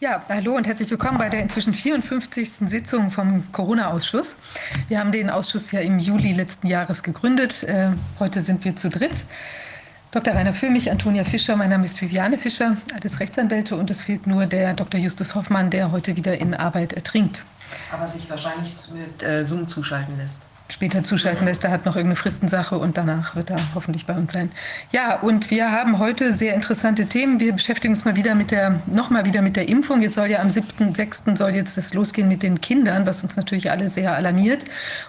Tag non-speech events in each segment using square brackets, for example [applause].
Ja, hallo und herzlich willkommen bei der inzwischen 54. Sitzung vom Corona-Ausschuss. Wir haben den Ausschuss ja im Juli letzten Jahres gegründet. Äh, heute sind wir zu dritt. Dr. Rainer Füllmich, Antonia Fischer, mein Name ist Viviane Fischer, alles Rechtsanwälte und es fehlt nur der Dr. Justus Hoffmann, der heute wieder in Arbeit ertrinkt. Aber sich wahrscheinlich mit äh, Zoom zuschalten lässt später zuschalten lässt. Der hat noch irgendeine Fristensache und danach wird er hoffentlich bei uns sein. Ja, und wir haben heute sehr interessante Themen. Wir beschäftigen uns mal wieder mit der, noch mal wieder mit der Impfung. Jetzt soll ja am 7.6. soll jetzt das losgehen mit den Kindern, was uns natürlich alle sehr alarmiert.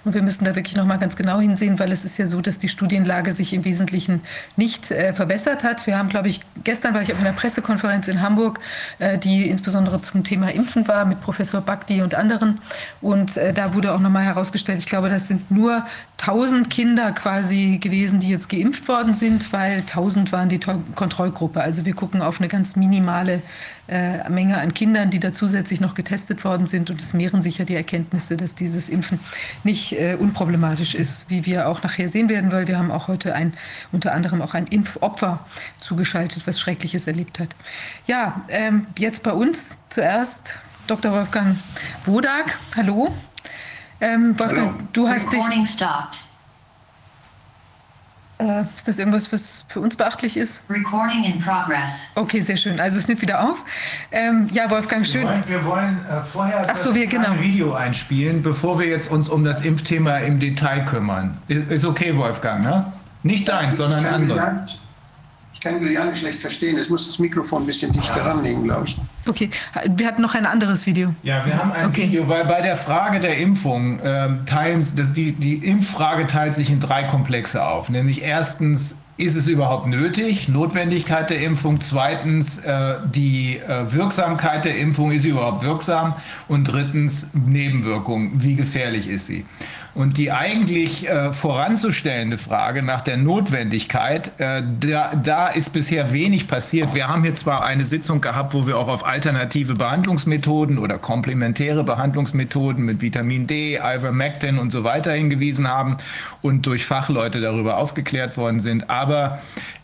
Und wir müssen da wirklich noch mal ganz genau hinsehen, weil es ist ja so, dass die Studienlage sich im Wesentlichen nicht äh, verbessert hat. Wir haben, glaube ich, gestern war ich auf einer Pressekonferenz in Hamburg, äh, die insbesondere zum Thema Impfen war mit Professor Bakti und anderen. Und äh, da wurde auch noch mal herausgestellt, ich glaube, das sind nur 1000 Kinder quasi gewesen, die jetzt geimpft worden sind, weil 1000 waren die Kontrollgruppe. Also wir gucken auf eine ganz minimale äh, Menge an Kindern, die da zusätzlich noch getestet worden sind. Und es mehren sich ja die Erkenntnisse, dass dieses Impfen nicht äh, unproblematisch ist, wie wir auch nachher sehen werden, weil wir haben auch heute ein, unter anderem auch ein Impfopfer zugeschaltet, was Schreckliches erlebt hat. Ja, ähm, jetzt bei uns zuerst Dr. Wolfgang Wodak. Hallo. Ähm, Wolfgang, Hallo. du hast Recording dich. Stopped. Äh, ist das irgendwas, was für uns beachtlich ist? Recording in progress. Okay, sehr schön. Also es nimmt wieder auf. Ähm, ja, Wolfgang, schön. Wir wollen, wir wollen äh, vorher Ach so, wir, genau. ein Video einspielen, bevor wir jetzt uns um das Impfthema im Detail kümmern. Ist, ist okay, Wolfgang, ne? Nicht deins, sondern ein anderes. Ich kann alle schlecht verstehen. Es muss das Mikrofon ein bisschen dichter ranlegen, glaube ich. Okay, wir hatten noch ein anderes Video. Ja, wir haben ein okay. Video, weil bei der Frage der Impfung äh, teilen, das, die, die Impffrage teilt sich in drei Komplexe auf. Nämlich erstens, ist es überhaupt nötig? Notwendigkeit der Impfung. Zweitens, äh, die äh, Wirksamkeit der Impfung, ist sie überhaupt wirksam? Und drittens, Nebenwirkungen, wie gefährlich ist sie? Und die eigentlich äh, voranzustellende Frage nach der Notwendigkeit, äh, da, da ist bisher wenig passiert. Wir haben hier zwar eine Sitzung gehabt, wo wir auch auf alternative Behandlungsmethoden oder komplementäre Behandlungsmethoden mit Vitamin D, Ivermectin und so weiter hingewiesen haben und durch Fachleute darüber aufgeklärt worden sind. Aber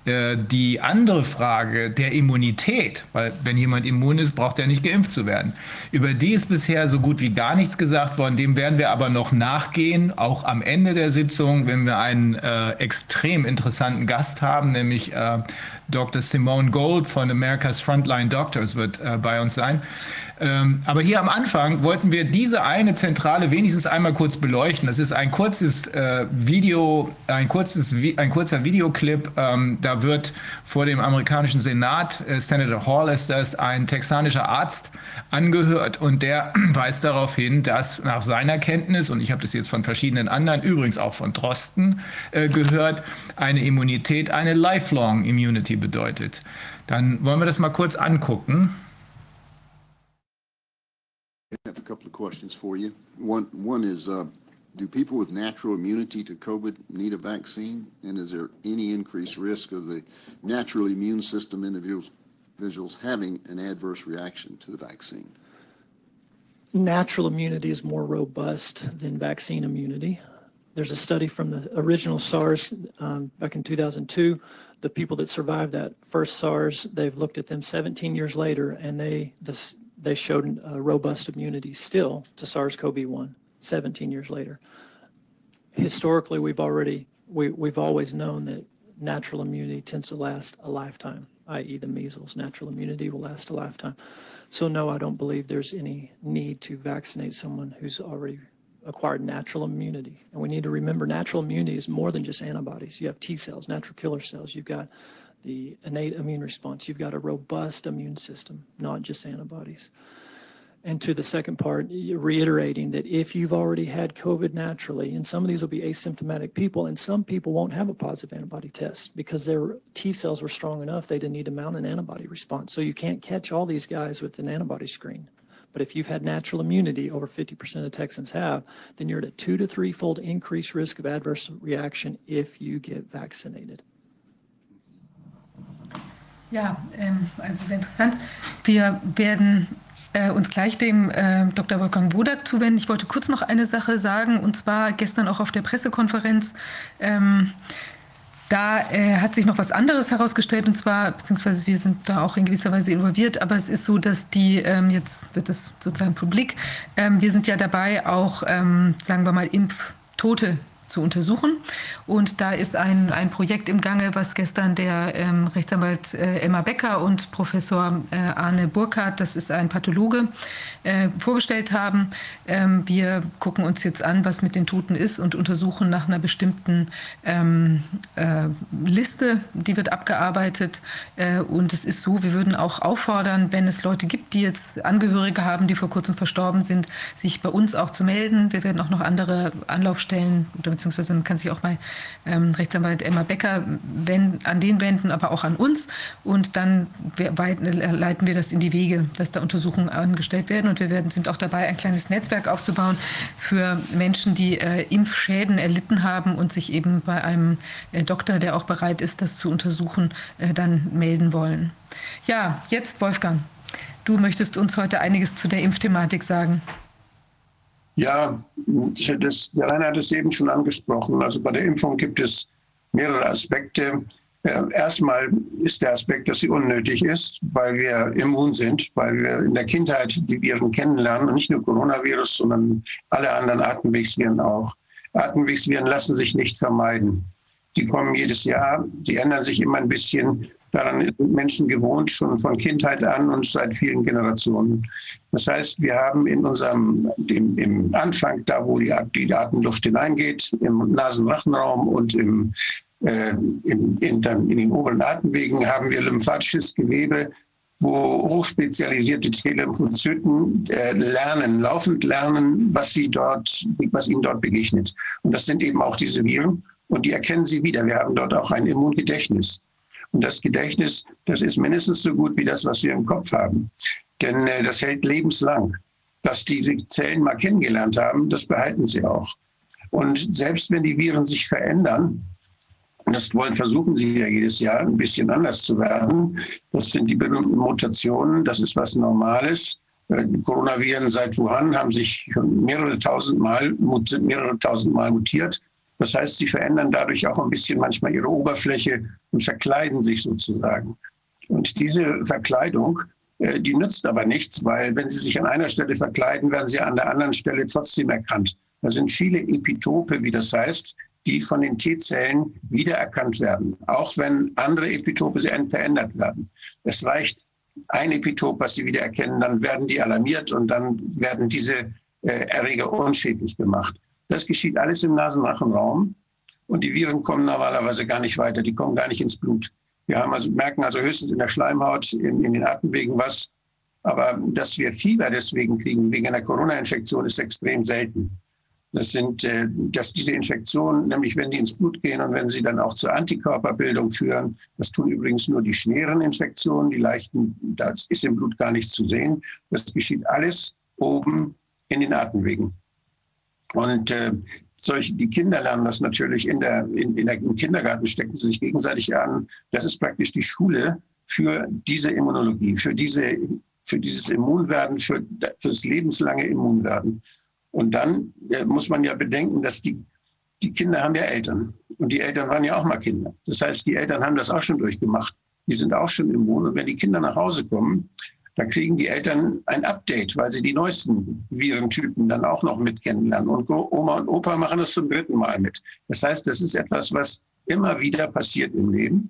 die andere Frage der Immunität, weil wenn jemand immun ist, braucht er nicht geimpft zu werden. Über die ist bisher so gut wie gar nichts gesagt worden. Dem werden wir aber noch nachgehen, auch am Ende der Sitzung, wenn wir einen äh, extrem interessanten Gast haben, nämlich äh, Dr. Simone Gold von America's Frontline Doctors wird äh, bei uns sein. Ähm, aber hier am Anfang wollten wir diese eine Zentrale wenigstens einmal kurz beleuchten. Das ist ein kurzes äh, Video, ein, kurzes, ein kurzer Videoclip. Ähm, da wird vor dem amerikanischen Senat, äh, Senator Hall ist das, ein texanischer Arzt angehört und der [clears throat] weist darauf hin, dass nach seiner Kenntnis, und ich habe das jetzt von verschiedenen anderen, übrigens auch von Drosten äh, gehört, eine Immunität eine Lifelong Immunity bedeutet. Dann wollen wir das mal kurz angucken. I have a couple of questions for you. One, one is, uh, do people with natural immunity to COVID need a vaccine? And is there any increased risk of the natural immune system individuals, individuals having an adverse reaction to the vaccine? Natural immunity is more robust than vaccine immunity. There's a study from the original SARS um, back in 2002. The people that survived that first SARS, they've looked at them 17 years later, and they the they showed a robust immunity still to SARS-CoV-1 17 years later. Historically, we've already, we, we've always known that natural immunity tends to last a lifetime, i.e. the measles, natural immunity will last a lifetime. So no, I don't believe there's any need to vaccinate someone who's already acquired natural immunity. And we need to remember natural immunity is more than just antibodies. You have T cells, natural killer cells. You've got the innate immune response. You've got a robust immune system, not just antibodies. And to the second part, reiterating that if you've already had COVID naturally, and some of these will be asymptomatic people, and some people won't have a positive antibody test because their T cells were strong enough, they didn't need to mount an antibody response. So you can't catch all these guys with an antibody screen. But if you've had natural immunity, over 50% of Texans have, then you're at a two to three fold increased risk of adverse reaction if you get vaccinated. Ja, ähm, also sehr interessant. Wir werden äh, uns gleich dem äh, Dr. Wolfgang Wodak zuwenden. Ich wollte kurz noch eine Sache sagen, und zwar gestern auch auf der Pressekonferenz. Ähm, Da äh, hat sich noch was anderes herausgestellt und zwar, beziehungsweise wir sind da auch in gewisser Weise involviert, aber es ist so, dass die, ähm, jetzt wird es sozusagen publik, ähm, wir sind ja dabei auch, ähm, sagen wir mal, Impftote zu untersuchen. Und da ist ein, ein Projekt im Gange, was gestern der ähm, Rechtsanwalt äh, Emma Becker und Professor äh, Arne Burkhardt, das ist ein Pathologe, äh, vorgestellt haben. Ähm, wir gucken uns jetzt an, was mit den Toten ist und untersuchen nach einer bestimmten ähm, äh, Liste, die wird abgearbeitet. Äh, und es ist so, wir würden auch auffordern, wenn es Leute gibt, die jetzt Angehörige haben, die vor kurzem verstorben sind, sich bei uns auch zu melden. Wir werden auch noch andere Anlaufstellen oder beziehungsweise man kann sich auch bei ähm, Rechtsanwalt Emma Becker wenn, an den wenden, aber auch an uns. Und dann leiten wir das in die Wege, dass da Untersuchungen angestellt werden. Und wir werden, sind auch dabei, ein kleines Netzwerk aufzubauen für Menschen, die äh, Impfschäden erlitten haben und sich eben bei einem äh, Doktor, der auch bereit ist, das zu untersuchen, äh, dann melden wollen. Ja, jetzt Wolfgang. Du möchtest uns heute einiges zu der Impfthematik sagen. Ja, das, der Rainer hat es eben schon angesprochen. Also bei der Impfung gibt es mehrere Aspekte. Äh, erstmal ist der Aspekt, dass sie unnötig ist, weil wir immun sind, weil wir in der Kindheit die Viren kennenlernen und nicht nur Coronavirus, sondern alle anderen Atemwegsviren auch. Atemwegsviren lassen sich nicht vermeiden. Die kommen jedes Jahr, sie ändern sich immer ein bisschen. Daran sind Menschen gewohnt, schon von Kindheit an und seit vielen Generationen. Das heißt, wir haben in unserem, im, im Anfang, da wo die, die Atemluft hineingeht, im Nasenrachenraum und im, äh, in, in, dann in den oberen Atemwegen, haben wir lymphatisches Gewebe, wo hochspezialisierte T-Lymphozyten äh, lernen, laufend lernen, was, sie dort, was ihnen dort begegnet. Und das sind eben auch diese Viren und die erkennen sie wieder. Wir haben dort auch ein Immungedächtnis. Und das Gedächtnis, das ist mindestens so gut wie das, was wir im Kopf haben. Denn äh, das hält lebenslang. Dass diese Zellen mal kennengelernt haben, das behalten sie auch. Und selbst wenn die Viren sich verändern, das wollen, versuchen sie ja jedes Jahr ein bisschen anders zu werden. Das sind die berühmten Mutationen. Das ist was Normales. Äh, die Coronaviren seit Wuhan haben sich schon mehrere tausend Mal, mehrere tausend Mal mutiert. Das heißt, sie verändern dadurch auch ein bisschen manchmal ihre Oberfläche und verkleiden sich sozusagen. Und diese Verkleidung, äh, die nützt aber nichts, weil wenn sie sich an einer Stelle verkleiden, werden sie an der anderen Stelle trotzdem erkannt. Da sind viele Epitope, wie das heißt, die von den T-Zellen wiedererkannt werden, auch wenn andere Epitope verändert werden. Es reicht ein Epitop, was sie wiedererkennen, dann werden die alarmiert und dann werden diese äh, Erreger unschädlich gemacht. Das geschieht alles im Nasenrachenraum und die Viren kommen normalerweise gar nicht weiter, die kommen gar nicht ins Blut. Wir haben also, merken also höchstens in der Schleimhaut, in, in den Atemwegen was. Aber dass wir Fieber deswegen kriegen, wegen einer Corona-Infektion, ist extrem selten. Das sind, äh, dass diese Infektionen, nämlich wenn die ins Blut gehen und wenn sie dann auch zur Antikörperbildung führen, das tun übrigens nur die schweren Infektionen, die leichten, da ist im Blut gar nichts zu sehen. Das geschieht alles oben in den Atemwegen. Und äh, solche, die Kinder lernen das natürlich in der, in, in der, im Kindergarten, stecken sie sich gegenseitig an. Das ist praktisch die Schule für diese Immunologie, für, diese, für dieses Immunwerden, für, für das lebenslange Immunwerden. Und dann äh, muss man ja bedenken, dass die, die Kinder haben ja Eltern. Und die Eltern waren ja auch mal Kinder. Das heißt, die Eltern haben das auch schon durchgemacht. Die sind auch schon immun. Und wenn die Kinder nach Hause kommen, da kriegen die Eltern ein Update, weil sie die neuesten Virentypen dann auch noch mit kennenlernen. Und Oma und Opa machen das zum dritten Mal mit. Das heißt, das ist etwas, was immer wieder passiert im Leben.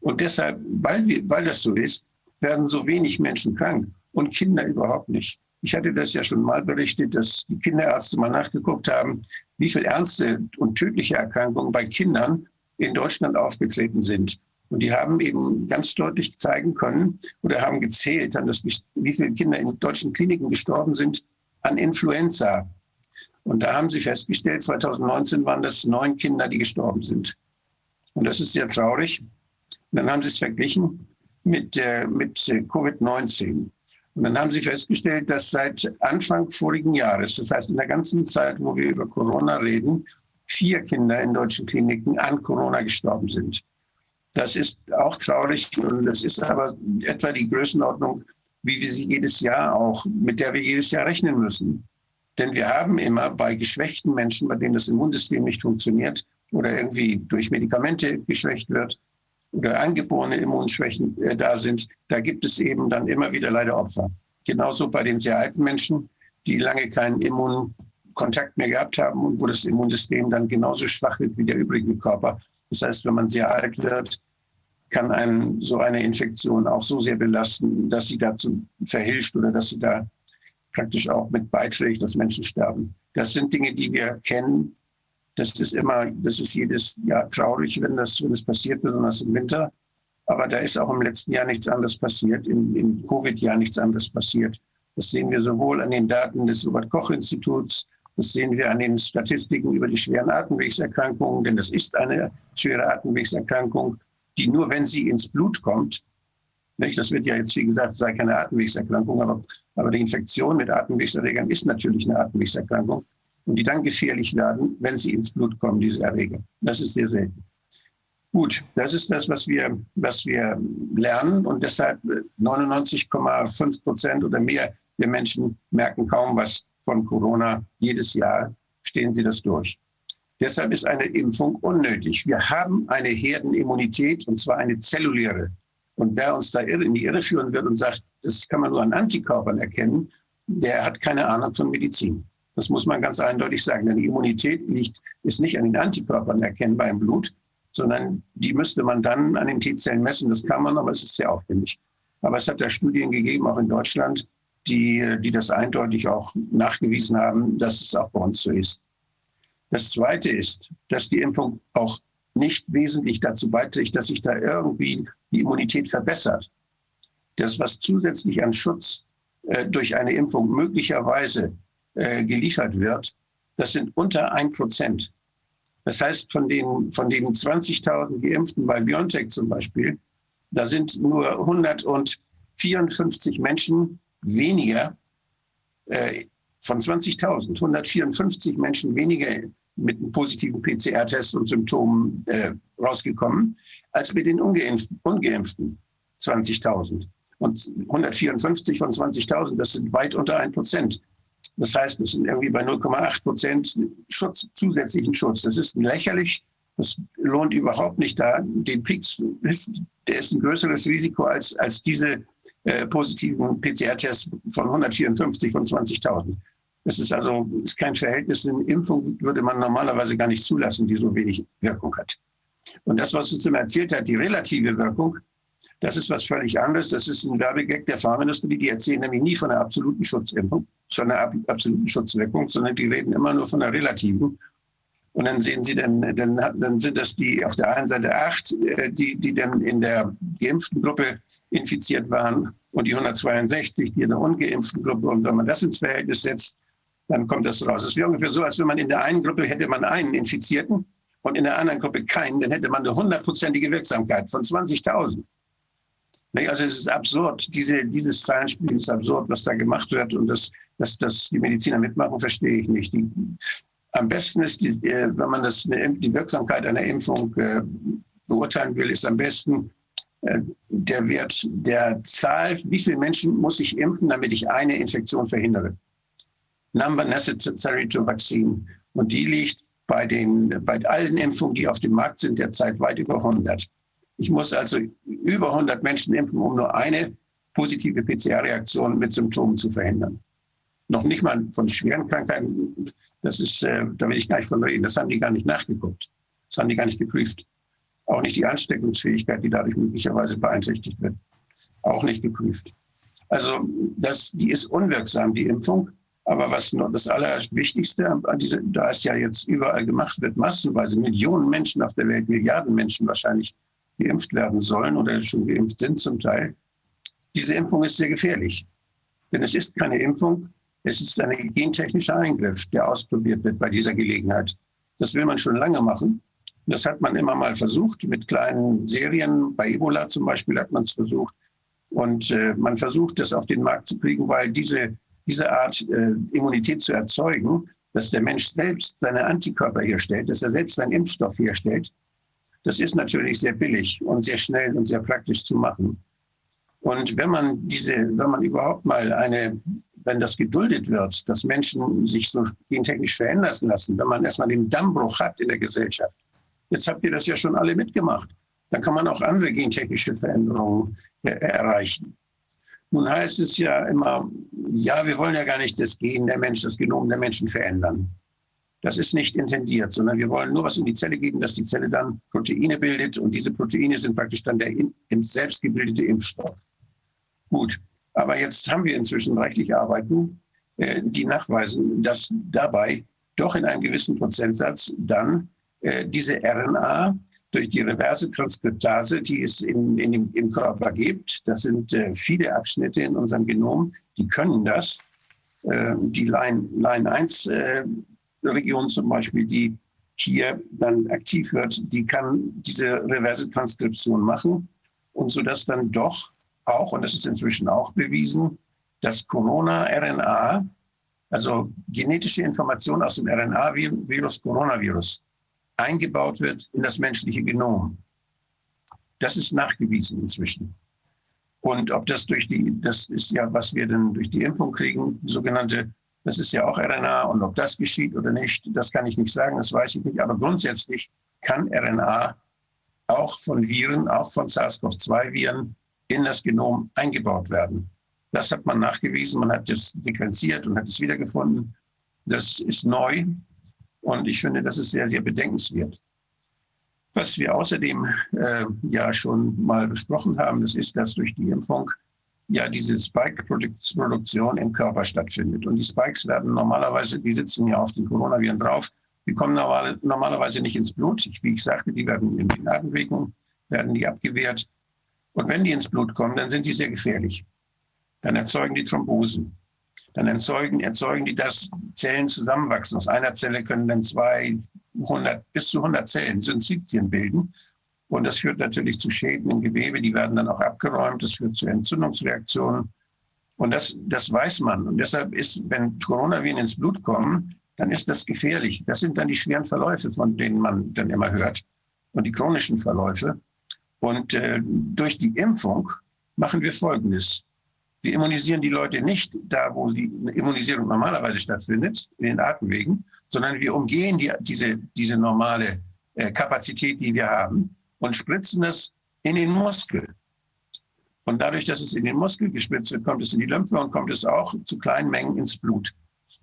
Und deshalb, weil, wir, weil das so ist, werden so wenig Menschen krank und Kinder überhaupt nicht. Ich hatte das ja schon mal berichtet, dass die Kinderärzte mal nachgeguckt haben, wie viele ernste und tödliche Erkrankungen bei Kindern in Deutschland aufgetreten sind. Und die haben eben ganz deutlich zeigen können oder haben gezählt, an das, wie viele Kinder in deutschen Kliniken gestorben sind an Influenza. Und da haben sie festgestellt, 2019 waren das neun Kinder, die gestorben sind. Und das ist sehr traurig. Und dann haben sie es verglichen mit, äh, mit Covid-19. Und dann haben sie festgestellt, dass seit Anfang vorigen Jahres, das heißt in der ganzen Zeit, wo wir über Corona reden, vier Kinder in deutschen Kliniken an Corona gestorben sind. Das ist auch traurig und das ist aber etwa die Größenordnung, wie wir sie jedes Jahr auch, mit der wir jedes Jahr rechnen müssen. Denn wir haben immer bei geschwächten Menschen, bei denen das Immunsystem nicht funktioniert, oder irgendwie durch Medikamente geschwächt wird oder angeborene Immunschwächen äh, da sind, da gibt es eben dann immer wieder leider Opfer. Genauso bei den sehr alten Menschen, die lange keinen Immunkontakt mehr gehabt haben und wo das Immunsystem dann genauso schwach wird wie der übrige Körper. Das heißt, wenn man sehr alt wird, kann einen so eine Infektion auch so sehr belasten, dass sie dazu verhilft oder dass sie da praktisch auch mit beiträgt, dass Menschen sterben. Das sind Dinge, die wir kennen. Das ist immer, das ist jedes Jahr traurig, wenn das, wenn das passiert, besonders im Winter. Aber da ist auch im letzten Jahr nichts anderes passiert, im, im Covid-Jahr nichts anderes passiert. Das sehen wir sowohl an den Daten des Robert-Koch-Instituts, das sehen wir an den Statistiken über die schweren Atemwegserkrankungen, denn das ist eine schwere Atemwegserkrankung die nur, wenn sie ins Blut kommt, nicht, das wird ja jetzt, wie gesagt, sei keine Atemwegserkrankung, aber, aber die Infektion mit Atemwegserregern ist natürlich eine Atemwegserkrankung und die dann gefährlich werden, wenn sie ins Blut kommen, diese Erreger. Das ist sehr selten. Gut, das ist das, was wir, was wir lernen und deshalb 99,5 äh, Prozent oder mehr der Menschen merken kaum was von Corona. Jedes Jahr stehen sie das durch. Deshalb ist eine Impfung unnötig. Wir haben eine Herdenimmunität und zwar eine zelluläre. Und wer uns da in die Irre führen wird und sagt, das kann man nur an Antikörpern erkennen, der hat keine Ahnung von Medizin. Das muss man ganz eindeutig sagen. Denn die Immunität liegt, ist nicht an den Antikörpern erkennbar im Blut, sondern die müsste man dann an den T-Zellen messen. Das kann man, aber es ist sehr aufwendig. Aber es hat da Studien gegeben, auch in Deutschland, die, die das eindeutig auch nachgewiesen haben, dass es auch bei uns so ist. Das Zweite ist, dass die Impfung auch nicht wesentlich dazu beiträgt, dass sich da irgendwie die Immunität verbessert. Das, was zusätzlich an Schutz äh, durch eine Impfung möglicherweise äh, geliefert wird, das sind unter ein Prozent. Das heißt, von den, von den 20.000 Geimpften bei BioNTech zum Beispiel, da sind nur 154 Menschen weniger äh, von 20.000, 154 Menschen weniger mit einem positiven PCR-Test und Symptomen äh, rausgekommen, als mit den Ungeimpften, Ungeimpften 20.000. Und 154 von 20.000, das sind weit unter ein Prozent. Das heißt, das sind irgendwie bei 0,8 Prozent Schutz, zusätzlichen Schutz. Das ist lächerlich. Das lohnt überhaupt nicht da. Den ist, der ist ein größeres Risiko als, als diese äh, positiven PCR-Tests von 154 von 20.000. Es ist also ist kein Verhältnis. Eine Impfung würde man normalerweise gar nicht zulassen, die so wenig Wirkung hat. Und das, was uns immer erzählt hat, die relative Wirkung, das ist was völlig anderes. Das ist ein Werbegag der Pharmaindustrie. Die erzählen nämlich nie von einer absoluten Schutzimpfung, von einer absoluten Schutzwirkung, sondern die reden immer nur von einer relativen. Und dann sehen Sie, dann, dann, dann sind das die auf der einen Seite acht, äh, die, die dann in der geimpften Gruppe infiziert waren und die 162, die in der ungeimpften Gruppe. Und wenn man das ins Verhältnis setzt, dann kommt das raus. Es wäre ungefähr so, als wenn man in der einen Gruppe hätte man einen Infizierten und in der anderen Gruppe keinen, dann hätte man eine hundertprozentige Wirksamkeit von 20.000. Also es ist absurd, Diese, dieses Zahlenspiel ist absurd, was da gemacht wird und das, dass das die Mediziner mitmachen, verstehe ich nicht. Die, am besten ist, die, äh, wenn man das, die Wirksamkeit einer Impfung äh, beurteilen will, ist am besten der Wert der Zahl, wie viele Menschen muss ich impfen, damit ich eine Infektion verhindere number necessary to vaccine. Und die liegt bei, den, bei allen Impfungen, die auf dem Markt sind, derzeit weit über 100. Ich muss also über 100 Menschen impfen, um nur eine positive PCR-Reaktion mit Symptomen zu verhindern. Noch nicht mal von schweren Krankheiten, das ist, äh, da will ich gar nicht von reden, das haben die gar nicht nachgeguckt. Das haben die gar nicht geprüft. Auch nicht die Ansteckungsfähigkeit, die dadurch möglicherweise beeinträchtigt wird. Auch nicht geprüft. Also das, die ist unwirksam, die Impfung. Aber was noch das Allerwichtigste da es ja jetzt überall gemacht wird, massenweise Millionen Menschen auf der Welt, Milliarden Menschen wahrscheinlich geimpft werden sollen oder schon geimpft sind zum Teil, diese Impfung ist sehr gefährlich. Denn es ist keine Impfung, es ist ein gentechnischer Eingriff, der ausprobiert wird bei dieser Gelegenheit. Das will man schon lange machen. Das hat man immer mal versucht mit kleinen Serien. Bei Ebola zum Beispiel hat man es versucht. Und äh, man versucht, das auf den Markt zu kriegen, weil diese diese Art äh, Immunität zu erzeugen, dass der Mensch selbst seine Antikörper herstellt, dass er selbst seinen Impfstoff herstellt, das ist natürlich sehr billig und sehr schnell und sehr praktisch zu machen. Und wenn man diese, wenn man überhaupt mal eine, wenn das geduldet wird, dass Menschen sich so gentechnisch verändern lassen, wenn man erstmal den Dammbruch hat in der Gesellschaft, Jetzt habt ihr das ja schon alle mitgemacht. Dann kann man auch andere gentechnische Veränderungen äh, erreichen. Nun heißt es ja immer, ja, wir wollen ja gar nicht das Gen der Menschen, das Genom der Menschen verändern. Das ist nicht intendiert, sondern wir wollen nur was in die Zelle geben, dass die Zelle dann Proteine bildet und diese Proteine sind praktisch dann der im selbst gebildete Impfstoff. Gut, aber jetzt haben wir inzwischen reichlich Arbeiten, äh, die nachweisen, dass dabei doch in einem gewissen Prozentsatz dann diese RNA durch die reverse Transkriptase, die es in, in im Körper gibt, das sind äh, viele Abschnitte in unserem Genom, die können das. Äh, die Line, Line 1 äh, zum Beispiel, die hier dann aktiv wird, die kann diese reverse Transkription machen und so dass dann doch auch, und das ist inzwischen auch bewiesen, dass Corona-RNA, also genetische Information aus dem RNA-Virus, Coronavirus, eingebaut wird in das menschliche Genom. Das ist nachgewiesen inzwischen. Und ob das durch die, das ist ja, was wir dann durch die Impfung kriegen, sogenannte, das ist ja auch RNA. Und ob das geschieht oder nicht, das kann ich nicht sagen, das weiß ich nicht. Aber grundsätzlich kann RNA auch von Viren, auch von SARS-CoV-2-Viren in das Genom eingebaut werden. Das hat man nachgewiesen, man hat es sequenziert und hat es wiedergefunden. Das ist neu, und ich finde, das ist sehr, sehr bedenkenswert. Was wir außerdem äh, ja schon mal besprochen haben, das ist, dass durch die Impfung ja diese Spike-Produktion im Körper stattfindet. Und die Spikes werden normalerweise, die sitzen ja auf den Coronaviren drauf, die kommen normal, normalerweise nicht ins Blut. Ich, wie ich sagte, die werden in den Atemwegen, werden die abgewehrt. Und wenn die ins Blut kommen, dann sind die sehr gefährlich. Dann erzeugen die Thrombosen dann erzeugen, erzeugen die, dass Zellen zusammenwachsen. Aus einer Zelle können dann 200 bis zu 100 Zellen Syncytien bilden. Und das führt natürlich zu Schäden im Gewebe, die werden dann auch abgeräumt. Das führt zu Entzündungsreaktionen. Und das, das weiß man. Und deshalb ist, wenn Coronaviren ins Blut kommen, dann ist das gefährlich. Das sind dann die schweren Verläufe, von denen man dann immer hört. Und die chronischen Verläufe. Und äh, durch die Impfung machen wir Folgendes. Wir immunisieren die Leute nicht da, wo die Immunisierung normalerweise stattfindet, in den Atemwegen, sondern wir umgehen die, diese, diese normale äh, Kapazität, die wir haben, und spritzen es in den Muskel. Und dadurch, dass es in den Muskel gespritzt wird, kommt es in die Lymphe und kommt es auch zu kleinen Mengen ins Blut.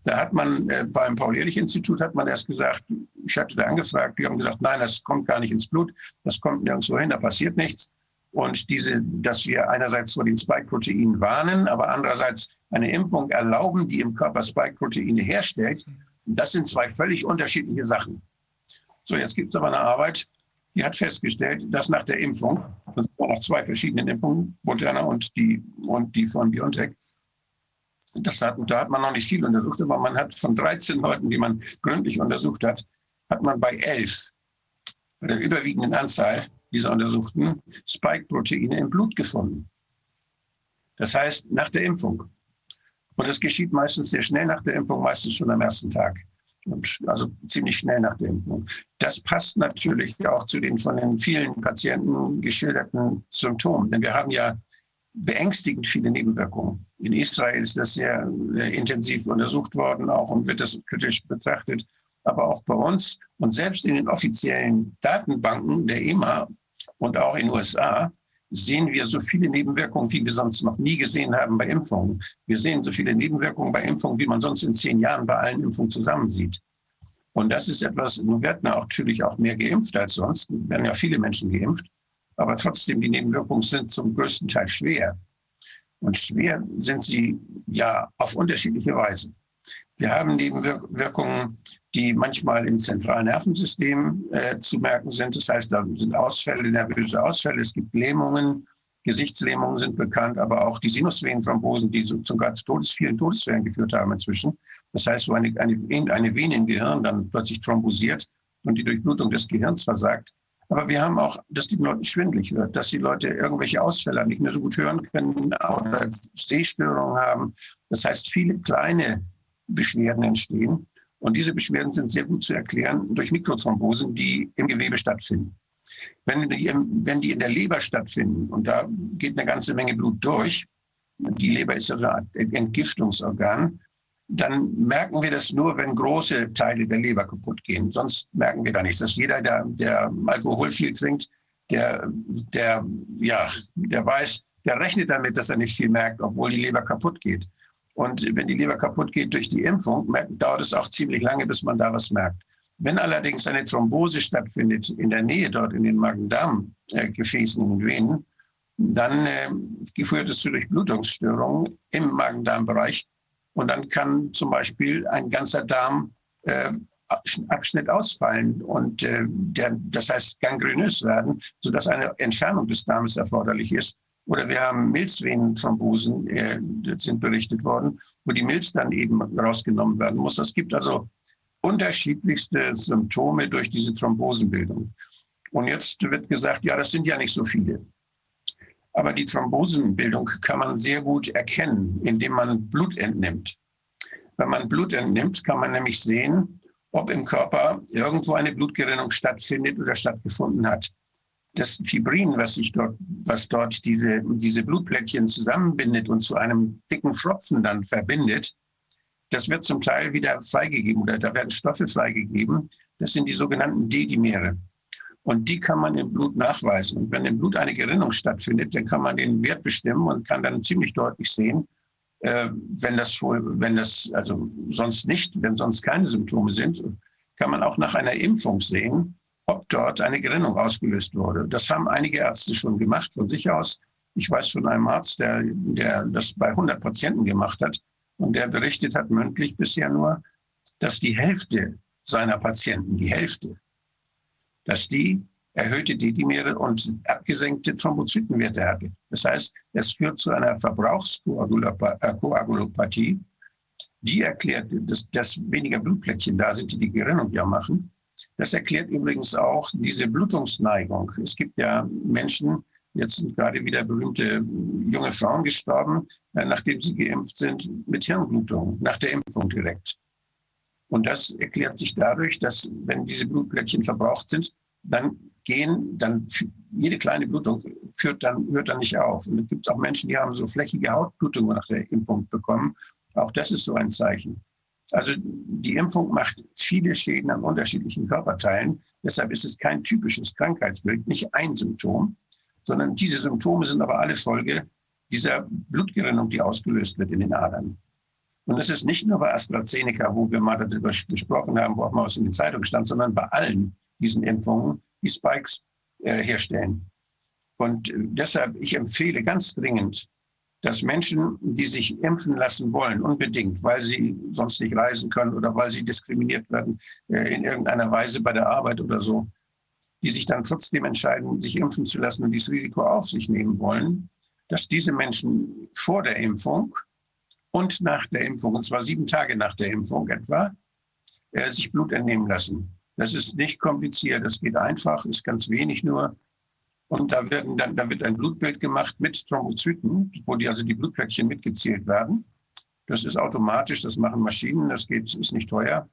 Da hat man äh, beim Paul-Ehrlich-Institut hat man erst gesagt, ich hatte da angefragt, die haben gesagt, nein, das kommt gar nicht ins Blut, das kommt nirgendwo hin, da passiert nichts. Und diese, dass wir einerseits vor den Spike-Proteinen warnen, aber andererseits eine Impfung erlauben, die im Körper Spike-Proteine herstellt, das sind zwei völlig unterschiedliche Sachen. So, jetzt gibt es aber eine Arbeit, die hat festgestellt, dass nach der Impfung, nach zwei verschiedenen Impfungen, Moderna und die, und die von BioNTech, das hat, da hat man noch nicht viel untersucht, aber man hat von 13 Leuten, die man gründlich untersucht hat, hat man bei 11, bei der überwiegenden Anzahl, dieser Untersuchten Spike-Proteine im Blut gefunden. Das heißt, nach der Impfung. Und das geschieht meistens sehr schnell nach der Impfung, meistens schon am ersten Tag. Also ziemlich schnell nach der Impfung. Das passt natürlich auch zu den von den vielen Patienten geschilderten Symptomen. Denn wir haben ja beängstigend viele Nebenwirkungen. In Israel ist das sehr, sehr intensiv untersucht worden auch und wird das kritisch betrachtet aber auch bei uns und selbst in den offiziellen Datenbanken der EMA und auch in den USA sehen wir so viele Nebenwirkungen, wie wir sonst noch nie gesehen haben bei Impfungen. Wir sehen so viele Nebenwirkungen bei Impfungen, wie man sonst in zehn Jahren bei allen Impfungen zusammen sieht. Und das ist etwas, nun werden natürlich auch mehr geimpft als sonst, werden ja viele Menschen geimpft, aber trotzdem, die Nebenwirkungen sind zum größten Teil schwer. Und schwer sind sie ja auf unterschiedliche Weise. Wir haben Nebenwirkungen, die manchmal im zentralen Nervensystem äh, zu merken sind. Das heißt, da sind Ausfälle, nervöse Ausfälle, es gibt Lähmungen, Gesichtslähmungen sind bekannt, aber auch die Sinusvenenthrombosen, die so zu ganz Todes, vielen Todesfällen geführt haben inzwischen. Das heißt, wo eine, eine, eine Vene im Gehirn dann plötzlich thrombosiert und die Durchblutung des Gehirns versagt. Aber wir haben auch, dass die Leute schwindlig wird, dass die Leute irgendwelche Ausfälle nicht mehr so gut hören können oder Sehstörungen haben. Das heißt, viele kleine Beschwerden entstehen. Und diese Beschwerden sind sehr gut zu erklären durch Mikrothrombosen, die im Gewebe stattfinden. Wenn die, wenn die in der Leber stattfinden, und da geht eine ganze Menge Blut durch, die Leber ist ja so ein Entgiftungsorgan, dann merken wir das nur, wenn große Teile der Leber kaputt gehen. Sonst merken wir da nichts. Dass jeder, der, der Alkohol viel trinkt, der, der, ja, der weiß, der rechnet damit, dass er nicht viel merkt, obwohl die Leber kaputt geht. Und wenn die Leber kaputt geht durch die Impfung, dauert es auch ziemlich lange, bis man da was merkt. Wenn allerdings eine Thrombose stattfindet in der Nähe dort in den Magen-Darm-Gefäßen und Venen, dann äh, führt es zu Durchblutungsstörungen im Magen-Darm-Bereich. Und dann kann zum Beispiel ein ganzer Darm äh, Abschnitt ausfallen und äh, der, das heißt gangrenös werden, sodass eine Entfernung des Darmes erforderlich ist. Oder wir haben Milzvenenthrombosen, äh, sind berichtet worden, wo die Milz dann eben rausgenommen werden muss. Es gibt also unterschiedlichste Symptome durch diese Thrombosenbildung. Und jetzt wird gesagt, ja, das sind ja nicht so viele. Aber die Thrombosenbildung kann man sehr gut erkennen, indem man Blut entnimmt. Wenn man Blut entnimmt, kann man nämlich sehen, ob im Körper irgendwo eine Blutgerinnung stattfindet oder stattgefunden hat. Das Fibrin, was sich dort, was dort diese, diese Blutplättchen zusammenbindet und zu einem dicken Pfropfen dann verbindet, das wird zum Teil wieder freigegeben oder da werden Stoffe freigegeben. Das sind die sogenannten D-Dimere. Und die kann man im Blut nachweisen. Und wenn im Blut eine Gerinnung stattfindet, dann kann man den Wert bestimmen und kann dann ziemlich deutlich sehen, äh, wenn das wenn das, also sonst nicht, wenn sonst keine Symptome sind, kann man auch nach einer Impfung sehen, ob dort eine Gerinnung ausgelöst wurde. Das haben einige Ärzte schon gemacht von sich aus. Ich weiß von einem Arzt, der, der das bei 100 Patienten gemacht hat und der berichtet hat mündlich bisher nur, dass die Hälfte seiner Patienten, die Hälfte, dass die erhöhte D-Dimere und abgesenkte Thrombozytenwerte hatte. Das heißt, es führt zu einer Verbrauchskoagulopathie. Die erklärt, dass, dass weniger Blutplättchen da sind, die die Gerinnung ja machen. Das erklärt übrigens auch diese Blutungsneigung. Es gibt ja Menschen, jetzt sind gerade wieder berühmte junge Frauen gestorben, äh, nachdem sie geimpft sind, mit Hirnblutung, nach der Impfung direkt. Und das erklärt sich dadurch, dass wenn diese Blutplättchen verbraucht sind, dann gehen, dann jede kleine Blutung führt dann, hört dann nicht auf. Und es gibt auch Menschen, die haben so flächige Hautblutungen nach der Impfung bekommen. Auch das ist so ein Zeichen. Also die Impfung macht viele Schäden an unterschiedlichen Körperteilen. Deshalb ist es kein typisches Krankheitsbild, nicht ein Symptom, sondern diese Symptome sind aber alle Folge dieser Blutgerinnung, die ausgelöst wird in den Adern. Und das ist nicht nur bei AstraZeneca, wo wir mal darüber gesprochen haben, wo auch mal was in den Zeitungen stand, sondern bei allen diesen Impfungen, die Spikes äh, herstellen. Und äh, deshalb, ich empfehle ganz dringend, dass Menschen, die sich impfen lassen wollen, unbedingt, weil sie sonst nicht reisen können oder weil sie diskriminiert werden äh, in irgendeiner Weise bei der Arbeit oder so, die sich dann trotzdem entscheiden, sich impfen zu lassen und dieses Risiko auf sich nehmen wollen, dass diese Menschen vor der Impfung und nach der Impfung, und zwar sieben Tage nach der Impfung etwa, äh, sich Blut entnehmen lassen. Das ist nicht kompliziert, das geht einfach, ist ganz wenig nur. Und da, werden dann, da wird ein Blutbild gemacht mit Thrombozyten, wo die, also die Blutplättchen mitgezählt werden. Das ist automatisch, das machen Maschinen, das geht, ist nicht teuer.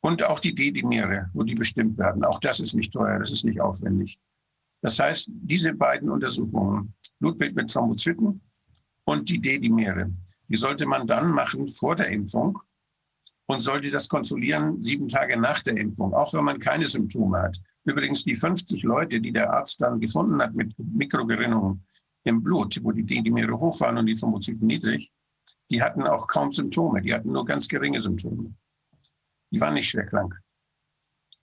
Und auch die D-Dimere, wo die bestimmt werden. Auch das ist nicht teuer, das ist nicht aufwendig. Das heißt, diese beiden Untersuchungen, Blutbild mit Thrombozyten und die D-Dimere, die sollte man dann machen vor der Impfung und sollte das kontrollieren sieben Tage nach der Impfung, auch wenn man keine Symptome hat. Übrigens die 50 Leute, die der Arzt dann gefunden hat mit Mikrogerinnungen im Blut, wo die D-Dimere hoch waren und die Thrombozyten niedrig, die hatten auch kaum Symptome, die hatten nur ganz geringe Symptome. Die waren nicht schwer krank.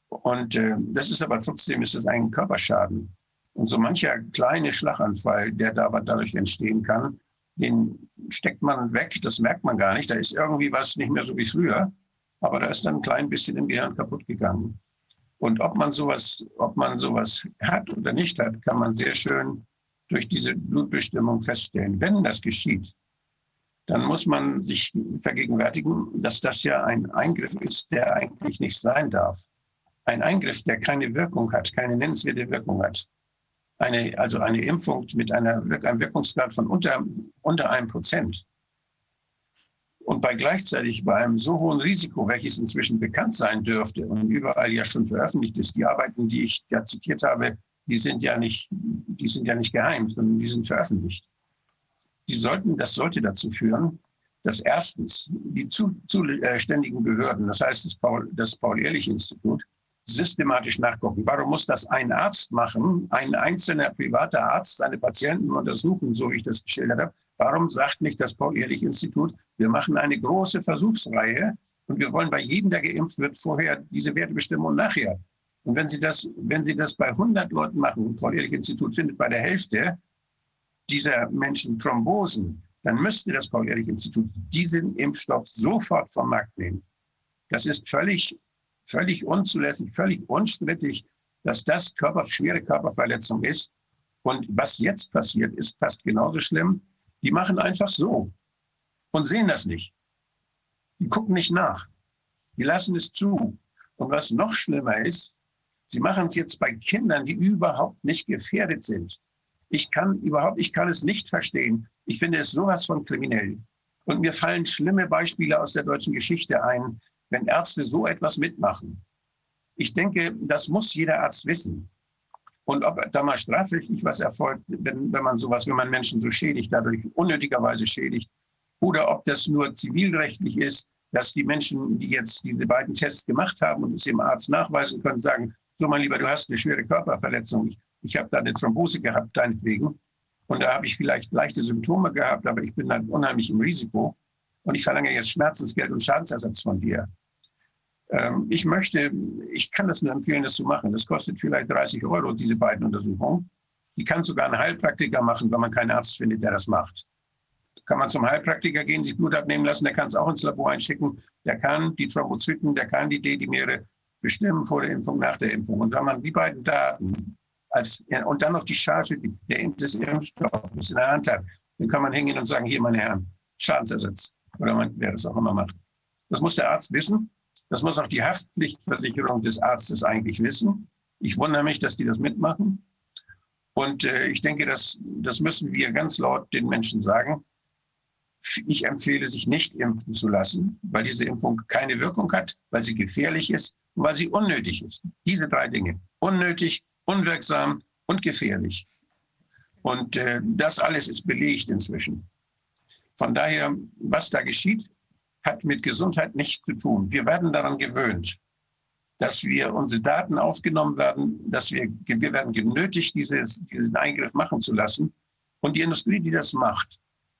Und äh, das ist aber trotzdem ist es ein Körperschaden. Und so mancher kleine Schlaganfall, der da dadurch entstehen kann, den steckt man weg, das merkt man gar nicht. Da ist irgendwie was nicht mehr so wie früher, aber da ist dann ein klein bisschen im Gehirn kaputt gegangen. Und ob man sowas, ob man sowas hat oder nicht hat, kann man sehr schön durch diese Blutbestimmung feststellen. Wenn das geschieht, dann muss man sich vergegenwärtigen, dass das ja ein Eingriff ist, der eigentlich nicht sein darf. Ein Eingriff, der keine Wirkung hat, keine nennenswerte Wirkung hat eine, also eine Impfung mit einer, einem Wirkungsgrad von unter, unter einem Prozent und bei gleichzeitig bei einem so hohen Risiko, welches inzwischen bekannt sein dürfte und überall ja schon veröffentlicht ist, die Arbeiten, die ich da zitiert habe, die sind ja nicht, die sind ja nicht geheim, sondern die sind veröffentlicht. Die sollten, das sollte dazu führen, dass erstens die zuständigen Behörden, das heißt das Paul, Paul-Ehrlich-Institut, systematisch nachgucken. Warum muss das ein Arzt machen, ein einzelner privater Arzt, seine Patienten untersuchen, so wie ich das geschildert habe? Warum sagt nicht das Paul-Ehrlich-Institut, wir machen eine große Versuchsreihe und wir wollen bei jedem, der geimpft wird, vorher diese Werte bestimmen und nachher? Und wenn Sie das, wenn Sie das bei 100 Leuten machen, Paul-Ehrlich-Institut findet bei der Hälfte dieser Menschen Thrombosen, dann müsste das Paul-Ehrlich-Institut diesen Impfstoff sofort vom Markt nehmen. Das ist völlig völlig unzulässig, völlig unstrittig, dass das Körper, schwere Körperverletzung ist. Und was jetzt passiert, ist fast genauso schlimm. Die machen einfach so und sehen das nicht. Die gucken nicht nach. Die lassen es zu. Und was noch schlimmer ist, sie machen es jetzt bei Kindern, die überhaupt nicht gefährdet sind. Ich kann überhaupt, ich kann es nicht verstehen. Ich finde es sowas von kriminell. Und mir fallen schlimme Beispiele aus der deutschen Geschichte ein, wenn Ärzte so etwas mitmachen. Ich denke, das muss jeder Arzt wissen. Und ob da mal strafrechtlich was erfolgt, wenn, wenn man sowas, wenn man Menschen so schädigt, dadurch unnötigerweise schädigt, oder ob das nur zivilrechtlich ist, dass die Menschen, die jetzt diese beiden Tests gemacht haben und es dem Arzt nachweisen können, sagen, so mein Lieber, du hast eine schwere Körperverletzung. Ich, ich habe da eine Thrombose gehabt, deinetwegen. Und da habe ich vielleicht leichte Symptome gehabt, aber ich bin dann unheimlich im Risiko. Und ich verlange jetzt Schmerzensgeld und Schadensersatz von dir. Ähm, ich möchte, ich kann das nur empfehlen, das zu machen. Das kostet vielleicht 30 Euro, diese beiden Untersuchungen. Die kann sogar ein Heilpraktiker machen, wenn man keinen Arzt findet, der das macht. Kann man zum Heilpraktiker gehen, sich Blut abnehmen lassen, der kann es auch ins Labor einschicken, der kann die Thrombozyten, der kann die D-Dimere bestimmen vor der Impfung, nach der Impfung. Und wenn man die beiden Daten als, und dann noch die Charge des Impfstoffes in der Hand hat, dann kann man hingehen und sagen, hier, meine Herren, Schadensersatz. Oder man, wer das auch immer macht. Das muss der Arzt wissen. Das muss auch die Haftpflichtversicherung des Arztes eigentlich wissen. Ich wundere mich, dass die das mitmachen. Und äh, ich denke, das, das müssen wir ganz laut den Menschen sagen. Ich empfehle, sich nicht impfen zu lassen, weil diese Impfung keine Wirkung hat, weil sie gefährlich ist und weil sie unnötig ist. Diese drei Dinge. Unnötig, unwirksam und gefährlich. Und äh, das alles ist belegt inzwischen. Von daher, was da geschieht, hat mit Gesundheit nichts zu tun. Wir werden daran gewöhnt, dass wir unsere Daten aufgenommen werden, dass wir, wir werden genötigt, dieses, diesen Eingriff machen zu lassen. Und die Industrie, die das macht,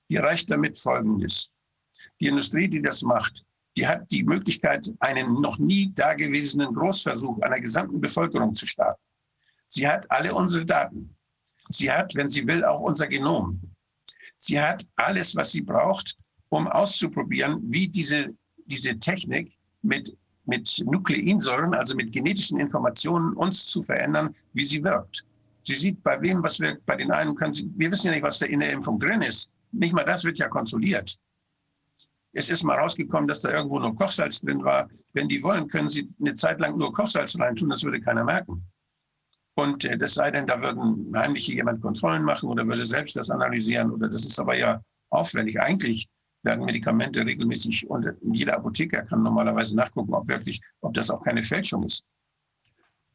die reicht damit Folgendes. Die Industrie, die das macht, die hat die Möglichkeit, einen noch nie dagewesenen Großversuch einer gesamten Bevölkerung zu starten. Sie hat alle unsere Daten. Sie hat, wenn sie will, auch unser Genom. Sie hat alles, was sie braucht, um auszuprobieren, wie diese, diese Technik mit, mit Nukleinsäuren, also mit genetischen Informationen, uns zu verändern, wie sie wirkt. Sie sieht, bei wem was wirkt, bei den einen können sie, wir wissen ja nicht, was da in der Impfung drin ist. Nicht mal das wird ja kontrolliert. Es ist mal rausgekommen, dass da irgendwo nur Kochsalz drin war. Wenn die wollen, können sie eine Zeit lang nur Kochsalz reintun, das würde keiner merken. Und äh, das sei denn, da würden heimlich jemand Kontrollen machen oder würde selbst das analysieren oder das ist aber ja aufwendig. Eigentlich werden Medikamente regelmäßig und jeder Apotheker kann normalerweise nachgucken, ob wirklich, ob das auch keine Fälschung ist.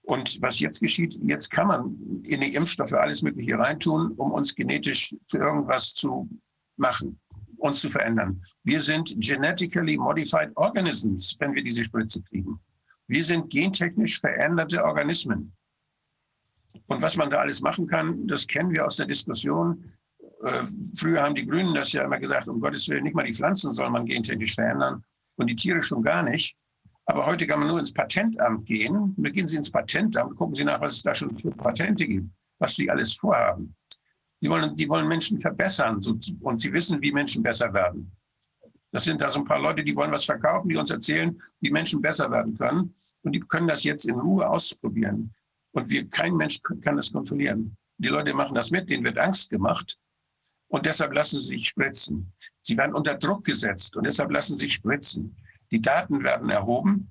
Und was jetzt geschieht, jetzt kann man in die Impfstoffe alles Mögliche reintun, um uns genetisch zu irgendwas zu machen, uns zu verändern. Wir sind genetically modified organisms, wenn wir diese Spritze kriegen. Wir sind gentechnisch veränderte Organismen. Und was man da alles machen kann, das kennen wir aus der Diskussion. Äh, früher haben die Grünen das ja immer gesagt, um Gottes Willen, nicht mal die Pflanzen soll man gentechnisch verändern und die Tiere schon gar nicht. Aber heute kann man nur ins Patentamt gehen. Beginnen Sie ins Patentamt, gucken Sie nach, was es da schon für Patente gibt, was die alles vorhaben. Die wollen, die wollen Menschen verbessern und sie wissen, wie Menschen besser werden. Das sind da so ein paar Leute, die wollen was verkaufen, die uns erzählen, wie Menschen besser werden können. Und die können das jetzt in Ruhe ausprobieren. Und wir, kein Mensch kann das kontrollieren. Die Leute machen das mit, denen wird Angst gemacht. Und deshalb lassen sie sich spritzen. Sie werden unter Druck gesetzt und deshalb lassen sie sich spritzen. Die Daten werden erhoben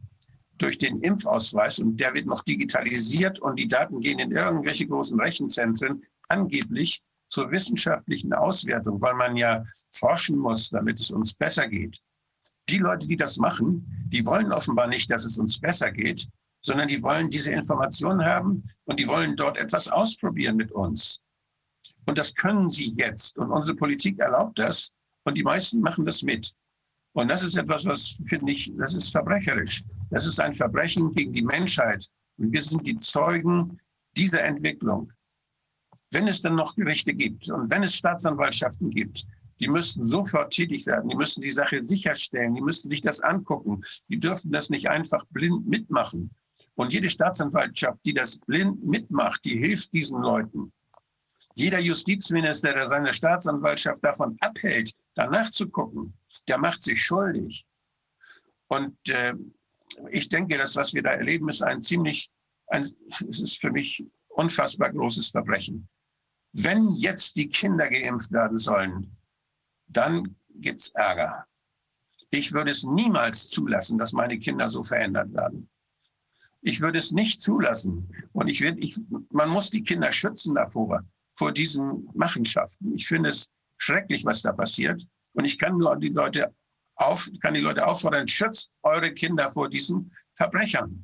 durch den Impfausweis und der wird noch digitalisiert und die Daten gehen in irgendwelche großen Rechenzentren angeblich zur wissenschaftlichen Auswertung, weil man ja forschen muss, damit es uns besser geht. Die Leute, die das machen, die wollen offenbar nicht, dass es uns besser geht, sondern die wollen diese Informationen haben und die wollen dort etwas ausprobieren mit uns. Und das können sie jetzt. Und unsere Politik erlaubt das. Und die meisten machen das mit. Und das ist etwas, was finde ich, das ist verbrecherisch. Das ist ein Verbrechen gegen die Menschheit. Und wir sind die Zeugen dieser Entwicklung. Wenn es dann noch Gerichte gibt und wenn es Staatsanwaltschaften gibt, die müssten sofort tätig werden. Die müssen die Sache sicherstellen. Die müssen sich das angucken. Die dürfen das nicht einfach blind mitmachen. Und jede Staatsanwaltschaft, die das blind mitmacht, die hilft diesen Leuten. Jeder Justizminister, der seine Staatsanwaltschaft davon abhält, danach zu gucken, der macht sich schuldig. Und äh, ich denke, das, was wir da erleben, ist ein ziemlich, ein, es ist für mich unfassbar großes Verbrechen. Wenn jetzt die Kinder geimpft werden sollen, dann gibt es Ärger. Ich würde es niemals zulassen, dass meine Kinder so verändert werden. Ich würde es nicht zulassen. Und ich will, ich, man muss die Kinder schützen davor, vor diesen Machenschaften. Ich finde es schrecklich, was da passiert. Und ich kann nur die Leute auf, kann die Leute auffordern, schützt eure Kinder vor diesen Verbrechern.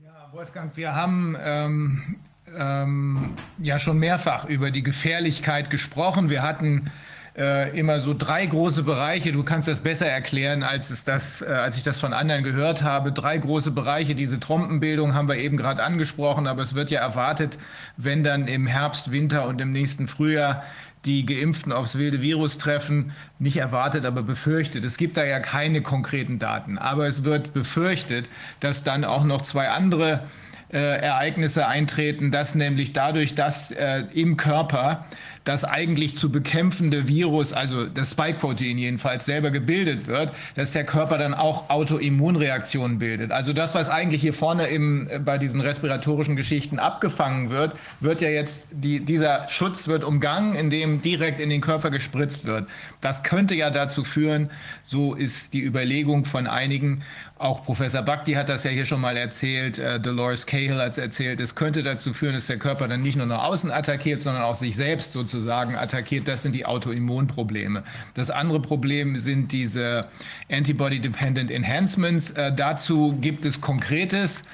Ja, Wolfgang, wir haben ähm, ähm, ja schon mehrfach über die Gefährlichkeit gesprochen. Wir hatten äh, immer so drei große Bereiche. Du kannst das besser erklären, als, es das, äh, als ich das von anderen gehört habe. Drei große Bereiche. Diese Trompenbildung haben wir eben gerade angesprochen, aber es wird ja erwartet, wenn dann im Herbst, Winter und im nächsten Frühjahr die Geimpften aufs wilde Virus treffen, nicht erwartet, aber befürchtet. Es gibt da ja keine konkreten Daten, aber es wird befürchtet, dass dann auch noch zwei andere äh, Ereignisse eintreten, dass nämlich dadurch, dass äh, im Körper das eigentlich zu bekämpfende Virus, also das Spike-Protein jedenfalls, selber gebildet wird, dass der Körper dann auch Autoimmunreaktionen bildet. Also das, was eigentlich hier vorne im, äh, bei diesen respiratorischen Geschichten abgefangen wird, wird ja jetzt, die, dieser Schutz wird umgangen, indem direkt in den Körper gespritzt wird. Das könnte ja dazu führen, so ist die Überlegung von einigen, auch Professor Bakti hat das ja hier schon mal erzählt, äh, Dolores Cahill hat es erzählt, es könnte dazu führen, dass der Körper dann nicht nur nach außen attackiert, sondern auch sich selbst sozusagen attackiert. Das sind die Autoimmunprobleme. Das andere Problem sind diese Antibody-Dependent Enhancements. Äh, dazu gibt es Konkretes.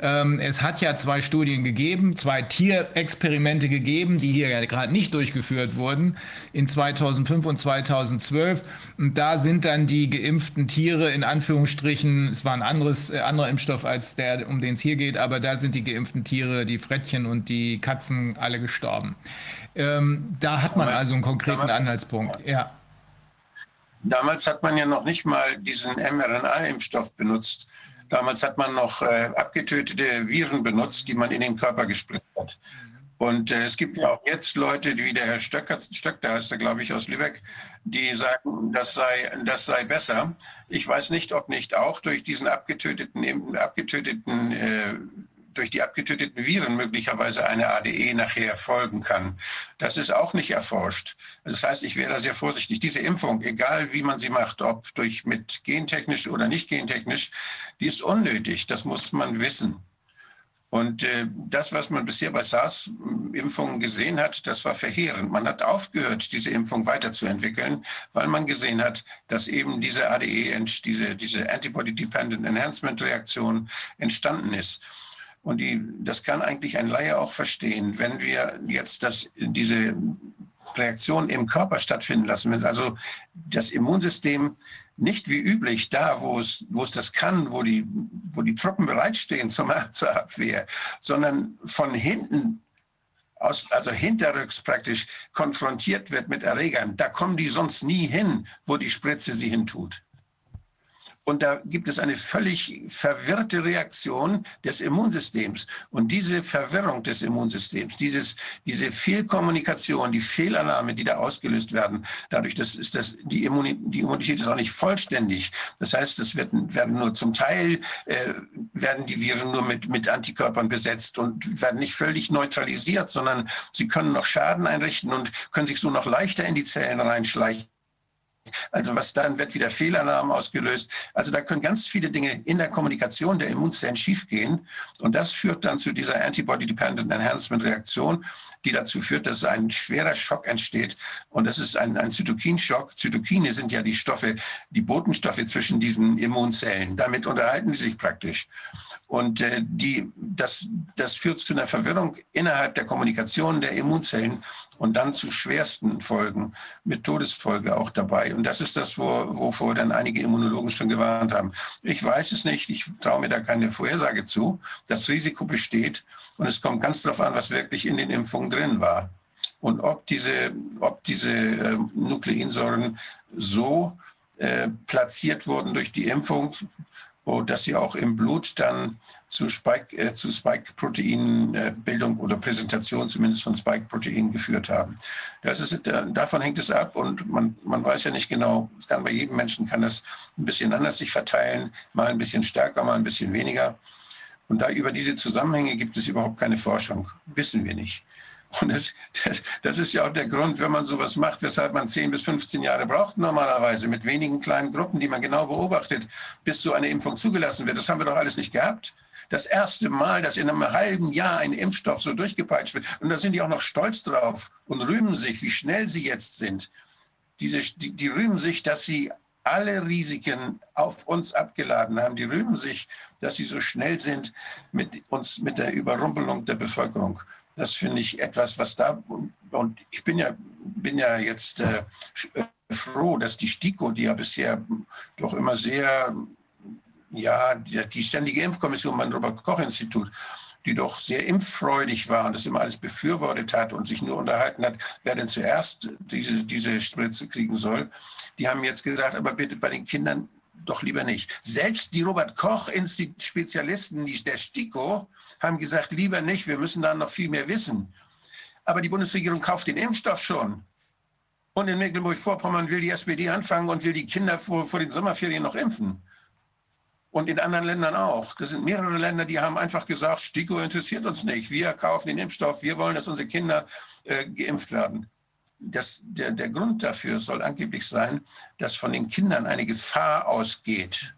Ähm, es hat ja zwei Studien gegeben, zwei Tierexperimente gegeben, die hier ja gerade nicht durchgeführt wurden, in 2005 und 2012. Und da sind dann die geimpften Tiere in Anführungsstrichen, es war ein anderes, äh, anderer Impfstoff als der, um den es hier geht, aber da sind die geimpften Tiere, die Frettchen und die Katzen alle gestorben. Ähm, da hat man also einen konkreten Anhaltspunkt. Ja. Damals hat man ja noch nicht mal diesen mRNA-Impfstoff benutzt. Damals hat man noch äh, abgetötete Viren benutzt, die man in den Körper gespritzt hat. Und äh, es gibt ja auch jetzt Leute, wie der Herr Stöcker, Stöck, da ist er, glaube ich, aus Lübeck, die sagen, das sei, das sei besser. Ich weiß nicht, ob nicht auch durch diesen abgetöteten, abgetöteten äh, durch die abgetöteten Viren möglicherweise eine ADE nachher folgen kann. Das ist auch nicht erforscht. Das heißt, ich wäre da sehr vorsichtig. Diese Impfung, egal wie man sie macht, ob durch mit gentechnisch oder nicht gentechnisch, die ist unnötig. Das muss man wissen. Und äh, das, was man bisher bei SARS-Impfungen gesehen hat, das war verheerend. Man hat aufgehört, diese Impfung weiterzuentwickeln, weil man gesehen hat, dass eben diese ADE, diese, diese Antibody-Dependent Enhancement-Reaktion entstanden ist. Und die, das kann eigentlich ein Laie auch verstehen, wenn wir jetzt das, diese Reaktion im Körper stattfinden lassen, wenn also das Immunsystem nicht wie üblich da, wo es, wo es das kann, wo die, wo die Truppen bereitstehen zum, [laughs] zur Abwehr, sondern von hinten aus, also hinterrücks praktisch konfrontiert wird mit Erregern. Da kommen die sonst nie hin, wo die Spritze sie hintut. Und da gibt es eine völlig verwirrte Reaktion des Immunsystems. Und diese Verwirrung des Immunsystems, dieses, diese Fehlkommunikation, die Fehlalarme, die da ausgelöst werden, dadurch dass ist das, die, Immunität, ist auch nicht vollständig. Das heißt, es werden, werden nur zum Teil, äh, werden die Viren nur mit, mit Antikörpern besetzt und werden nicht völlig neutralisiert, sondern sie können noch Schaden einrichten und können sich so noch leichter in die Zellen reinschleichen also was dann wird wieder Fehlalarm ausgelöst. Also da können ganz viele Dinge in der Kommunikation der Immunzellen schiefgehen. Und das führt dann zu dieser Antibody-Dependent Enhancement-Reaktion, die dazu führt, dass ein schwerer Schock entsteht. Und das ist ein, ein Zytokinschock. Zytokine sind ja die Stoffe, die Botenstoffe zwischen diesen Immunzellen. Damit unterhalten sie sich praktisch. Und äh, die, das, das führt zu einer Verwirrung innerhalb der Kommunikation der Immunzellen. Und dann zu schwersten Folgen mit Todesfolge auch dabei. Und das ist das, wo, wovor dann einige Immunologen schon gewarnt haben. Ich weiß es nicht, ich traue mir da keine Vorhersage zu. Das Risiko besteht und es kommt ganz darauf an, was wirklich in den Impfungen drin war und ob diese, ob diese äh, Nukleinsäuren so äh, platziert wurden durch die Impfung, dass sie auch im Blut dann zu Spike, äh, zu Spike-Proteinbildung oder Präsentation zumindest von Spike-Proteinen geführt haben. Das ist, äh, davon hängt es ab und man, man weiß ja nicht genau, es kann bei jedem Menschen kann das ein bisschen anders sich verteilen, mal ein bisschen stärker, mal ein bisschen weniger. Und da über diese Zusammenhänge gibt es überhaupt keine Forschung, wissen wir nicht. Und das, das, ist ja auch der Grund, wenn man sowas macht, weshalb man 10 bis 15 Jahre braucht normalerweise mit wenigen kleinen Gruppen, die man genau beobachtet, bis so eine Impfung zugelassen wird. Das haben wir doch alles nicht gehabt. Das erste Mal, dass in einem halben Jahr ein Impfstoff so durchgepeitscht wird. Und da sind die auch noch stolz drauf und rühmen sich, wie schnell sie jetzt sind. Diese, die, die rühmen sich, dass sie alle Risiken auf uns abgeladen haben. Die rühmen sich, dass sie so schnell sind mit uns, mit der Überrumpelung der Bevölkerung. Das finde ich etwas, was da, und ich bin ja, bin ja jetzt äh, äh, froh, dass die STIKO, die ja bisher doch immer sehr, ja, die, die Ständige Impfkommission beim Robert-Koch-Institut, die doch sehr impffreudig war und das immer alles befürwortet hat und sich nur unterhalten hat, wer denn zuerst diese, diese Spritze kriegen soll, die haben jetzt gesagt, aber bitte bei den Kindern doch lieber nicht. Selbst die Robert-Koch-Spezialisten, der STIKO, haben gesagt, lieber nicht, wir müssen da noch viel mehr wissen. Aber die Bundesregierung kauft den Impfstoff schon. Und in Mecklenburg-Vorpommern will die SPD anfangen und will die Kinder vor, vor den Sommerferien noch impfen. Und in anderen Ländern auch. Das sind mehrere Länder, die haben einfach gesagt, STIKO interessiert uns nicht. Wir kaufen den Impfstoff. Wir wollen, dass unsere Kinder äh, geimpft werden. Das, der, der Grund dafür soll angeblich sein, dass von den Kindern eine Gefahr ausgeht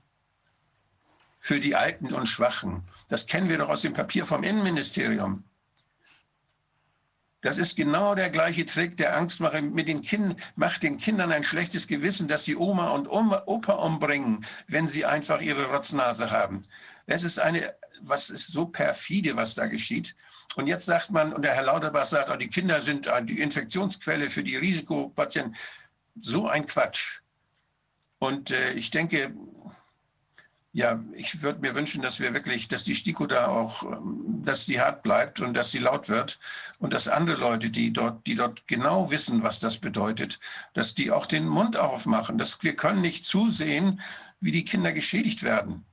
für die Alten und Schwachen. Das kennen wir doch aus dem Papier vom Innenministerium. Das ist genau der gleiche Trick der Angstmache mit den Kindern, macht den Kindern ein schlechtes Gewissen, dass sie Oma und Oma, Opa umbringen, wenn sie einfach ihre Rotznase haben. Es ist eine, was ist so perfide, was da geschieht. Und jetzt sagt man, und der Herr Lauterbach sagt, oh, die Kinder sind die Infektionsquelle für die Risikopatienten. So ein Quatsch. Und äh, ich denke, ja, ich würde mir wünschen, dass wir wirklich, dass die STIKO da auch, ähm, dass die hart bleibt und dass sie laut wird und dass andere Leute, die dort, die dort genau wissen, was das bedeutet, dass die auch den Mund aufmachen. Dass wir können nicht zusehen, wie die Kinder geschädigt werden.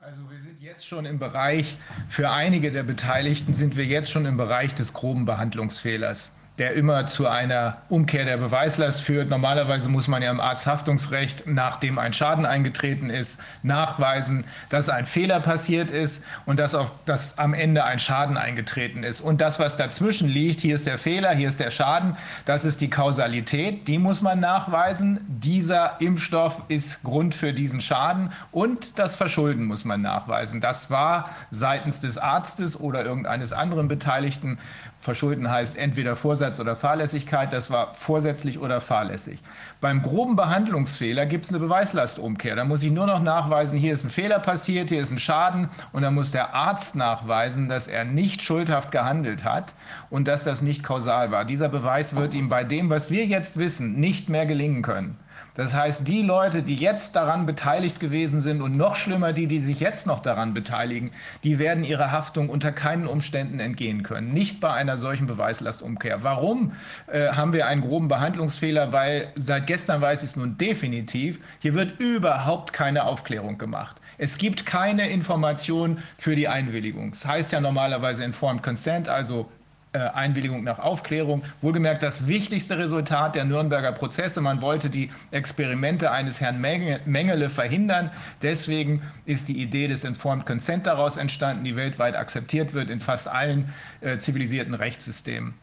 Also wir sind jetzt schon im Bereich, für einige der Beteiligten sind wir jetzt schon im Bereich des groben Behandlungsfehlers der immer zu einer Umkehr der Beweislast führt. Normalerweise muss man ja im Arzthaftungsrecht, nachdem ein Schaden eingetreten ist, nachweisen, dass ein Fehler passiert ist und dass, auch, dass am Ende ein Schaden eingetreten ist. Und das, was dazwischen liegt, hier ist der Fehler, hier ist der Schaden, das ist die Kausalität, die muss man nachweisen. Dieser Impfstoff ist Grund für diesen Schaden und das Verschulden muss man nachweisen. Das war seitens des Arztes oder irgendeines anderen Beteiligten Verschulden heißt entweder Vorsatz oder Fahrlässigkeit, das war vorsätzlich oder fahrlässig. Beim groben Behandlungsfehler gibt es eine Beweislastumkehr. Da muss ich nur noch nachweisen, hier ist ein Fehler passiert, hier ist ein Schaden und dann muss der Arzt nachweisen, dass er nicht schuldhaft gehandelt hat und dass das nicht kausal war. Dieser Beweis wird ihm bei dem, was wir jetzt wissen, nicht mehr gelingen können. Das heißt, die Leute, die jetzt daran beteiligt gewesen sind und noch schlimmer die, die sich jetzt noch daran beteiligen, die werden ihrer Haftung unter keinen Umständen entgehen können. Nicht bei einer solchen Beweislastumkehr. Warum äh, haben wir einen groben Behandlungsfehler? Weil seit gestern weiß ich es nun definitiv, hier wird überhaupt keine Aufklärung gemacht. Es gibt keine Information für die Einwilligung. Das heißt ja normalerweise Informed Consent, also Einwilligung nach Aufklärung. Wohlgemerkt das wichtigste Resultat der Nürnberger Prozesse. Man wollte die Experimente eines Herrn Mengele verhindern. Deswegen ist die Idee des Informed Consent daraus entstanden, die weltweit akzeptiert wird in fast allen äh, zivilisierten Rechtssystemen.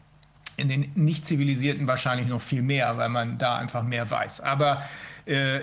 In den nicht zivilisierten wahrscheinlich noch viel mehr, weil man da einfach mehr weiß. Aber äh,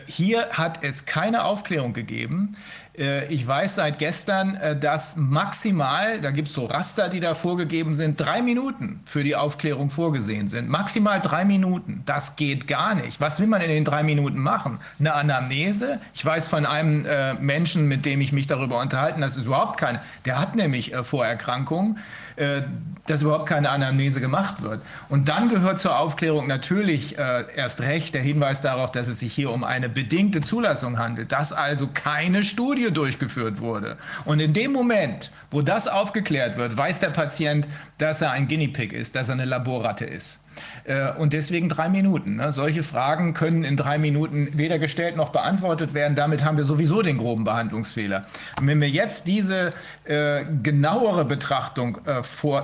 hier hat es keine Aufklärung gegeben. Äh, ich weiß seit gestern, äh, dass maximal, da gibt es so Raster, die da vorgegeben sind, drei Minuten für die Aufklärung vorgesehen sind. Maximal drei Minuten. Das geht gar nicht. Was will man in den drei Minuten machen? Eine Anamnese? Ich weiß von einem Menschen, mit dem ich mich darüber unterhalten, das ist überhaupt keine. Der hat nämlich Vorerkrankungen. Äh, dass überhaupt keine Anamnese gemacht wird. Und dann gehört zur Aufklärung natürlich äh, erst recht der Hinweis darauf, dass es sich hier um eine bedingte Zulassung handelt, dass also keine Studie durchgeführt wurde. Und in dem Moment, wo das aufgeklärt wird, weiß der Patient, dass er ein Guinea Pig ist, dass er eine Laborratte ist. Äh, und deswegen drei Minuten. Ne? Solche Fragen können in drei Minuten weder gestellt noch beantwortet werden. Damit haben wir sowieso den groben Behandlungsfehler. Und wenn wir jetzt diese äh, genauere Betrachtung äh,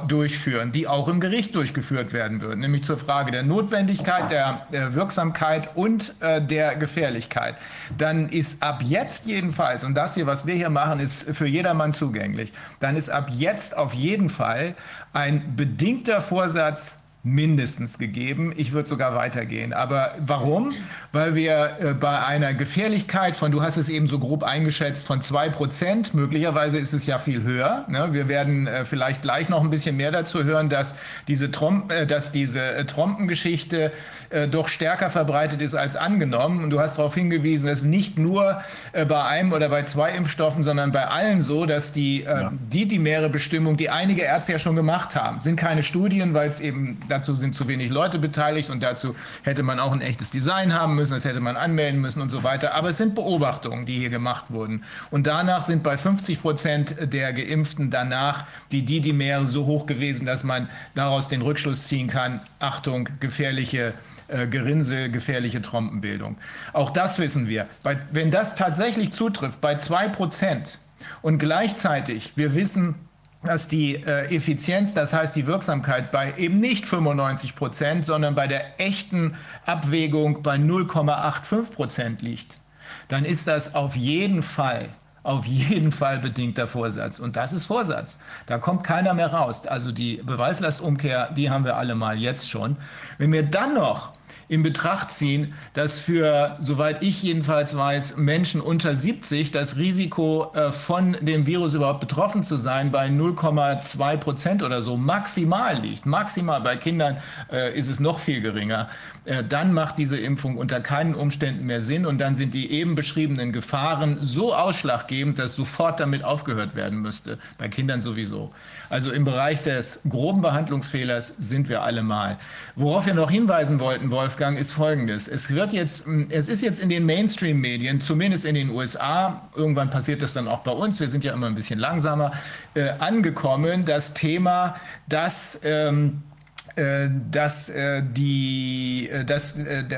durchführen, die auch im Gericht durchgeführt werden würde, nämlich zur Frage der Notwendigkeit, der, Wirksamkeit und der Gefährlichkeit, dann ist ab jetzt jedenfalls, und das hier, was wir hier machen, ist für jedermann zugänglich, dann ist ab jetzt auf jeden Fall ein bedingter Vorsatz mindestens gegeben. Ich würde sogar weitergehen. Aber warum? Weil wir äh, bei einer Gefährlichkeit von, du hast es eben so grob eingeschätzt, von zwei Prozent, möglicherweise ist es ja viel höher. Ne? Wir werden äh, vielleicht gleich noch ein bisschen mehr dazu hören, dass diese, Trom äh, dass diese äh, Trompengeschichte äh, doch stärker verbreitet ist als angenommen. Und du hast darauf hingewiesen, dass nicht nur äh, bei einem oder bei zwei Impfstoffen, sondern bei allen so, dass die, ja. die dimere Bestimmung, die einige Ärzte ja schon gemacht haben, sind keine Studien, weil es eben dazu sind zu wenig Leute beteiligt und dazu hätte man auch ein echtes Design haben müssen, das hätte man anmelden müssen und so weiter. Aber es sind Beobachtungen, die hier gemacht wurden. Und danach sind bei 50 Prozent der Geimpften danach die Didimere so hoch gewesen, dass man daraus den Rückschluss ziehen kann, Achtung, gefährliche äh, gefährliche Trompenbildung. Auch das wissen wir. Bei, wenn das tatsächlich zutrifft, bei 2 Prozent und gleichzeitig wir wissen, dass die äh, Effizienz, das heißt die Wirksamkeit bei eben nicht 95 Prozent, sondern bei der echten Abwägung bei 0,85 Prozent liegt, dann ist das auf jeden Fall auf jeden Fall bedingter Vorsatz. Und das ist Vorsatz. Da kommt keiner mehr raus. Also die Beweislastumkehr, die haben wir alle mal jetzt schon. Wenn wir dann noch in Betracht ziehen, dass für, soweit ich jedenfalls weiß, Menschen unter 70 das Risiko äh, von dem Virus überhaupt betroffen zu sein bei 0,2 Prozent oder so maximal liegt. Maximal bei Kindern äh, ist es noch viel geringer. Äh, dann macht diese Impfung unter keinen Umständen mehr Sinn und dann sind die eben beschriebenen Gefahren so ausschlaggebend, dass sofort damit aufgehört werden müsste. Bei Kindern sowieso. Also im Bereich des groben Behandlungsfehlers sind wir alle mal. Worauf wir noch hinweisen wollten, Wolfgang, ist Folgendes. Es wird jetzt, es ist jetzt in den Mainstream-Medien, zumindest in den USA, irgendwann passiert das dann auch bei uns, wir sind ja immer ein bisschen langsamer, äh, angekommen, das Thema, dass ähm, äh, dass äh, die, äh, das,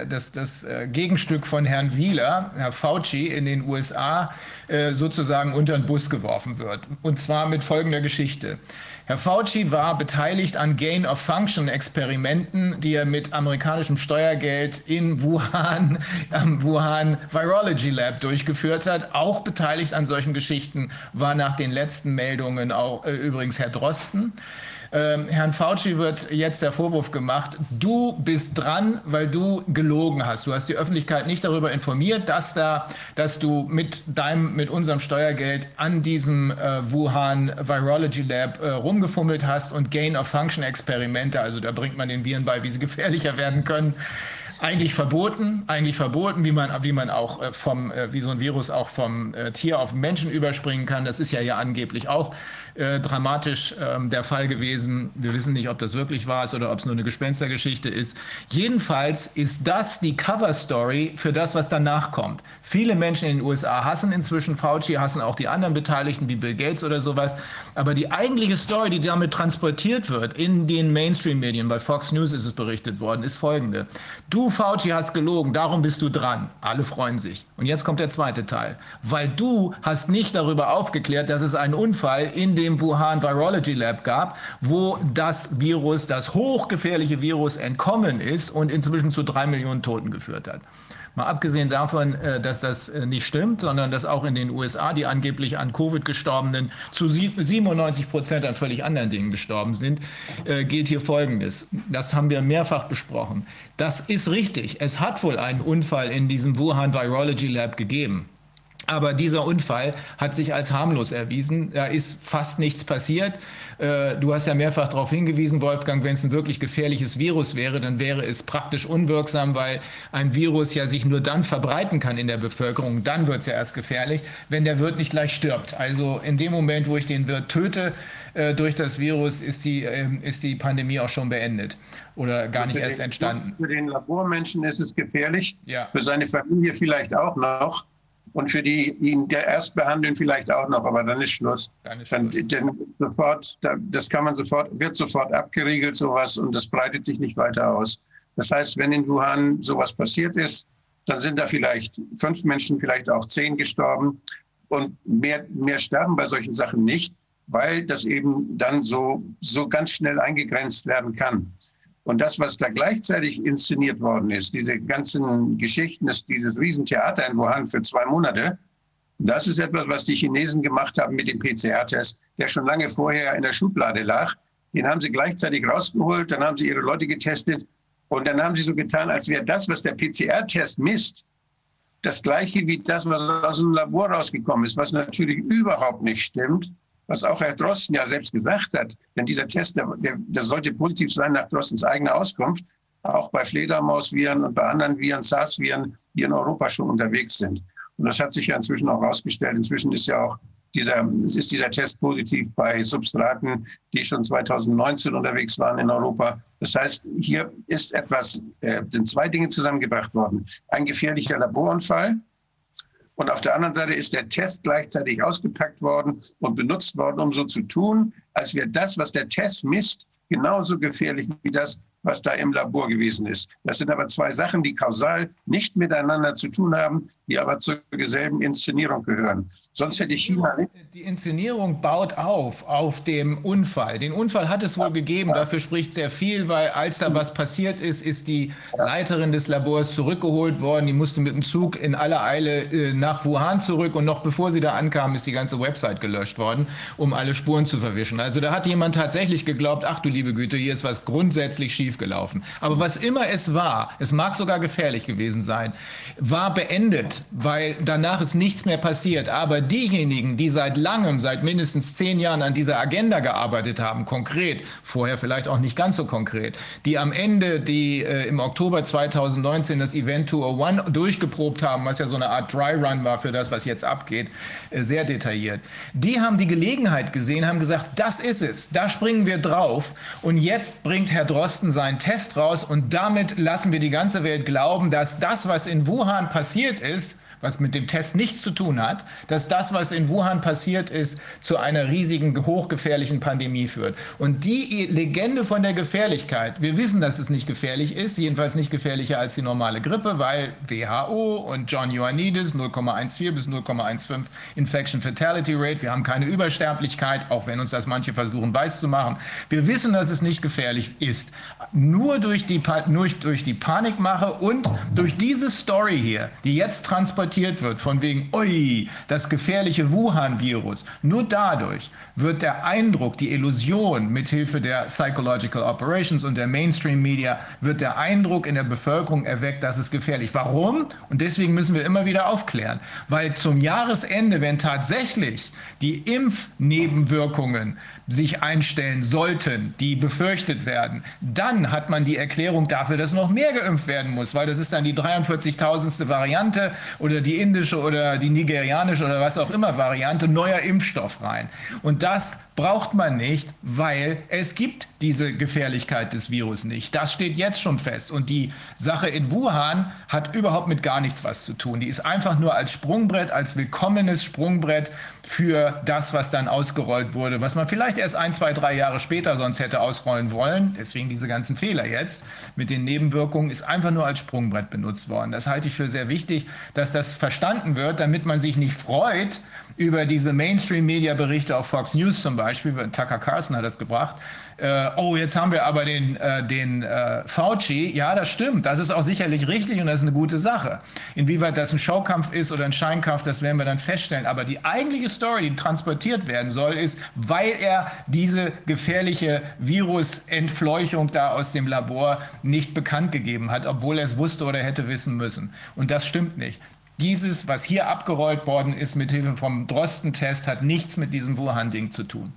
das, das Gegenstück von Herrn Wieler, Herr Fauci, in den USA sozusagen unter den Bus geworfen wird. Und zwar mit folgender Geschichte. Herr Fauci war beteiligt an Gain-of-Function-Experimenten, die er mit amerikanischem Steuergeld in Wuhan, [laughs] am Wuhan Virology Lab durchgeführt hat. Auch beteiligt an solchen Geschichten war nach den letzten Meldungen auch äh, übrigens Herr Drosten. Ähm, Herrn Fauci wird jetzt der Vorwurf gemacht, du bist dran, weil du gelogen hast. Du hast die Öffentlichkeit nicht darüber informiert, dass, da, dass du mit, deinem, mit unserem Steuergeld an diesem äh, Wuhan Virology Lab äh, rumgefummelt hast und Gain-of-Function-Experimente, also da bringt man den Viren bei, wie sie gefährlicher werden können, eigentlich verboten, eigentlich verboten, wie man, wie man auch äh, vom, äh, wie so ein Virus auch vom äh, Tier auf Menschen überspringen kann. Das ist ja ja angeblich auch äh, dramatisch ähm, der Fall gewesen. Wir wissen nicht, ob das wirklich war oder ob es nur eine Gespenstergeschichte ist. Jedenfalls ist das die Cover Story für das, was danach kommt. Viele Menschen in den USA hassen inzwischen Fauci, hassen auch die anderen Beteiligten wie Bill Gates oder sowas. Aber die eigentliche Story, die damit transportiert wird in den Mainstream-Medien, bei Fox News ist es berichtet worden, ist folgende. Du, Fauci, hast gelogen, darum bist du dran. Alle freuen sich. Und jetzt kommt der zweite Teil. Weil du hast nicht darüber aufgeklärt, dass es einen Unfall in dem Wuhan Virology Lab gab, wo das Virus, das hochgefährliche Virus entkommen ist und inzwischen zu drei Millionen Toten geführt hat. Mal abgesehen davon, äh, dass das äh, nicht stimmt, sondern dass auch in den USA die angeblich an Covid gestorbenen zu 97 Prozent an völlig anderen Dingen gestorben sind, äh, gilt hier Folgendes. Das haben wir mehrfach besprochen. Das ist richtig. Es hat wohl einen Unfall in diesem Wuhan Virology Lab gegeben. Aber dieser Unfall hat sich als harmlos erwiesen. Da ist fast nichts passiert. Äh, du hast ja mehrfach darauf hingewiesen, Wolfgang, wenn es ein wirklich gefährliches Virus wäre, dann wäre es praktisch unwirksam, weil ein Virus ja sich nur dann verbreiten kann in der Bevölkerung. Dann wird es ja erst gefährlich, wenn der Wirt nicht gleich stirbt. Also in dem Moment, wo ich den Wirt töte, äh, durch das Virus ist die, äh, ist die Pandemie auch schon beendet oder gar nicht erst den- entstanden. Für den Labormenschen ist es gefährlich, Ja. für seine Familie vielleicht auch noch und für die, die ihn der erst behandeln vielleicht auch noch, aber dann ist Schluss. Dann ist Dann, Schluss. dann sofort, da- das kann man sofort, wird sofort abgeriegelt, sowas, und das breitet sich nicht weiter aus. Das heißt, wenn in Wuhan sowas passiert ist, dann sind da vielleicht fünf Menschen, vielleicht auch zehn gestorben. Und mehr, mehr sterben bei solchen Sachen nicht, weil das eben dann so, so ganz schnell eingegrenzt werden kann. Und das, was da gleichzeitig inszeniert worden ist, diese ganzen Geschichten, dieses Riesentheater in Wuhan für zwei Monate, das ist etwas, was die Chinesen gemacht haben mit dem PCR-Test, der schon lange vorher in der Schublade lag. Den haben sie gleichzeitig rausgeholt, dann haben sie ihre Leute getestet und dann haben sie so getan, als wäre das, was der PCR-Test misst, das gleiche wie das, was aus dem Labor rausgekommen ist, was natürlich überhaupt nicht stimmt, was auch Herr Drosten ja selbst gesagt hat. Denn dieser Test, der, der, sollte positiv sein nach Drostens eigener Auskunft, auch bei Fledermausviren und bei anderen Viren, SARS-Viren, die in Europa schon unterwegs sind. Und das hat sich ja inzwischen auch herausgestellt. Inzwischen ist ja auch dieser, es ist dieser Test positiv bei Substraten, die schon 2019 unterwegs waren in Europa. Das heißt, hier ist etwas, äh, sind zwei Dinge zusammengebracht worden. Ein gefährlicher Laborunfall und auf der anderen Seite ist der Test gleichzeitig ausgepackt worden und benutzt worden, um so zu tun, als wäre das, was der Test misst, genauso gefährlich wie das, was da im Labor gewesen ist. Das sind aber zwei Sachen, die kausal nicht miteinander zu tun haben, die aber zur selben Inszenierung gehören. Sonst hätte China nicht. Die Inszenierung baut auf, auf dem Unfall. Den Unfall hat es wohl gegeben, dafür spricht sehr viel, weil als da was passiert ist, ist die Leiterin des Labors zurückgeholt worden. Die musste mit dem Zug in aller Eile äh, nach Wuhan zurück und noch bevor sie da ankam, ist die ganze Website gelöscht worden, um alle Spuren zu verwischen. Also da hat jemand tatsächlich geglaubt, ach du liebe Güte, hier ist was grundsätzlich schiefgelaufen. Aber was immer es war, es mag sogar gefährlich gewesen sein, war beendet, weil danach ist nichts mehr passiert. Aber diejenigen, die seit langem, seit mindestens zehn Jahren an dieser Agenda gearbeitet haben, konkret, vorher vielleicht auch nicht ganz so konkret, die am Ende, die äh, im Oktober 2019 das Event 201 durchgeprobt haben, was ja so eine Art Dry Run war für das, was jetzt abgeht, äh, sehr detailliert, die haben die Gelegenheit gesehen, haben gesagt, das ist es, da springen wir drauf und jetzt bringt Herr Drosten seinen Test raus und damit lassen wir die ganze Welt glauben, dass das, was in Wuhan passiert ist, was mit dem Test nichts zu tun hat, dass das, was in Wuhan passiert ist, zu einer riesigen, hochgefährlichen Pandemie führt. Und die Legende von der Gefährlichkeit, wir wissen, dass es nicht gefährlich ist, jedenfalls nicht gefährlicher als die normale Grippe, weil WHO und John Ioannidis 0,14 bis 0,15 Infection Fatality Rate, wir haben keine Übersterblichkeit, auch wenn uns das manche versuchen weiß zu machen. Wir wissen, dass es nicht gefährlich ist. Nur durch die, nur durch die Panikmache und durch diese Story hier, die jetzt transportiert wird, von wegen, ui, das gefährliche Wuhan-Virus, nur dadurch wird der Eindruck, die Illusion mithilfe der Psychological Operations und der Mainstream-Media, wird der Eindruck in der Bevölkerung erweckt, dass es gefährlich. Warum? Und deswegen müssen wir immer wieder aufklären. Weil zum Jahresende, wenn tatsächlich die Impfnebenwirkungen sich einstellen sollten, die befürchtet werden, dann hat man die Erklärung dafür, dass noch mehr geimpft werden muss, weil das ist dann die 43.000. Variante oder die indische oder die nigerianische oder was auch immer Variante neuer Impfstoff rein. Und das braucht man nicht, weil es gibt diese Gefährlichkeit des Virus nicht. Das steht jetzt schon fest. Und die Sache in Wuhan hat überhaupt mit gar nichts was zu tun. Die ist einfach nur als Sprungbrett, als willkommenes Sprungbrett für das, was dann ausgerollt wurde, was man vielleicht erst ein, zwei, drei Jahre später sonst hätte ausrollen wollen. Deswegen diese ganzen Fehler jetzt mit den Nebenwirkungen ist einfach nur als Sprungbrett benutzt worden. Das halte ich für sehr wichtig, dass das verstanden wird, damit man sich nicht freut über diese Mainstream-Media-Berichte auf Fox News zum Beispiel. Tucker Carlson hat das gebracht. Äh, oh, jetzt haben wir aber den, äh, den äh, Fauci. Ja, das stimmt. Das ist auch sicherlich richtig und das ist eine gute Sache. Inwieweit das ein Showkampf ist oder ein Scheinkampf, das werden wir dann feststellen. Aber die eigentliche Story, die transportiert werden soll, ist, weil er diese gefährliche Virusentfleuchung da aus dem Labor nicht bekannt gegeben hat, obwohl er es wusste oder hätte wissen müssen. Und das stimmt nicht. Dieses, was hier abgerollt worden ist mit Hilfe vom Drosten-Test, hat nichts mit diesem Wuhan-Ding zu tun.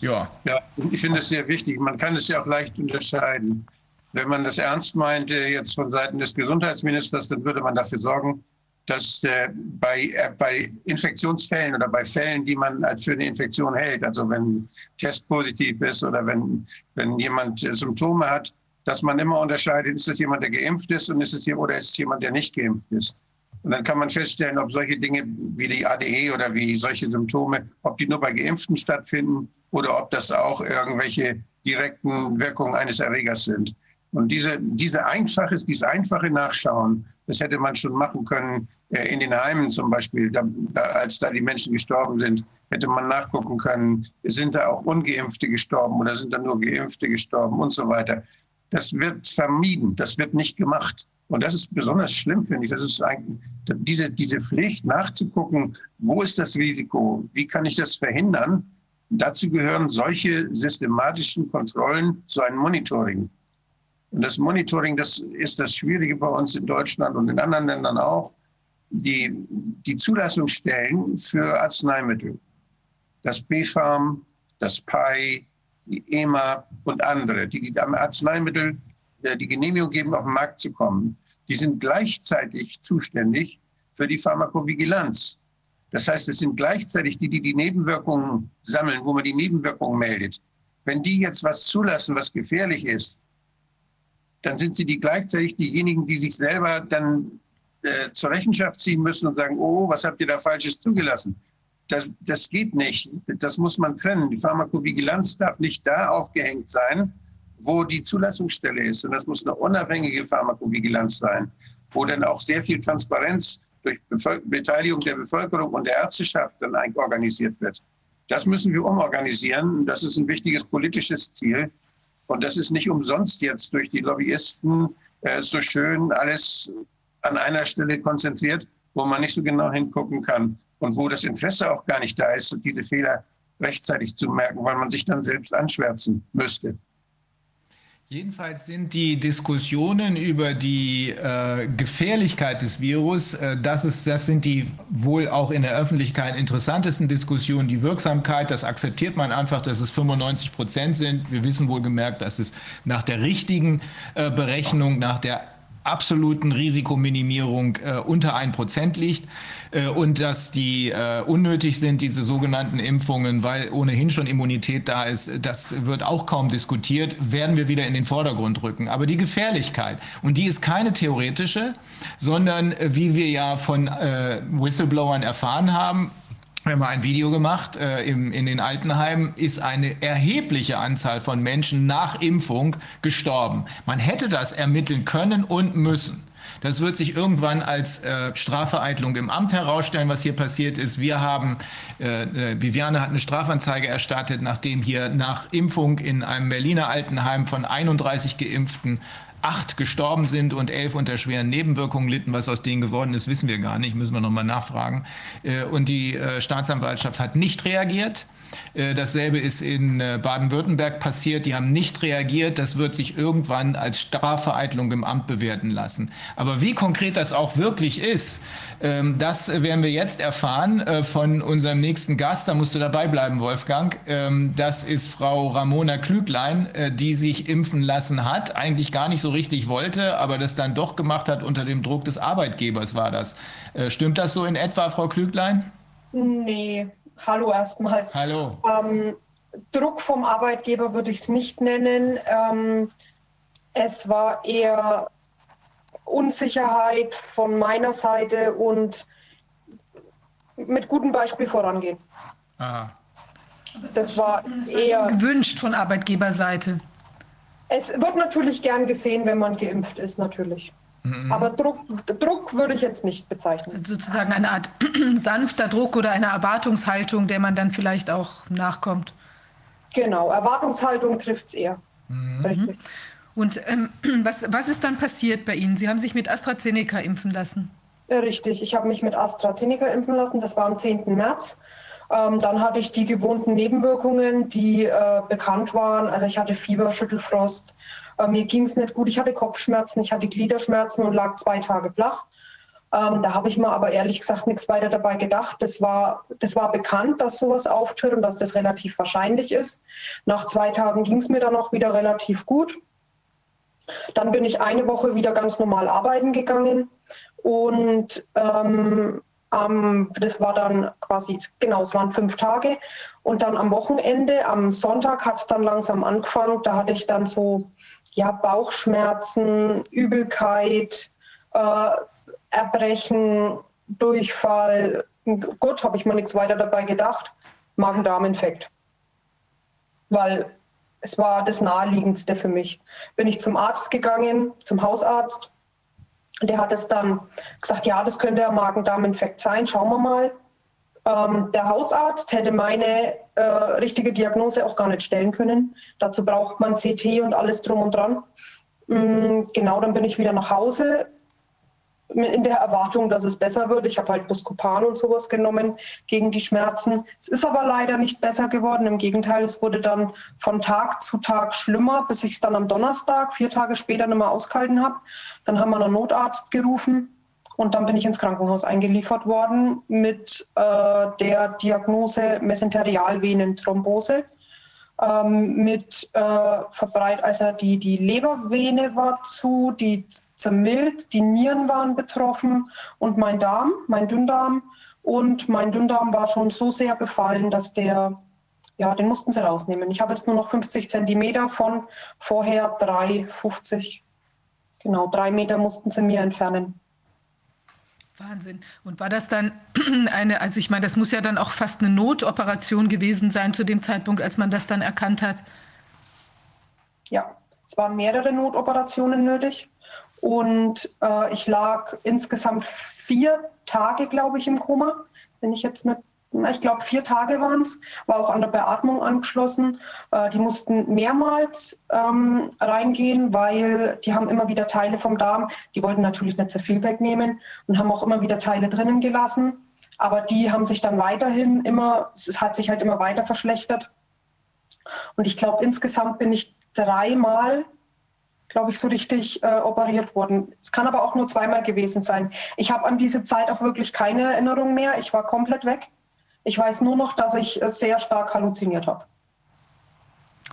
Ja. Ja, ich finde es sehr wichtig. Man kann es ja auch leicht unterscheiden. Wenn man das ernst meinte, jetzt von Seiten des Gesundheitsministers, dann würde man dafür sorgen, dass äh, bei, äh, bei Infektionsfällen oder bei Fällen, die man als für eine Infektion hält, also wenn Test positiv ist oder wenn, wenn jemand äh, Symptome hat, dass man immer unterscheidet, ist es jemand, der geimpft ist und ist es hier, oder ist es jemand, der nicht geimpft ist. Und dann kann man feststellen, ob solche Dinge wie die ADE oder wie solche Symptome, ob die nur bei Geimpften stattfinden oder ob das auch irgendwelche direkten Wirkungen eines Erregers sind. Und diese, diese einfache, dieses einfache Nachschauen, das hätte man schon machen können äh, in den Heimen zum Beispiel, da, da, als da die Menschen gestorben sind, hätte man nachgucken können, sind da auch Ungeimpfte gestorben oder sind da nur Geimpfte gestorben und so weiter. Das wird vermieden, das wird nicht gemacht. Und das ist besonders schlimm, finde ich. Das ist eigentlich diese, diese Pflicht nachzugucken, wo ist das Risiko, wie kann ich das verhindern. Dazu gehören solche systematischen Kontrollen, so ein Monitoring. Und das Monitoring, das ist das Schwierige bei uns in Deutschland und in anderen Ländern auch. Die, die Zulassungsstellen für Arzneimittel, das BfArM, das PAI, die EMA und andere, die am Arzneimittel die Genehmigung geben, auf den Markt zu kommen, die sind gleichzeitig zuständig für die Pharmakovigilanz. Das heißt, es sind gleichzeitig die, die die Nebenwirkungen sammeln, wo man die Nebenwirkungen meldet. Wenn die jetzt was zulassen, was gefährlich ist, dann sind sie die gleichzeitig diejenigen, die sich selber dann äh, zur Rechenschaft ziehen müssen und sagen, oh, was habt ihr da Falsches zugelassen? Das, das geht nicht. Das muss man trennen. Die Pharmakovigilanz darf nicht da aufgehängt sein, wo die Zulassungsstelle ist. Und das muss eine unabhängige Pharmakovigilanz sein, wo dann auch sehr viel Transparenz durch Bevölker Beteiligung der Bevölkerung und der Ärzteschaft dann organisiert wird. Das müssen wir umorganisieren. Das ist ein wichtiges politisches Ziel. Und das ist nicht umsonst jetzt durch die Lobbyisten äh, so schön alles an einer Stelle konzentriert, wo man nicht so genau hingucken kann und wo das Interesse auch gar nicht da ist, diese Fehler rechtzeitig zu merken, weil man sich dann selbst anschwärzen müsste. Jedenfalls sind die Diskussionen über die äh, Gefährlichkeit des Virus, äh, das, ist, das sind die wohl auch in der Öffentlichkeit interessantesten Diskussionen. Die Wirksamkeit, das akzeptiert man einfach, dass es 95 Prozent sind. Wir wissen wohl gemerkt, dass es nach der richtigen äh, Berechnung, nach der absoluten Risikominimierung äh, unter ein Prozent liegt äh, und dass die äh, unnötig sind, diese sogenannten Impfungen, weil ohnehin schon Immunität da ist, das wird auch kaum diskutiert, werden wir wieder in den Vordergrund rücken. Aber die Gefährlichkeit, und die ist keine theoretische, sondern äh, wie wir ja von äh, Whistleblowern erfahren haben, wir haben ein Video gemacht äh, im, in den Altenheimen, ist eine erhebliche Anzahl von Menschen nach Impfung gestorben. Man hätte das ermitteln können und müssen. Das wird sich irgendwann als äh, Strafvereitlung im Amt herausstellen, was hier passiert ist. Wir haben, äh, äh Viviane hat eine Strafanzeige erstattet, nachdem hier nach Impfung in einem Berliner Altenheim von 31 Geimpften acht gestorben sind und elf unter schweren Nebenwirkungen litten. Was aus denen geworden ist, wissen wir gar nicht, müssen wir nochmal nachfragen. Äh, und die äh, Staatsanwaltschaft hat nicht reagiert. Äh, dasselbe ist in äh, Baden-Württemberg passiert. Die haben nicht reagiert. Das wird sich irgendwann als Strafvereitlung im Amt bewerten lassen. Aber wie konkret das auch wirklich ist, ähm, das werden wir jetzt erfahren äh, von unserem nächsten Gast. Da musst du dabei bleiben, Wolfgang. Ähm, das ist Frau Ramona Klüglein, die sich impfen lassen hat. Eigentlich gar nicht so richtig wollte, aber das dann doch gemacht hat unter dem Druck des Arbeitgebers war das. Stimmt das so in etwa, Frau Klüglein? Nee, Hallo erstmal. Hallo. Ähm, Druck vom Arbeitgeber würde ich es nicht nennen. Ähm, es war eher Unsicherheit von meiner Seite und mit gutem Beispiel vorangehen. Aha. Das war eher gewünscht von Arbeitgeberseite. Es wird natürlich gern gesehen, wenn man geimpft ist, natürlich. Mhm. Aber Druck, Druck würde ich jetzt nicht bezeichnen. Sozusagen eine Art [clears throat] sanfter Druck oder eine Erwartungshaltung, der man dann vielleicht auch nachkommt. Genau, Erwartungshaltung trifft es eher. Mhm. Richtig. Und ähm, [clears throat] was, was ist dann passiert bei Ihnen? Sie haben sich mit AstraZeneca impfen lassen. Richtig, ich habe mich mit AstraZeneca impfen lassen. Das war am 10. März. Ähm, dann hatte ich die gewohnten Nebenwirkungen, die äh, bekannt waren. Also ich hatte Fieber, Schüttelfrost, äh, mir ging es nicht gut, ich hatte Kopfschmerzen, ich hatte Gliederschmerzen und lag zwei Tage flach. Ähm, da habe ich mir aber ehrlich gesagt nichts weiter dabei gedacht. Das war, das war bekannt, dass sowas auftritt und dass das relativ wahrscheinlich ist. Nach zwei Tagen ging es mir dann auch wieder relativ gut. Dann bin ich eine Woche wieder ganz normal arbeiten gegangen Und ähm, ähm, das war dann quasi, genau, es waren fünf Tage. Und dann am Wochenende, am Sonntag hat es dann langsam angefangen. Da hatte ich dann so ja, Bauchschmerzen, Übelkeit, äh, Erbrechen, Durchfall. Gut, habe ich mir nichts weiter dabei gedacht. Magen-Darm-Infekt. Weil es war das Naheliegendste für mich. Bin ich zum Arzt gegangen, zum Hausarzt. Der hat es dann gesagt, ja, das könnte ein Magen-Darm-Infekt sein, schauen wir mal. Ähm, der Hausarzt hätte meine äh, richtige Diagnose auch gar nicht stellen können. Dazu braucht man CT und alles drum und dran. Mhm, genau, dann bin ich wieder nach Hause, in der Erwartung, dass es besser wird. Ich habe halt Buscopan und sowas genommen gegen die Schmerzen. Es ist aber leider nicht besser geworden. Im Gegenteil, es wurde dann von Tag zu Tag schlimmer, bis ich es dann am Donnerstag, vier Tage später, nicht mehr ausgehalten habe. Dann haben wir einen Notarzt gerufen und dann bin ich ins Krankenhaus eingeliefert worden mit äh, der Diagnose Mesenterialvenenthrombose. Ähm, mit äh, verbreit, also die, die Lebervene war zu, die zermilzt, die Nieren waren betroffen und mein Darm, mein Dünndarm. Und mein Dünndarm war schon so sehr befallen, dass der, ja, den mussten sie rausnehmen. Ich habe jetzt nur noch 50 Zentimeter von vorher 3,50. Genau, drei Meter mussten sie mir entfernen. Wahnsinn. Und war das dann [clears throat] eine, also ich meine, das muss ja dann auch fast eine Notoperation gewesen sein zu dem Zeitpunkt, als man das dann erkannt hat? Ja, es waren mehrere Notoperationen nötig. Und äh, ich lag insgesamt vier Tage, glaube ich, im Koma, wenn ich jetzt nicht ich glaube, vier Tage waren es, war auch an der Beatmung angeschlossen. Äh, die mussten mehrmals ähm, reingehen, weil die haben immer wieder Teile vom Darm, die wollten natürlich nicht so viel wegnehmen und haben auch immer wieder Teile drinnen gelassen. Aber die haben sich dann weiterhin immer, es hat sich halt immer weiter verschlechtert. Und ich glaube, insgesamt bin ich dreimal glaube ich, so richtig äh, operiert worden. Es kann aber auch nur zweimal gewesen sein. Ich habe an diese Zeit auch wirklich keine Erinnerung mehr. Ich war komplett weg. Ich weiß nur noch, dass ich sehr stark halluziniert habe.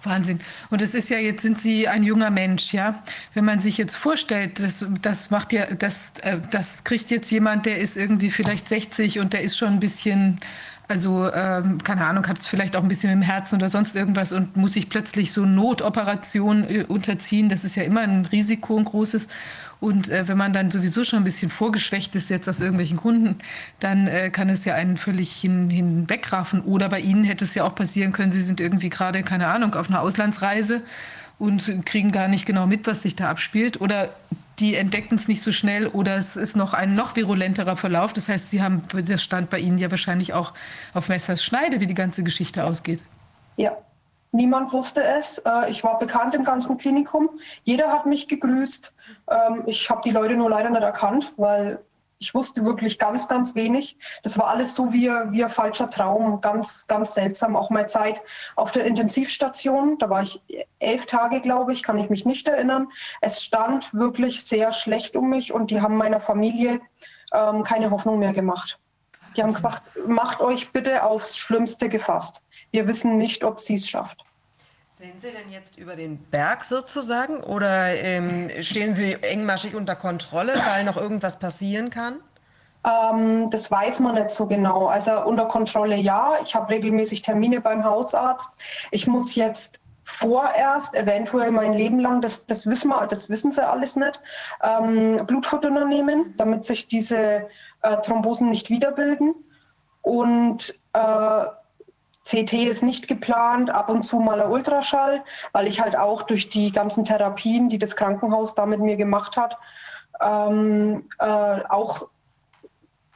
Wahnsinn. Und es ist ja, jetzt sind Sie ein junger Mensch, ja. Wenn man sich jetzt vorstellt, das, das macht ja, das, äh, das kriegt jetzt jemand, der ist irgendwie vielleicht 60 und der ist schon ein bisschen also, ähm, keine Ahnung, hat es vielleicht auch ein bisschen im Herzen oder sonst irgendwas und muss sich plötzlich so Notoperationen äh, unterziehen. Das ist ja immer ein Risiko, ein großes. Und äh, wenn man dann sowieso schon ein bisschen vorgeschwächt ist, jetzt aus irgendwelchen Gründen, dann äh, kann es ja einen völlig hin, hinwegraffen. Oder bei Ihnen hätte es ja auch passieren können, Sie sind irgendwie gerade, keine Ahnung, auf einer Auslandsreise und kriegen gar nicht genau mit, was sich da abspielt. Oder die entdeckten es nicht so schnell oder es ist noch ein noch virulenterer Verlauf. Das heißt, Sie haben, das stand bei Ihnen ja wahrscheinlich auch auf Messers Schneide, wie die ganze Geschichte ausgeht. Ja, niemand wusste es. Äh, ich war bekannt im ganzen Klinikum. Jeder hat mich gegrüßt. Ähm, ich habe die Leute nur leider nicht erkannt, weil ich wusste wirklich ganz, ganz wenig. Das war alles so wie, wie ein falscher Traum, ganz, ganz seltsam. Auch meine Zeit auf der Intensivstation, da war ich elf Tage, glaube ich, kann ich mich nicht erinnern. Es stand wirklich sehr schlecht um mich und die haben meiner Familie ähm, keine Hoffnung mehr gemacht. Die haben gesagt, macht euch bitte aufs Schlimmste gefasst. Wir wissen nicht, ob sie es schafft. Sind Sie denn jetzt über den Berg sozusagen oder ähm, stehen Sie engmaschig unter Kontrolle, weil noch irgendwas passieren kann? Ähm, das weiß man nicht so genau. Also unter Kontrolle ja. Ich habe regelmäßig Termine beim Hausarzt. Ich muss jetzt vorerst, eventuell mein Leben lang, das, das, wissen, wir, das wissen sie alles nicht, ähm, Blutverdünner nehmen, damit sich diese äh, Thrombosen nicht wiederbilden. Und äh, CT ist nicht geplant, ab und zu mal ein Ultraschall, weil ich halt auch durch die ganzen Therapien, die das Krankenhaus da mit mir gemacht hat, ähm, äh, auch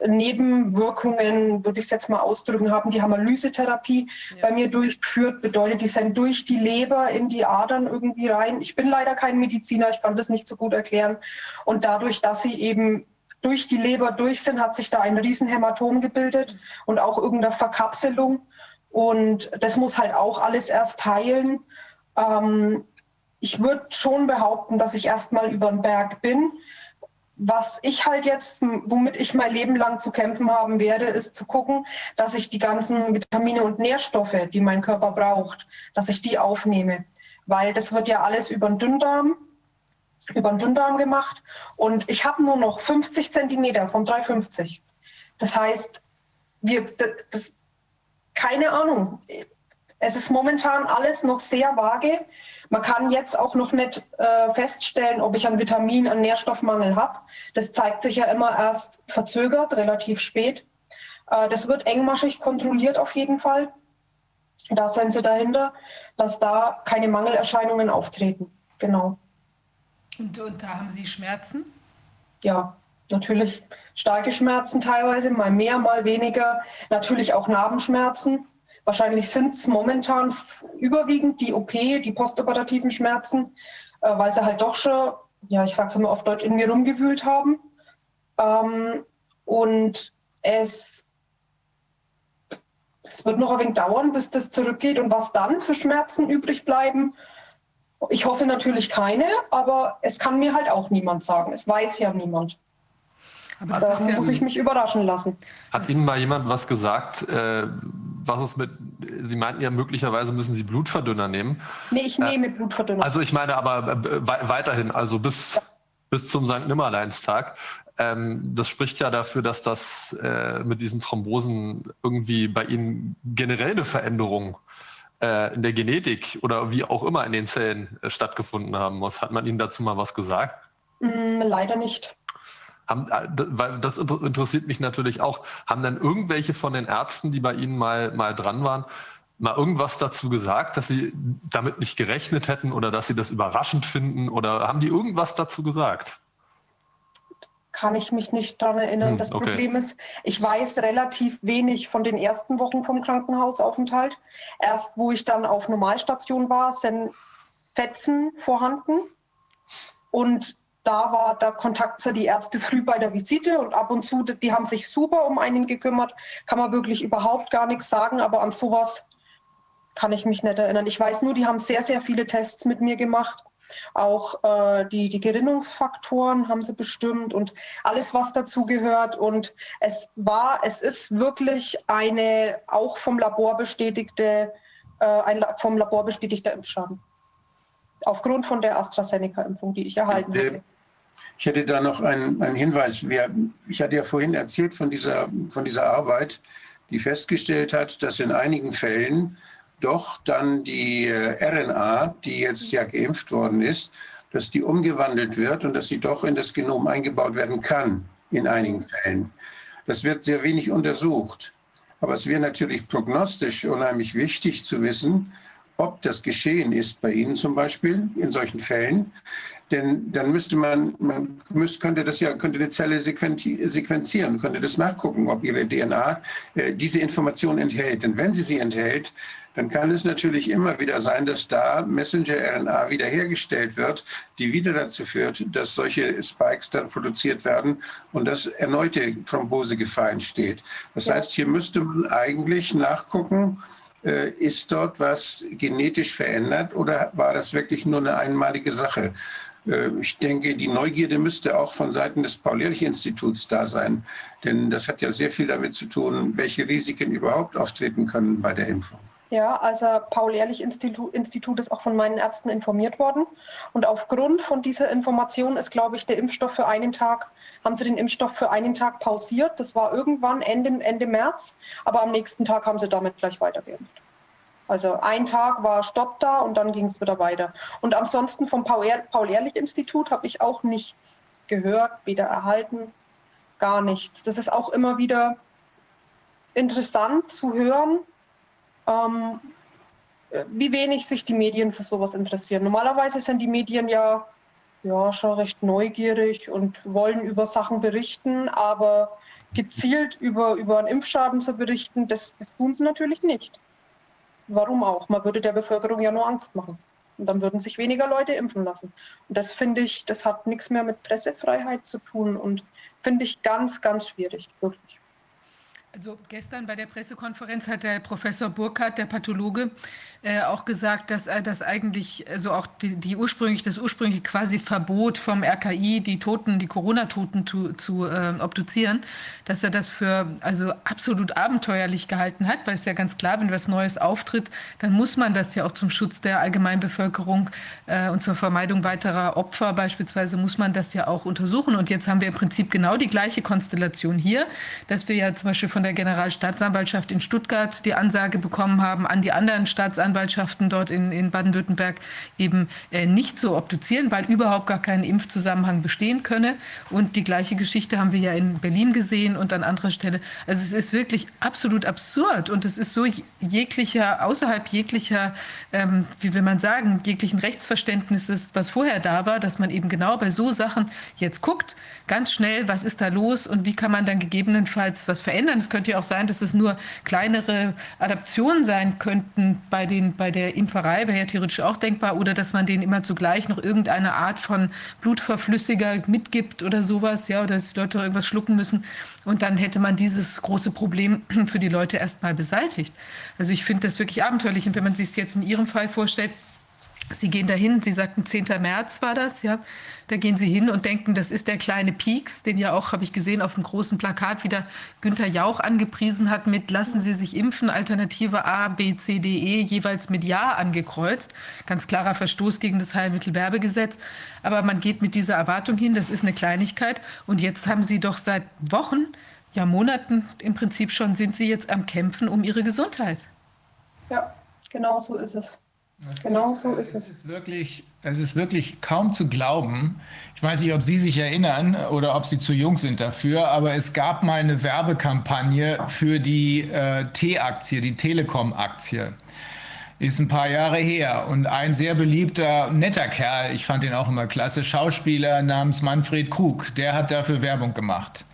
Nebenwirkungen, würde ich es jetzt mal ausdrücken, haben. Die Hamalysetherapie ja. bei mir durchgeführt, bedeutet, die sind durch die Leber in die Adern irgendwie rein. Ich bin leider kein Mediziner, ich kann das nicht so gut erklären. Und dadurch, dass sie eben durch die Leber durch sind, hat sich da ein Riesenhämatom gebildet und auch irgendeine Verkapselung. Und das muss halt auch alles erst heilen. Ähm, ich würde schon behaupten, dass ich erstmal über den Berg bin. Was ich halt jetzt, womit ich mein Leben lang zu kämpfen haben werde, ist zu gucken, dass ich die ganzen Vitamine und Nährstoffe, die mein Körper braucht, dass ich die aufnehme. Weil das wird ja alles über den Dünndarm über den Dünndarm gemacht und ich habe nur noch 50 Zentimeter von 3,50. Das heißt, wir, das, keine Ahnung. Es ist momentan alles noch sehr vage. Man kann jetzt auch noch nicht äh, feststellen, ob ich einen Vitamin-, einen Nährstoffmangel habe. Das zeigt sich ja immer erst verzögert, relativ spät. Äh, das wird engmaschig kontrolliert auf jeden Fall. Da sind sie dahinter, dass da keine Mangelerscheinungen auftreten. Genau. Und, und da haben Sie Schmerzen? Ja, natürlich. Starke Schmerzen teilweise, mal mehr, mal weniger. Natürlich auch Narbenschmerzen. Wahrscheinlich sind es momentan überwiegend die OP, die postoperativen Schmerzen, äh, weil sie halt doch schon, ja, ich sage es immer auf Deutsch, in mir rumgewühlt haben. Ähm, und es, es wird noch ein wenig dauern, bis das zurückgeht. Und was dann für Schmerzen übrig bleiben, ich hoffe natürlich keine, aber es kann mir halt auch niemand sagen. Es weiß ja niemand. Aber da ja muss ich mich überraschen lassen. Hat Ihnen mal jemand was gesagt, äh, was es mit, Sie meinten ja möglicherweise müssen Sie Blutverdünner nehmen. Nee, ich nehme äh, Blutverdünner. Also ich meine aber äh, weiterhin, also bis, ja. bis zum St. Nimmerleinstag. Ähm, das spricht ja dafür, dass das äh, mit diesen Thrombosen irgendwie bei Ihnen generell eine Veränderung äh, in der Genetik oder wie auch immer in den Zellen äh, stattgefunden haben muss. Hat man Ihnen dazu mal was gesagt? Mm, leider nicht. Haben, äh, weil das interessiert mich natürlich auch. Haben dann irgendwelche von den Ärzten, die bei Ihnen mal, mal dran waren, mal irgendwas dazu gesagt, dass sie damit nicht gerechnet hätten oder dass sie das überraschend finden oder haben die irgendwas dazu gesagt? Kann ich mich nicht daran erinnern. Hm, das okay. Problem ist, ich weiß relativ wenig von den ersten Wochen vom Krankenhausaufenthalt. Erst wo ich dann auf Normalstation war, sind Fetzen vorhanden. Und da war der Kontakt zu die Ärzte früh bei der Visite und ab und zu, die haben sich super um einen gekümmert, kann man wirklich überhaupt gar nichts sagen, aber an sowas kann ich mich nicht erinnern. Ich weiß nur, die haben sehr, sehr viele Tests mit mir gemacht. Auch äh, die, die Gerinnungsfaktoren haben sie bestimmt und alles, was dazu gehört. Und es war, es ist wirklich eine auch vom Labor bestätigte, äh, ein vom Labor bestätigter Impfschaden. Aufgrund von der AstraZeneca-Impfung, die ich erhalten habe. Ich hätte da noch einen, einen Hinweis. Wir, ich hatte ja vorhin erzählt von dieser, von dieser Arbeit, die festgestellt hat, dass in einigen Fällen doch dann die äh, RNA, die jetzt ja geimpft worden ist, dass die umgewandelt wird und dass sie doch in das Genom eingebaut werden kann in einigen Fällen. Das wird sehr wenig untersucht. Aber es wäre natürlich prognostisch unheimlich wichtig zu wissen, ob das geschehen ist bei Ihnen zum Beispiel in solchen Fällen. Denn dann müsste man, man müsste, könnte das ja, könnte eine Zelle sequenzieren, könnte das nachgucken, ob ihre DNA äh, diese Information enthält. Denn wenn sie sie enthält, dann kann es natürlich immer wieder sein, dass da Messenger-RNA wiederhergestellt wird, die wieder dazu führt, dass solche Spikes dann produziert werden und dass erneute Thrombosegefahr entsteht. Das ja. heißt, hier müsste man eigentlich nachgucken, äh, ist dort was genetisch verändert oder war das wirklich nur eine einmalige Sache? Äh, ich denke, die Neugierde müsste auch von Seiten des Paul-Ehrlich-Instituts da sein, denn das hat ja sehr viel damit zu tun, welche Risiken überhaupt auftreten können bei der Impfung. Ja, also Paul-Ehrlich-Institut Institut ist auch von meinen Ärzten informiert worden. Und aufgrund von dieser Information ist, glaube ich, der Impfstoff für einen Tag, haben sie den Impfstoff für einen Tag pausiert. Das war irgendwann Ende, Ende März, aber am nächsten Tag haben sie damit gleich weitergeimpft. Also ein Tag war Stopp da und dann ging es wieder weiter. Und ansonsten vom Paul-Ehrlich-Institut habe ich auch nichts gehört, weder erhalten, gar nichts. Das ist auch immer wieder interessant zu hören, ähm, wie wenig sich die Medien für sowas interessieren. Normalerweise sind die Medien ja, ja schon recht neugierig und wollen über Sachen berichten, aber gezielt über, über einen Impfschaden zu berichten, das, das tun sie natürlich nicht. Warum auch? Man würde der Bevölkerung ja nur Angst machen. Und dann würden sich weniger Leute impfen lassen. Und das finde ich, das hat nichts mehr mit Pressefreiheit zu tun und finde ich ganz, ganz schwierig, wirklich. Also gestern bei der Pressekonferenz hat der Professor Burkhardt, der Pathologe, äh, auch gesagt, dass er das eigentlich, also auch die, die, ursprünglich, das ursprüngliche quasi Verbot vom RKI, die Toten, die Corona-Toten zu, zu äh, obduzieren, dass er das für also absolut abenteuerlich gehalten hat, weil es ja ganz klar, wenn was Neues auftritt, dann muss man das ja auch zum Schutz der Allgemeinbevölkerung äh, und zur Vermeidung weiterer Opfer beispielsweise muss man das ja auch untersuchen. Und jetzt haben wir im Prinzip genau die gleiche Konstellation hier, dass wir ja zum Beispiel von der Generalstaatsanwaltschaft in Stuttgart die Ansage bekommen haben, an die anderen Staatsanwaltschaften dort in, in Baden-Württemberg eben äh, nicht zu obduzieren, weil überhaupt gar kein Impfzusammenhang bestehen könne. Und die gleiche Geschichte haben wir ja in Berlin gesehen und an anderer Stelle. Also es ist wirklich absolut absurd und es ist so jeglicher, außerhalb jeglicher, ähm, wie will man sagen, jeglichen Rechtsverständnisses, was vorher da war, dass man eben genau bei so Sachen jetzt guckt, ganz schnell, was ist da los und wie kann man dann gegebenenfalls was verändern. Es könnte ja auch sein, dass es nur kleinere Adaptionen sein könnten bei, den, bei der Impferei, wäre ja theoretisch auch denkbar, oder dass man denen immer zugleich noch irgendeine Art von Blutverflüssiger mitgibt oder sowas, ja, oder dass die Leute irgendwas schlucken müssen. Und dann hätte man dieses große Problem [clears throat] für die Leute erstmal beseitigt. Also ich finde das wirklich abenteuerlich. Und wenn man sich es jetzt in Ihrem Fall vorstellt, Sie gehen dahin, Sie sagten 10. März war das, ja. Da gehen Sie hin und denken, das ist der kleine Pieks, den ja auch, habe ich gesehen, auf dem großen Plakat wieder Günther Jauch angepriesen hat mit Lassen Sie sich impfen, Alternative A, B, C, D, E, jeweils mit Ja angekreuzt. Ganz klarer Verstoß gegen das Heilmittelwerbegesetz. Aber man geht mit dieser Erwartung hin, das ist eine Kleinigkeit. Und jetzt haben Sie doch seit Wochen, ja Monaten im Prinzip schon, sind Sie jetzt am Kämpfen um Ihre Gesundheit. Ja, genau so ist es. Das genau ist, so ist es. Es ist, wirklich, es ist wirklich kaum zu glauben. Ich weiß nicht, ob Sie sich erinnern oder ob Sie zu jung sind dafür, aber es gab mal eine Werbekampagne für die äh, T-Aktie, die Telekom-Aktie. Ist ein paar Jahre her. Und ein sehr beliebter, netter Kerl, ich fand ihn auch immer klasse, Schauspieler namens Manfred Krug, der hat dafür Werbung gemacht.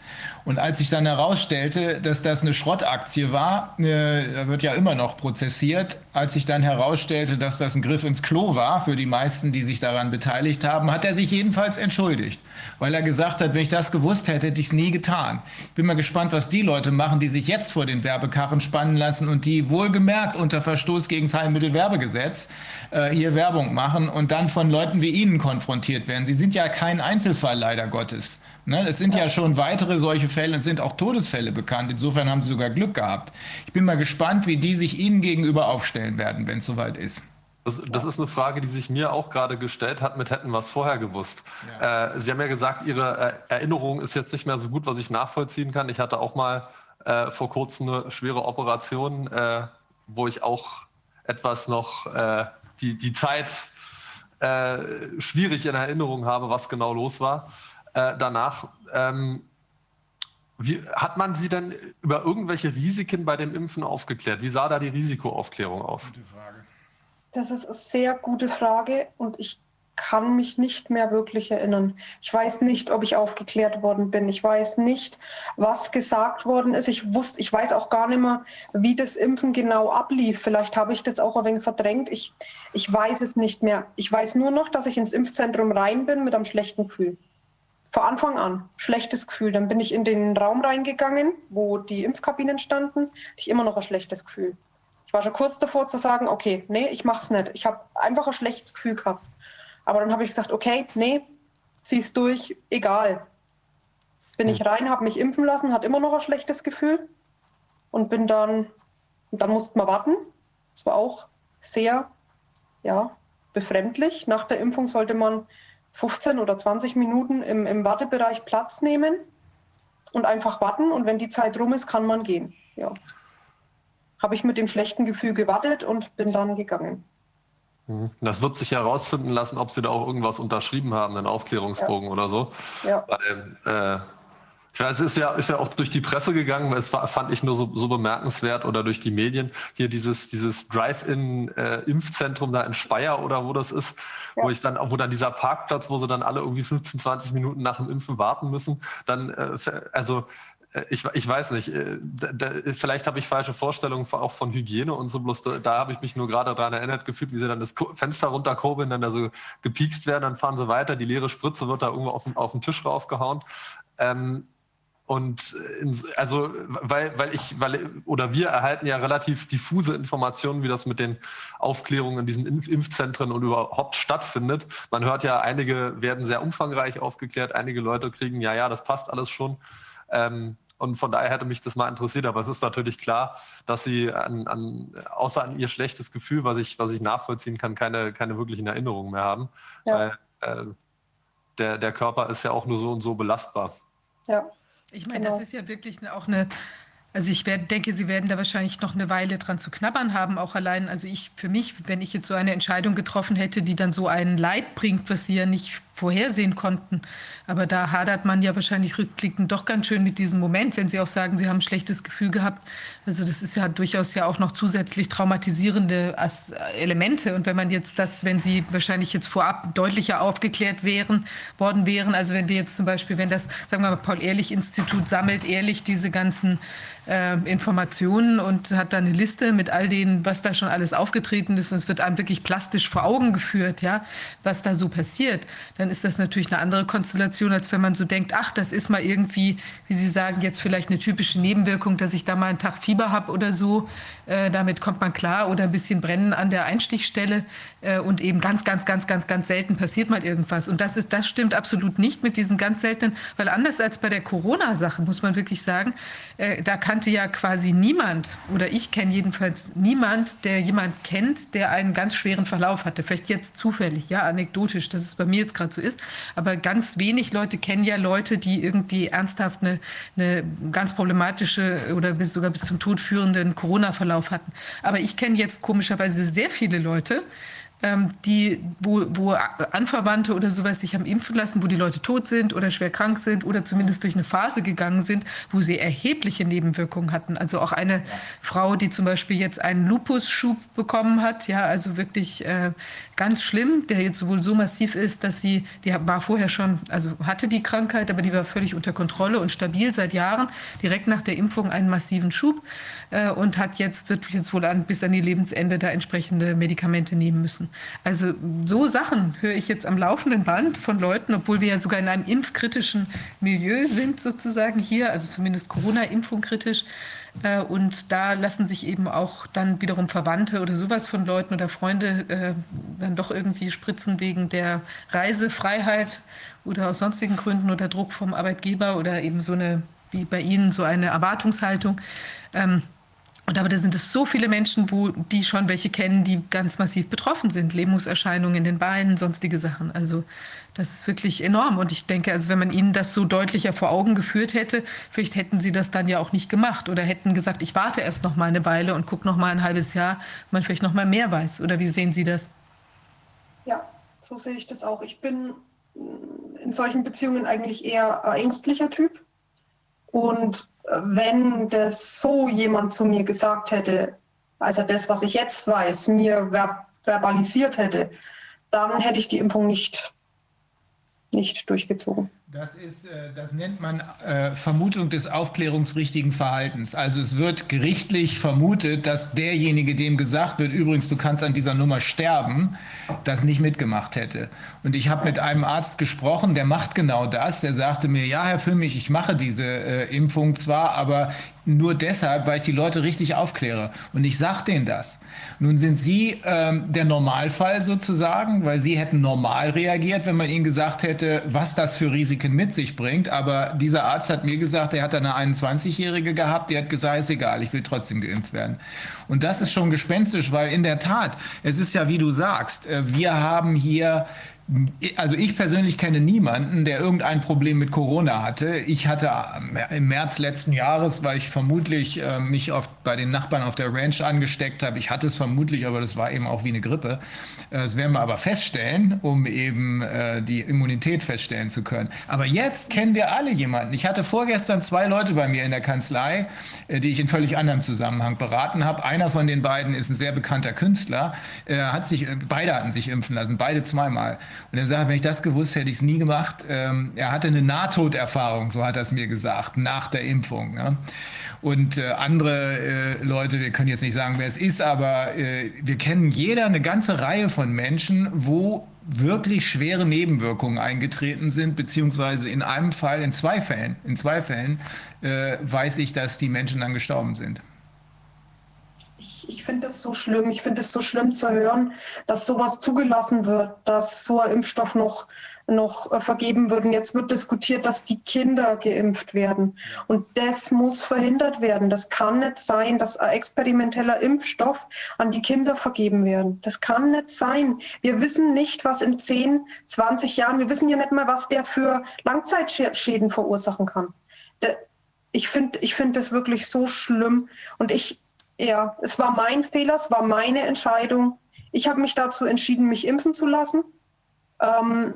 Und als sich dann herausstellte, dass das eine Schrottaktie war, äh, da wird ja immer noch prozessiert, als sich dann herausstellte, dass das ein Griff ins Klo war für die meisten, die sich daran beteiligt haben, hat er sich jedenfalls entschuldigt, weil er gesagt hat, wenn ich das gewusst hätte, hätte ich es nie getan. Ich bin mal gespannt, was die Leute machen, die sich jetzt vor den Werbekarren spannen lassen und die wohlgemerkt unter Verstoß gegen das Heilmittelwerbegesetz äh, hier Werbung machen und dann von Leuten wie Ihnen konfrontiert werden. Sie sind ja kein Einzelfall, leider Gottes. Ne, es sind ja schon weitere solche Fälle, es sind auch Todesfälle bekannt. Insofern haben sie sogar Glück gehabt. Ich bin mal gespannt, wie die sich Ihnen gegenüber aufstellen werden, wenn es soweit ist. Das, das, ist eine Frage, die sich mir auch gerade gestellt hat mit hätten wir es vorher gewusst. Ja. Äh, sie haben ja gesagt, Ihre äh, Erinnerung ist jetzt nicht mehr so gut, was ich nachvollziehen kann. Ich hatte auch mal äh, vor kurzem eine schwere Operation, äh, wo ich auch etwas noch äh, die, die Zeit äh, schwierig in Erinnerung habe, was genau los war äh, danach. Ähm, wie, hat man Sie denn über irgendwelche Risiken bei dem Impfen aufgeklärt? Wie sah da die Risikoaufklärung aus? Gute Frage. Das ist eine sehr gute Frage und ich kann mich nicht mehr wirklich erinnern. Ich weiß nicht, ob ich aufgeklärt worden bin. Ich weiß nicht, was gesagt worden ist. Ich wusste, ich weiß auch gar nicht mehr, wie das Impfen genau ablief. Vielleicht habe ich das auch ein wenig verdrängt. Ich, ich weiß es nicht mehr. Ich weiß nur noch, dass ich ins Impfzentrum rein bin mit einem schlechten Gefühl. Vor Anfang an schlechtes Gefühl. Dann bin ich in den Raum reingegangen, wo die Impfkabinen standen. Ich immer noch ein schlechtes Gefühl. Ich war schon kurz davor zu sagen, okay, nee, ich mach's nicht. Ich habe einfach ein schlechtes Gefühl gehabt. Aber dann habe ich gesagt, okay, nee, zieh's durch, egal. Bin ich hm. rein, habe mich impfen lassen, hat immer noch ein schlechtes Gefühl und bin dann, dann musste man warten. Es war auch sehr, ja, befremdlich. Nach der Impfung sollte man 15 oder 20 Minuten im, im Wartebereich Platz nehmen und einfach warten. Und wenn die Zeit rum ist, kann man gehen. Ja. Habe ich mit dem schlechten Gefühl gewartet und bin dann gegangen. Mhm. Das wird sich herausfinden lassen, ob Sie da auch irgendwas unterschrieben haben, einen Aufklärungsbogen ja. oder so. Ja. Weil, äh, ich weiß, es ist ja, ist ja auch durch die Presse gegangen, das fand ich nur so, so bemerkenswert oder durch die Medien. Hier dieses, dieses Drive-In-Impfzentrum äh, da in Speyer oder wo das ist, ja. wo ich dann, wo dann dieser Parkplatz, wo sie dann alle irgendwie 15, 20 Minuten nach dem Impfen warten müssen, dann, äh, also, äh, ich, ich weiß nicht, da, da, vielleicht habe ich falsche Vorstellungen auch von Hygiene und so, bloß da, da habe ich mich nur gerade daran erinnert gefühlt, wie sie dann das Fenster runterkurbeln, dann da so gepiekst werden, dann fahren sie weiter, die leere Spritze wird da irgendwo auf auf den Tisch raufgehauen. Ähm, Und ins, also, weil, weil ich, weil, oder wir erhalten ja relativ diffuse Informationen, wie das mit den Aufklärungen in diesen Impf Impfzentren und überhaupt stattfindet. Man hört ja, einige werden sehr umfangreich aufgeklärt, einige Leute kriegen, ja, ja, das passt alles schon. Ähm, und von daher hätte mich das mal interessiert. Aber es ist natürlich klar, dass sie an, an, außer an ihr schlechtes Gefühl, was ich, was ich nachvollziehen kann, keine, keine wirklichen Erinnerungen mehr haben. Ja. Weil äh, der, der Körper ist ja auch nur so und so belastbar. Ja. Ich meine, genau. das ist ja wirklich auch eine, also ich werd, denke, Sie werden da wahrscheinlich noch eine Weile dran zu knabbern haben, auch allein, also ich für mich, wenn ich jetzt so eine Entscheidung getroffen hätte, die dann so ein Leid bringt, was Sie ja nicht vorhersehen konnten. Aber da hadert man ja wahrscheinlich rückblickend doch ganz schön mit diesem Moment, wenn Sie auch sagen, Sie haben ein schlechtes Gefühl gehabt. Also das ist ja durchaus ja auch noch zusätzlich traumatisierende Elemente. Und wenn man jetzt das, wenn Sie wahrscheinlich jetzt vorab deutlicher aufgeklärt wären, worden wären, also wenn wir jetzt zum Beispiel, wenn das, sagen wir mal, Paul-Ehrlich-Institut sammelt ehrlich diese ganzen äh, Informationen und hat dann eine Liste mit all denen, was da schon alles aufgetreten ist. Und es wird einem wirklich plastisch vor Augen geführt, ja, was da so passiert. Dann ist das natürlich eine andere Konstellation, als wenn man so denkt, ach, das ist mal irgendwie, wie Sie sagen, jetzt vielleicht eine typische Nebenwirkung, dass ich da mal einen Tag Fieber habe oder so. Äh, damit kommt man klar oder ein bisschen Brennen an der Einstichstelle äh, und eben ganz, ganz, ganz, ganz, ganz selten passiert mal irgendwas. Und das ist, das stimmt absolut nicht mit diesen ganz seltenen, weil anders als bei der Corona-Sache muss man wirklich sagen, äh, da kannte ja quasi niemand oder ich kenne jedenfalls niemand, der jemand kennt, der einen ganz schweren Verlauf hatte. Vielleicht jetzt zufällig, ja, anekdotisch, dass es bei mir jetzt gerade so ist. Aber ganz wenig Leute kennen ja Leute, die irgendwie ernsthaft eine, eine ganz problematische oder bis, sogar bis zum Tod führenden Corona-Verlauf Verlauf hatten. Aber ich kenne jetzt komischerweise sehr viele Leute, ähm, die, wo, wo Anverwandte oder sowas sich haben impfen lassen, wo die Leute tot sind oder schwer krank sind oder zumindest durch eine Phase gegangen sind, wo sie erhebliche Nebenwirkungen hatten. Also auch eine Frau, die zum Beispiel jetzt einen Lupusschub bekommen hat, ja, also wirklich äh, ganz schlimm, der jetzt wohl so massiv ist, dass sie, die war vorher schon, also hatte die Krankheit, aber die war völlig unter Kontrolle und stabil seit Jahren, direkt nach der Impfung einen massiven Schub äh, und hat jetzt, wird jetzt wohl an, bis an ihr Lebensende da entsprechende Medikamente nehmen müssen. Also so Sachen höre ich jetzt am laufenden Band von Leuten, obwohl wir ja sogar in einem impfkritischen Milieu sind sozusagen hier, also zumindest Corona-Impfung kritisch. Äh, und da lassen sich eben auch dann wiederum Verwandte oder sowas von Leuten oder Freunde äh, dann doch irgendwie spritzen wegen der Reisefreiheit oder aus sonstigen Gründen oder Druck vom Arbeitgeber oder eben so eine, wie bei Ihnen, so eine Erwartungshaltung. Und aber da sind es so viele Menschen, wo die schon welche kennen, die ganz massiv betroffen sind. Lähmungserscheinungen in den Beinen, sonstige Sachen. Also das ist wirklich enorm. Und ich denke, also wenn man ihnen das so deutlicher vor Augen geführt hätte, vielleicht hätten sie das dann ja auch nicht gemacht oder hätten gesagt, ich warte erst noch mal eine Weile und gucke noch mal ein halbes Jahr, man vielleicht noch mal mehr weiß. Oder wie sehen Sie das? Ja, so sehe ich das auch. Ich bin in solchen Beziehungen eigentlich eher ängstlicher Typ. Und wenn das so jemand zu mir gesagt hätte, also das, was ich jetzt weiß, mir ver verbalisiert hätte, dann hätte ich die Impfung nicht, nicht durchgezogen. Das, ist, äh, das nennt man äh, Vermutung des aufklärungsrichtigen Verhaltens. Also es wird gerichtlich vermutet, dass derjenige, dem gesagt wird, übrigens, du kannst an dieser Nummer sterben, das nicht mitgemacht hätte. Und ich habe mit einem Arzt gesprochen, der macht genau das. Der sagte mir, ja, Herr Füllmich, ich mache diese äh, Impfung zwar, aber nur deshalb, weil ich die Leute richtig aufkläre. Und ich sage denen das. Nun sind Sie ähm, der Normalfall sozusagen, weil Sie hätten normal reagiert, wenn man Ihnen gesagt hätte, was das für Risiken mit sich bringt. Aber dieser Arzt hat mir gesagt, er hat eine 21-Jährige gehabt, die hat gesagt, ist egal, ich will trotzdem geimpft werden. Und das ist schon gespenstisch, weil in der Tat, es ist ja, wie du sagst, äh, wir haben hier also ich persönlich kenne niemanden, der irgendein Problem mit Corona hatte. Ich hatte äh, im März letzten Jahres, weil ich vermutlich äh, mich oft bei den Nachbarn auf der Ranch angesteckt habe. Ich hatte es vermutlich, aber das war eben auch wie eine Grippe. Äh, das werden wir aber feststellen, um eben äh, die Immunität feststellen zu können. Aber jetzt kennen wir alle jemanden. Ich hatte vorgestern zwei Leute bei mir in der Kanzlei, äh, die ich in völlig anderem Zusammenhang beraten habe. Einer von den beiden ist ein sehr bekannter Künstler. Hat sich, beide hatten sich impfen lassen, beide zweimal. Und er sagt, wenn ich das gewusst hätte, ich es nie gemacht. Ähm, er hatte eine Nahtoderfahrung, so hat er es mir gesagt, nach der Impfung. Ne? Und äh, andere äh, Leute, wir können jetzt nicht sagen, wer es ist, aber äh, wir kennen jeder eine ganze Reihe von Menschen, wo wirklich schwere Nebenwirkungen eingetreten sind, beziehungsweise in einem Fall, in zwei Fällen, in zwei Fällen äh, weiß ich, dass die Menschen dann gestorben sind. Ich, ich finde es so schlimm. Ich finde es so schlimm zu hören, dass sowas zugelassen wird, dass so ein Impfstoff noch noch äh, vergeben würden. Jetzt wird diskutiert, dass die Kinder geimpft werden. Und das muss verhindert werden. Das kann nicht sein, dass ein experimenteller Impfstoff an die Kinder vergeben werden. Das kann nicht sein. Wir wissen nicht, was in 10, 20 Jahren, wir wissen ja nicht mal, was der für Langzeitschäden verursachen kann. Ich finde ich finde das wirklich so schlimm. Und ich, ja, es war mein Fehler, es war meine Entscheidung. Ich habe mich dazu entschieden, mich impfen zu lassen. Ähm,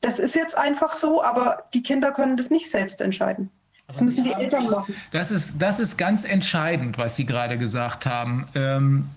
das ist jetzt einfach so, aber die Kinder können das nicht selbst entscheiden. Das müssen die Eltern machen. Das ist, das ist ganz entscheidend, was Sie gerade gesagt haben. Ähm,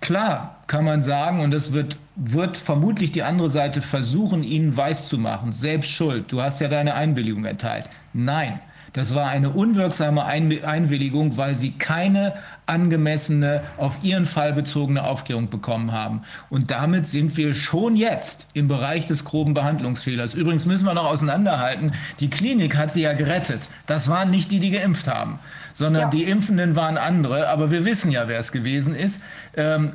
klar kann man sagen, und das wird, wird vermutlich die andere Seite versuchen, Ihnen weiszumachen, selbst schuld, du hast ja deine Einwilligung erteilt. Nein, das war eine unwirksame Einwilligung, weil sie keine angemessene, auf ihren Fall bezogene Aufklärung bekommen haben. Und damit sind wir schon jetzt im Bereich des groben Behandlungsfehlers. Übrigens müssen wir noch auseinanderhalten, die Klinik hat sie ja gerettet. Das waren nicht die, die geimpft haben sondern ja. die Impfenden waren andere. Aber wir wissen ja, wer es gewesen ist. Ähm,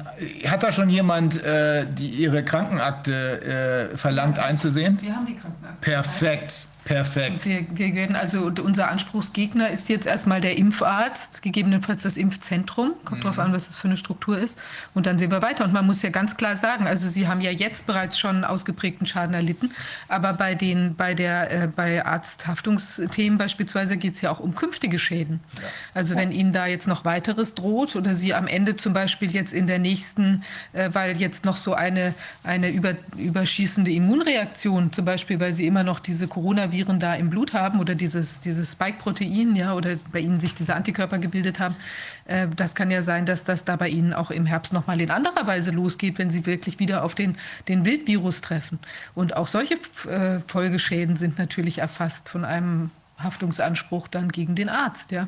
hat da schon jemand äh, die, ihre Krankenakte äh, verlangt einzusehen? Wir haben die Krankenakte. Perfekt. Perfekt. Wir, wir werden also unser Anspruchsgegner ist jetzt erstmal der Impfarzt, gegebenenfalls das Impfzentrum. Kommt mhm. darauf an, was das für eine Struktur ist. Und dann sehen wir weiter. Und man muss ja ganz klar sagen, also Sie haben ja jetzt bereits schon ausgeprägten Schaden erlitten, aber bei den bei der äh, bei Arzthaftungsthemen beispielsweise geht es ja auch um künftige Schäden. Ja. Also wenn Ihnen da jetzt noch weiteres droht oder Sie am Ende zum Beispiel jetzt in der nächsten, äh, weil jetzt noch so eine eine über, überschießende Immunreaktion, zum Beispiel, weil Sie immer noch diese Corona Viren da im Blut haben oder dieses, dieses Spike-Protein, ja, oder bei ihnen sich diese Antikörper gebildet haben, äh, das kann ja sein, dass das da bei ihnen auch im Herbst nochmal in anderer Weise losgeht, wenn sie wirklich wieder auf den, den Wildvirus treffen. Und auch solche äh, Folgeschäden sind natürlich erfasst von einem Haftungsanspruch dann gegen den Arzt, ja.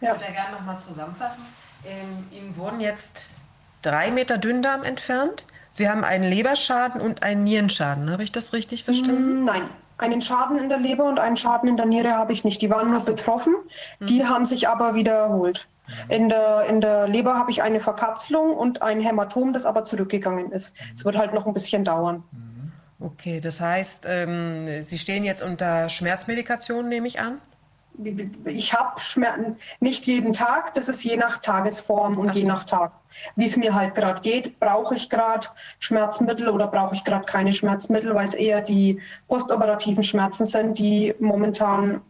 Ja. Ich würde gerne nochmal zusammenfassen. Ähm, ihm wurden jetzt drei Meter Dünndarm entfernt. Sie haben einen Leberschaden und einen Nierenschaden. Habe ich das richtig verstanden? Nein, einen Schaden in der Leber und einen Schaden in der Niere habe ich nicht. Die waren nur betroffen, die mhm. haben sich aber wieder erholt. Mhm. In der, in der Leber habe ich eine Verkapselung und ein Hämatom, das aber zurückgegangen ist. Es wird halt noch ein bisschen dauern. Okay, das heißt, ähm, Sie stehen jetzt unter Schmerzmedikation, nehme ich an? Ich habe Schmerzen nicht jeden Tag, das ist je nach Tagesform und so. je nach Tag. Wie es mir halt gerade geht, brauche ich gerade Schmerzmittel oder brauche ich gerade keine Schmerzmittel, weil es eher die postoperativen Schmerzen sind, die momentan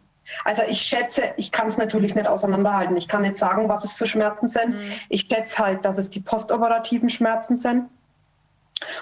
also ich schätze, ich kann es natürlich nicht auseinanderhalten. Ich kann nicht sagen, was es für Schmerzen sind. Mhm. Ich schätze halt, dass es die postoperativen Schmerzen sind.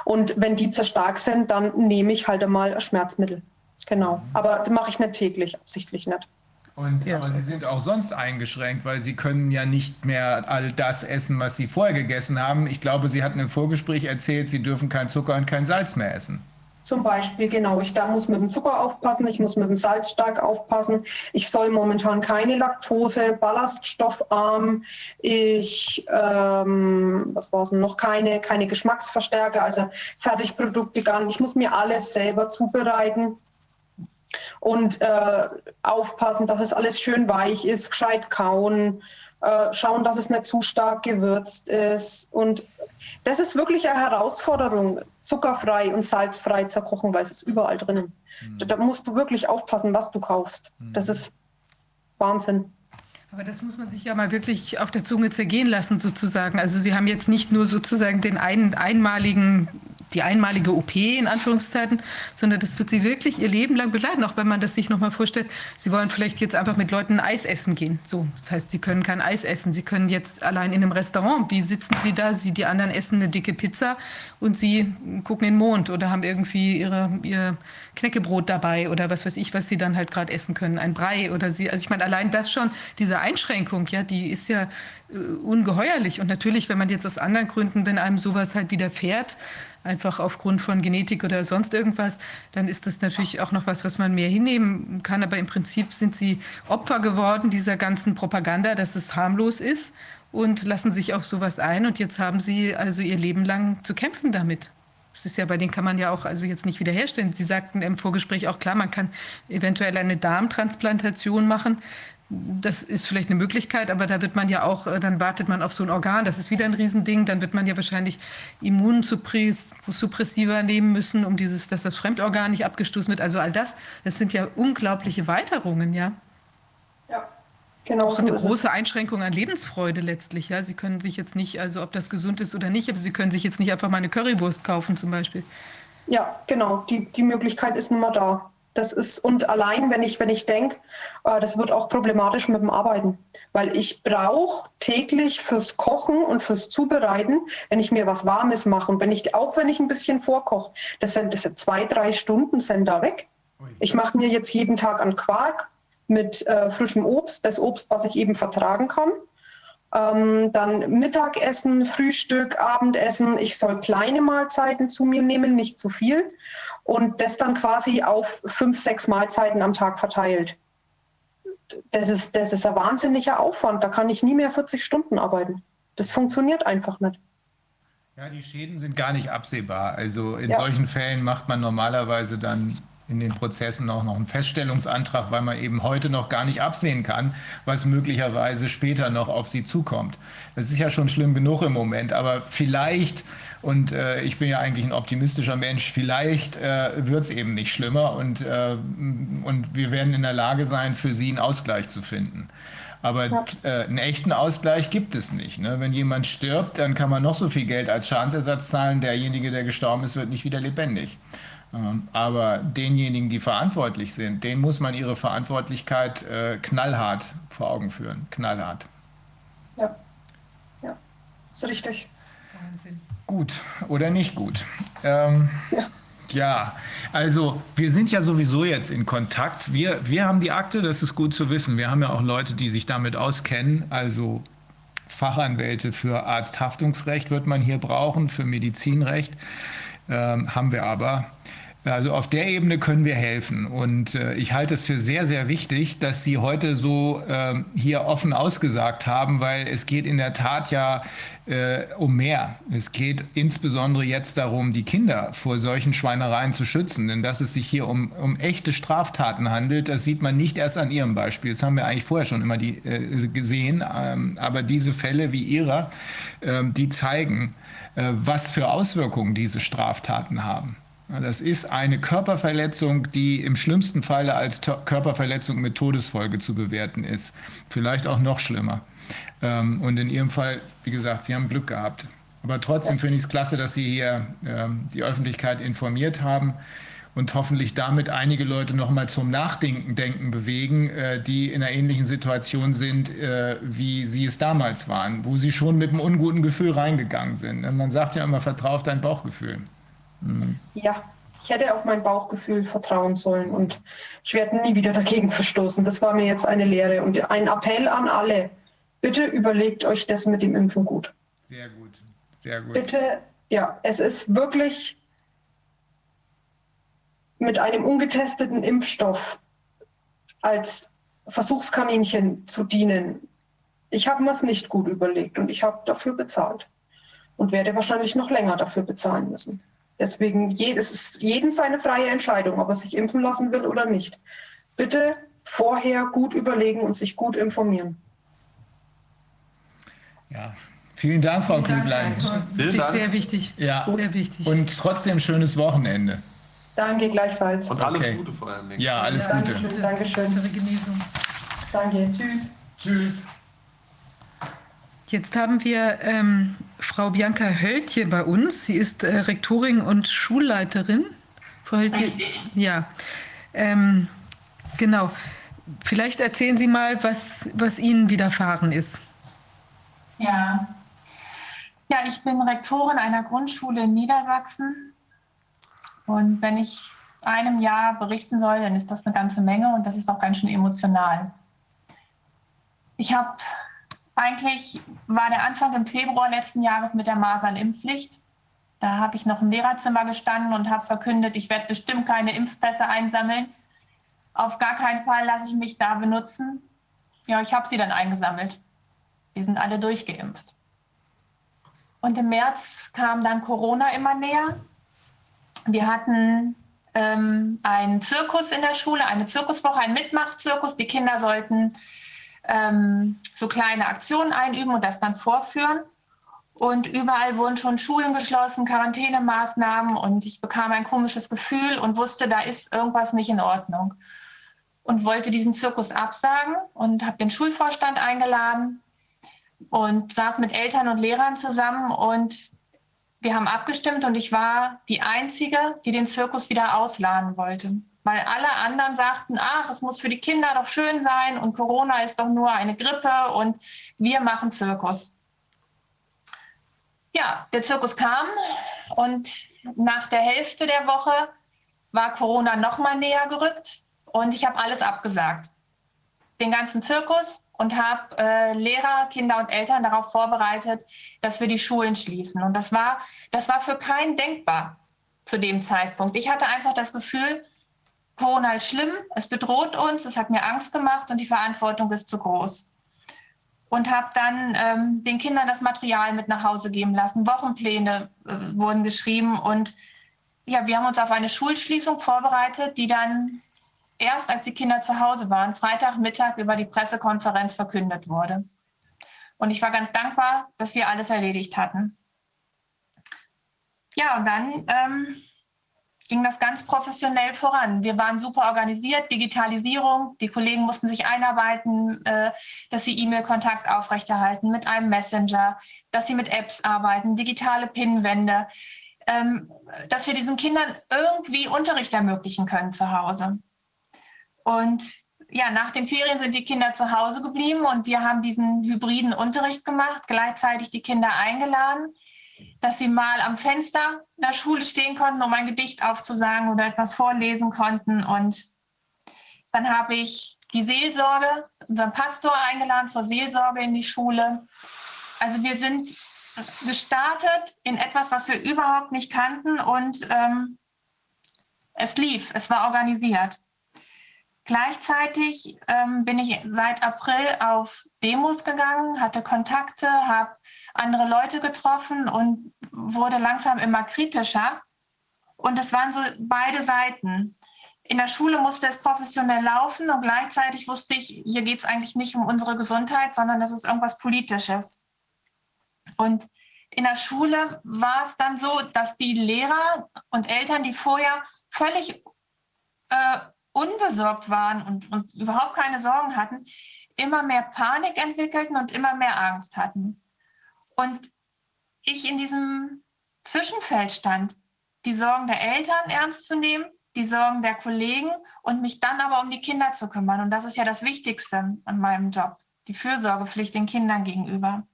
Und wenn die zu stark sind, dann nehme ich halt einmal Schmerzmittel. Genau. Mhm. Aber das mache ich nicht täglich, absichtlich nicht. Und, ja. Aber sie sind auch sonst eingeschränkt, weil sie können ja nicht mehr all das essen, was sie vorher gegessen haben. Ich glaube, Sie hatten im Vorgespräch erzählt, Sie dürfen kein Zucker und kein Salz mehr essen. Zum Beispiel, genau. Ich da muss mit dem Zucker aufpassen, ich muss mit dem Salz stark aufpassen. Ich soll momentan keine Laktose, ballaststoffarm. Ich, ähm, was war es noch? Keine, keine Geschmacksverstärker, also Fertigprodukte gar nicht. Ich muss mir alles selber zubereiten und äh, aufpassen, dass es alles schön weich ist, gescheit kauen, äh, schauen, dass es nicht zu stark gewürzt ist. Und das ist wirklich eine Herausforderung, zuckerfrei und salzfrei zu kochen, weil es ist überall drinnen. Mhm. Da, da, musst du wirklich aufpassen, was du kaufst. Mhm. Das ist Wahnsinn. Aber das muss man sich ja mal wirklich auf der Zunge zergehen lassen, sozusagen. Also Sie haben jetzt nicht nur sozusagen den ein, einmaligen die einmalige OP in Anführungszeiten, sondern das wird sie wirklich ihr Leben lang begleiten. Auch wenn man das sich noch mal vorstellt, sie wollen vielleicht jetzt einfach mit Leuten Eis essen gehen. So, das heißt, sie können kein Eis essen. Sie können jetzt allein in einem Restaurant. Wie sitzen sie da? Sie, die anderen essen eine dicke Pizza und sie gucken in den Mond oder haben irgendwie ihre, ihr Knäckebrot dabei oder was weiß ich, was sie dann halt gerade essen können, ein Brei oder sie. Also ich meine, allein das schon, diese Einschränkung, ja, die ist ja äh, ungeheuerlich. Und natürlich, wenn man jetzt aus anderen Gründen, wenn einem sowas halt widerfährt, einfach aufgrund von Genetik oder sonst irgendwas, dann ist das natürlich auch noch was, was man mehr hinnehmen kann. Aber im Prinzip sind sie Opfer geworden dieser ganzen Propaganda, dass es harmlos ist und lassen sich auf sowas ein. Und jetzt haben sie also ihr Leben lang zu kämpfen damit. Das ist ja, bei denen kann man ja auch also jetzt nicht wiederherstellen. Sie sagten im Vorgespräch auch klar, man kann eventuell eine Darmtransplantation machen. Das ist vielleicht eine Möglichkeit, aber da wird man ja auch, äh, dann wartet man auf so ein Organ. Das ist wieder ein Riesending. Dann wird man ja wahrscheinlich Immunsuppressiva nehmen müssen, um dieses, dass das Fremdorgan nicht abgestoßen wird. Also all das, das sind ja unglaubliche Weiterungen, ja. Ja, genau Auch so eine ist es. große Einschränkung an Lebensfreude letztlich. Ja, Sie können sich jetzt nicht, also ob das gesund ist oder nicht, aber Sie können sich jetzt nicht einfach mal eine Currywurst kaufen zum Beispiel. Ja, genau. Die, die Möglichkeit ist nicht mehr da. Das ist, und allein, wenn ich, wenn ich denke, äh, das wird auch problematisch mit dem Arbeiten. Weil ich brauche täglich fürs Kochen und fürs Zubereiten, wenn ich mir was Warmes mache und wenn ich, auch wenn ich ein bisschen vorkoche, das sind, das sind zwei, drei Stunden sind da weg. Ich mache mir jetzt jeden Tag einen Quark mit äh, frischem Obst, das Obst, was ich eben vertragen kann. Ähm, dann Mittagessen, Frühstück, Abendessen. Ich soll kleine Mahlzeiten zu mir nehmen, nicht zu viel. Und das dann quasi auf fünf, sechs Mahlzeiten am Tag verteilt. Das ist, das ist ein wahnsinniger Aufwand. Da kann ich nie mehr 40 Stunden arbeiten. Das funktioniert einfach nicht. Ja, die Schäden sind gar nicht absehbar. Also in Ja. solchen Fällen macht man normalerweise dann in den Prozessen auch noch einen Feststellungsantrag, weil man eben heute noch gar nicht absehen kann, was möglicherweise später noch auf sie zukommt. Das ist ja schon schlimm genug im Moment, aber vielleicht, und äh, ich bin ja eigentlich ein optimistischer Mensch, vielleicht äh, wird es eben nicht schlimmer und, äh, und wir werden in der Lage sein, für sie einen Ausgleich zu finden. Aber äh, einen echten Ausgleich gibt es nicht. Ne? Wenn jemand stirbt, dann kann man noch so viel Geld als Schadensersatz zahlen. Derjenige, der gestorben ist, wird nicht wieder lebendig. Ähm, aber denjenigen, die verantwortlich sind, denen muss man ihre Verantwortlichkeit äh, knallhart vor Augen führen. Knallhart. Ja, ja, ist richtig. Wahnsinn. Gut oder nicht gut? Ähm, Ja. ja, also wir sind ja sowieso jetzt in Kontakt. Wir, wir haben die Akte, das ist gut zu wissen. Wir haben ja auch Leute, die sich damit auskennen. Also Fachanwälte für Arzthaftungsrecht wird man hier brauchen, für Medizinrecht ähm, haben wir aber. Also auf der Ebene können wir helfen. Und äh, ich halte es für sehr, sehr wichtig, dass Sie heute so ähm, hier offen ausgesagt haben, weil es geht in der Tat ja äh, um mehr. Es geht insbesondere jetzt darum, die Kinder vor solchen Schweinereien zu schützen. Denn dass es sich hier um, um echte Straftaten handelt, das sieht man nicht erst an Ihrem Beispiel. Das haben wir eigentlich vorher schon immer die, äh, gesehen. Ähm, aber diese Fälle wie Ihrer, ähm, die zeigen, äh, was für Auswirkungen diese Straftaten haben. Das ist eine Körperverletzung, die im schlimmsten Falle als Körperverletzung mit Todesfolge zu bewerten ist. Vielleicht auch noch schlimmer. Ähm, Und in Ihrem Fall, wie gesagt, Sie haben Glück gehabt. Aber trotzdem finde ich es klasse, dass Sie hier ähm, die Öffentlichkeit informiert haben und hoffentlich damit einige Leute noch mal zum Nachdenken denken bewegen, äh, die in einer ähnlichen Situation sind, äh, wie Sie es damals waren, wo Sie schon mit einem unguten Gefühl reingegangen sind. Man sagt ja immer, vertrau auf dein Bauchgefühl. Ja, ich hätte auf mein Bauchgefühl vertrauen sollen und ich werde nie wieder dagegen verstoßen. Das war mir jetzt eine Lehre und ein Appell an alle. Bitte überlegt euch das mit dem Impfen gut. Sehr gut, sehr gut. Bitte, ja, es ist wirklich mit einem ungetesteten Impfstoff als Versuchskaninchen zu dienen. Ich habe mir es nicht gut überlegt und ich habe dafür bezahlt und werde wahrscheinlich noch länger dafür bezahlen müssen. Deswegen, je- es ist jeden seine freie Entscheidung, ob er sich impfen lassen will oder nicht. Bitte vorher gut überlegen und sich gut informieren. Ja, vielen Dank, Frau Danke, Klüglein. Wirklich Dank. sehr wichtig. Ja, Sehr wichtig. und trotzdem schönes Wochenende. Danke gleichfalls. Und alles Okay. Gute vor allem. Dingen. Ja, alles Gute. Dankeschön, Dankeschön. Bessere Genesung. Danke. Tschüss. Tschüss. Jetzt haben wir ähm, Frau Bianca Höltje bei uns. Sie ist äh, Rektorin und Schulleiterin. Frau Höltje, ja. Ähm, genau. Vielleicht erzählen Sie mal, was, was Ihnen widerfahren ist. Ja. Ja, ich bin Rektorin einer Grundschule in Niedersachsen. Und wenn ich aus einem Jahr berichten soll, dann ist das eine ganze Menge und das ist auch ganz schön emotional. Ich habe Eigentlich war der Anfang im Februar letzten Jahres mit der Masernimpfpflicht. Da habe ich noch im Lehrerzimmer gestanden und habe verkündet, ich werde bestimmt keine Impfpässe einsammeln. Auf gar keinen Fall lasse ich mich da benutzen. Ja, ich habe sie dann eingesammelt. Wir sind alle durchgeimpft. Und im März kam dann Corona immer näher. Wir hatten ähm, einen Zirkus in der Schule, eine Zirkuswoche, einen Mitmachzirkus. Die Kinder sollten ähm, so kleine Aktionen einüben und das dann vorführen. Und überall wurden schon Schulen geschlossen, Quarantänemaßnahmen und ich bekam ein komisches Gefühl und wusste, da ist irgendwas nicht in Ordnung. Und wollte diesen Zirkus absagen und habe den Schulvorstand eingeladen und saß mit Eltern und Lehrern zusammen und wir haben abgestimmt und ich war die Einzige, die den Zirkus wieder ausladen wollte. Weil alle anderen sagten, ach, es muss für die Kinder doch schön sein und Corona ist doch nur eine Grippe und wir machen Zirkus. Ja, der Zirkus kam und nach der Hälfte der Woche war Corona noch mal näher gerückt und ich habe alles abgesagt. Den ganzen Zirkus, und habe äh, Lehrer, Kinder und Eltern darauf vorbereitet, dass wir die Schulen schließen. Und das war, das war für keinen denkbar zu dem Zeitpunkt. Ich hatte einfach das Gefühl, Corona ist schlimm, es bedroht uns, es hat mir Angst gemacht und die Verantwortung ist zu groß. Und habe dann ähm, den Kindern das Material mit nach Hause geben lassen. Wochenpläne äh, wurden geschrieben und ja, wir haben uns auf eine Schulschließung vorbereitet, die dann erst als die Kinder zu Hause waren, Freitagmittag über die Pressekonferenz verkündet wurde. Und ich war ganz dankbar, dass wir alles erledigt hatten. Ja, und dann ähm, ging das ganz professionell voran. Wir waren super organisiert, Digitalisierung, die Kollegen mussten sich einarbeiten, äh, dass sie E-Mail-Kontakt aufrechterhalten mit einem Messenger, dass sie mit Apps arbeiten, digitale Pinwände, ähm, dass wir diesen Kindern irgendwie Unterricht ermöglichen können zu Hause. Und ja, nach den Ferien sind die Kinder zu Hause geblieben und wir haben diesen hybriden Unterricht gemacht, gleichzeitig die Kinder eingeladen, dass sie mal am Fenster in der Schule stehen konnten, um ein Gedicht aufzusagen oder etwas vorlesen konnten. Und dann habe ich die Seelsorge, unseren Pastor eingeladen zur Seelsorge in die Schule. Also wir sind gestartet in etwas, was wir überhaupt nicht kannten und ähm, es lief, es war organisiert. Gleichzeitig ähm, bin ich seit April auf Demos gegangen, hatte Kontakte, habe andere Leute getroffen und wurde langsam immer kritischer. Und es waren so beide Seiten. In der Schule musste es professionell laufen und gleichzeitig wusste ich, hier geht es eigentlich nicht um unsere Gesundheit, sondern das ist irgendwas Politisches. Und in der Schule war es dann so, dass die Lehrer und Eltern, die vorher völlig äh, unbesorgt waren und, und überhaupt keine Sorgen hatten, immer mehr Panik entwickelten und immer mehr Angst hatten. Und ich in diesem Zwischenfeld stand, die Sorgen der Eltern ernst zu nehmen, die Sorgen der Kollegen und mich dann aber um die Kinder zu kümmern. Und das ist ja das Wichtigste an meinem Job, die Fürsorgepflicht den Kindern gegenüber.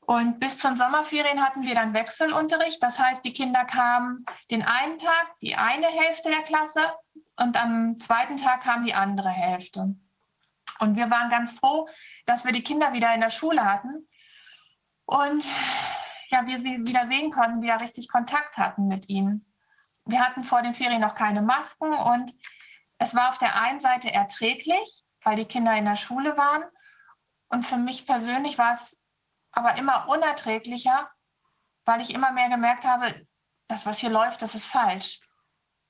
Und bis zum Sommerferien hatten wir dann Wechselunterricht. Das heißt, die Kinder kamen den einen Tag, die eine Hälfte der Klasse und am zweiten Tag kam die andere Hälfte. Und wir waren ganz froh, dass wir die Kinder wieder in der Schule hatten und ja, wir sie wieder sehen konnten, wieder richtig Kontakt hatten mit ihnen. Wir hatten vor den Ferien noch keine Masken und es war auf der einen Seite erträglich, weil die Kinder in der Schule waren. Und für mich persönlich war es aber immer unerträglicher, weil ich immer mehr gemerkt habe, das, was hier läuft, das ist falsch.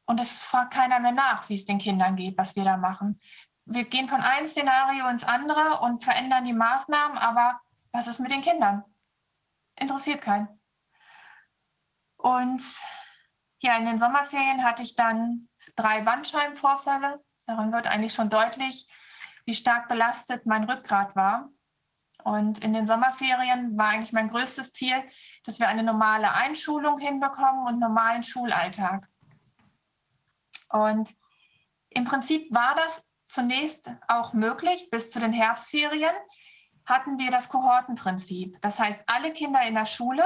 Und es fragt keiner mehr nach, wie es den Kindern geht, was wir da machen. Wir gehen von einem Szenario ins andere und verändern die Maßnahmen, aber was ist mit den Kindern? Interessiert keinen. Und ja, in den Sommerferien hatte ich dann drei Bandscheibenvorfälle. Daran wird eigentlich schon deutlich, wie stark belastet mein Rückgrat war. Und in den Sommerferien war eigentlich mein größtes Ziel, dass wir eine normale Einschulung hinbekommen und normalen Schulalltag. Und im Prinzip war das zunächst auch möglich. Bis zu den Herbstferien hatten wir das Kohortenprinzip. Das heißt, alle Kinder in der Schule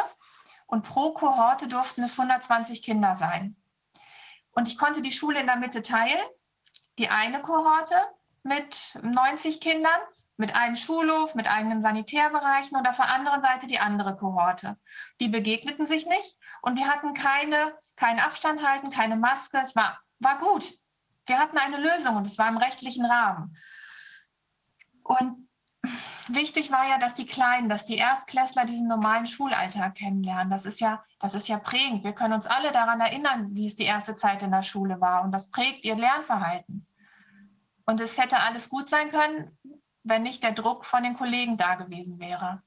und pro Kohorte durften es 120 Kinder sein. Und ich konnte die Schule in der Mitte teilen. Die eine Kohorte mit 90 Kindern mit einem Schulhof, mit eigenen Sanitärbereichen und auf der anderen Seite die andere Kohorte. Die begegneten sich nicht und wir hatten keine, keinen Abstand halten, keine Maske. Es war, war gut. Wir hatten eine Lösung und es war im rechtlichen Rahmen. Und wichtig war ja, dass die Kleinen, dass die Erstklässler diesen normalen Schulalltag kennenlernen. Das ist ja, das ist ja prägend. Wir können uns alle daran erinnern, wie es die erste Zeit in der Schule war. Und das prägt ihr Lernverhalten. Und es hätte alles gut sein können, wenn nicht der Druck von den Kollegen da gewesen wäre.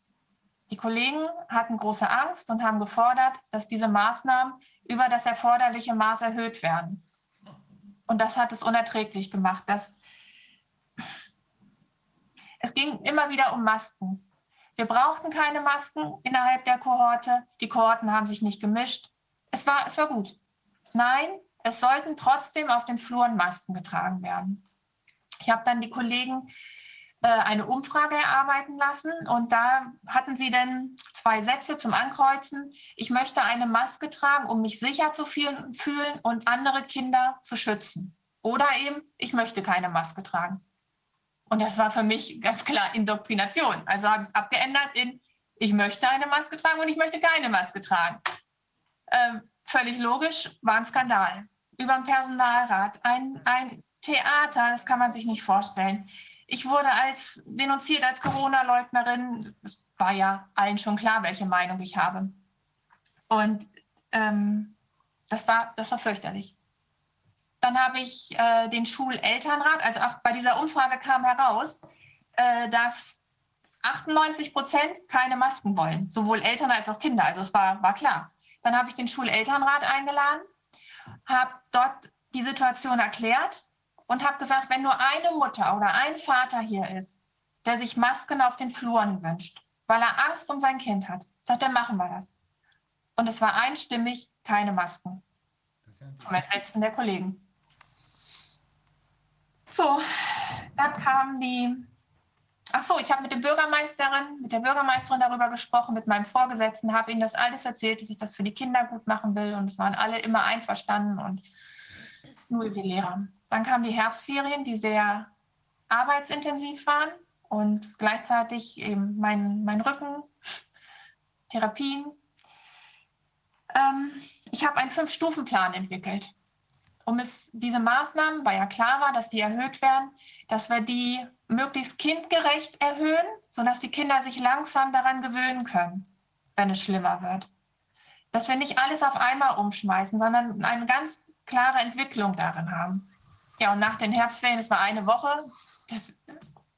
Die Kollegen hatten große Angst und haben gefordert, dass diese Maßnahmen über das erforderliche Maß erhöht werden. Und das hat es unerträglich gemacht. Das, es ging immer wieder um Masken. Wir brauchten keine Masken innerhalb der Kohorte. Die Kohorten haben sich nicht gemischt. Es war, es war gut. Nein, es sollten trotzdem auf den Fluren Masken getragen werden. Ich habe dann die Kollegen äh, eine Umfrage erarbeiten lassen und da hatten sie dann zwei Sätze zum Ankreuzen. Ich möchte eine Maske tragen, um mich sicher zu fühlen und andere Kinder zu schützen. Oder eben, ich möchte keine Maske tragen. Und das war für mich ganz klar Indoktrination. Also habe ich es abgeändert in, ich möchte eine Maske tragen und ich möchte keine Maske tragen. Ähm, völlig logisch, war ein Skandal. Über den Personalrat, ein, ein Theater, das kann man sich nicht vorstellen. Ich wurde als denunziert als Corona-Leugnerin. Es war ja allen schon klar, welche Meinung ich habe. Und ähm, das, war, das war fürchterlich. Dann habe ich äh, den Schulelternrat, also auch bei dieser Umfrage kam heraus, äh, dass 98 Prozent keine Masken wollen, sowohl Eltern als auch Kinder. Also es war, war klar. Dann habe ich den Schulelternrat eingeladen, habe dort die Situation erklärt und habe gesagt, wenn nur eine Mutter oder ein Vater hier ist, der sich Masken auf den Fluren wünscht, weil er Angst um sein Kind hat, sagt er, machen wir das. Und es war einstimmig keine Masken. Zum Entsetzen der Kollegen. So, dann kam die. Ach so, ich habe mit der Bürgermeisterin, mit der Bürgermeisterin darüber gesprochen, mit meinem Vorgesetzten, habe ihnen das alles erzählt, dass ich das für die Kinder gut machen will und es waren alle immer einverstanden und nur die Lehrer. Dann kamen die Herbstferien, die sehr arbeitsintensiv waren und gleichzeitig eben mein, mein Rücken, Therapien. Ähm, ich habe einen Fünf-Stufen-Plan entwickelt, um es, diese Maßnahmen, weil ja klar war, dass die erhöht werden, dass wir die möglichst kindgerecht erhöhen, sodass die Kinder sich langsam daran gewöhnen können, wenn es schlimmer wird. Dass wir nicht alles auf einmal umschmeißen, sondern eine ganz klare Entwicklung darin haben. Ja, und nach den Herbstferien, das war eine Woche, das,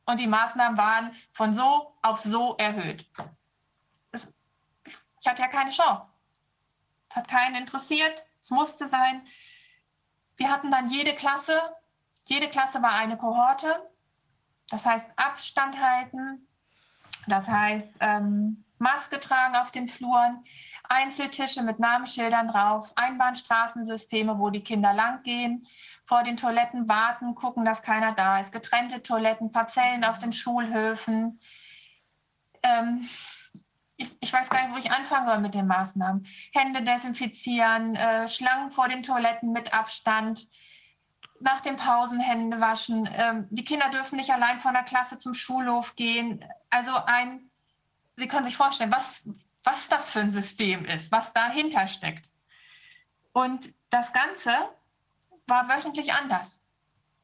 und die Maßnahmen waren von so auf so erhöht. Das, ich hatte ja keine Chance. Es hat keinen interessiert, es musste sein. Wir hatten dann jede Klasse, jede Klasse war eine Kohorte. Das heißt Abstand halten, das heißt ähm, Maske tragen auf den Fluren, Einzeltische mit Namensschildern drauf, Einbahnstraßensysteme, wo die Kinder langgehen, vor den Toiletten warten, gucken, dass keiner da ist, getrennte Toiletten, Parzellen auf den Schulhöfen. Ähm, ich, ich, weiß gar nicht, wo ich anfangen soll mit den Maßnahmen. Hände desinfizieren, äh, Schlangen vor den Toiletten mit Abstand, nach den Pausen Hände waschen. Ähm, die Kinder dürfen nicht allein von der Klasse zum Schulhof gehen. Also ein, Sie können sich vorstellen, was, was das für ein System ist, was dahinter steckt. Und das Ganze war wöchentlich anders.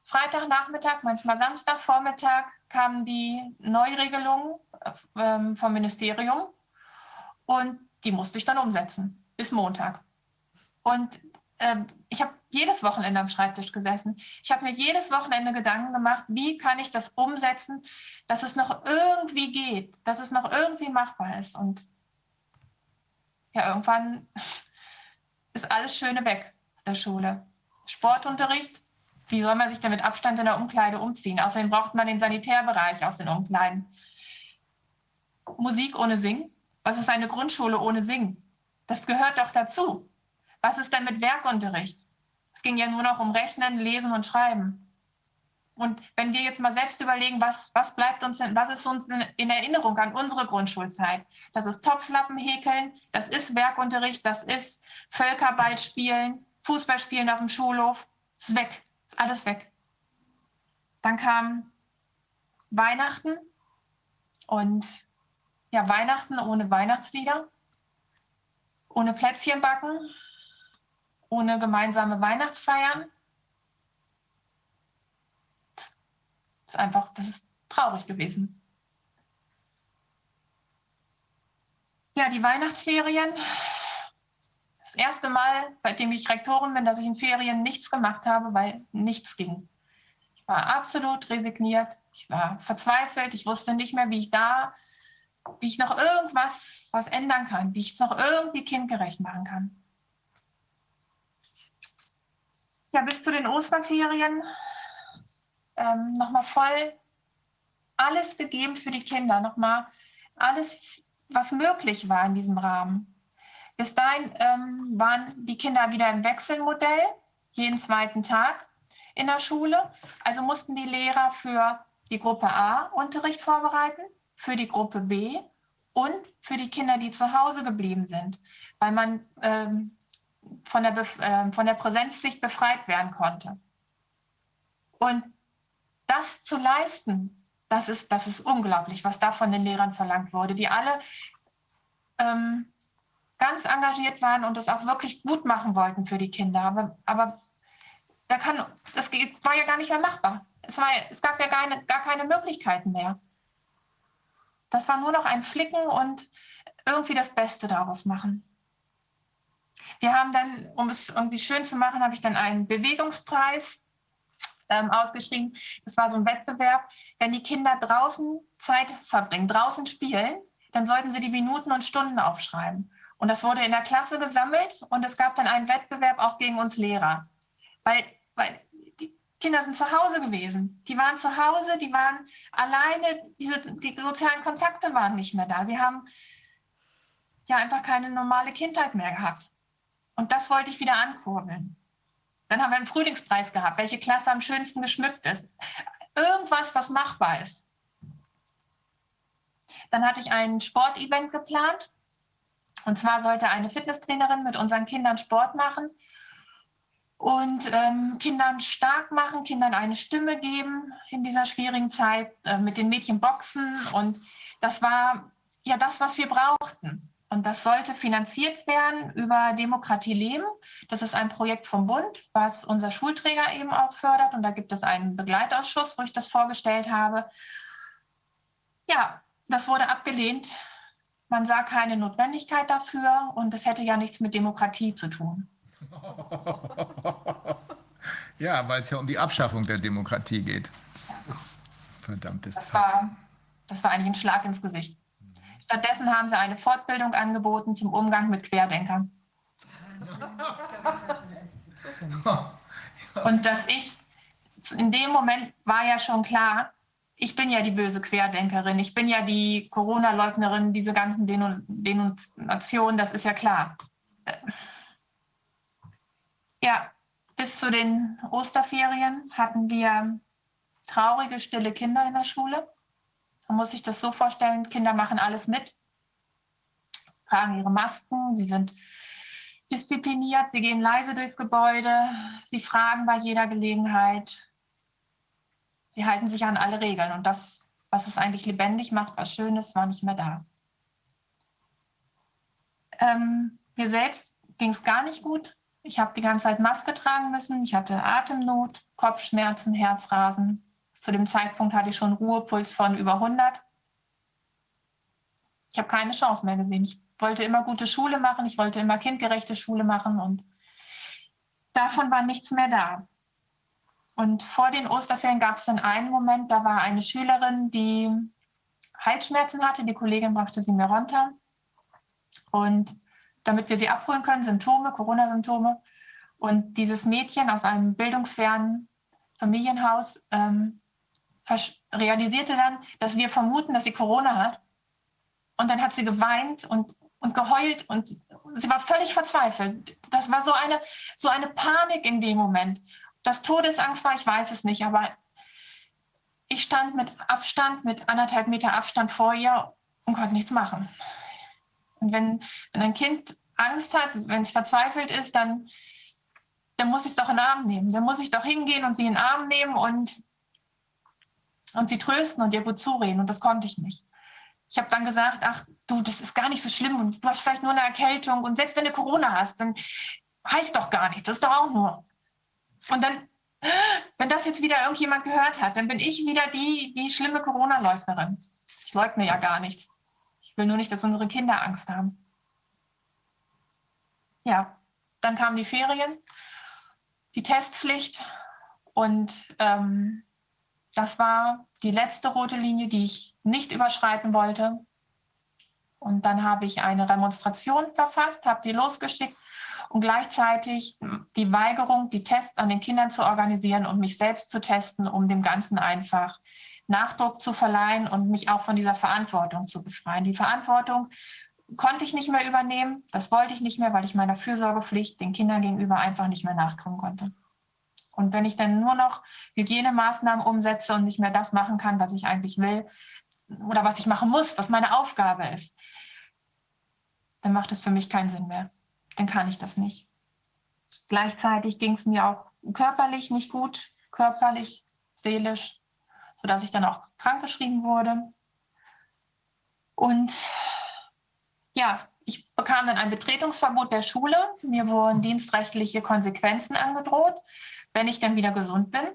Freitagnachmittag, manchmal Samstagvormittag kamen die Neuregelungen ähm, vom Ministerium und die musste ich dann umsetzen bis Montag. Und ähm, ich habe jedes Wochenende am Schreibtisch gesessen. Ich habe mir jedes Wochenende Gedanken gemacht, wie kann ich das umsetzen, dass es noch irgendwie geht, dass es noch irgendwie machbar ist. Und ja, irgendwann [laughs] ist alles Schöne weg aus der Schule. Sportunterricht, wie soll man sich denn mit Abstand in der Umkleide umziehen? Außerdem braucht man den Sanitärbereich aus den Umkleiden. Musik ohne Singen? Was ist eine Grundschule ohne Singen? Das gehört doch dazu. Was ist denn mit Werkunterricht? Es ging ja nur noch um Rechnen, Lesen und Schreiben. Und wenn wir jetzt mal selbst überlegen, was, was bleibt uns denn, was ist uns in Erinnerung an unsere Grundschulzeit? Das ist Topflappen häkeln, das ist Werkunterricht, das ist Völkerball spielen, Fußball spielen auf dem Schulhof. Ist weg, ist alles weg. Dann kam Weihnachten Und ja, Weihnachten ohne Weihnachtslieder, ohne Plätzchen backen, ohne gemeinsame Weihnachtsfeiern. Das ist einfach, das ist traurig gewesen. Ja, die Weihnachtsferien. Das erste Mal, seitdem ich Rektorin bin, dass ich in Ferien nichts gemacht habe, weil nichts ging. Ich war absolut resigniert. Ich war verzweifelt. Ich wusste nicht mehr, wie ich da, wie ich noch irgendwas was ändern kann, wie ich es noch irgendwie kindgerecht machen kann. Ja, bis zu den Osterferien ähm, nochmal voll alles gegeben für die Kinder, nochmal alles, was möglich war in diesem Rahmen. Bis dahin ähm, waren die Kinder wieder im Wechselmodell, jeden zweiten Tag in der Schule. Also mussten die Lehrer für die Gruppe A Unterricht vorbereiten, für die Gruppe B und für die Kinder, die zu Hause geblieben sind, weil man ähm, von, der äh, von der Präsenzpflicht befreit werden konnte. Und das zu leisten, das ist, das ist unglaublich, was da von den Lehrern verlangt wurde, die alle ähm, ganz engagiert waren und es auch wirklich gut machen wollten für die Kinder. Aber, aber da kann, das war ja gar nicht mehr machbar. Es, war, es gab ja gar, eine, gar keine Möglichkeiten mehr. Das war nur noch ein Flicken und irgendwie das Beste daraus machen. Wir haben dann, um es irgendwie schön zu machen, habe ich dann einen Bewegungspreis ähm, ausgeschrieben. Das war so ein Wettbewerb. Wenn die Kinder draußen Zeit verbringen, draußen spielen, dann sollten sie die Minuten und Stunden aufschreiben. Und das wurde in der Klasse gesammelt und es gab dann einen Wettbewerb auch gegen uns Lehrer. Weil, weil Kinder sind zu Hause gewesen. Die waren zu Hause, die waren alleine, diese, die sozialen Kontakte waren nicht mehr da. Sie haben ja einfach keine normale Kindheit mehr gehabt. Und das wollte ich wieder ankurbeln. Dann haben wir einen Frühlingspreis gehabt, welche Klasse am schönsten geschmückt ist. Irgendwas, was machbar ist. Dann hatte ich ein Sportevent geplant. Und zwar sollte eine Fitnesstrainerin mit unseren Kindern Sport machen und ähm, Kindern stark machen, Kindern eine Stimme geben in dieser schwierigen Zeit, äh, mit den Mädchen boxen. Und das war ja das, was wir brauchten. Und das sollte finanziert werden über Demokratie Leben. Das ist ein Projekt vom Bund, was unser Schulträger eben auch fördert. Und da gibt es einen Begleitausschuss, wo ich das vorgestellt habe. Ja, das wurde abgelehnt. Man sah keine Notwendigkeit dafür und es hätte ja nichts mit Demokratie zu tun. [laughs] ja, weil es ja um die Abschaffung der Demokratie geht. Verdammtes das war, das war eigentlich ein Schlag ins Gesicht. Stattdessen haben sie eine Fortbildung angeboten zum Umgang mit Querdenkern. [laughs] Und dass ich, in dem Moment war ja schon klar, ich bin ja die böse Querdenkerin, ich bin ja die Corona-Leugnerin, diese ganzen Denunziationen, das ist ja klar. Ja, bis zu den Osterferien hatten wir traurige, stille Kinder in der Schule. Man muss sich das so vorstellen, Kinder machen alles mit, tragen ihre Masken, sie sind diszipliniert, sie gehen leise durchs Gebäude, sie fragen bei jeder Gelegenheit, sie halten sich an alle Regeln und das, was es eigentlich lebendig macht, was Schönes, war nicht mehr da. Ähm, mir selbst ging es gar nicht gut. Ich habe die ganze Zeit Maske tragen müssen. Ich hatte Atemnot, Kopfschmerzen, Herzrasen. Zu dem Zeitpunkt hatte ich schon Ruhepuls von über 100. Ich habe keine Chance mehr gesehen. Ich wollte immer gute Schule machen, ich wollte immer kindgerechte Schule machen und davon war nichts mehr da. Und vor den Osterferien gab es dann einen Moment, da war eine Schülerin, die Halsschmerzen hatte. Die Kollegin brachte sie mir runter. Und damit wir sie abholen können, Symptome, Corona-Symptome. Und dieses Mädchen aus einem bildungsfernen Familienhaus ähm, realisierte dann, dass wir vermuten, dass sie Corona hat. Und dann hat sie geweint und, und geheult und sie war völlig verzweifelt. Das war so eine, so eine Panik in dem Moment. Das Todesangst war, ich weiß es nicht, aber ich stand mit Abstand, mit anderthalb Meter Abstand vor ihr und konnte nichts machen. Und wenn, wenn ein Kind Angst hat, wenn es verzweifelt ist, dann, dann muss ich es doch in den Arm nehmen. Dann muss ich doch hingehen und sie in den Arm nehmen und und sie trösten und ihr gut zureden. Und das konnte ich nicht. Ich habe dann gesagt, ach du, das ist gar nicht so schlimm und du hast vielleicht nur eine Erkältung und selbst wenn du Corona hast, dann heißt doch gar nichts, das ist doch auch nur. Und dann, wenn das jetzt wieder irgendjemand gehört hat, dann bin ich wieder die, die schlimme Corona-Leugnerin. Ich leugne ja gar nichts. Will nur nicht, dass unsere Kinder Angst haben. Ja, dann kamen die Ferien, die Testpflicht und ähm, das war die letzte rote Linie, die ich nicht überschreiten wollte. Und dann habe ich eine Remonstration verfasst, habe die losgeschickt und gleichzeitig die Weigerung, die Tests an den Kindern zu organisieren und mich selbst zu testen, um dem Ganzen einfach Nachdruck zu verleihen und mich auch von dieser Verantwortung zu befreien. Die Verantwortung konnte ich nicht mehr übernehmen, das wollte ich nicht mehr, weil ich meiner Fürsorgepflicht den Kindern gegenüber einfach nicht mehr nachkommen konnte. Und wenn ich dann nur noch Hygienemaßnahmen umsetze und nicht mehr das machen kann, was ich eigentlich will oder was ich machen muss, was meine Aufgabe ist, dann macht es für mich keinen Sinn mehr. Dann kann ich das nicht. Gleichzeitig ging es mir auch körperlich nicht gut, körperlich, seelisch, sodass ich dann auch krankgeschrieben wurde. Und ja, ich bekam dann ein Betretungsverbot der Schule. Mir wurden dienstrechtliche Konsequenzen angedroht wenn ich dann wieder gesund bin.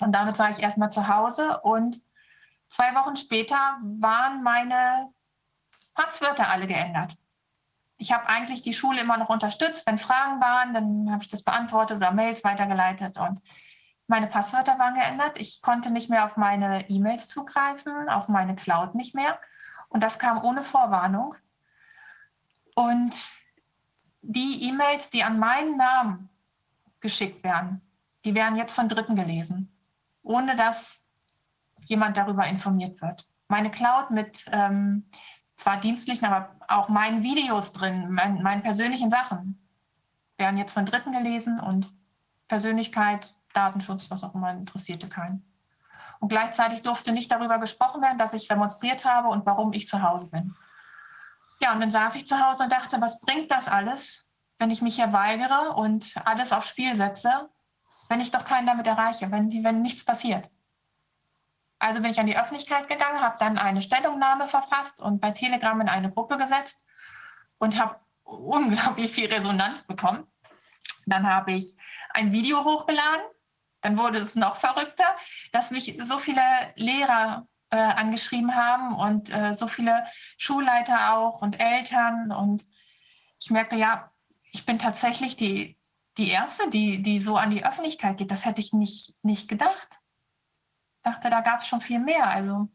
Und damit war ich erstmal zu Hause und zwei Wochen später waren meine Passwörter alle geändert. Ich habe eigentlich die Schule immer noch unterstützt. Wenn Fragen waren, dann habe ich das beantwortet oder Mails weitergeleitet und meine Passwörter waren geändert. Ich konnte nicht mehr auf meine E-Mails zugreifen, auf meine Cloud nicht mehr. Und das kam ohne Vorwarnung. Und die E-Mails, die an meinen Namen geschickt werden. Die werden jetzt von Dritten gelesen, ohne dass jemand darüber informiert wird. Meine Cloud mit ähm, zwar dienstlichen, aber auch meinen Videos drin, mein, meinen persönlichen Sachen, werden jetzt von Dritten gelesen und Persönlichkeit, Datenschutz, was auch immer, interessierte keinen. Und gleichzeitig durfte nicht darüber gesprochen werden, dass ich demonstriert habe und warum ich zu Hause bin. Ja, und dann saß ich zu Hause und dachte, was bringt das alles, wenn ich mich hier weigere und alles aufs Spiel setze, wenn ich doch keinen damit erreiche, wenn, wenn nichts passiert. Also bin ich an die Öffentlichkeit gegangen, habe dann eine Stellungnahme verfasst und bei Telegram in eine Gruppe gesetzt und habe [laughs] unglaublich viel Resonanz bekommen. Dann habe ich ein Video hochgeladen. Dann wurde es noch verrückter, dass mich so viele Lehrer äh, angeschrieben haben und äh, so viele Schulleiter auch und Eltern. Und ich merkte, ja, ich bin tatsächlich die, die Erste, die, die so an die Öffentlichkeit geht. Das hätte ich nicht, nicht gedacht. Ich dachte, da gab es schon viel mehr. Also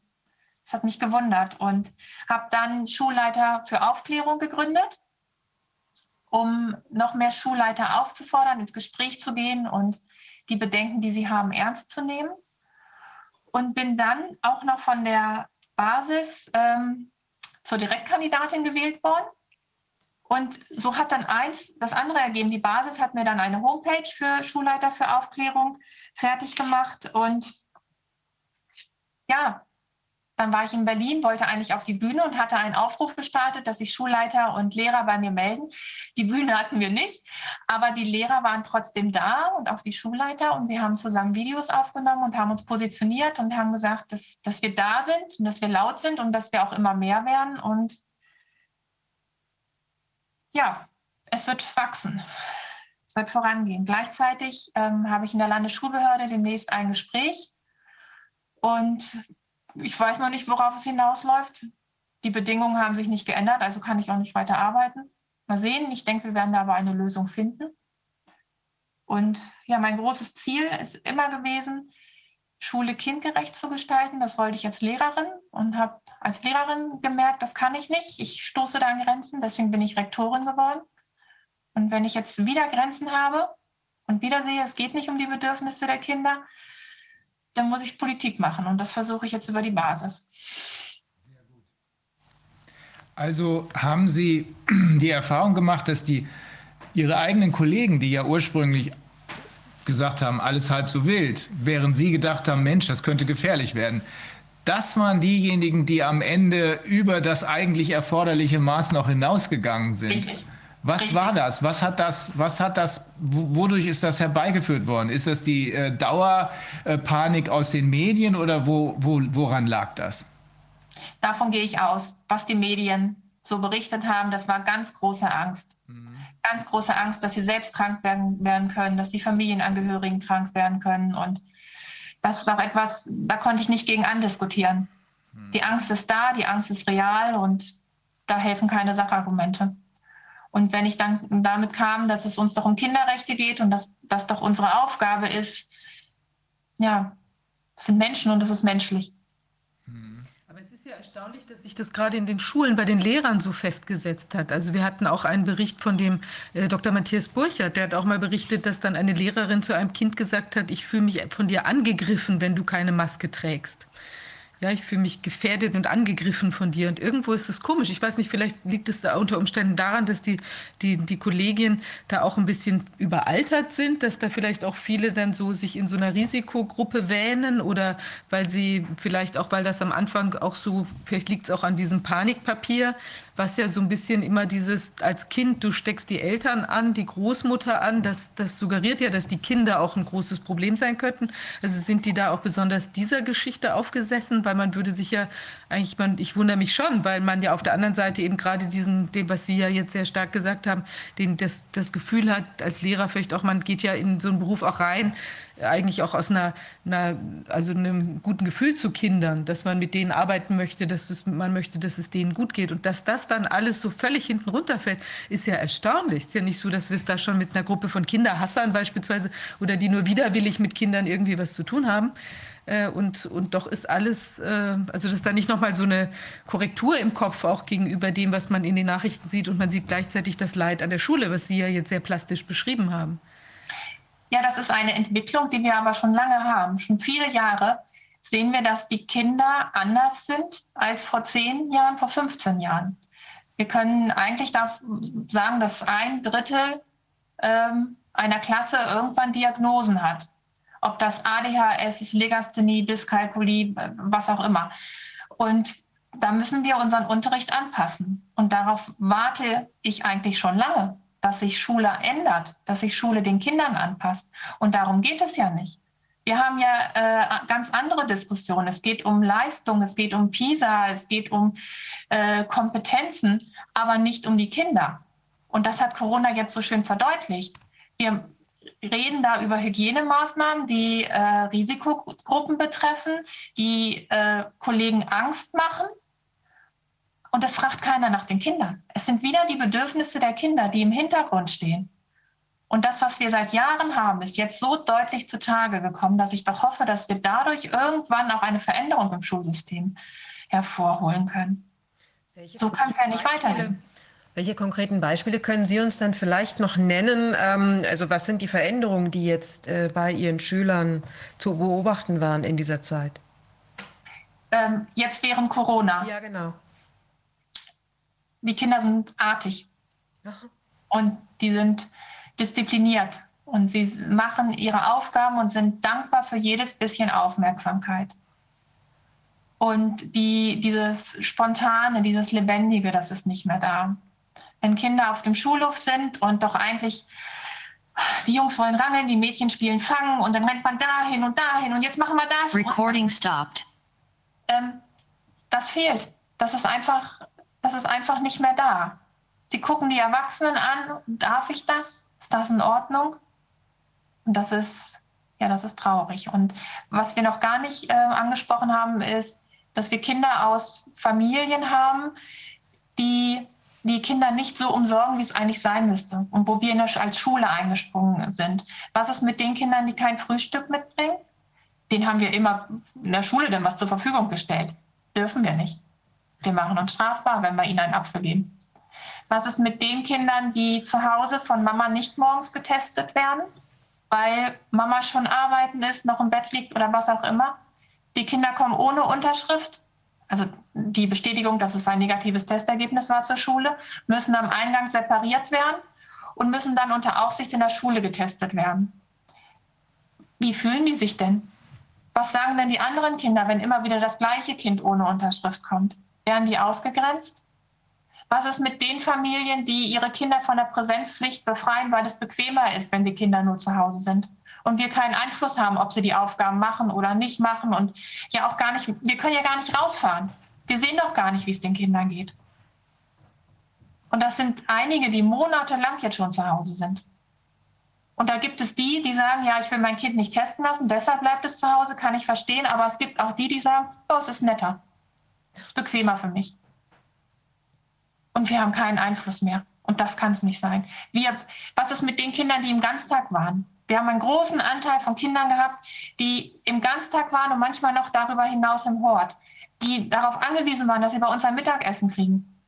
es hat mich gewundert und habe dann Schulleiter für Aufklärung gegründet, um noch mehr Schulleiter aufzufordern, ins Gespräch zu gehen und die Bedenken, die sie haben, ernst zu nehmen. Und bin dann auch noch von der Basis ähm, zur Direktkandidatin gewählt worden und so hat dann eins das andere ergeben. Die Basis hat mir dann eine Homepage für Schulleiter für Aufklärung fertig gemacht. Und ja, dann war ich in Berlin, wollte eigentlich auf die Bühne und hatte einen Aufruf gestartet, dass sich Schulleiter und Lehrer bei mir melden. Die Bühne hatten wir nicht, aber die Lehrer waren trotzdem da und auch die Schulleiter. Und wir haben zusammen Videos aufgenommen und haben uns positioniert und haben gesagt, dass, dass wir da sind und dass wir laut sind und dass wir auch immer mehr werden. Und ja, es wird wachsen. Es wird vorangehen. Gleichzeitig ähm, habe ich in der Landesschulbehörde demnächst ein Gespräch und ich weiß noch nicht, worauf es hinausläuft. Die Bedingungen haben sich nicht geändert, also kann ich auch nicht weiter arbeiten. Mal sehen. Ich denke, wir werden da aber eine Lösung finden. Und ja, mein großes Ziel ist immer gewesen, Schule kindgerecht zu gestalten. Das wollte ich als Lehrerin und habe als Lehrerin gemerkt, das kann ich nicht. Ich stoße da an Grenzen, deswegen bin ich Rektorin geworden. Und wenn ich jetzt wieder Grenzen habe und wieder sehe, es geht nicht um die Bedürfnisse der Kinder, dann muss ich Politik machen und das versuche ich jetzt über die Basis. Also haben Sie [clears throat] die Erfahrung gemacht, dass die Ihre eigenen Kollegen, die ja ursprünglich gesagt haben, alles halb so wild, während Sie gedacht haben, Mensch, das könnte gefährlich werden. Das waren diejenigen, die am Ende über das eigentlich erforderliche Maß noch hinausgegangen sind. Richtig. Was war das? Was hat das, was hat das, wodurch ist das herbeigeführt worden? Ist das die äh, Dauerpanik aus den Medien oder wo, wo, woran lag das? Davon gehe ich aus. Was die Medien so berichtet haben, das war ganz große Angst. Ganz große Angst, dass sie selbst krank werden, werden können, dass die Familienangehörigen krank werden können. Und das ist auch etwas, da konnte ich nicht gegen andiskutieren. Die Angst ist da, die Angst ist real und da helfen keine Sachargumente. Und wenn ich dann damit kam, dass es uns doch um Kinderrechte geht und dass das doch unsere Aufgabe ist, ja, es sind Menschen und es ist menschlich. Aber es ist ja erstaunlich, dass sich das gerade in den Schulen bei den Lehrern so festgesetzt hat. Also wir hatten auch einen Bericht von dem äh, Dr. Matthias Burchert, der hat auch mal berichtet, dass dann eine Lehrerin zu einem Kind gesagt hat, ich fühle mich von dir angegriffen, wenn du keine Maske trägst. Ja, ich fühle mich gefährdet und angegriffen von dir. Und irgendwo ist es komisch. Ich weiß nicht, vielleicht liegt es da unter Umständen daran, dass die, die, die Kollegien da auch ein bisschen überaltert sind, dass da vielleicht auch viele dann so sich in so einer Risikogruppe wähnen oder weil sie vielleicht auch, weil das am Anfang auch so, vielleicht liegt es auch an diesem Panikpapier, was ja so ein bisschen immer dieses, als Kind, du steckst die Eltern an, die Großmutter an, das, das suggeriert ja, dass die Kinder auch ein großes Problem sein könnten. Also sind die da auch besonders dieser Geschichte aufgesessen, weil man würde sich ja eigentlich, man, ich wundere mich schon, weil man ja auf der anderen Seite eben gerade diesen, dem, was Sie ja jetzt sehr stark gesagt haben, den, das, das Gefühl hat, als Lehrer vielleicht auch, man geht ja in so einen Beruf auch rein, eigentlich auch aus einer, einer, also einem guten Gefühl zu Kindern, dass man mit denen arbeiten möchte, dass es, man möchte, dass es denen gut geht. Und dass das dann alles so völlig hinten runterfällt, ist ja erstaunlich. Es ist ja nicht so, dass wir es da schon mit einer Gruppe von Kinderhassern beispielsweise oder die nur widerwillig mit Kindern irgendwie was zu tun haben. Äh, Und, und doch ist alles, äh, also dass da nicht nochmal so eine Korrektur im Kopf auch gegenüber dem, was man in den Nachrichten sieht und man sieht gleichzeitig das Leid an der Schule, was Sie ja jetzt sehr plastisch beschrieben haben. Ja, das ist eine Entwicklung, die wir aber schon lange haben. Schon viele Jahre sehen wir, dass die Kinder anders sind als vor zehn Jahren, vor 15 Jahren. Wir können eigentlich sagen, dass ein Drittel ähm, einer Klasse irgendwann Diagnosen hat. Ob das ADHS ist, Legasthenie, Dyskalkulie, was auch immer. Und da müssen wir unseren Unterricht anpassen. Und darauf warte ich eigentlich schon lange dass sich Schule ändert, dass sich Schule den Kindern anpasst. Und darum geht es ja nicht. Wir haben ja äh, ganz andere Diskussionen. Es geht um Leistung, es geht um PISA, es geht um äh, Kompetenzen, aber nicht um die Kinder. Und das hat Corona jetzt so schön verdeutlicht. Wir reden da über Hygienemaßnahmen, die äh, Risikogruppen betreffen, die äh, Kollegen Angst machen und es fragt keiner nach den Kindern. Es sind wieder die Bedürfnisse der Kinder, die im Hintergrund stehen. Und das, was wir seit Jahren haben, ist jetzt so deutlich zutage gekommen, dass ich doch hoffe, dass wir dadurch irgendwann auch eine Veränderung im Schulsystem hervorholen können. Welche So kann es ja nicht weitergehen. Welche konkreten Beispiele können Sie uns dann vielleicht noch nennen? Ähm, also was sind die Veränderungen, die jetzt äh, bei Ihren Schülern zu beobachten waren in dieser Zeit? Ähm, jetzt während Corona. Ja, genau. Die Kinder sind artig und die sind diszipliniert und sie machen ihre Aufgaben und sind dankbar für jedes bisschen Aufmerksamkeit. Und die, dieses Spontane, dieses Lebendige, das ist nicht mehr da. Wenn Kinder auf dem Schulhof sind und doch eigentlich, die Jungs wollen rangeln, die Mädchen spielen Fangen und dann rennt man dahin und dahin und jetzt machen wir das. Recording stopped. ähm, das fehlt. Das ist einfach, das ist einfach nicht mehr da. Sie gucken die Erwachsenen an. Darf ich das? Ist das in Ordnung? Und das ist, ja, das ist traurig. Und was wir noch gar nicht äh, angesprochen haben, ist, dass wir Kinder aus Familien haben, die die Kinder nicht so umsorgen, wie es eigentlich sein müsste. Und wo wir als Schule eingesprungen sind. Was ist mit den Kindern, die kein Frühstück mitbringen? Den haben wir immer in der Schule dann was zur Verfügung gestellt. Dürfen wir nicht. Wir machen uns strafbar, wenn wir ihnen einen Apfel geben. Was ist mit den Kindern, die zu Hause von Mama nicht morgens getestet werden, weil Mama schon arbeiten ist, noch im Bett liegt oder was auch immer? Die Kinder kommen ohne Unterschrift, also die Bestätigung, dass es ein negatives Testergebnis war zur Schule, müssen am Eingang separiert werden und müssen dann unter Aufsicht in der Schule getestet werden. Wie fühlen die sich denn? Was sagen denn die anderen Kinder, wenn immer wieder das gleiche Kind ohne Unterschrift kommt? Werden die ausgegrenzt? Was ist mit den Familien, die ihre Kinder von der Präsenzpflicht befreien, weil es bequemer ist, wenn die Kinder nur zu Hause sind? Und wir keinen Einfluss haben, ob sie die Aufgaben machen oder nicht machen und ja auch gar nicht, wir können ja gar nicht rausfahren. Wir sehen doch gar nicht, wie es den Kindern geht. Und das sind einige, die monatelang jetzt schon zu Hause sind. Und da gibt es die, die sagen, ja, ich will mein Kind nicht testen lassen, deshalb bleibt es zu Hause, kann ich verstehen. Aber es gibt auch die, die sagen, oh, es ist netter. Es ist bequemer für mich. Und wir haben keinen Einfluss mehr. Und das kann es nicht sein. Wir, was ist mit den Kindern, die im Ganztag waren? Wir haben einen großen Anteil von Kindern gehabt, die im Ganztag waren und manchmal noch darüber hinaus im Hort, die darauf angewiesen waren, dass sie bei uns ein Mittagessen kriegen.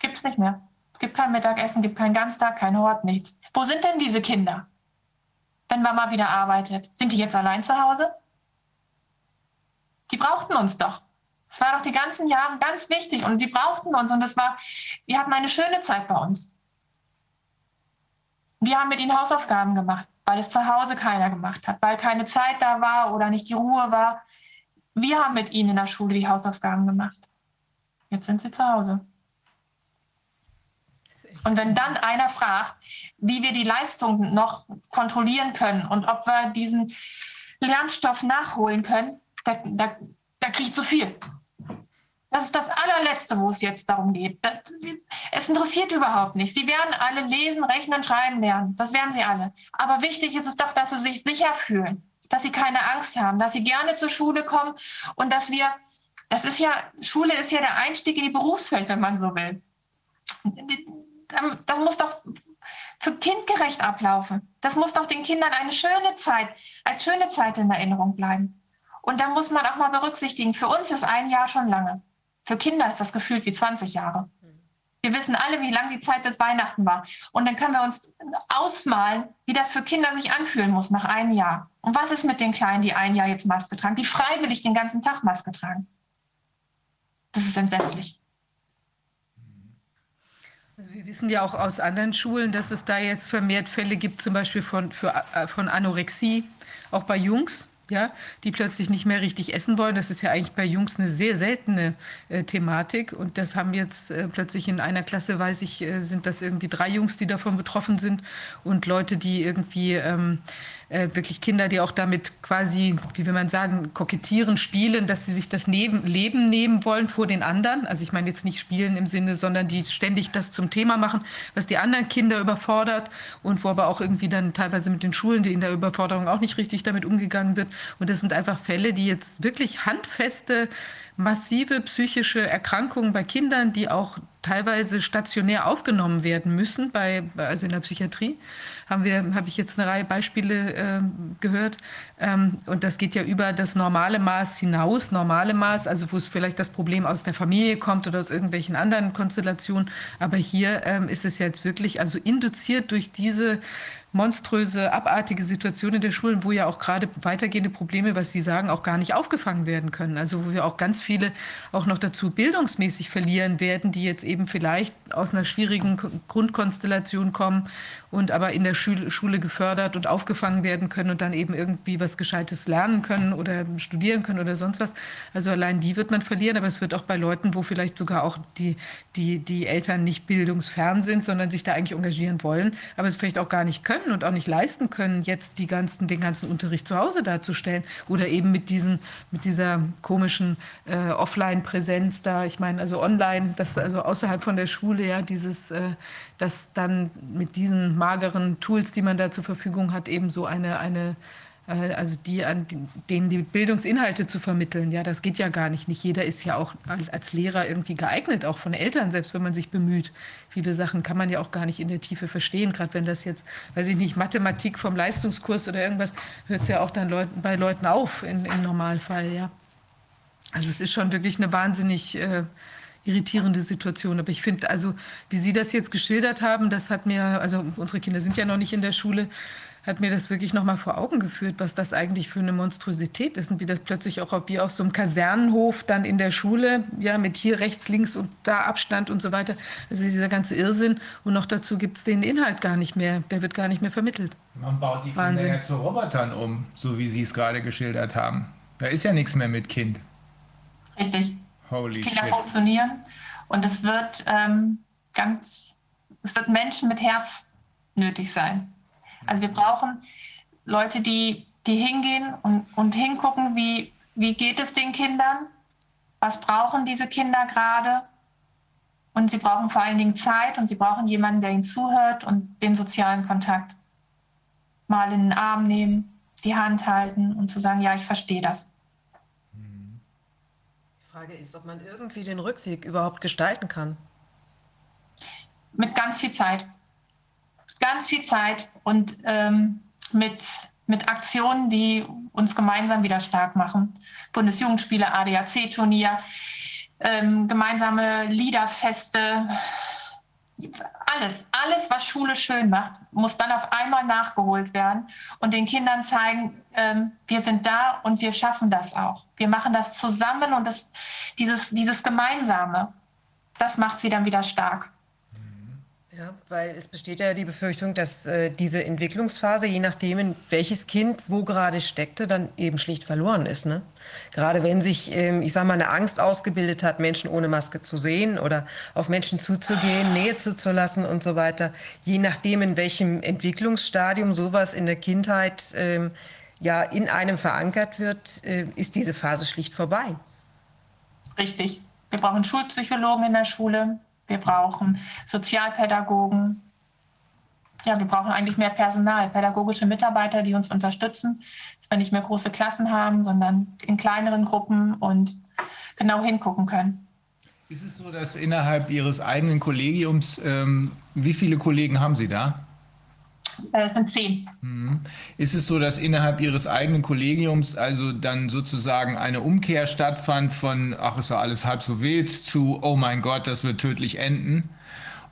Gibt es nicht mehr. Es gibt kein Mittagessen, gibt keinen Ganztag, kein Hort, nichts. Wo sind denn diese Kinder, wenn Mama wieder arbeitet? Sind die jetzt allein zu Hause? Die brauchten uns doch. Es war doch die ganzen Jahre ganz wichtig und die brauchten uns und es war, die hatten eine schöne Zeit bei uns. Wir haben mit ihnen Hausaufgaben gemacht, weil es zu Hause keiner gemacht hat, weil keine Zeit da war oder nicht die Ruhe war. Wir haben mit ihnen in der Schule die Hausaufgaben gemacht. Jetzt sind sie zu Hause. Und wenn dann einer fragt, wie wir die Leistung noch kontrollieren können und ob wir diesen Lernstoff nachholen können, da, da, da kriege ich zu viel. Das ist das allerletzte, wo es jetzt darum geht. Es interessiert überhaupt nicht. Sie werden alle lesen, rechnen, schreiben lernen. Das werden sie alle. Aber wichtig ist es doch, dass sie sich sicher fühlen, dass sie keine Angst haben, dass sie gerne zur Schule kommen und dass wir, das ist ja, Schule ist ja der Einstieg in die Berufswelt, wenn man so will das muss doch für kindgerecht ablaufen. Das muss doch den Kindern eine schöne Zeit, als schöne Zeit in Erinnerung bleiben. Und da muss man auch mal berücksichtigen, für uns ist ein Jahr schon lange. Für Kinder ist das gefühlt wie 20 Jahre. Wir wissen alle, wie lang die Zeit bis Weihnachten war. Und dann können wir uns ausmalen, wie das für Kinder sich anfühlen muss nach einem Jahr. Und was ist mit den Kleinen, die ein Jahr jetzt Maske tragen, die freiwillig den ganzen Tag Maske tragen? Das ist entsetzlich. Also wir wissen ja auch aus anderen Schulen, dass es da jetzt vermehrt Fälle gibt, zum Beispiel von, für, äh, von Anorexie, auch bei Jungs ja, die plötzlich nicht mehr richtig essen wollen. Das ist ja eigentlich bei Jungs eine sehr seltene äh, Thematik. Und das haben jetzt äh, plötzlich in einer Klasse, weiß ich, äh, sind das irgendwie drei Jungs, die davon betroffen sind und Leute, die irgendwie ähm, äh, wirklich Kinder, die auch damit quasi, wie will man sagen, kokettieren, spielen, dass sie sich das neben, Leben nehmen wollen vor den anderen. Also ich meine jetzt nicht spielen im Sinne, sondern die ständig das zum Thema machen, was die anderen Kinder überfordert und wo aber auch irgendwie dann teilweise mit den Schulen, die in der Überforderung auch nicht richtig damit umgegangen wird. Und das sind einfach Fälle, die jetzt wirklich handfeste, massive psychische Erkrankungen bei Kindern, die auch teilweise stationär aufgenommen werden müssen, bei, also in der Psychiatrie, haben wir, habe ich jetzt eine Reihe Beispiele äh, gehört. Ähm, und das geht ja über das normale Maß hinaus, normale Maß, also wo es vielleicht das Problem aus der Familie kommt oder aus irgendwelchen anderen Konstellationen. Aber hier ähm, ist es jetzt wirklich also induziert durch diese monströse, abartige Situation in der Schulen, wo ja auch gerade weitergehende Probleme, was Sie sagen, auch gar nicht aufgefangen werden können. Also wo wir auch ganz viele auch noch dazu bildungsmäßig verlieren werden, die jetzt eben vielleicht aus einer schwierigen Grundkonstellation kommen und aber in der Schule gefördert und aufgefangen werden können und dann eben irgendwie was Gescheites lernen können oder studieren können oder sonst was. Also allein die wird man verlieren, aber es wird auch bei Leuten, wo vielleicht sogar auch die, die, die Eltern nicht bildungsfern sind, sondern sich da eigentlich engagieren wollen, aber es vielleicht auch gar nicht können und auch nicht leisten können, jetzt die ganzen, den ganzen Unterricht zu Hause darzustellen oder eben mit, diesen, mit dieser komischen äh, Offline-Präsenz da. Ich meine, also online, das also außerhalb von der Schule, ja, dieses, äh, dass dann mit diesen mageren Tools, die man da zur Verfügung hat, eben so eine, eine äh, also die an denen die Bildungsinhalte zu vermitteln. Ja, das geht ja gar nicht. Nicht jeder ist ja auch als Lehrer irgendwie geeignet, auch von Eltern, selbst wenn man sich bemüht. Viele Sachen kann man ja auch gar nicht in der Tiefe verstehen. Gerade wenn das jetzt, weiß ich nicht, Mathematik vom Leistungskurs oder irgendwas, hört es ja auch dann Leuten, bei Leuten auf in, im Normalfall. Ja, also es ist schon wirklich eine wahnsinnig äh, irritierende Situation. Aber ich finde, also wie Sie das jetzt geschildert haben, das hat mir, also unsere Kinder sind ja noch nicht in der Schule, hat mir das wirklich noch mal vor Augen geführt, was das eigentlich für eine Monstrosität ist und wie das plötzlich auch wie auf so einem Kasernenhof dann in der Schule, ja, mit hier rechts, links und da Abstand und so weiter. Also dieser ganze Irrsinn und noch dazu gibt es den Inhalt gar nicht mehr, der wird gar nicht mehr vermittelt. Man baut die Wahnsinn. Kinder ja zu Robotern um, so wie Sie es gerade geschildert haben. Da ist ja nichts mehr mit Kind. Richtig. Holy Kinder shit. funktionieren. Und es wird ähm, ganz, es wird Menschen mit Herz nötig sein. Also wir brauchen Leute, die, die hingehen und, und hingucken, wie, wie geht es den Kindern was brauchen diese Kinder gerade. Und sie brauchen vor allen Dingen Zeit und sie brauchen jemanden, der ihnen zuhört und den sozialen Kontakt. Mal in den Arm nehmen, die Hand halten und zu sagen, ja, ich verstehe das. Frage ist, ob man irgendwie den Rückweg überhaupt gestalten kann. Mit ganz viel Zeit. Ganz viel Zeit und ähm, mit, mit Aktionen, die uns gemeinsam wieder stark machen. Bundesjugendspiele, ADAC-Turnier, ähm, gemeinsame Liederfeste, alles, alles, was Schule schön macht, muss dann auf einmal nachgeholt werden und den Kindern zeigen, ähm, wir sind da und wir schaffen das auch. Wir machen das zusammen und das, dieses, dieses Gemeinsame, das macht sie dann wieder stark. Ja, weil es besteht ja die Befürchtung, dass äh, diese Entwicklungsphase, je nachdem, in welches Kind wo gerade steckte, dann eben schlicht verloren ist. Ne? Gerade wenn sich, ähm, ich sage mal, eine Angst ausgebildet hat, Menschen ohne Maske zu sehen oder auf Menschen zuzugehen, Nähe zuzulassen und so weiter. Je nachdem, in welchem Entwicklungsstadium sowas in der Kindheit ähm, ja in einem verankert wird, äh, ist diese Phase schlicht vorbei. Richtig. Wir brauchen Schulpsychologen in der Schule. Wir brauchen Sozialpädagogen. Ja, wir brauchen eigentlich mehr Personal, pädagogische Mitarbeiter, die uns unterstützen, dass wir nicht mehr große Klassen haben, sondern in kleineren Gruppen und genau hingucken können. Ist es so, dass innerhalb Ihres eigenen Kollegiums, ähm, wie viele Kollegen haben Sie da? Äh, Es sind zehn. Ist es so, dass innerhalb Ihres eigenen Kollegiums also dann sozusagen eine Umkehr stattfand von, ach, ist doch alles halb so wild, zu, oh mein Gott, das wird tödlich enden?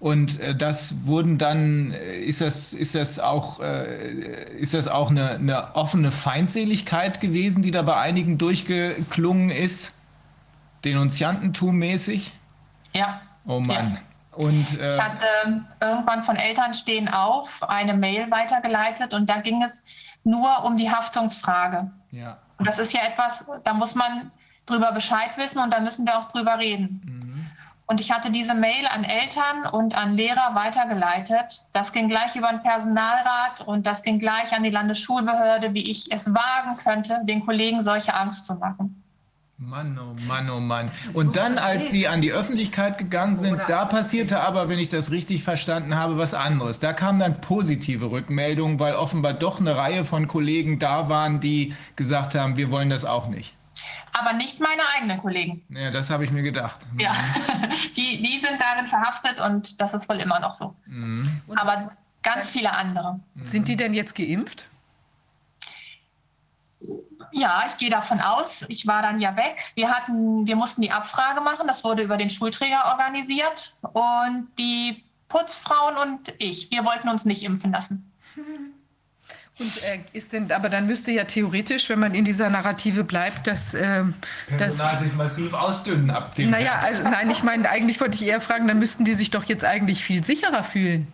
Und äh, das wurden dann, äh, ist das, ist das auch, äh, ist das auch eine, eine offene Feindseligkeit gewesen, die da bei einigen durchgeklungen ist? Denunziantentum mäßig? Ja. Oh Mann. Und äh, Ich hatte irgendwann von Eltern stehen auf eine Mail weitergeleitet und da ging es nur um die Haftungsfrage. ja. Und das ist ja etwas, da muss man drüber Bescheid wissen und da müssen wir auch drüber reden. Mhm. Und ich hatte diese Mail an Eltern und an Lehrer weitergeleitet. Das ging gleich über den Personalrat und das ging gleich an die Landesschulbehörde, wie ich es wagen könnte, den Kollegen solche Angst zu machen. Mann, oh Mann, oh Mann. Und dann, als Sie an die Öffentlichkeit gegangen sind, da passierte aber, wenn ich das richtig verstanden habe, was anderes. Da kamen dann positive Rückmeldungen, weil offenbar doch eine Reihe von Kollegen da waren, die gesagt haben, wir wollen das auch nicht. Aber nicht meine eigenen Kollegen. Ja, das habe ich mir gedacht. Ja, [laughs] die, die sind darin verhaftet und das ist wohl immer noch so. Aber ganz viele andere. Sind die denn jetzt geimpft? Ja, ich gehe davon aus. Ich war dann ja weg. Wir hatten, wir mussten die Abfrage machen. Das wurde über den Schulträger organisiert. Und die Putzfrauen und ich, wir wollten uns nicht impfen lassen. Und äh, ist denn, aber dann müsste ja theoretisch, wenn man in dieser Narrative bleibt, dass, äh, dass Personal sich massiv ausdünnen ab dem naja, Herbst. also nein, ich meine, eigentlich wollte ich eher fragen, dann müssten die sich doch jetzt eigentlich viel sicherer fühlen.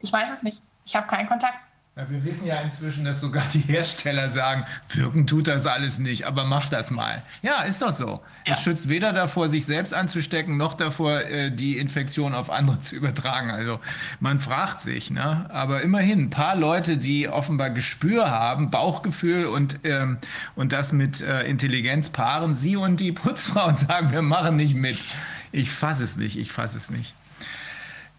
Ich weiß es nicht. Ich habe keinen Kontakt. Ja, wir wissen ja inzwischen, dass sogar die Hersteller sagen, wirken tut das alles nicht, aber mach das mal. Ja, ist doch so. Ja. Es schützt weder davor, sich selbst anzustecken, noch davor, äh, die Infektion auf andere zu übertragen. Also man fragt sich, ne? aber immerhin ein paar Leute, die offenbar Gespür haben, Bauchgefühl und, ähm, und das mit äh, Intelligenz paaren, sie und die Putzfrauen [laughs] sagen, wir machen nicht mit. Ich fasse es nicht, ich fasse es nicht.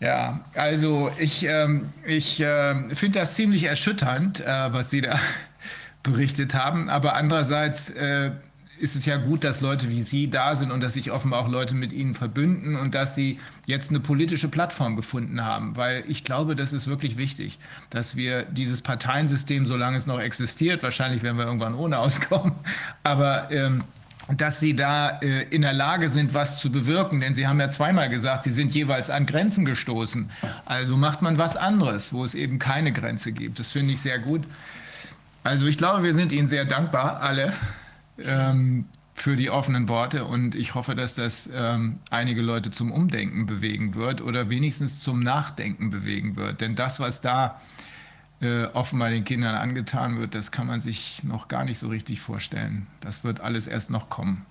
Ja, also ich, ähm, ich äh, finde das ziemlich erschütternd, äh, was Sie da [laughs] berichtet haben. Aber andererseits äh, ist es ja gut, dass Leute wie Sie da sind und dass sich offenbar auch Leute mit Ihnen verbünden und dass Sie jetzt eine politische Plattform gefunden haben. Weil ich glaube, das ist wirklich wichtig, dass wir dieses Parteiensystem, solange es noch existiert, wahrscheinlich werden wir irgendwann ohne [laughs] auskommen, aber ähm, dass sie da äh, in der Lage sind, was zu bewirken. Denn sie haben ja zweimal gesagt, sie sind jeweils an Grenzen gestoßen. Also macht man was anderes, wo es eben keine Grenze gibt. Das finde ich sehr gut. Also ich glaube, wir sind Ihnen sehr dankbar, alle, ähm, für die offenen Worte. Und ich hoffe, dass das ähm, einige Leute zum Umdenken bewegen wird oder wenigstens zum Nachdenken bewegen wird. Denn das, was da äh, offenbar den Kindern angetan wird, das kann man sich noch gar nicht so richtig vorstellen. Das wird alles erst noch kommen.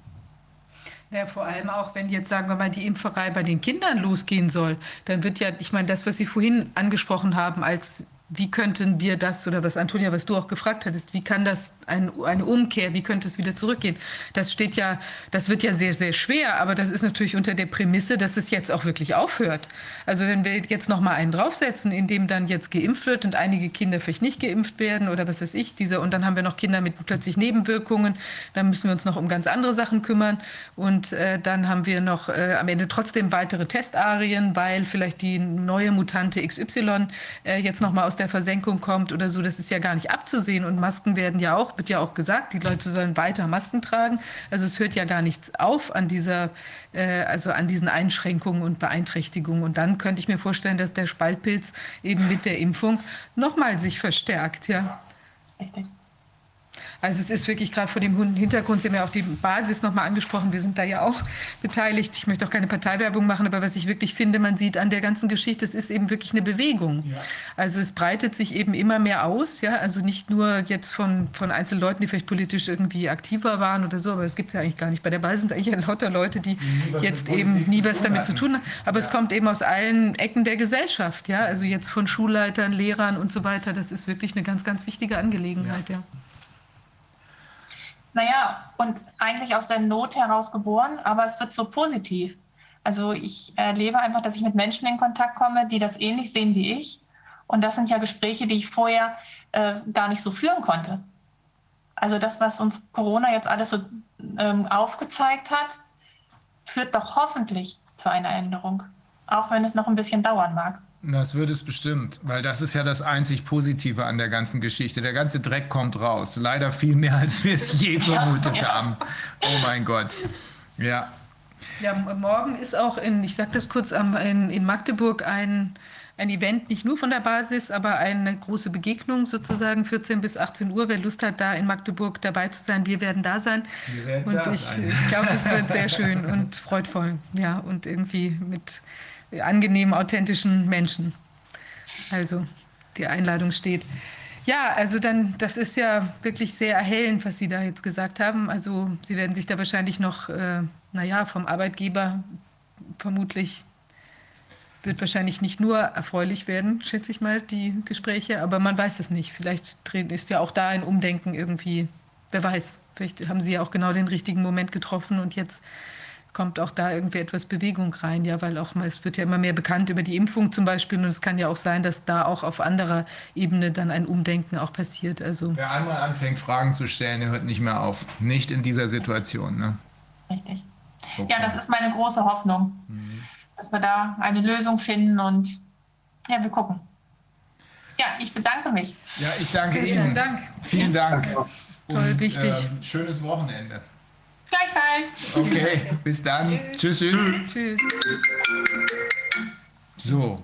Ja, vor allem auch, wenn jetzt, sagen wir mal, die Impferei bei den Kindern losgehen soll, dann wird ja, ich meine, das, was Sie vorhin angesprochen haben, als wie könnten wir das, oder was Antonia, was du auch gefragt hattest, wie kann das ein, eine Umkehr, wie könnte es wieder zurückgehen? Das steht ja, das wird ja sehr, sehr schwer, aber das ist natürlich unter der Prämisse, dass es jetzt auch wirklich aufhört. Also wenn wir jetzt noch mal einen draufsetzen, in dem dann jetzt geimpft wird und einige Kinder vielleicht nicht geimpft werden oder was weiß ich, diese, und dann haben wir noch Kinder mit plötzlich Nebenwirkungen, dann müssen wir uns noch um ganz andere Sachen kümmern und äh, dann haben wir noch äh, am Ende trotzdem weitere Testarien, weil vielleicht die neue Mutante XY äh, jetzt noch mal aus der Versenkung kommt oder so, das ist ja gar nicht abzusehen. Und Masken werden ja auch, wird ja auch gesagt, die Leute sollen weiter Masken tragen. Also es hört ja gar nichts auf an dieser, äh, also an diesen Einschränkungen und Beeinträchtigungen. Und dann könnte ich mir vorstellen, dass der Spaltpilz eben mit der Impfung nochmal sich verstärkt, ja. Richtig. Also es ist wirklich gerade vor dem Hintergrund, Sie haben ja auch die Basis nochmal angesprochen, wir sind da ja auch beteiligt. Ich möchte auch keine Parteiwerbung machen, aber was ich wirklich finde, man sieht an der ganzen Geschichte, es ist eben wirklich eine Bewegung. Ja. Also es breitet sich eben immer mehr aus, ja, also nicht nur jetzt von, von einzelnen Leuten, die vielleicht politisch irgendwie aktiver waren oder so, aber es gibt es ja eigentlich gar nicht. Bei der Basis sind eigentlich lauter Leute, die jetzt eben nie was damit zu tun haben. Aber ja. es kommt eben aus allen Ecken der Gesellschaft, ja, also jetzt von Schulleitern, Lehrern und so weiter. Das ist wirklich eine ganz, ganz wichtige Angelegenheit, ja. ja. Naja, und eigentlich aus der Not heraus geboren, aber es wird so positiv. Also ich erlebe einfach, dass ich mit Menschen in Kontakt komme, die das ähnlich sehen wie ich. Und das sind ja Gespräche, die ich vorher äh, gar nicht so führen konnte. Also das, was uns Corona jetzt alles so ähm, aufgezeigt hat, führt doch hoffentlich zu einer Änderung, auch wenn es noch ein bisschen dauern mag. Das wird es bestimmt, weil das ist ja das einzig Positive an der ganzen Geschichte. Der ganze Dreck kommt raus. Leider viel mehr, als wir es je [laughs] vermutet ja, ja. haben. Oh mein Gott. Ja. Ja, morgen ist auch in, ich sage das kurz, in, in Magdeburg ein, ein Event, nicht nur von der Basis, aber eine große Begegnung sozusagen, 14 bis 18 Uhr. Wer Lust hat, da in Magdeburg dabei zu sein, wir werden da sein. Wir werden und da ich, sein. ich glaube, es wird sehr [laughs] schön und freudvoll. Ja, und irgendwie mit angenehmen, authentischen Menschen. Also die Einladung steht. Ja, also dann, das ist ja wirklich sehr erhellend, was Sie da jetzt gesagt haben. Also Sie werden sich da wahrscheinlich noch, äh, naja, vom Arbeitgeber vermutlich wird wahrscheinlich nicht nur erfreulich werden, schätze ich mal, die Gespräche, aber man weiß es nicht. Vielleicht ist ja auch da ein Umdenken irgendwie, wer weiß, vielleicht haben Sie ja auch genau den richtigen Moment getroffen und jetzt kommt auch da irgendwie etwas Bewegung rein, ja, weil auch mal, es wird ja immer mehr bekannt über die Impfung zum Beispiel und es kann ja auch sein, dass da auch auf anderer Ebene dann ein Umdenken auch passiert. Also wer einmal anfängt, Fragen zu stellen, der hört nicht mehr auf. Nicht in dieser Situation, ne? Richtig. Okay. Ja, das ist meine große Hoffnung, mhm. dass wir da eine Lösung finden und ja, wir gucken. Ja, ich bedanke mich. Ja, ich danke Vielen Ihnen. Dank. Vielen Dank. Toll, wichtig. Äh, schönes Wochenende. Gleichfalls. Okay, bis dann. tschüss. Tschüss. tschüss. So.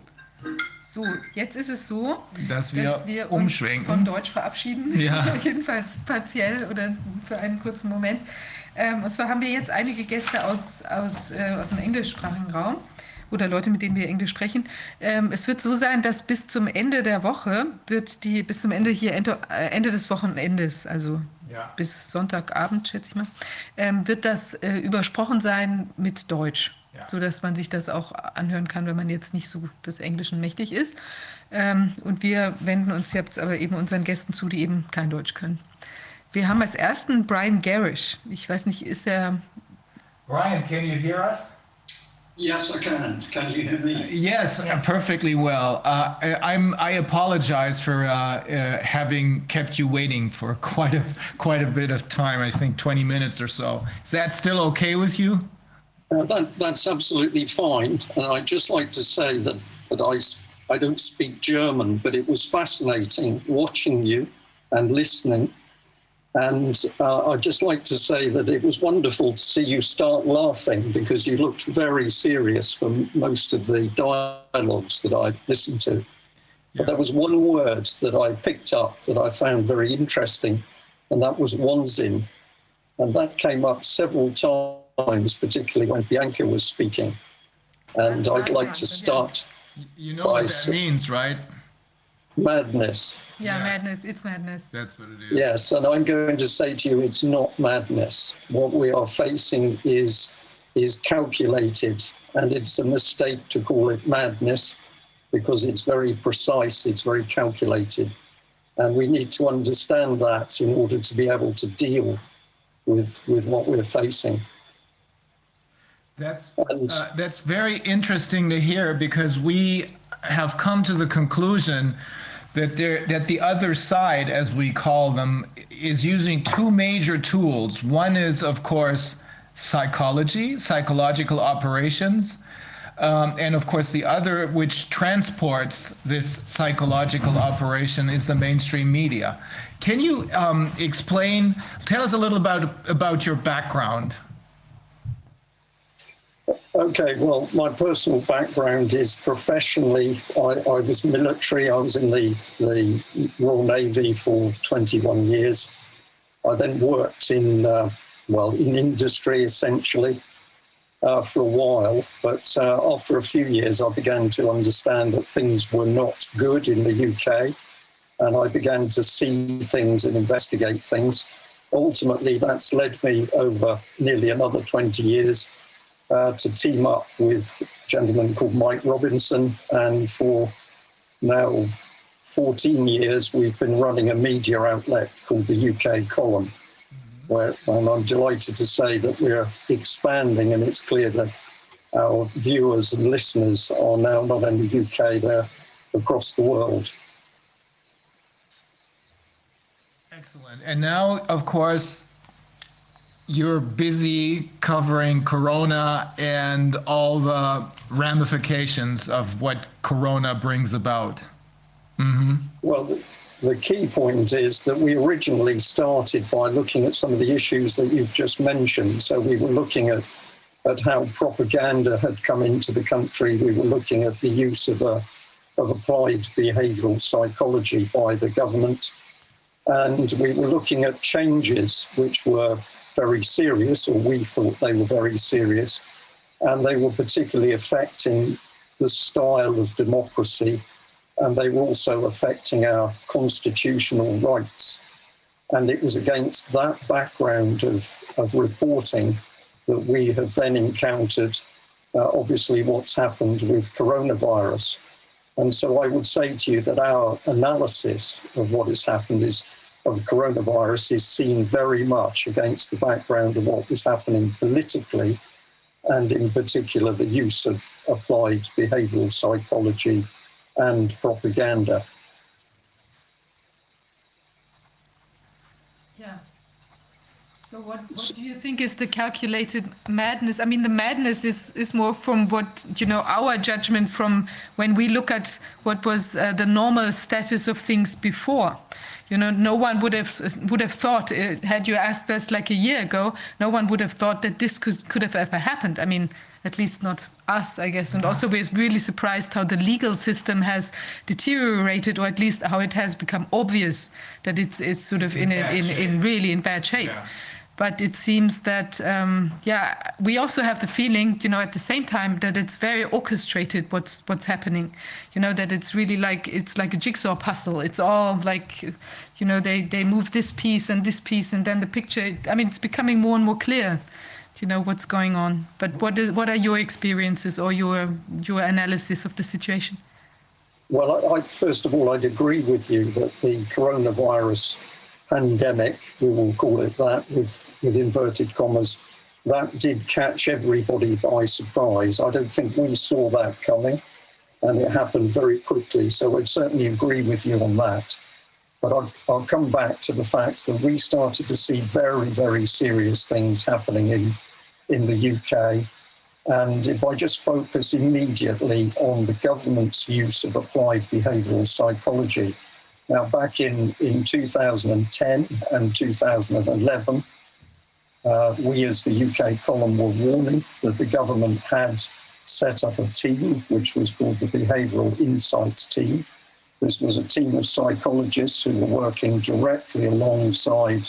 So, jetzt ist es so, dass wir, dass wir uns umschwenken. von Deutsch verabschieden. Ja. [laughs] Jedenfalls partiell oder für einen kurzen Moment. Ähm, und zwar haben wir jetzt einige Gäste aus, aus, äh, aus dem englischsprachigen Raum oder Leute, mit denen wir Englisch sprechen. Ähm, es wird so sein, dass bis zum Ende der Woche wird die, bis zum Ende hier Ende, äh, Ende des Wochenendes, also ja. bis Sonntagabend, schätze ich mal, ähm, wird das äh, übersprochen sein mit Deutsch. Ja. sodass man sich das auch anhören kann, wenn man jetzt nicht so des Englischen mächtig ist. Ähm, und wir wenden uns jetzt aber eben unseren Gästen zu, die eben kein Deutsch können. Wir haben als ersten Brian Garish. Ich weiß nicht, ist er. Brian, can you hear us? Yes, I can. Can you hear me? Yes, yes. perfectly well. Uh, I'm. I apologize for uh, uh, having kept you waiting for [laughs] quite a quite a bit of time. I think 20 minutes or so. Is that still okay with you? Uh, that, that's absolutely fine. And I'd just like to say that that I I don't speak German, but it was fascinating watching you and listening and uh, I'd just like to say that it was wonderful to see you start laughing because you looked very serious for most of the dialogues that I listened to. Yeah. But there was one word that I picked up that I found very interesting, and that was Wanzin. And that came up several times, particularly when Bianca was speaking. And I'd like to start. You know what that means, right? Madness. Yeah, yes. madness. It's madness. That's what it is. Yes, and I'm going to say to you, it's not madness. What we are facing is is calculated, and it's a mistake to call it madness. because it's very precise, it's very calculated. And we need to understand that in order to be able to deal with, with what we're facing. That's uh, that's very interesting to hear because we have come to the conclusion that there that the other side, as we call them, is using two major tools. One is, of course, psychology, psychological operations. Um, and of course, the other, which transports this psychological operation, is the mainstream media. Can you um, explain, tell us a little about, about your background? Okay, well, my personal background is professionally, I, I was military. I was in the, the Royal Navy for 21 years. I then worked in, uh, well, in industry essentially uh, for a while. But uh, after a few years, I began to understand that things were not good in the UK. And I began to see things and investigate things. Ultimately, that's led me over nearly another 20 years uh, to team up with a gentleman called Mike Robinson. And for now 14 years, we've been running a media outlet called the UK Column, where and I'm delighted to say that we're expanding, and it's clear that our viewers and listeners are now not only UK, they're across the world. Excellent. And now, of course, you're busy covering Corona and all the ramifications of what Corona brings about. Mm-hmm. Well, the, key point is that we originally started by looking at some of the issues that you've just mentioned. So we were looking at, at how propaganda had come into the country. We were looking at the use of, a, of applied behavioral psychology by the government. And we were looking at changes which were very serious, or we thought they were very serious, and they were particularly affecting the style of democracy, and they were also affecting our constitutional rights. And it was against that background of, of reporting that we have then encountered, uh, obviously, what's happened with coronavirus. And so I would say to you that our analysis of what has happened is of coronavirus is seen very much against the background of what was happening politically, and in particular the use of applied behavioral psychology and propaganda. Yeah. So what, what do you think is the calculated madness? I mean, the madness is, is more from what, you know, our judgment from when we look at what was uh, the normal status of things before. You know, no one would have would have thought uh, had you asked us like a year ago. No one would have thought that this could could have ever happened. I mean, at least not us, I guess. And also, we're really surprised how the legal system has deteriorated, or at least how it has become obvious that it's it's sort of in a, in, in really in bad shape. Yeah. But it seems that, um, yeah, we also have the feeling, you know, at the same time that it's very orchestrated what's what's happening. You know, that it's really like it's like a jigsaw puzzle. It's all like, you know, they they move this piece and this piece, and then the picture. I mean, it's becoming more and more clear, you know, what's going on. But what is what are your experiences or your your analysis of the situation? Well, I, I, first of all, I'd agree with you that the coronavirus pandemic, we will call it that, with, with inverted commas, that did catch everybody by surprise. I don't think we saw that coming, and it happened very quickly. So I'd certainly agree with you on that. But I'll, I'll come back to the fact that we started to see very, very serious things happening in, in the UK. And if I just focus immediately on the government's use of applied behavioural psychology, now, back in, in 2010 and 2011, uh, we as the UK column were warning that the government had set up a team which was called the Behavioural Insights Team. This was a team of psychologists who were working directly alongside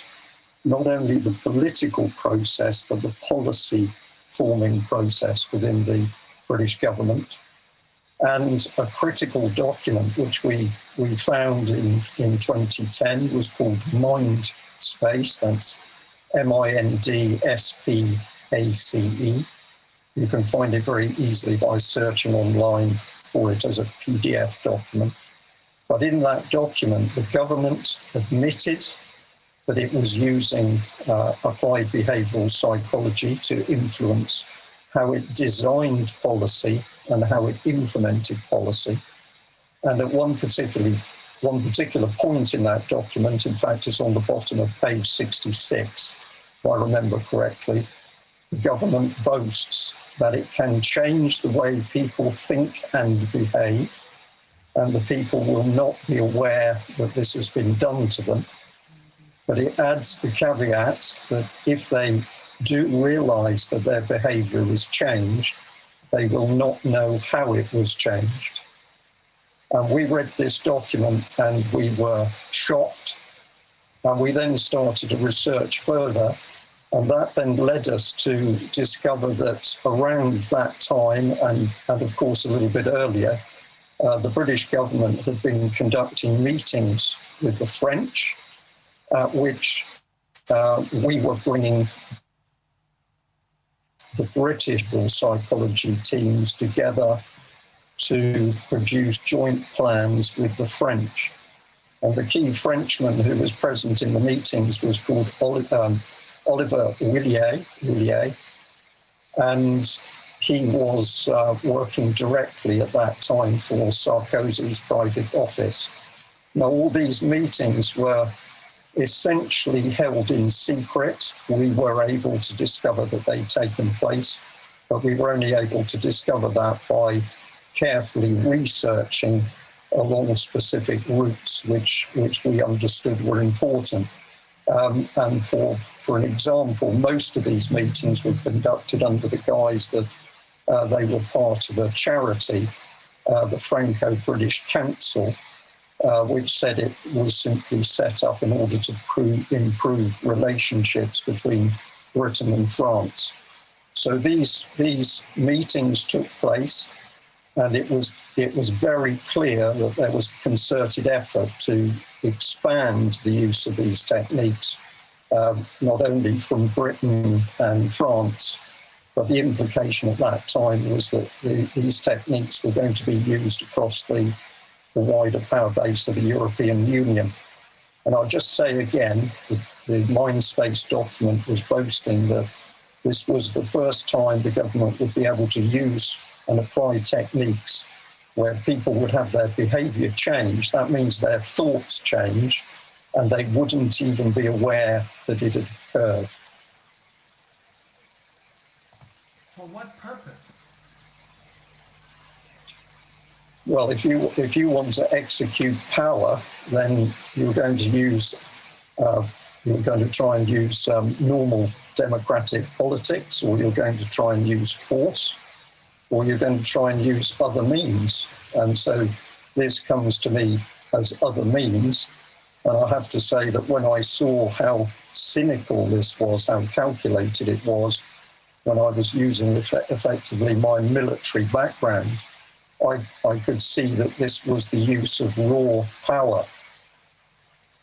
not only the political process, but the policy forming process within the British government. And a critical document which we, we found in, in 2010 was called Mind Space. That's M I N D S P A C E. You can find it very easily by searching online for it as a PDF document. But in that document, the government admitted that it was using uh, applied behavioral psychology to influence how it designed policy and how it implemented policy. And at one particularly one particular point in that document, in fact, it's on the bottom of page 66, if I remember correctly, the government boasts that it can change the way people think and behave, and the people will not be aware that this has been done to them. But it adds the caveat that if they do realize that their behavior is changed, they will not know how it was changed. And we read this document and we were shocked. And we then started to research further. And that then led us to discover that around that time, and, and of course a little bit earlier, uh, the British government had been conducting meetings with the French, at which uh, we were bringing the British War psychology teams together to produce joint plans with the French. And the key Frenchman who was present in the meetings was called Oli- um, Oliver Willier, Willier, and he was uh, working directly at that time for Sarkozy's private office. Now, all these meetings were essentially held in secret. We were able to discover that they'd taken place, but we were only able to discover that by carefully researching along specific routes which, which we understood were important. Um, and for, for an example, most of these meetings were conducted under the guise that uh, they were part of a charity, uh, the Franco British Council, uh, which said it was simply set up in order to prove, improve relationships between Britain and France. So these, these meetings took place and it was it was very clear that there was concerted effort to expand the use of these techniques, um, not only from Britain and France, but the implication at that time was that the, these techniques were going to be used across the, the wider power base of the European Union. And I'll just say again, the, the Mindspace document was boasting that this was the first time the government would be able to use and apply techniques where people would have their behavior change. That means their thoughts change and they wouldn't even be aware that it had occurred. For what purpose? Well, if you if you want to execute power, then you're going to use uh, you're going to try and use um, normal democratic politics, or you're going to try and use force, or you're going to try and use other means. And so this comes to me as other means. And I have to say that when I saw how cynical this was, how calculated it was, when I was using effect- effectively my military background, I, I could see that this was the use of raw power.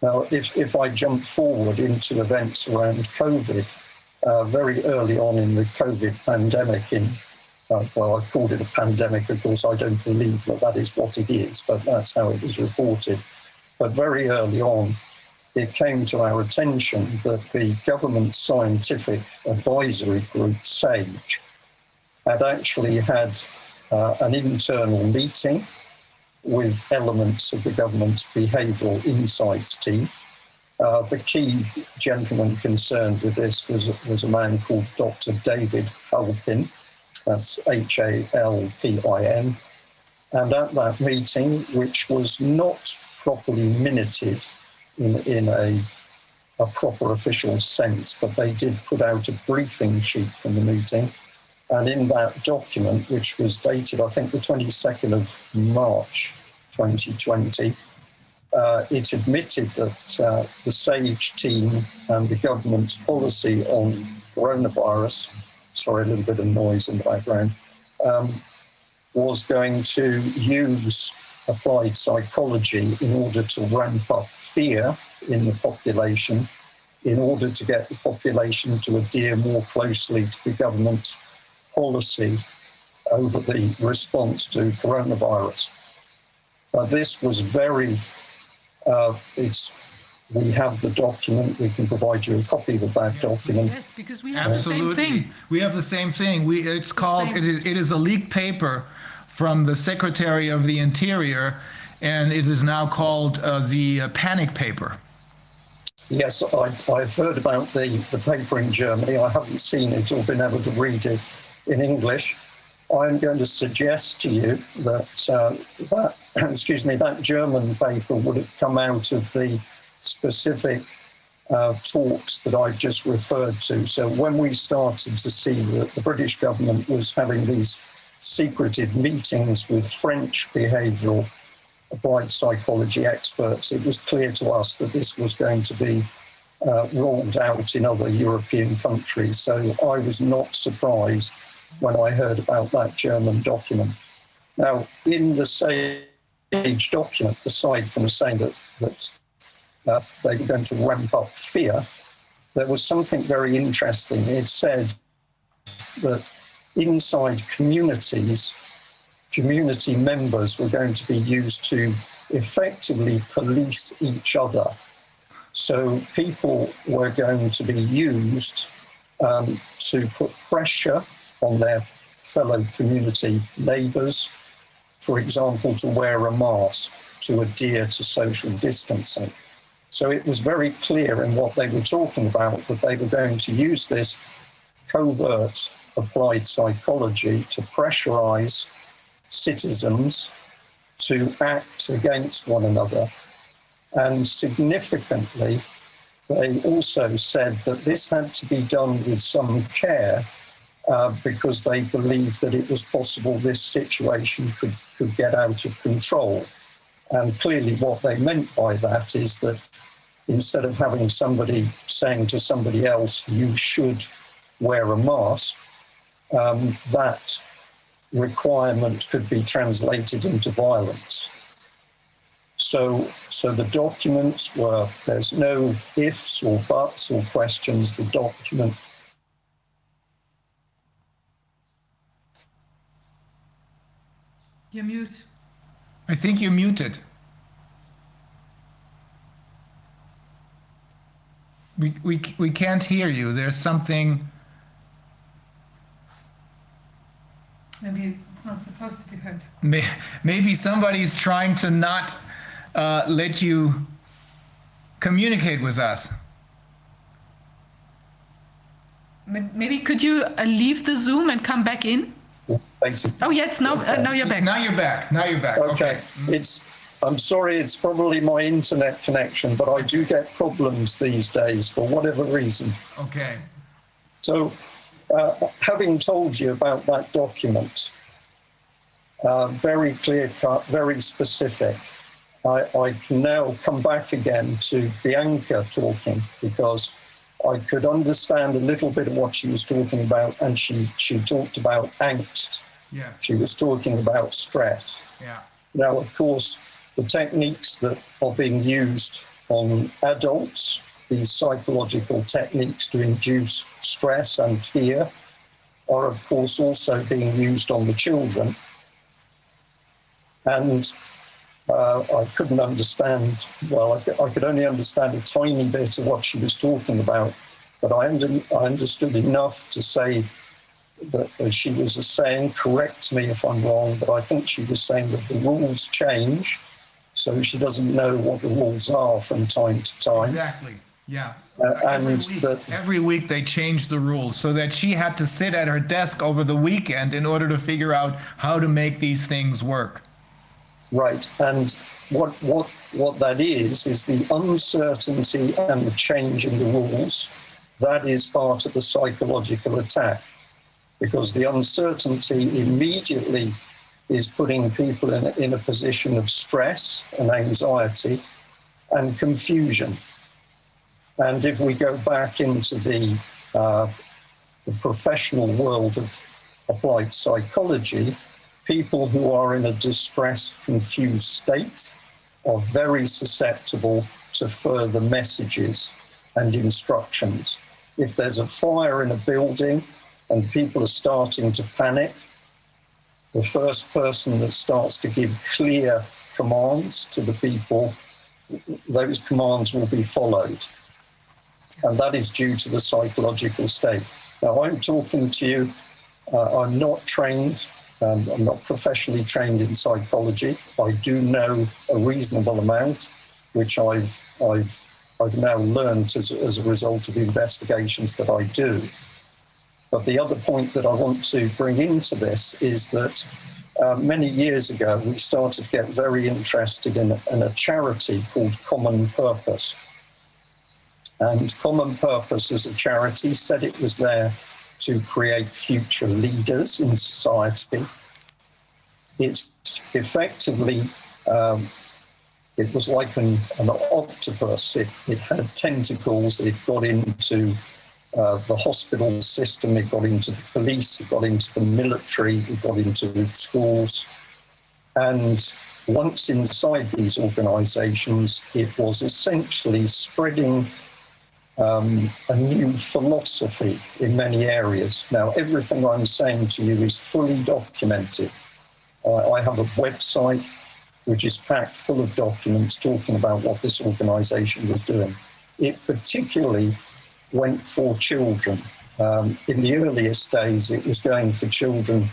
Now, if, if I jump forward into events around COVID, uh, very early on in the COVID pandemic in uh, well, I've called it a pandemic. Of course, I don't believe that that is what it is, but that's how it was reported. But very early on, it came to our attention that the government scientific advisory group, SAGE, had actually had uh, an internal meeting with elements of the government's behavioural insights team. Uh, the key gentleman concerned with this was, was a man called Dr. David Halpin, that's H A L P I N. And at that meeting, which was not properly minuted in, in a, a proper official sense, but they did put out a briefing sheet from the meeting. And in that document, which was dated, I think, the 22nd of March 2020, uh, it admitted that uh, the SAGE team and the government's policy on coronavirus sorry, a little bit of noise in the background, um, was going to use applied psychology in order to ramp up fear in the population, in order to get the population to adhere more closely to the government's policy over the response to coronavirus. But this was very, uh, it's, we have the document, we can provide you a copy of that document. Yes, because we have the same Absolutely. thing. We have the same thing. We, it's called, same. it is, it is a leaked paper from the Secretary of the Interior, and it is now called uh, the uh, panic paper. Yes, I, I've heard about the, the paper in Germany. I haven't seen it or been able to read it in English. I'm going to suggest to you that, uh, that [clears throat] excuse me, that German paper would have come out of the specific uh, talks that I just referred to. So when we started to see that the British government was having these secretive meetings with French behavioural applied psychology experts, it was clear to us that this was going to be uh, rolled out in other European countries. So I was not surprised when I heard about that German document. Now, in the SAGE document, aside from saying that, that uh, they were going to ramp up fear, there was something very interesting. It said that inside communities, community members were going to be used to effectively police each other. So people were going to be used um, to put pressure on their fellow community neighbours, for example, to wear a mask, to adhere to social distancing. So it was very clear in what they were talking about that they were going to use this covert applied psychology to pressurize citizens to act against one another. And significantly, they also said that this had to be done with some care uh, because they believed that it was possible this situation could, could get out of control. And clearly, what they meant by that is that instead of having somebody saying to somebody else, you should wear a mask, um, that requirement could be translated into violence. So, so the documents were, there's no ifs or buts or questions. The document You're mute. I think you're muted. We, we, we can't hear you. There's something. Maybe it's not supposed to be heard. may- Maybe somebody's trying to not uh, let you communicate with us. Maybe could you uh, leave the Zoom and come back in? Basically Oh, yes, now, uh, now you're back. Now you're back. Now you're back. Okay, it's, I'm sorry, it's probably my internet connection, but I do get problems these days for whatever reason. Okay. So, uh, having told you about that document, uh, very clear cut, very specific, I, I can now come back again to Bianca talking because I could understand a little bit of what she was talking about, and she, she talked about angst. Yes. She was talking about stress. Yeah. Now, of course, the techniques that are being used on adults, these psychological techniques to induce stress and fear, are of course also being used on the children. And uh, I couldn't understand, well, I could, I could only understand a tiny bit of what she was talking about, but I, under, I understood enough to say that as she was saying, correct me if I'm wrong, but I think she was saying that the rules change, so she doesn't know what the rules are from time to time. Exactly. Yeah. Uh, Every and week, that every week they changed the rules so that she had to sit at her desk over the weekend in order to figure out how to make these things work. Right, and what what what that is is the uncertainty and the change in the rules. That is part of the psychological attack, because the uncertainty immediately is putting people in a, in a position of stress and anxiety and confusion. And if we go back into the, uh, the professional world of applied psychology, people who are in a distressed, confused state are very susceptible to further messages and instructions. If there's a fire in a building and people are starting to panic, the first person that starts to give clear commands to the people, those commands will be followed. And that is due to the psychological state. Now, I'm talking to you, uh, I'm not trained, um, I'm not professionally trained in psychology. I do know a reasonable amount, which I've, I've, I've now learned as, as a result of the investigations that I do. But the other point that I want to bring into this is that uh, many years ago, we started to get very interested in, in a charity called Common Purpose. And Common Purpose as a charity said it was there to create future leaders in society. It effectively, um, it was like an, an octopus. It, it had tentacles. It got into uh, the hospital system, it got into the police, it got into the military, it got into schools. And once inside these organizations, it was essentially spreading um, a new philosophy in many areas. Now, everything I'm saying to you is fully documented. Uh, I have a website which is packed full of documents talking about what this organization was doing. It particularly went for children. Um, in the earliest days, it was going for children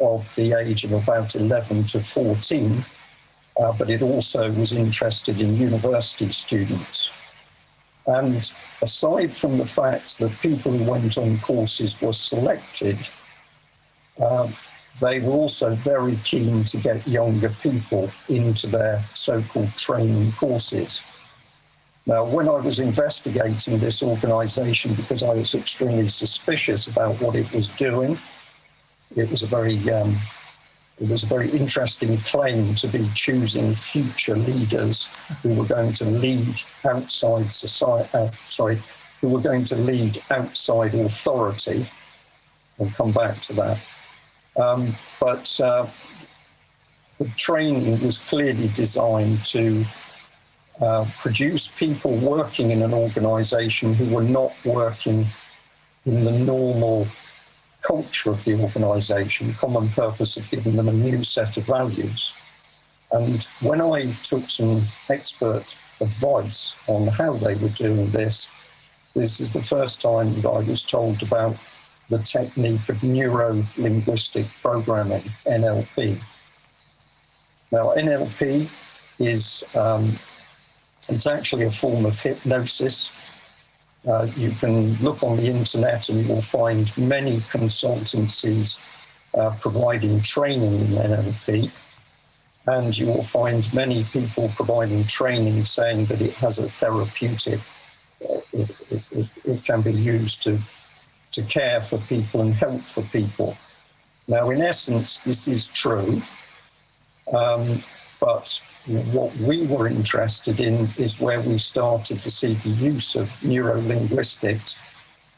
of the age of about 11 to 14, uh, but it also was interested in university students. And aside from the fact that people who went on courses were selected, uh, they were also very keen to get younger people into their so called training courses. Now, when I was investigating this organization, because I was extremely suspicious about what it was doing, it was a very um, it was a very interesting claim to be choosing future leaders who were going to lead outside society. Uh, sorry, who were going to lead outside authority. We'll come back to that. Um, but uh, the training was clearly designed to uh, produce people working in an organization who were not working in the normal culture of the organization. Common Purpose of giving them a new set of values. And when I took some expert advice on how they were doing this, this is the first time that I was told about the technique of neuro linguistic programming, NLP. Now, NLP is um, it's actually a form of hypnosis. Uh, you can look on the internet and you will find many consultancies uh, providing training in NLP. And you will find many people providing training saying that it has a therapeutic, uh, it, it, it, it, can be used to, to care for people and help for people. Now, in essence, this is true. Um, but what we were interested in is where we started to see the use of neurolinguistics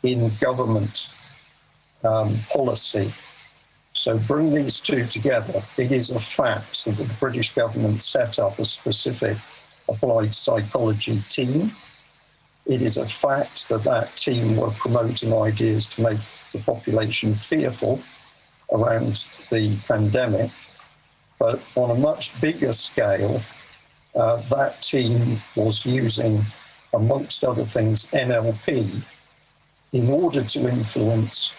in government um, policy. So bring these two together. It is a fact that the British government set up a specific applied psychology team. It is a fact that that team were promoting ideas to make the population fearful around the pandemic. But on a much bigger scale, uh, that team was using, amongst other things, NLP in order to influence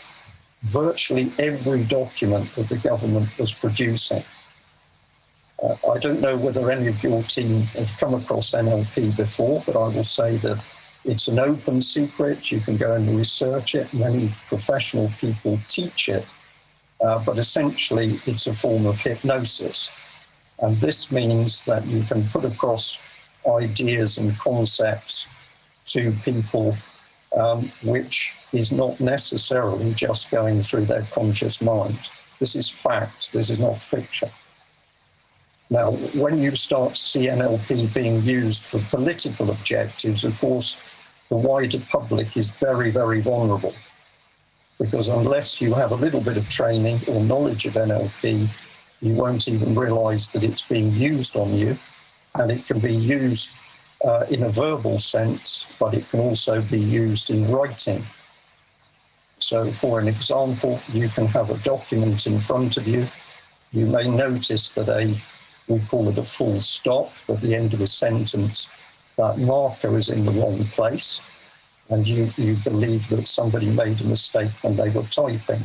virtually every document that the government was producing. Uh, I don't know whether any of your team have come across NLP before, but I will say that it's an open secret. You can go and research it. Many professional people teach it uh, but essentially it's a form of hypnosis. And this means that you can put across ideas and concepts to people, um, which is not necessarily just going through their conscious mind. This is fact, this is not fiction. Now, when you start to see NLP being used for political objectives, of course, the wider public is very, very vulnerable because unless you have a little bit of training or knowledge of NLP, you won't even realize that it's being used on you. And it can be used uh, in a verbal sense, but it can also be used in writing. So, for an example, you can have a document in front of you you may notice that a, we call it a full stop at the end of a sentence, that marker is in the wrong place. And you, you believe that somebody made a mistake when they were typing.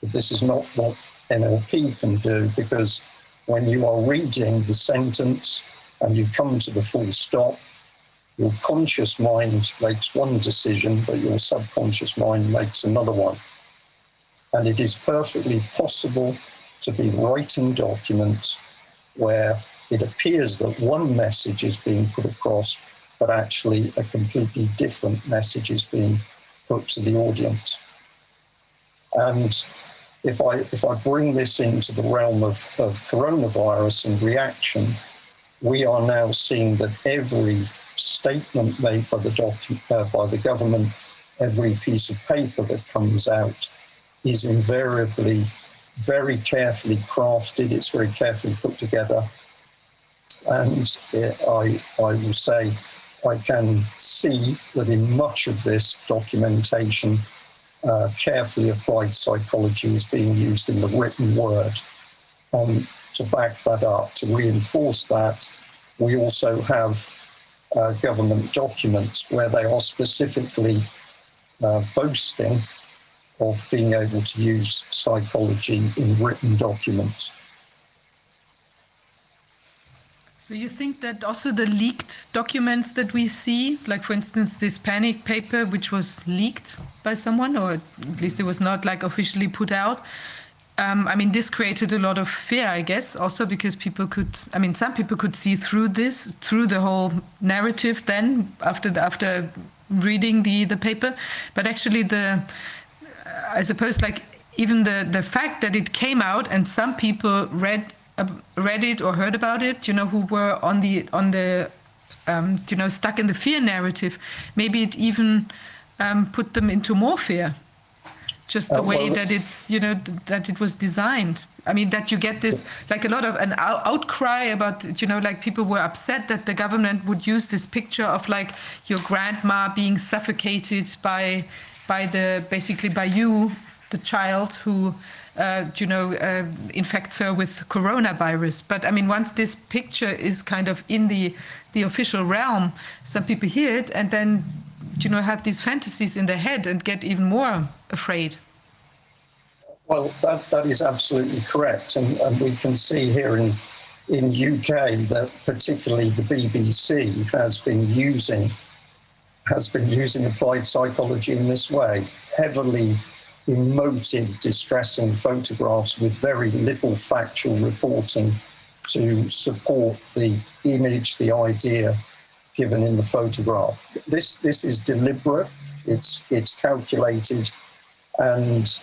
But this is not what NLP can do because when you are reading the sentence and you come to the full stop, your conscious mind makes one decision, but your subconscious mind makes another one. And it is perfectly possible to be writing documents where it appears that one message is being put across, but actually a completely different message is being put to the audience. And if I if I bring this into the realm of, of coronavirus and reaction, we are now seeing that every statement made by the docu- uh, by the government, every piece of paper that comes out, is invariably very carefully crafted. It's very carefully put together, and uh, I I will say I can see that in much of this documentation, uh, carefully applied psychology is being used in the written word. Um, to back that up, to reinforce that, we also have uh, government documents where they are specifically uh, boasting of being able to use psychology in written documents. So you think that also the leaked documents that we see, like for instance this panic paper, which was leaked by someone, or at least it was not like officially put out. Um, I mean, this created a lot of fear, I guess, also because people could. I mean, some people could see through this, through the whole narrative. Then after the, after reading the the paper, but actually the, I suppose like even the the fact that it came out and some people read read it or heard about it, you know, who were on the on the um, you know stuck in the fear narrative, maybe it even um, put them into more fear. Just the Uh, way well- that it's you know th- that it was designed. I mean that you get this like a lot of an out- outcry about you know like people were upset that the government would use this picture of like your grandma being suffocated by by the basically by you the child who you know uh, infects her with coronavirus but i mean once this picture is kind of in the the official realm some people hear it and then you know have these fantasies in their head and get even more afraid Well, that, that is absolutely correct. And, and we can see here in, in UK that particularly the BBC has been using has been using applied psychology in this way, heavily emotive, distressing photographs with very little factual reporting to support the image, the idea given in the photograph. This this is deliberate, it's it's calculated, and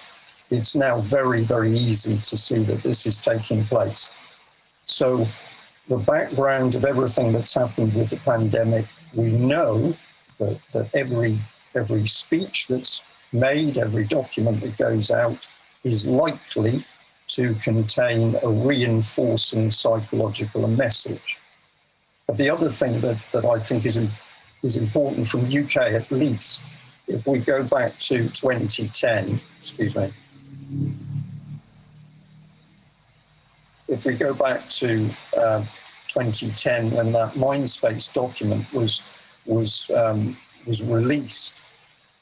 it's now very, very easy to see that this is taking place. So, the background of everything that's happened with the pandemic, we know that, that every every speech that's made, every document that goes out, is likely to contain a reinforcing psychological message. But the other thing that, that I think is, is important from UK at least, if we go back to 2010, excuse me, if we go back to uh, 2010 when that Mindspace document was was um, was released,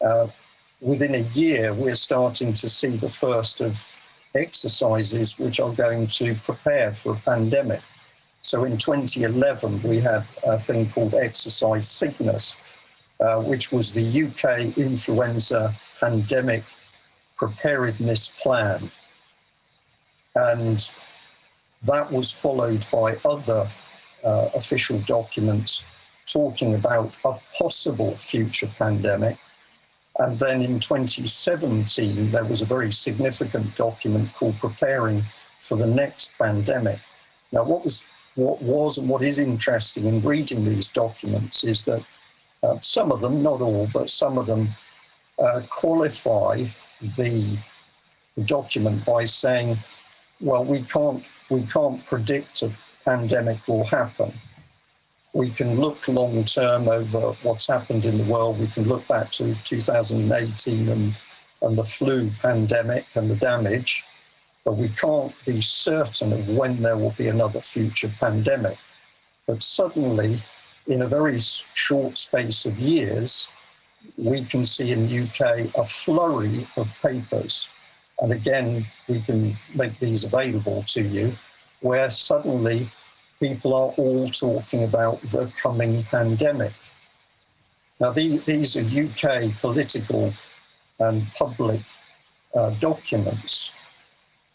uh, within a year we're starting to see the first of exercises which are going to prepare for a pandemic. So in 2011 we had a thing called Exercise Cygnus, uh, which was the UK influenza pandemic preparedness plan. And that was followed by other uh, official documents talking about a possible future pandemic. And then in 2017, there was a very significant document called Preparing for the Next Pandemic. Now, what was, what was and what is interesting in reading these documents is that uh, some of them, not all, but some of them uh, qualify the document by saying, well, we can't, we can't predict a pandemic will happen. We can look long term over what's happened in the world. We can look back to 2018 and, and the flu pandemic and the damage. but we can't be certain of when there will be another future pandemic. But suddenly, in a very short space of years, we can see in the UK a flurry of papers. And again, we can make these available to you, where suddenly people are all talking about the coming pandemic. Now, the, these are UK political and public uh, documents.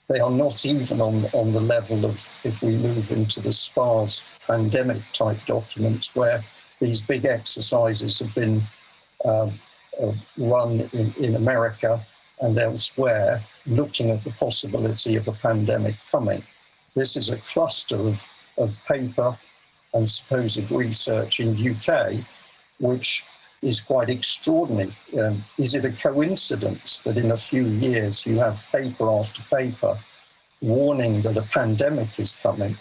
They are not even on, on the level of if we move into the SPARS pandemic type documents, where these big exercises have been uh, uh, run in, in America and elsewhere, looking at the possibility of a pandemic coming. This is a cluster of, of paper and supposed research in UK, which is quite extraordinary. Um, is it a coincidence that in a few years you have paper after paper warning that a pandemic is coming?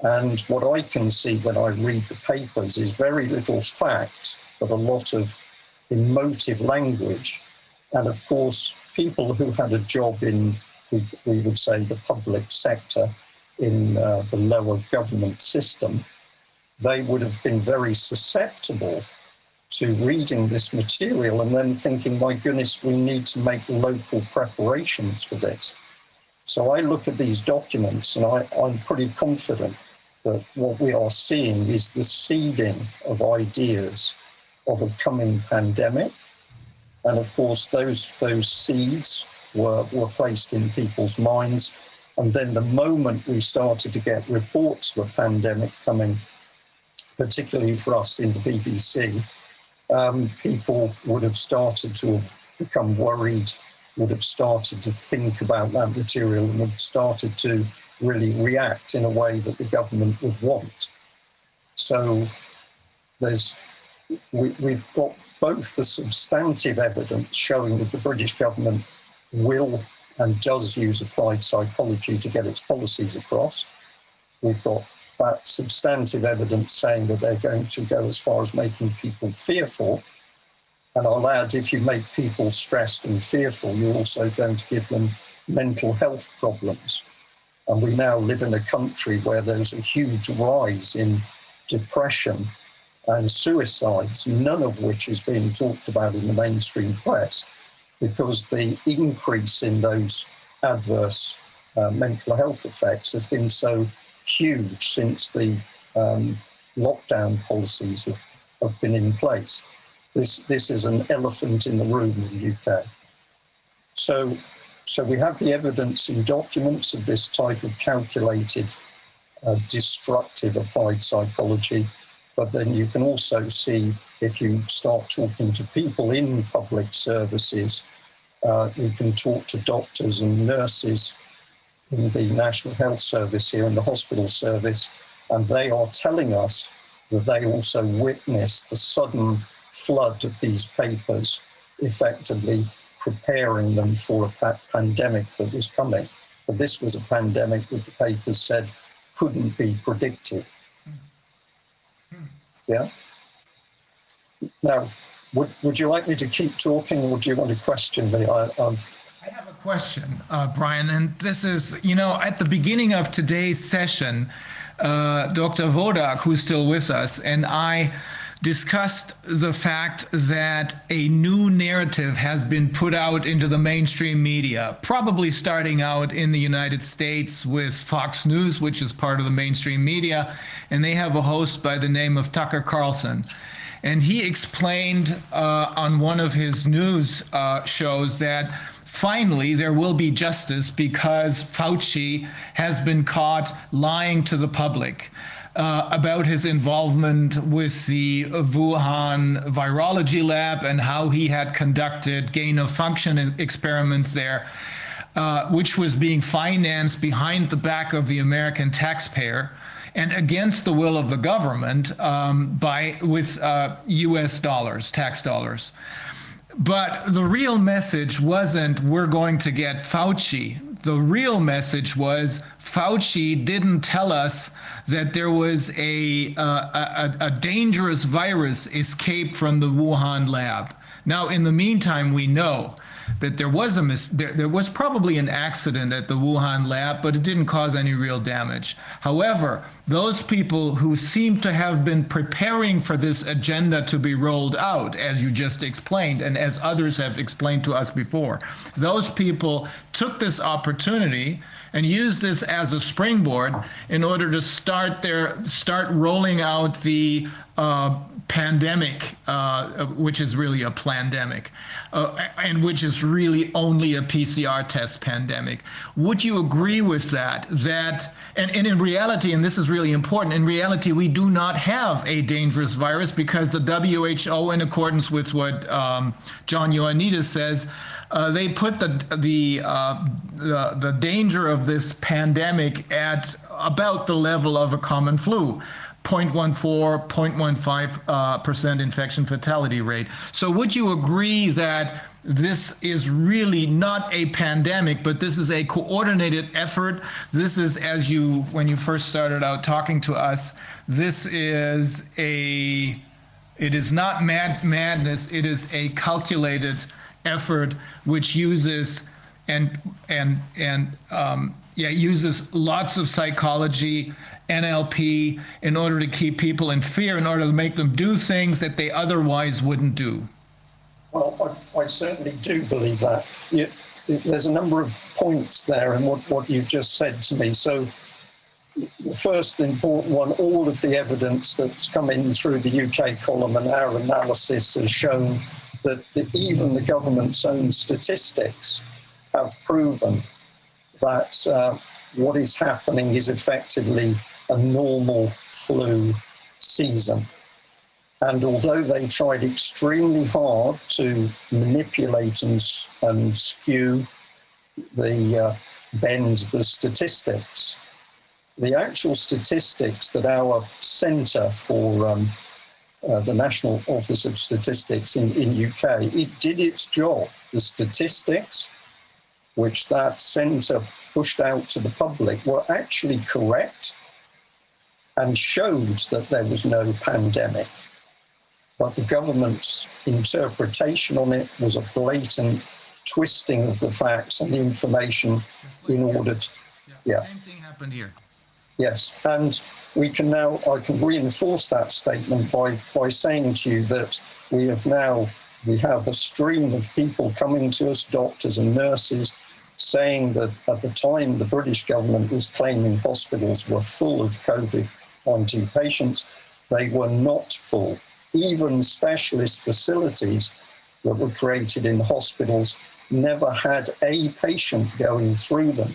And what I can see when I read the papers is very little fact, but a lot of emotive language. And of course, people who had a job in, we, we would say, the public sector in uh, the lower government system, they would have been very susceptible to reading this material and then thinking, my goodness, we need to make local preparations for this. So I look at these documents and I, I'm pretty confident that what we are seeing is the seeding of ideas of a coming pandemic. And of course, those, those seeds were, were placed in people's minds. And then the moment we started to get reports of a pandemic coming, particularly for us in the BBC, um, people would have started to become worried, would have started to think about that material, and would have started to really react in a way that the government would want. So there's we, we've got both the substantive evidence showing that the British government will and does use applied psychology to get its policies across. We've got that substantive evidence saying that they're going to go as far as making people fearful. And I'll add, if you make people stressed and fearful, you're also going to give them mental health problems. And we now live in a country where there's a huge rise in depression and suicides, none of which is being talked about in the mainstream press because the increase in those adverse uh, mental health effects has been so huge since the um, lockdown policies have, have been in place. This, this is an elephant in the room in the UK. So, so we have the evidence in documents of this type of calculated, uh, destructive applied psychology but then you can also see if you start talking to people in public services, uh, you can talk to doctors and nurses in the National Health Service here in the hospital service, and they are telling us that they also witnessed the sudden flood of these papers, effectively preparing them for a pa- pandemic that was coming. But this was a pandemic that the papers said couldn't be predicted. Yeah. Now, would, would you like me to keep talking or do you want to question me? I, um, I have a question, uh, Brian, and this is, you know, at the beginning of today's session, uh, Dr. Vodak, who's still with us, and I discussed the fact that a new narrative has been put out into the mainstream media, probably starting out in the United States with Fox News, which is part of the mainstream media, and they have a host by the name of Tucker Carlson. And he explained uh, on one of his news uh, shows that finally there will be justice because Fauci has been caught lying to the public uh, about his involvement with the Wuhan virology lab and how he had conducted gain of function experiments there, uh, which was being financed behind the back of the American taxpayer and against the will of the government um, by with uh, U.S. dollars, tax dollars. But the real message wasn't we're going to get Fauci. The real message was Fauci didn't tell us that there was a, uh, a, a dangerous virus escaped from the Wuhan lab. Now, in the meantime, we know that there was a mis- there, there was probably an accident at the Wuhan lab, but it didn't cause any real damage. However, those people who seem to have been preparing for this agenda to be rolled out, as you just explained, and as others have explained to us before, those people took this opportunity and use this as a springboard in order to start their start rolling out the uh, pandemic, uh, which is really a plandemic, uh, and which is really only a PCR test pandemic. Would you agree with that? That and, and in reality, and this is really important, in reality, we do not have a dangerous virus because the WHO, in accordance with what um, John Ioannidis says, uh, they put the the, uh, the the danger of this pandemic at about the level of a common flu. 0.14, 0.15 uh, percent infection fatality rate. So, would you agree that this is really not a pandemic, but this is a coordinated effort? This is, as you, when you first started out talking to us, this is a, it is not mad madness. It is a calculated effort which uses and and and um, yeah uses lots of psychology NLP in order to keep people in fear, in order to make them do things that they otherwise wouldn't do? Well, I, I certainly do believe that. You, there's a number of points there in what, what you just said to me. So, the first important one all of the evidence that's come in through the UK column and our analysis has shown that even the government's own statistics have proven that uh, what is happening is effectively a normal flu season. And although they tried extremely hard to manipulate and, and skew the uh, bend the statistics, the actual statistics that our Centre for um, uh, the National Office of Statistics in, in UK, it did its job. The statistics which that centre pushed out to the public were actually correct and showed that there was no pandemic. But the government's interpretation on it was a blatant twisting of the facts and the information in order to. Yeah. Same thing happened here. Yes, and we can now, I can reinforce that statement by, by saying to you that we have now, we have a stream of people coming to us, doctors and nurses, saying that at the time the British government was claiming hospitals were full of COVID 19 patients, they were not full. Even specialist facilities that were created in hospitals never had a patient going through them.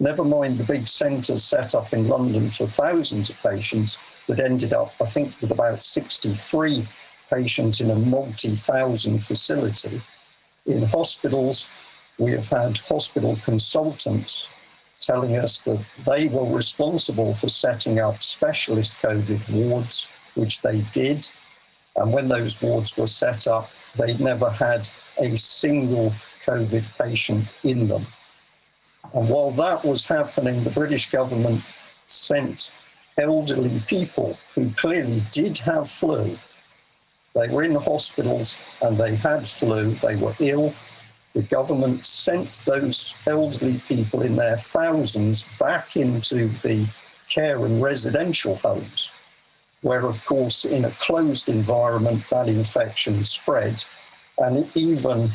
Never mind the big centres set up in London for thousands of patients that ended up, I think, with about 63 patients in a multi thousand facility. In hospitals, we have had hospital consultants telling us that they were responsible for setting up specialist COVID wards, which they did. And when those wards were set up, they never had a single COVID patient in them. And while that was happening, the British government sent elderly people who clearly did have flu. They were in the hospitals and they had flu, they were ill, the government sent those elderly people in their thousands back into the care and residential homes, where, of course, in a closed environment, that infection spread. And even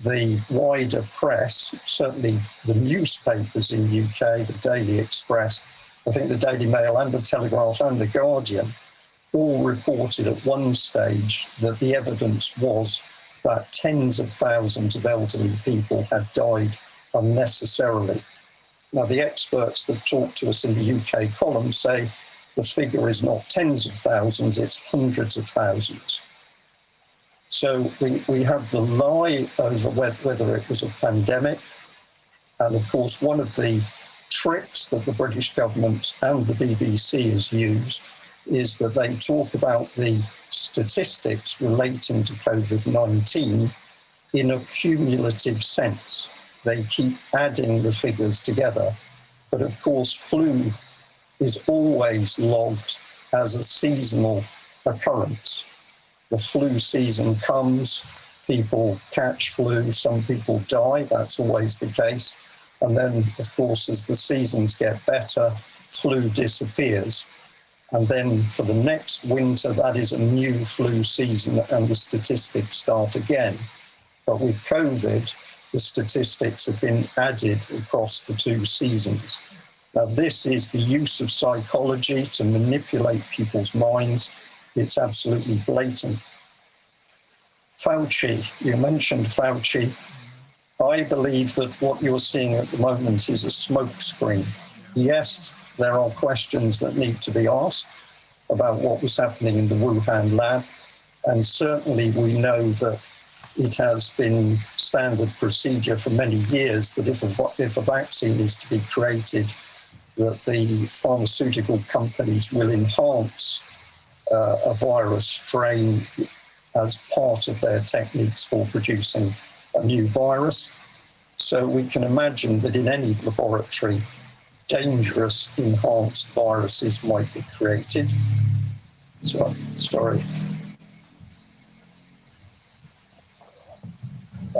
the wider press, certainly the newspapers in UK, the Daily Express, I think the Daily Mail and the Telegraph and the Guardian, all reported at one stage that the evidence was that tens of thousands of elderly people had died unnecessarily. Now, the experts that talk to us in the UK column say the figure is not tens of thousands, it's hundreds of thousands. So we, we have the lie over whether it was a pandemic. And of course, one of the tricks that the British government and the BBC has used is that they talk about the statistics relating to COVID 19 in a cumulative sense. They keep adding the figures together. But of course, flu is always logged as a seasonal occurrence. The flu season comes, people catch flu, some people die. That's always the case. And then, of course, as the seasons get better, flu disappears. And then for the next winter, that is a new flu season and the statistics start again. But with COVID, the statistics have been added across the two seasons. Now, this is the use of psychology to manipulate people's minds. It's absolutely blatant. Fauci, you mentioned Fauci. I believe that what you're seeing at the moment is a smokescreen. Yes, there are questions that need to be asked about what was happening in the Wuhan lab. And certainly we know that it has been standard procedure for many years that if a, if a vaccine is to be created, that the pharmaceutical companies will enhance uh, a virus strain as part of their techniques for producing a new virus. So we can imagine that in any laboratory, dangerous enhanced viruses might be created. So, sorry.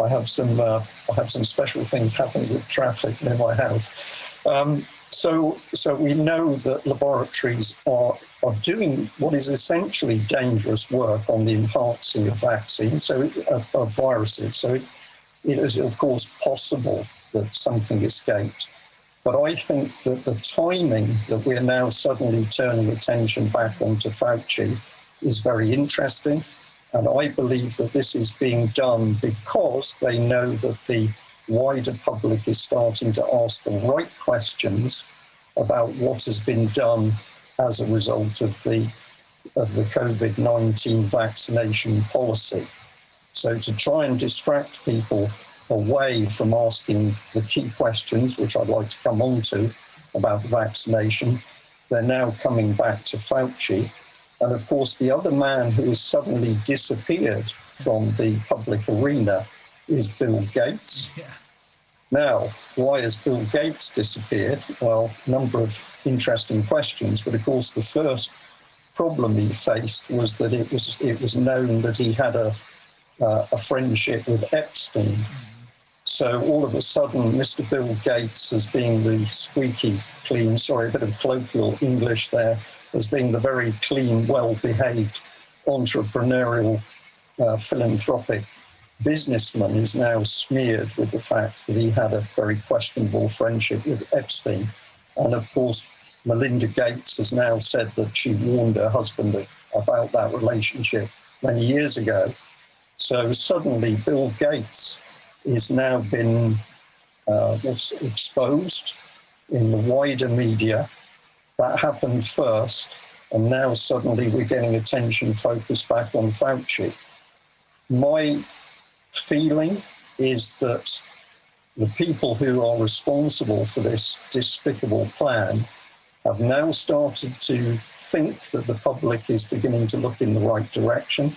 I have some uh, I have some special things happening with traffic near my house. Um, so, so we know that laboratories are, are doing what is essentially dangerous work on the enhancing of vaccines, so of, uh, of viruses. So it, it is, of course, possible that something escaped. But I think that the timing that we're now suddenly turning attention back onto Fauci is very interesting. And I believe that this is being done because they know that the wider public is starting to ask the right questions about what has been done as a result of the of the COVID-19 vaccination policy. So to try and distract people away from asking the key questions, which I'd like to come on to about vaccination, they're now coming back to Fauci. And of course, the other man who has suddenly disappeared from the public arena is Bill Gates. Yeah. Now, why has Bill Gates disappeared? Well, a number of interesting questions, but of course, the first problem he faced was that it was it was known that he had a uh, a friendship with Epstein. So all of a sudden, Mr. Bill Gates, as being the squeaky clean, sorry, a bit of colloquial English there, as being the very clean, well-behaved entrepreneurial, uh, philanthropic businessman is now smeared with the fact that he had a very questionable friendship with Epstein. And of course, Melinda Gates has now said that she warned her husband about that relationship many years ago. So suddenly, Bill Gates is now been uh, exposed in the wider media. That happened first, and now suddenly we're getting attention focused back on Fauci. My feeling is that the people who are responsible for this despicable plan have now started to think that the public is beginning to look in the right direction.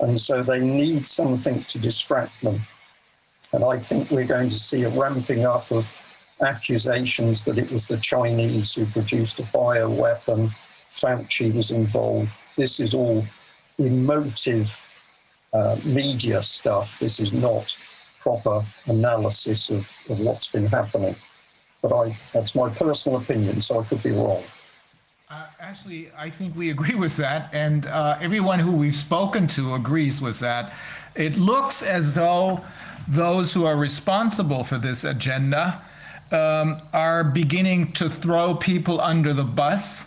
And so they need something to distract them. And I think we're going to see a ramping up of accusations that it was the Chinese who produced a bioweapon, Fauci was involved. This is all emotive uh, media stuff. This is not proper analysis of, of what's been happening. But I, that's my personal opinion, so I could be wrong. Uh, actually, I think we agree with that, and uh, everyone who we've spoken to agrees with that. It looks as though those who are responsible for this agenda um, are beginning to throw people under the bus,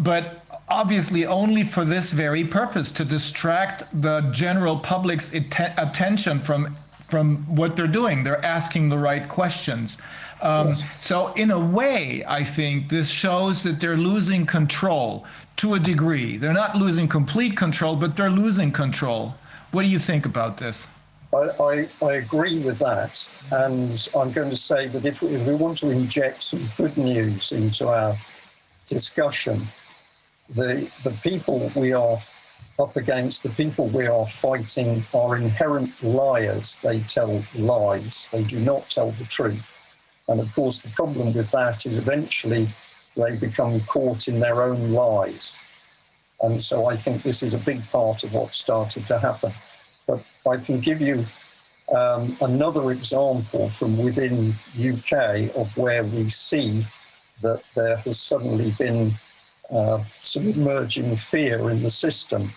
but obviously only for this very purpose to distract the general public's attention from from what they're doing. They're asking the right questions. Um, yes. So, in a way, I think this shows that they're losing control to a degree. They're not losing complete control, but they're losing control. What do you think about this? I, I, I agree with that. And I'm going to say that if if we want to inject some good news into our discussion, the, the people we are up against, the people we are fighting, are inherent liars. They tell lies, they do not tell the truth. And of course, the problem with that is eventually they become caught in their own lies. And so I think this is a big part of what started to happen. but I can give you um, another example from within UK of where we see that there has suddenly been uh, some emerging fear in the system.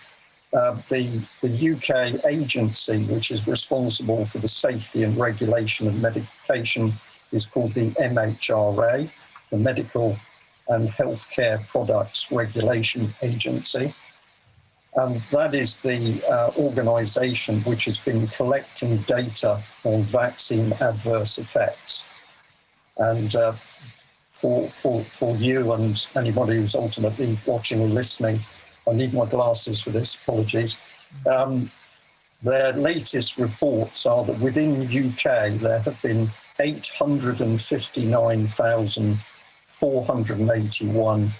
Uh, the, the UK agency, which is responsible for the safety and regulation of medication, is called the MHRA, the Medical and Healthcare Products Regulation Agency. And that is the uh, organization which has been collecting data on vaccine adverse effects. And uh, for, for, for you and anybody who's ultimately watching or listening, I need my glasses for this, apologies. Um, their latest reports are that within the UK there have been 859,481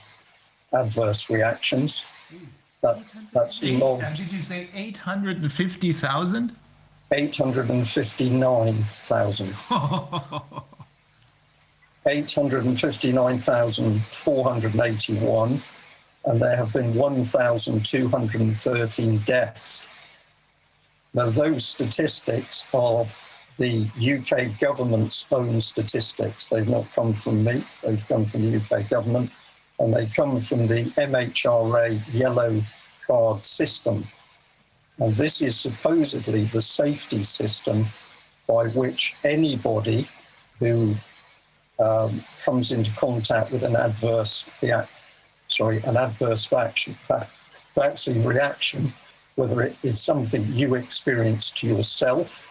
adverse reactions. That, that's Eight, logged did you say 850,000? 859,000. [laughs] 859,481, and there have been 1,213 deaths. Now, those statistics are the UK government's own statistics. They've not come from me, they've come from the UK government, and they come from the MHRA yellow card system. And this is supposedly the safety system by which anybody who um, comes into contact with an adverse react, sorry, an adverse vaccine, vaccine reaction, whether it is something you experienced to yourself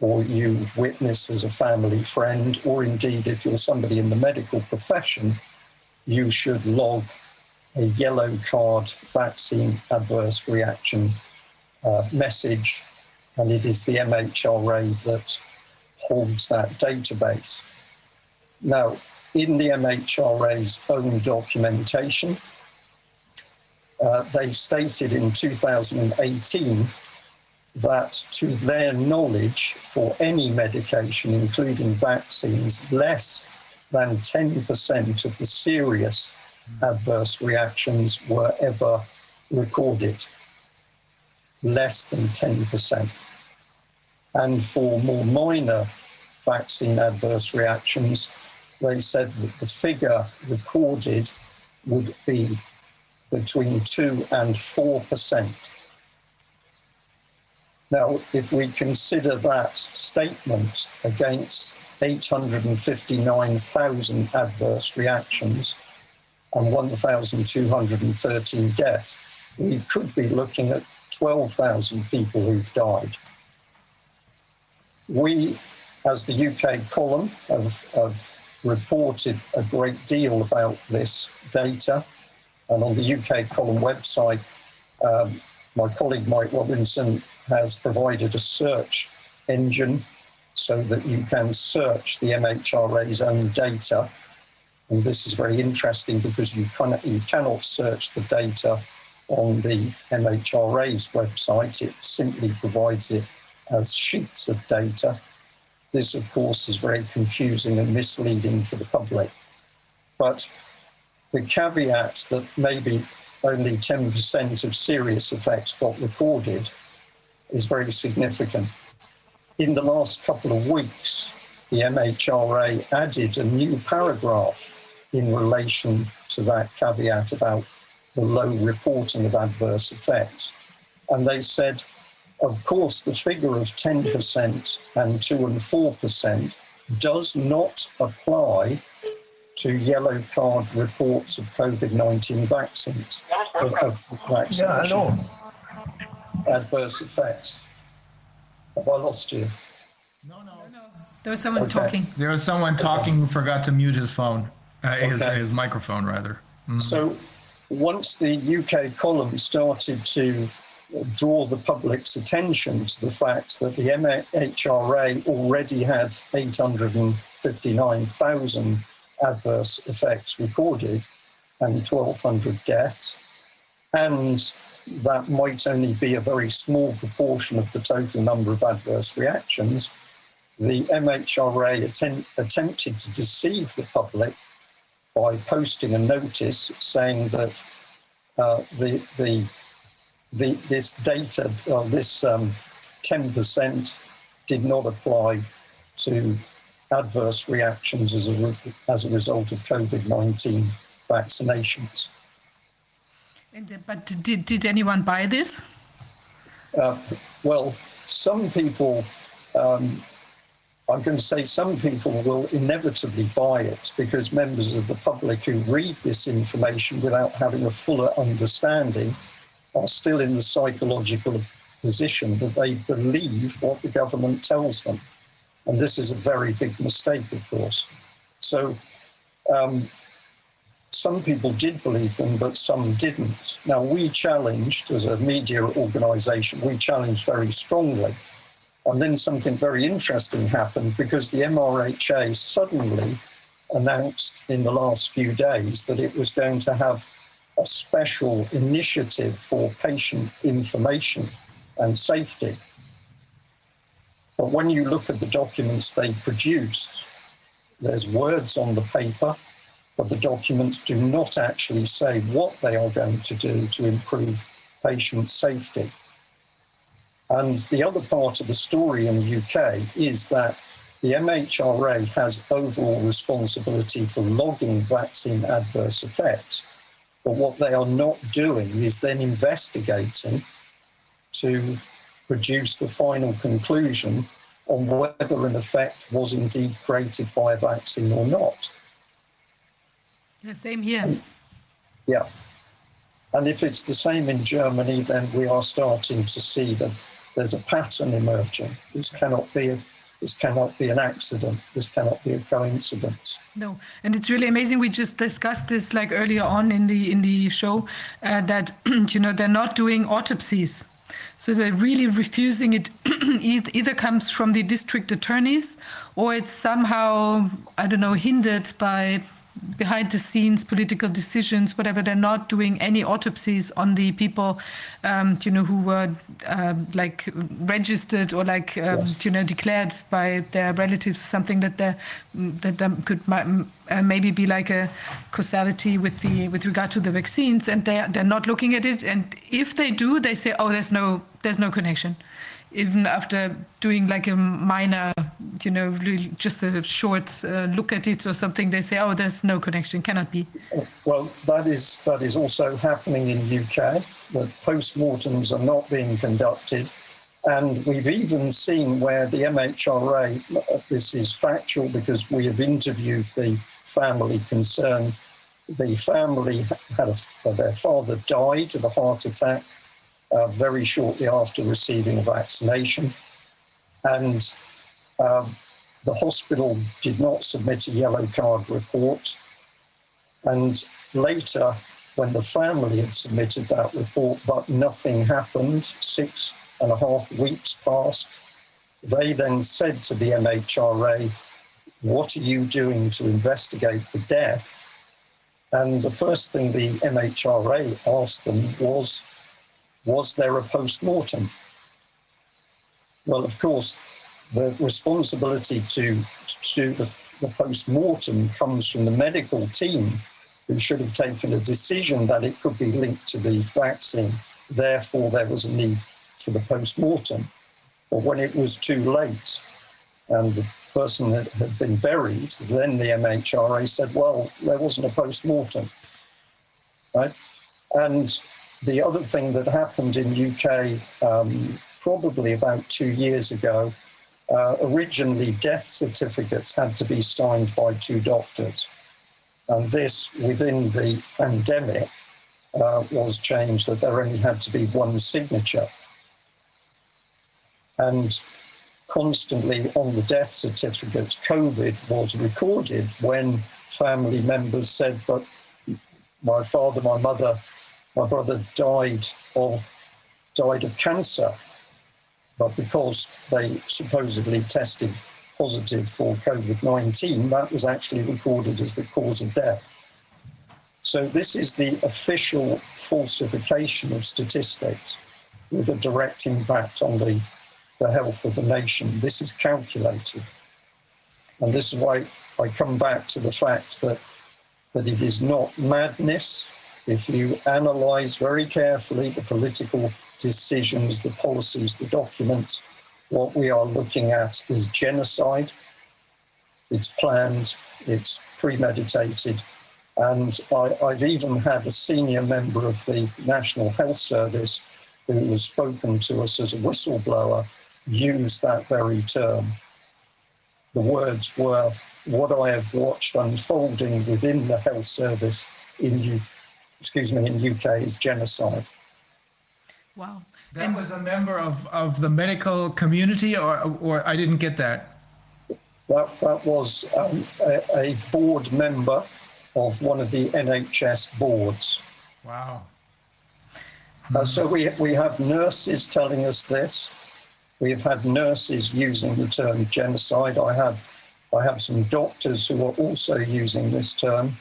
or you witness as a family friend, or indeed if you're somebody in the medical profession, you should log a yellow card vaccine adverse reaction uh, message, and it is the MHRA that holds that database. Now, in the MHRA's own documentation, uh, they stated in 2018 that to their knowledge, for any medication, including vaccines, less than 10% of the serious adverse reactions were ever recorded. Less than 10%. And for more minor vaccine adverse reactions, they said that the figure recorded would be between 2 and 4%. Now, if we consider that statement against 859,000 adverse reactions and 1,213 deaths, we could be looking at 12,000 people who've died. We, as the UK column, have, have reported a great deal about this data. And on the UK column website, um, my colleague Mike Robinson has provided a search engine so that you can search the MHRA's own data. And this is very interesting because you cannot, you cannot search the data on the MHRA's website. It simply provides it as sheets of data. This, of course, is very confusing and misleading for the public. But the caveat that maybe only 10% of serious effects got recorded is very significant. In the last couple of weeks, the MHRA added a new paragraph in relation to that caveat about the low reporting of adverse effects. And they said, of course, the figure of 10% and 2 and 4% does not apply to yellow card reports of COVID 19 vaccines, of, of vaccination adverse effects. Have I lost you? No, no. There was someone Okay. talking. There was someone talking who forgot to mute his phone, uh, his, Okay. his microphone, rather. So once the UK column started to draw the public's attention to the fact that the MHRA already had 859,000 adverse effects recorded and 1,200 deaths, and that might only be a very small proportion of the total number of adverse reactions, the MHRA attempt, attempted to deceive the public by posting a notice saying that uh, the, the, the, this data, or this um, 10% did not apply to adverse reactions as a, as a result of COVID 19 vaccinations. And, uh, but did, did anyone buy this? Uh, well, some people, um, I'm going to say some people will inevitably buy it because members of the public who read this information without having a fuller understanding are still in the psychological position that they believe what the government tells them. And this is a very big mistake, of course. So um, some people did believe them, but some didn't. Now, we challenged, as a media organization, we challenged very strongly. And then something very interesting happened because the MRHA suddenly announced in the last few days that it was going to have a special initiative for patient information and safety. But when you look at the documents they produced, there's words on the paper, but the documents do not actually say what they are going to do to improve patient safety. And the other part of the story in the UK is that the MHRA has overall responsibility for logging vaccine adverse effects. But what they are not doing is then investigating to produce the final conclusion on whether an effect was indeed created by a vaccine or not. Yeah, same here. Yeah. And if it's the same in Germany, then we are starting to see that there's a pattern emerging. This cannot be a, this cannot be an accident. This cannot be a coincidence. No, and it's really amazing. We just discussed this like earlier on in the in the show uh, that [clears throat] you know they're not doing autopsies, so they're really refusing it. [clears throat] Eith- Either comes from the district attorneys, or it's somehow I don't know hindered by behind the scenes political decisions, whatever. They're not doing any autopsies on the people, um, you know, who were um, like registered or like um, you know declared by their relatives or something that there that there could uh, maybe be like a causality with the with regard to the vaccines, and they they're not looking at it. And if they do, they say, oh, there's no there's no connection. Even after doing like a minor, you know, really just a short uh, look at it or something, they say, "Oh, there's no connection, cannot be." Well, that is that is also happening in UK. That postmortems are not being conducted, and we've even seen where the MHRA. This is factual because we have interviewed the family concerned. The family had a, their father died of a heart attack uh, very shortly after receiving a vaccination, and um, the hospital did not submit a yellow card report. And later, when the family had submitted that report, but nothing happened, six and a half weeks passed, they then said to the MHRA, What are you doing to investigate the death? And the first thing the MHRA asked them was, Was there a post mortem? Well, of course, the responsibility to to the, the post mortem comes from the medical team, who should have taken a decision that it could be linked to the vaccine. Therefore, there was a need for the post mortem. But when it was too late, and the person had, had been buried, then the MHRA said, "Well, there wasn't a post mortem." Right, and the other thing that happened in UK um, probably about two years ago uh, originally, death certificates had to be signed by two doctors. And this, within the pandemic, uh, was changed that there only had to be one signature. And constantly on the death certificates, COVID was recorded when family members said, But my father, my mother, my brother died of died of cancer but because they supposedly tested positive for COVID 19, that was actually recorded as the cause of death. So, this is the official falsification of statistics with a direct impact on the, the health of the nation. This is calculated. And this is why I come back to the fact that, that it is not madness. If you analyze very carefully the political decisions, the policies, the documents, what we are looking at is genocide. It's planned, it's premeditated, and I, I've even had a senior member of the National Health Service who has spoken to us as a whistleblower use that very term. The words were, what I have watched unfolding within the health service in excuse me, in UK is genocide. Wow. That was a member of, of the medical community, or, or I didn't get that. That, that was um, a, a board member of one of the NHS boards. Wow. Uh, so we, we have nurses telling us this. We've had nurses using the term genocide. I have, I have some doctors who are also using this term,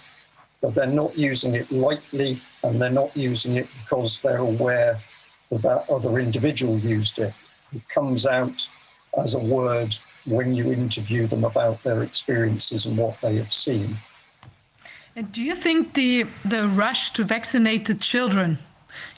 but they're not using it lightly and they're not using it because they're aware that that other individual used it. It comes out as a word when you interview them about their experiences and what they have seen. Do you think the the rush to vaccinate the children?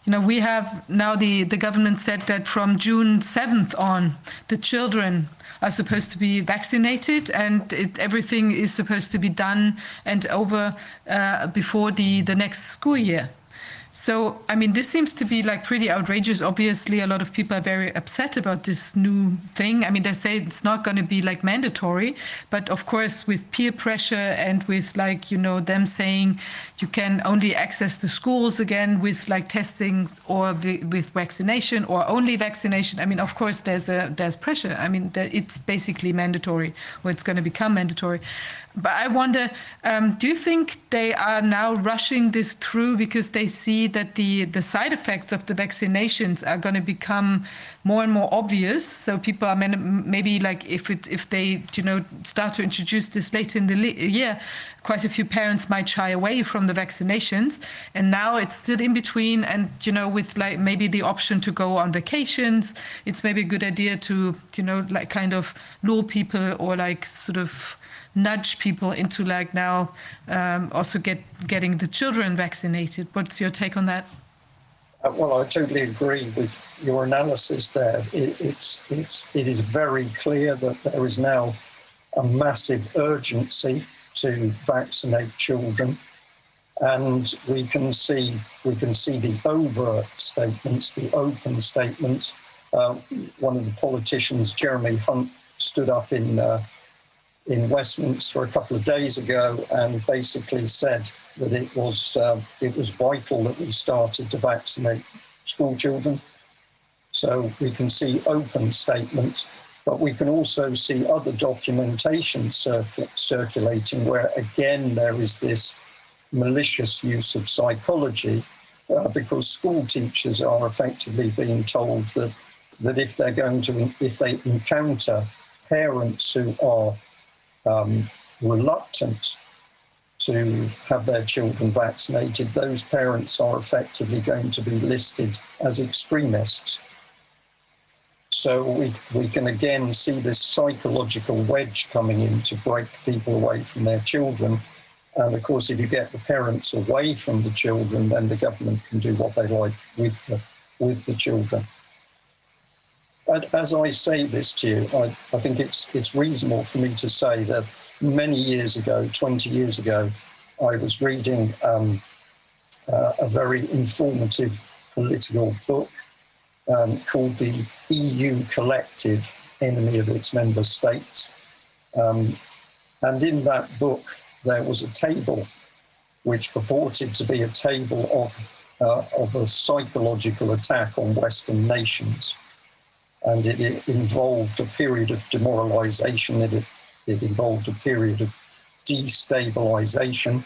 You know, we have now the the government said that from June 7th on, the children are supposed to be vaccinated, and it, everything is supposed to be done and over uh, before the the next school year. So, I mean, this seems to be like pretty outrageous. Obviously, a lot of people are very upset about this new thing. I mean, they say it's not going to be like mandatory, but of course, with peer pressure and with like, you know, them saying you can only access the schools again with like testings or with vaccination or only vaccination. I mean, of course, there's a there's pressure. I mean, it's basically mandatory or it's going to become mandatory. But I wonder, um, do you think they are now rushing this through because they see that the, the side effects of the vaccinations are going to become more and more obvious? So people are maybe like if it if they you know start to introduce this later in the year, quite a few parents might shy away from the vaccinations, and now it's still in between. And you know, with like maybe the option to go on vacations, it's maybe a good idea to you know like kind of lure people or like sort of nudge people into like now um, also get getting the children vaccinated. What's your take on that? Uh, well, I totally agree with your analysis there. It, it's it's it is very clear that there is now a massive urgency to vaccinate children, and we can see we can see the overt statements, the open statements. Uh, one of the politicians, Jeremy Hunt, stood up in uh, in Westminster a couple of days ago and basically said that it was uh, it was vital that we started to vaccinate school children. So we can see open statements, but we can also see other documentation circ- circulating where again there is this malicious use of psychology uh, because school teachers are effectively being told that that if they're going to if they encounter parents who are um, reluctant to have their children vaccinated, those parents are effectively going to be listed as extremists. So we, we can again see this psychological wedge coming in to break people away from their children. And of course, if you get the parents away from the children, then the government can do what they like with the, with the children as I say this to you, I, I think it's it's reasonable for me to say that many years ago, 20 years ago, I was reading um, uh, a very informative political book um, called the EU Collective, Enemy of Its Member States. Um, and in that book, there was a table which purported to be a table of, uh, of a psychological attack on Western nations and it, it involved a period of demoralization, it, it involved a period of destabilization,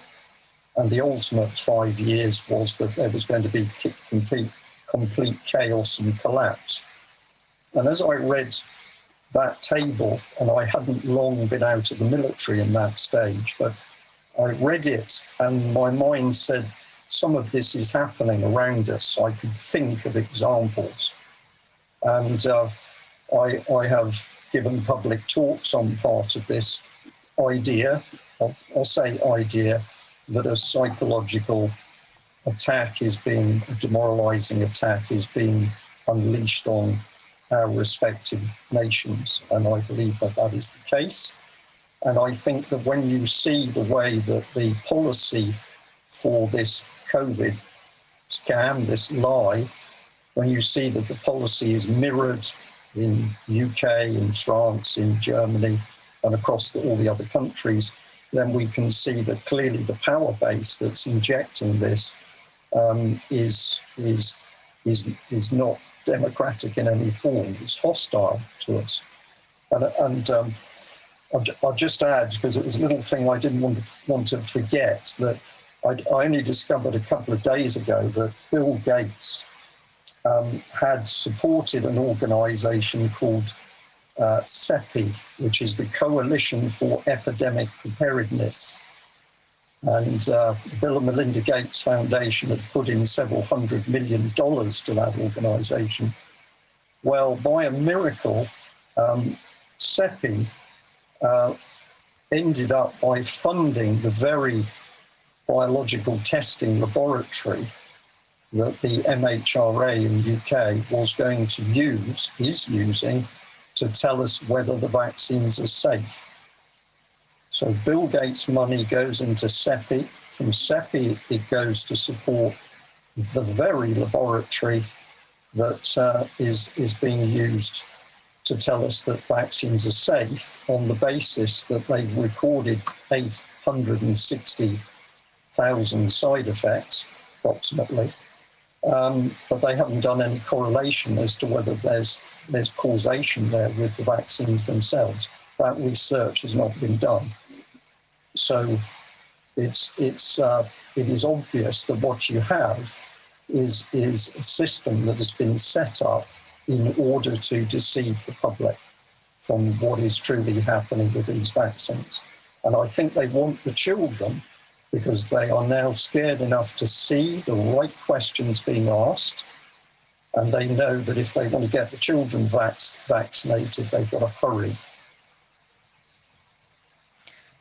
and the ultimate five years was that there was going to be complete, complete chaos and collapse. And as I read that table, and I hadn't long been out of the military in that stage, but I read it and my mind said, some of this is happening around us. I could think of examples. And uh, I, I have given public talks on part of this idea, I'll, I'll say idea, that a psychological attack is being, a demoralizing attack is being unleashed on our respective nations. And I believe that that is the case. And I think that when you see the way that the policy for this COVID scam, this lie, when you see that the policy is mirrored in UK, in France, in Germany, and across the, all the other countries, then we can see that clearly the power base that's injecting this um, is is is is not democratic in any form. It's hostile to us. And, and um, I'll, I'll, just add because it was a little thing I didn't want to, want to forget that I, I only discovered a couple of days ago that Bill Gates um, had supported an organisation called uh, CEPI, which is the Coalition for Epidemic Preparedness. And uh, Bill and Melinda Gates Foundation had put in several hundred million dollars to that organization. Well, by a miracle, um, CEPI uh, ended up by funding the very biological testing laboratory that the MHRA in the UK was going to use, is using, to tell us whether the vaccines are safe. So Bill Gates' money goes into CEPI. From CEPI, it goes to support the very laboratory that uh, is is being used to tell us that vaccines are safe on the basis that they've recorded 860,000 side effects, approximately. Um, but they haven't done any correlation as to whether there's there's causation there with the vaccines themselves. That research has not been done. So it's it's uh, it is obvious that what you have is is a system that has been set up in order to deceive the public from what is truly happening with these vaccines. And I think they want the children because they are now scared enough to see the right questions being asked. And they know that if they want to get the children vac- vaccinated, they've got to hurry.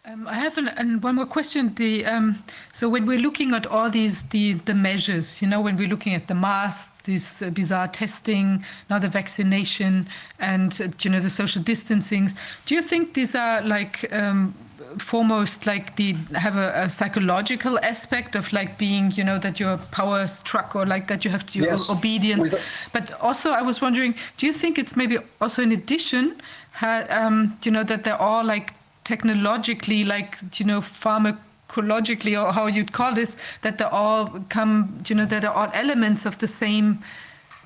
Um, I have an, an, one more question. The um, so when we're looking at all these the the measures, you know, when we're looking at the masks, this uh, bizarre testing, now the vaccination, and uh, you know the social distancing, do you think these are like um, foremost like the have a, a, psychological aspect of like being you know that you're power struck or like that you have to yes. obedience but also i was wondering do you think it's maybe also in addition um, you know that they're all like technologically like you know pharmacologically or how you'd call this that they all come you know that are all elements of the same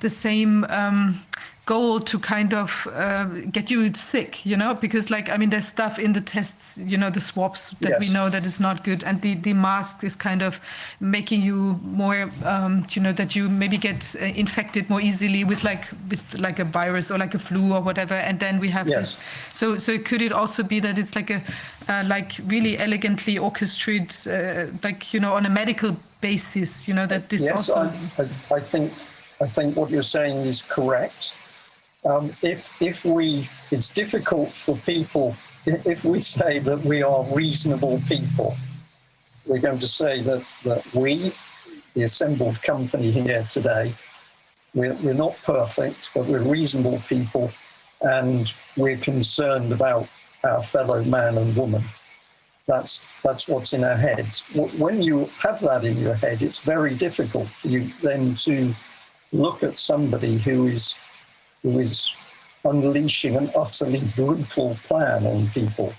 the same um, goal to kind of uh, get you sick, you know, because like I mean, there's stuff in the tests, you know, the swabs that yes. we know that is not good, and the the mask is kind of making you more, um, you know, that you maybe get uh, infected more easily with like with like a virus or like a flu or whatever, and then we have yes. this. So so could it also be that it's like a uh, like really elegantly orchestrated, uh, like you know, on a medical basis, you know, that this yes, also. I, I, I think I think what you're saying is correct um, if if we, it's difficult for people. If we say that we are reasonable people, we're going to say that that we, the assembled company here today, we're, we're not perfect, but we're reasonable people, and we're concerned about our fellow man and woman. That's that's what's in our heads. When you have that in your head, it's very difficult for you then to look at somebody who is who is unleashing an utterly brutal plan on people.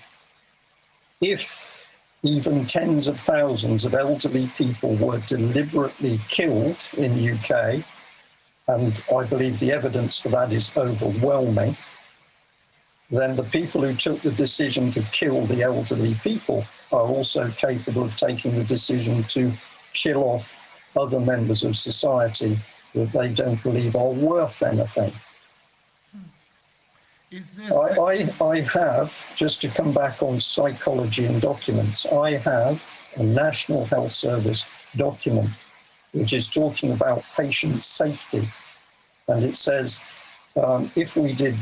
If even tens of thousands of elderly people were deliberately killed in UK, and I believe the evidence for that is overwhelming, then the people who took the decision to kill the elderly people are also capable of taking the decision to kill off other members of society that they don't believe are worth anything. I, I, I have, just to come back on psychology and documents, I have a National Health Service document which is talking about patient safety. And it says um, if we did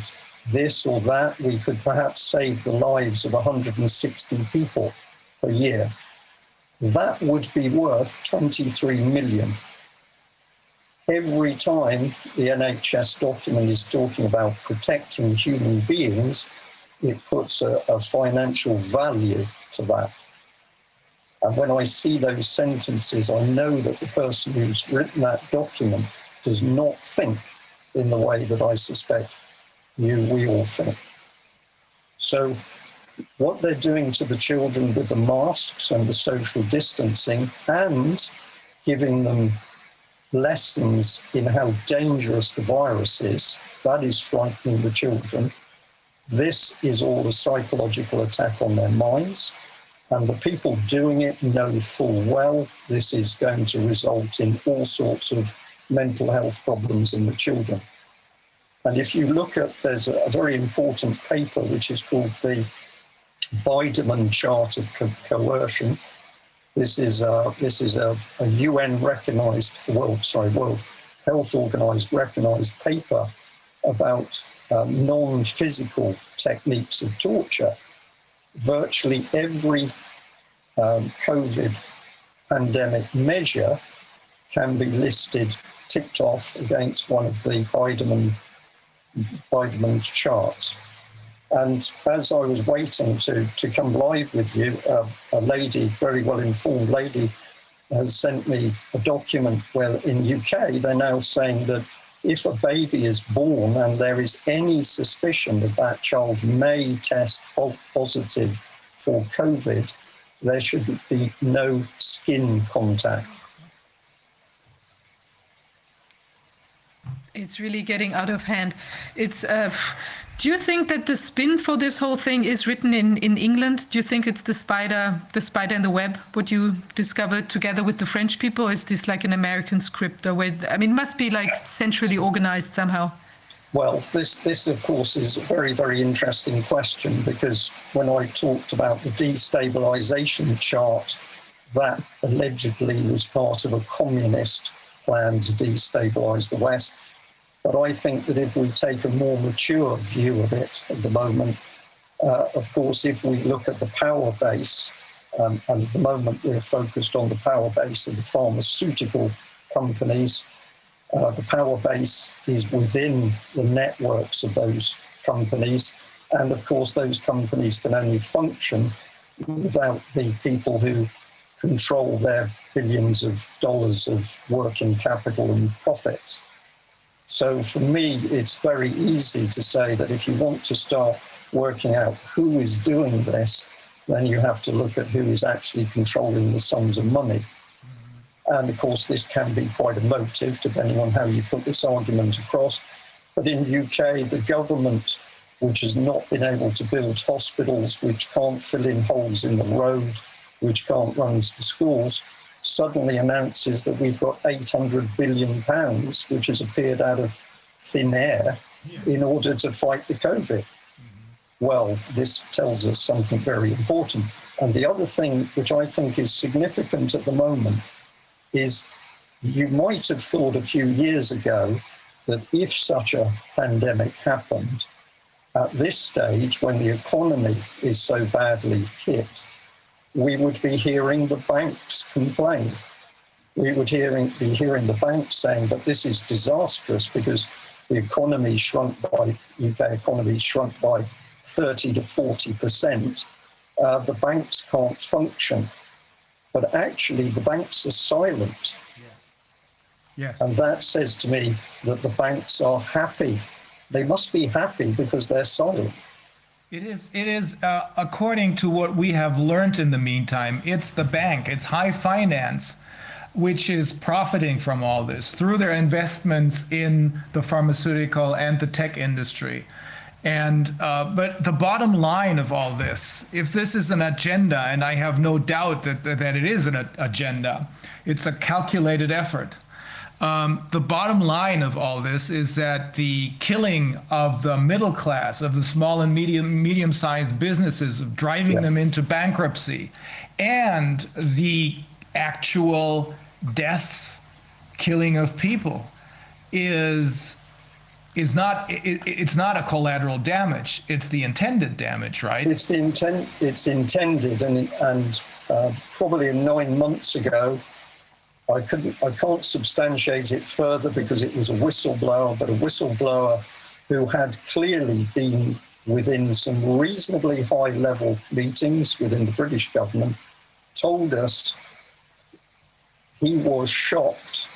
this or that, we could perhaps save the lives of 160 people per year. That would be worth 23 million. Every time the NHS document is talking about protecting human beings, it puts a, a financial value to that. And when I see those sentences, I know that the person who's written that document does not think in the way that I suspect you, we all think. So, what they're doing to the children with the masks and the social distancing and giving them lessons in how dangerous the virus is, that is frightening the children. This is all a psychological attack on their minds. And the people doing it know full well this is going to result in all sorts of mental health problems in the children. And if you look at, there's a, very important paper which is called the Biderman Chart of Co- Coercion. This is a, this is a, a UN recognized, world, sorry, World Health Organized recognized paper about um, non physical techniques of torture. Virtually every um, COVID pandemic measure can be listed, ticked off against one of the Biderman, Biderman charts. And as I was waiting to, to come live with you, uh, a lady, very well informed lady, has sent me a document where in UK they're now saying that if a baby is born and there is any suspicion that that child may test positive for COVID, there should be no skin contact. It's really getting out of hand. It's. Uh, do you think that the spin for this whole thing is written in, in England? Do you think it's the spider, the spider in the web, what you discovered together with the French people? Or is this like an American script? Or where, I mean, it must be like centrally organized somehow. Well, this, this of course is a very, very interesting question because when I talked about the destabilization chart, that allegedly was part of a communist plan to destabilize the West. But I think that if we take a more mature view of it at the moment, uh, of course, if we look at the power base, um, and at the moment we're focused on the power base of the pharmaceutical companies, uh, the power base is within the networks of those companies. And of course, those companies can only function without the people who control their billions of dollars of working capital and profits. So for me, it's very easy to say that if you want to start working out who is doing this, then you have to look at who is actually controlling the sums of money. And of course, this can be quite emotive depending on how you put this argument across. But in the UK, the government, which has not been able to build hospitals, which can't fill in holes in the road, which can't run the schools, suddenly announces that we've got 800 billion pounds, which has appeared out of thin air yes. in order to fight the COVID. Mm-hmm. Well, this tells us something very important. And the other thing, which I think is significant at the moment, is you might have thought a few years ago that if such a pandemic happened, at this stage, when the economy is so badly hit, we would be hearing the banks complain. We would hearing, be hearing the banks saying that this is disastrous because the economy shrunk by, UK economy shrunk by 30 to 40 percent. Uh, the banks can't function. But actually, the banks are silent. Yes. Yes. And that says to me that the banks are happy. They must be happy because they're silent. It is, it is uh, according to what we have learned in the meantime, it's the bank, it's high finance, which is profiting from all this through their investments in the pharmaceutical and the tech industry. And uh, but the bottom line of all this, if this is an agenda, and I have no doubt that that, that it is an agenda, it's a calculated effort. Um, the bottom line of all this is that the killing of the middle class, of the small and medium medium-sized businesses, of driving yeah. them into bankruptcy, and the actual deaths, killing of people, is is not it, it's not a collateral damage. It's the intended damage, right? It's the intent. It's intended, and and uh, probably nine months ago, I couldn't, I can't substantiate it further because it was a whistleblower, but a whistleblower who had clearly been within some reasonably high level meetings within the British government told us he was shocked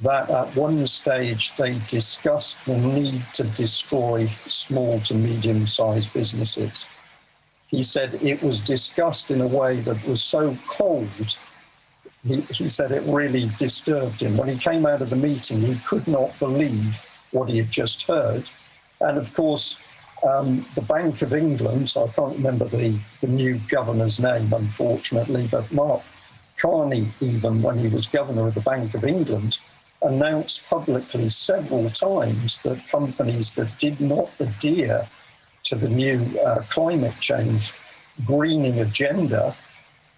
that at one stage they discussed the need to destroy small to medium sized businesses. He said it was discussed in a way that was so cold. He, he said it really disturbed him. When he came out of the meeting, he could not believe what he had just heard. And of course, um, the Bank of England, I can't remember the, the new governor's name, unfortunately, but Mark Carney, even when he was governor of the Bank of England, announced publicly several times that companies that did not adhere to the new uh, climate change greening agenda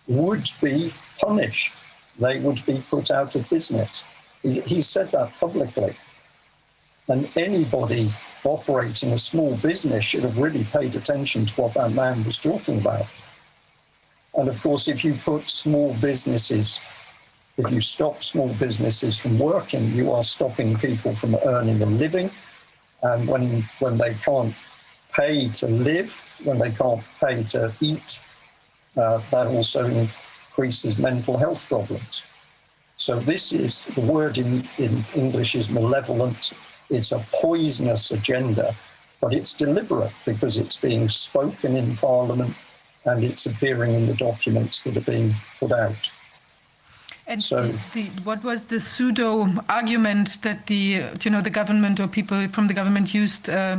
would be punished. They would be put out of business. He, said that publicly. And anybody operating a small business should have really paid attention to what that man was talking about. And of course, if you put small businesses, if you stop small businesses from working, you are stopping people from earning a living. And when, when they can't pay to live, when they can't pay to eat, uh, that also increases mental health problems. So this is the word in, in English is malevolent. It's a poisonous agenda, but it's deliberate because it's being spoken in Parliament and it's appearing in the documents that are being put out. And So- the, what was the pseudo argument that the you know the government or people from the government used uh,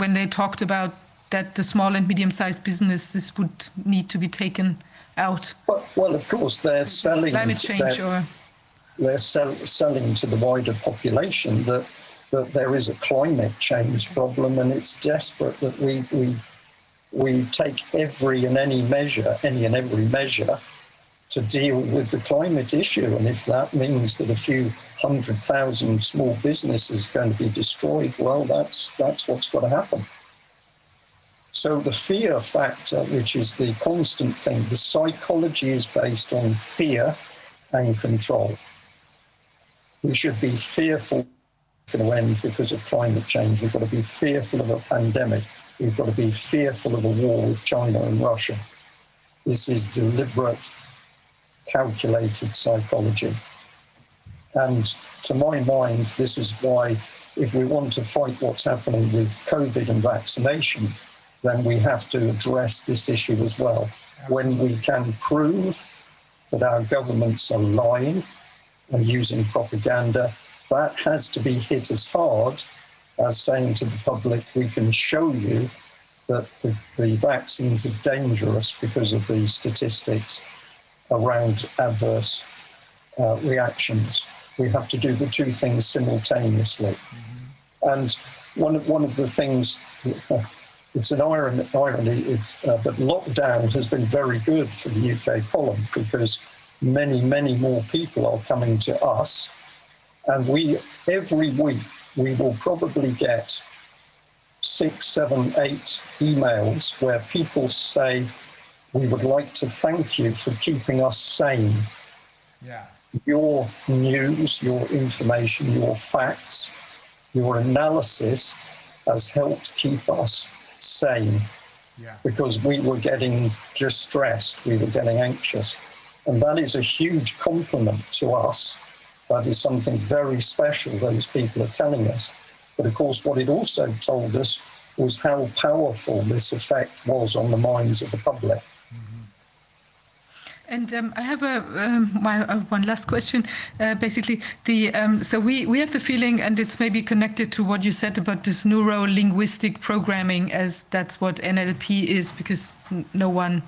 when they talked about that the small and medium-sized businesses would need to be taken out? But, well, of course, they're selling Climate change they're- or they're sell, selling to the wider population that that there is a climate change problem and it's desperate that we we we take every and any measure, any and every measure to deal with the climate issue. And if that means that a few hundred thousand small businesses are going to be destroyed, well, that's that's what's got to happen. So the fear factor, which is the constant thing, the psychology is based on fear and control. We should be fearful it's going to end because of climate change. We've got to be fearful of a pandemic. We've got to be fearful of a war with China and Russia. This is deliberate, calculated psychology. And to my mind, this is why, if we want to fight what's happening with COVID and vaccination, then we have to address this issue as well. When we can prove that our governments are lying and using propaganda, that has to be hit as hard as saying to the public, we can show you that the, the vaccines are dangerous because of the statistics around adverse uh, reactions. We have to do the two things simultaneously. And one of, one of the things, [laughs] it's an irony, irony it's, uh, but lockdown has been very good for the UK column because many, many more people are coming to us. And we, every week, we will probably get six, seven, eight emails where people say, we would like to thank you for keeping us sane Yeah. your news, your information, your facts, your analysis has helped keep us sane Yeah. because we were getting distressed, we were getting anxious. And that is a huge compliment to us. That is something very special those people are telling us. But of course, what it also told us was how powerful this effect was on the minds of the public. And um, I have a um, my uh, one last question. Uh, basically, the um, so we we have the feeling, and it's maybe connected to what you said about this neuro linguistic programming, as that's what NLP is, because no one,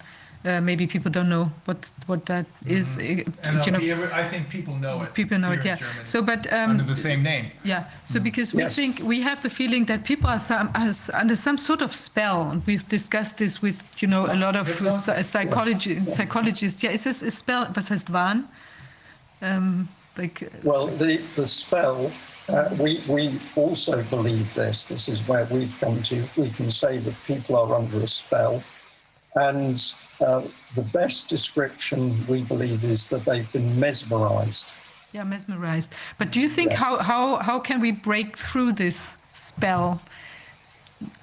uh, maybe people don't know what what that is. uh, And you know, I think people know it. people know here it, in yeah. Germany, So, but um, under the same name. yeah, so because we Yes. think we have the feeling that people are, some, are under some sort of spell, and we've discussed this with you know a lot of uh, psy- psychology psychologists. Yeah, is this a spell? Was heißt Wahn? Um, like uh, Well, the, the spell, uh, we, we also believe this. This is where we've come to. We can say that people are under a spell. And uh, the best description, we believe, is that they've been mesmerized. Yeah, mesmerized. But do you think Yeah. how, how, how can we break through this spell?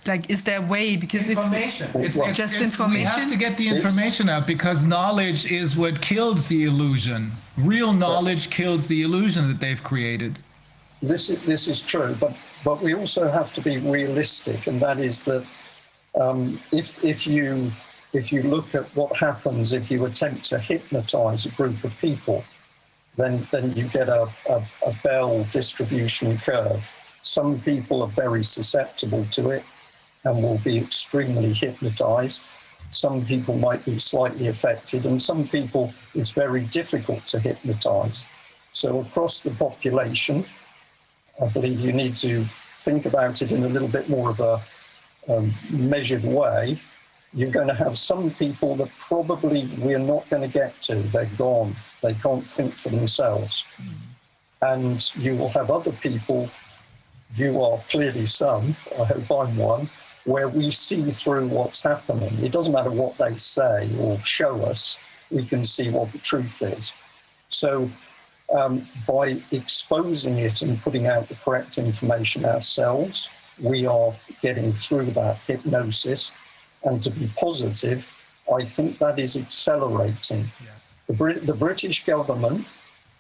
Like, is there a way? Because Information. it's, It's, it's, just it's- We information. have to get the information out because knowledge is what kills the illusion. Real knowledge kills the illusion that they've created. This is, this is true, but, but we also have to be realistic, and that is that um, if, if, you, if you look at what happens if you attempt to hypnotize a group of people, then, then you get a, a, a bell distribution curve. Some people are very susceptible to it and will be extremely hypnotized. Some people might be slightly affected, and some people it's very difficult to hypnotize. So, across the population, I believe you need to think about it in a little bit more of a um, measured way. You're going to have some people that probably we're not going to get to. They're gone. They can't think for themselves. And you will have other people, you are clearly some, I hope I'm one, where we see through what's happening. It doesn't matter what they say or show us, we can see what the truth is. So um, by exposing it and putting out the correct information ourselves, we are getting through that hypnosis. And to be positive, I think that is accelerating. Yes. The, Brit- the British government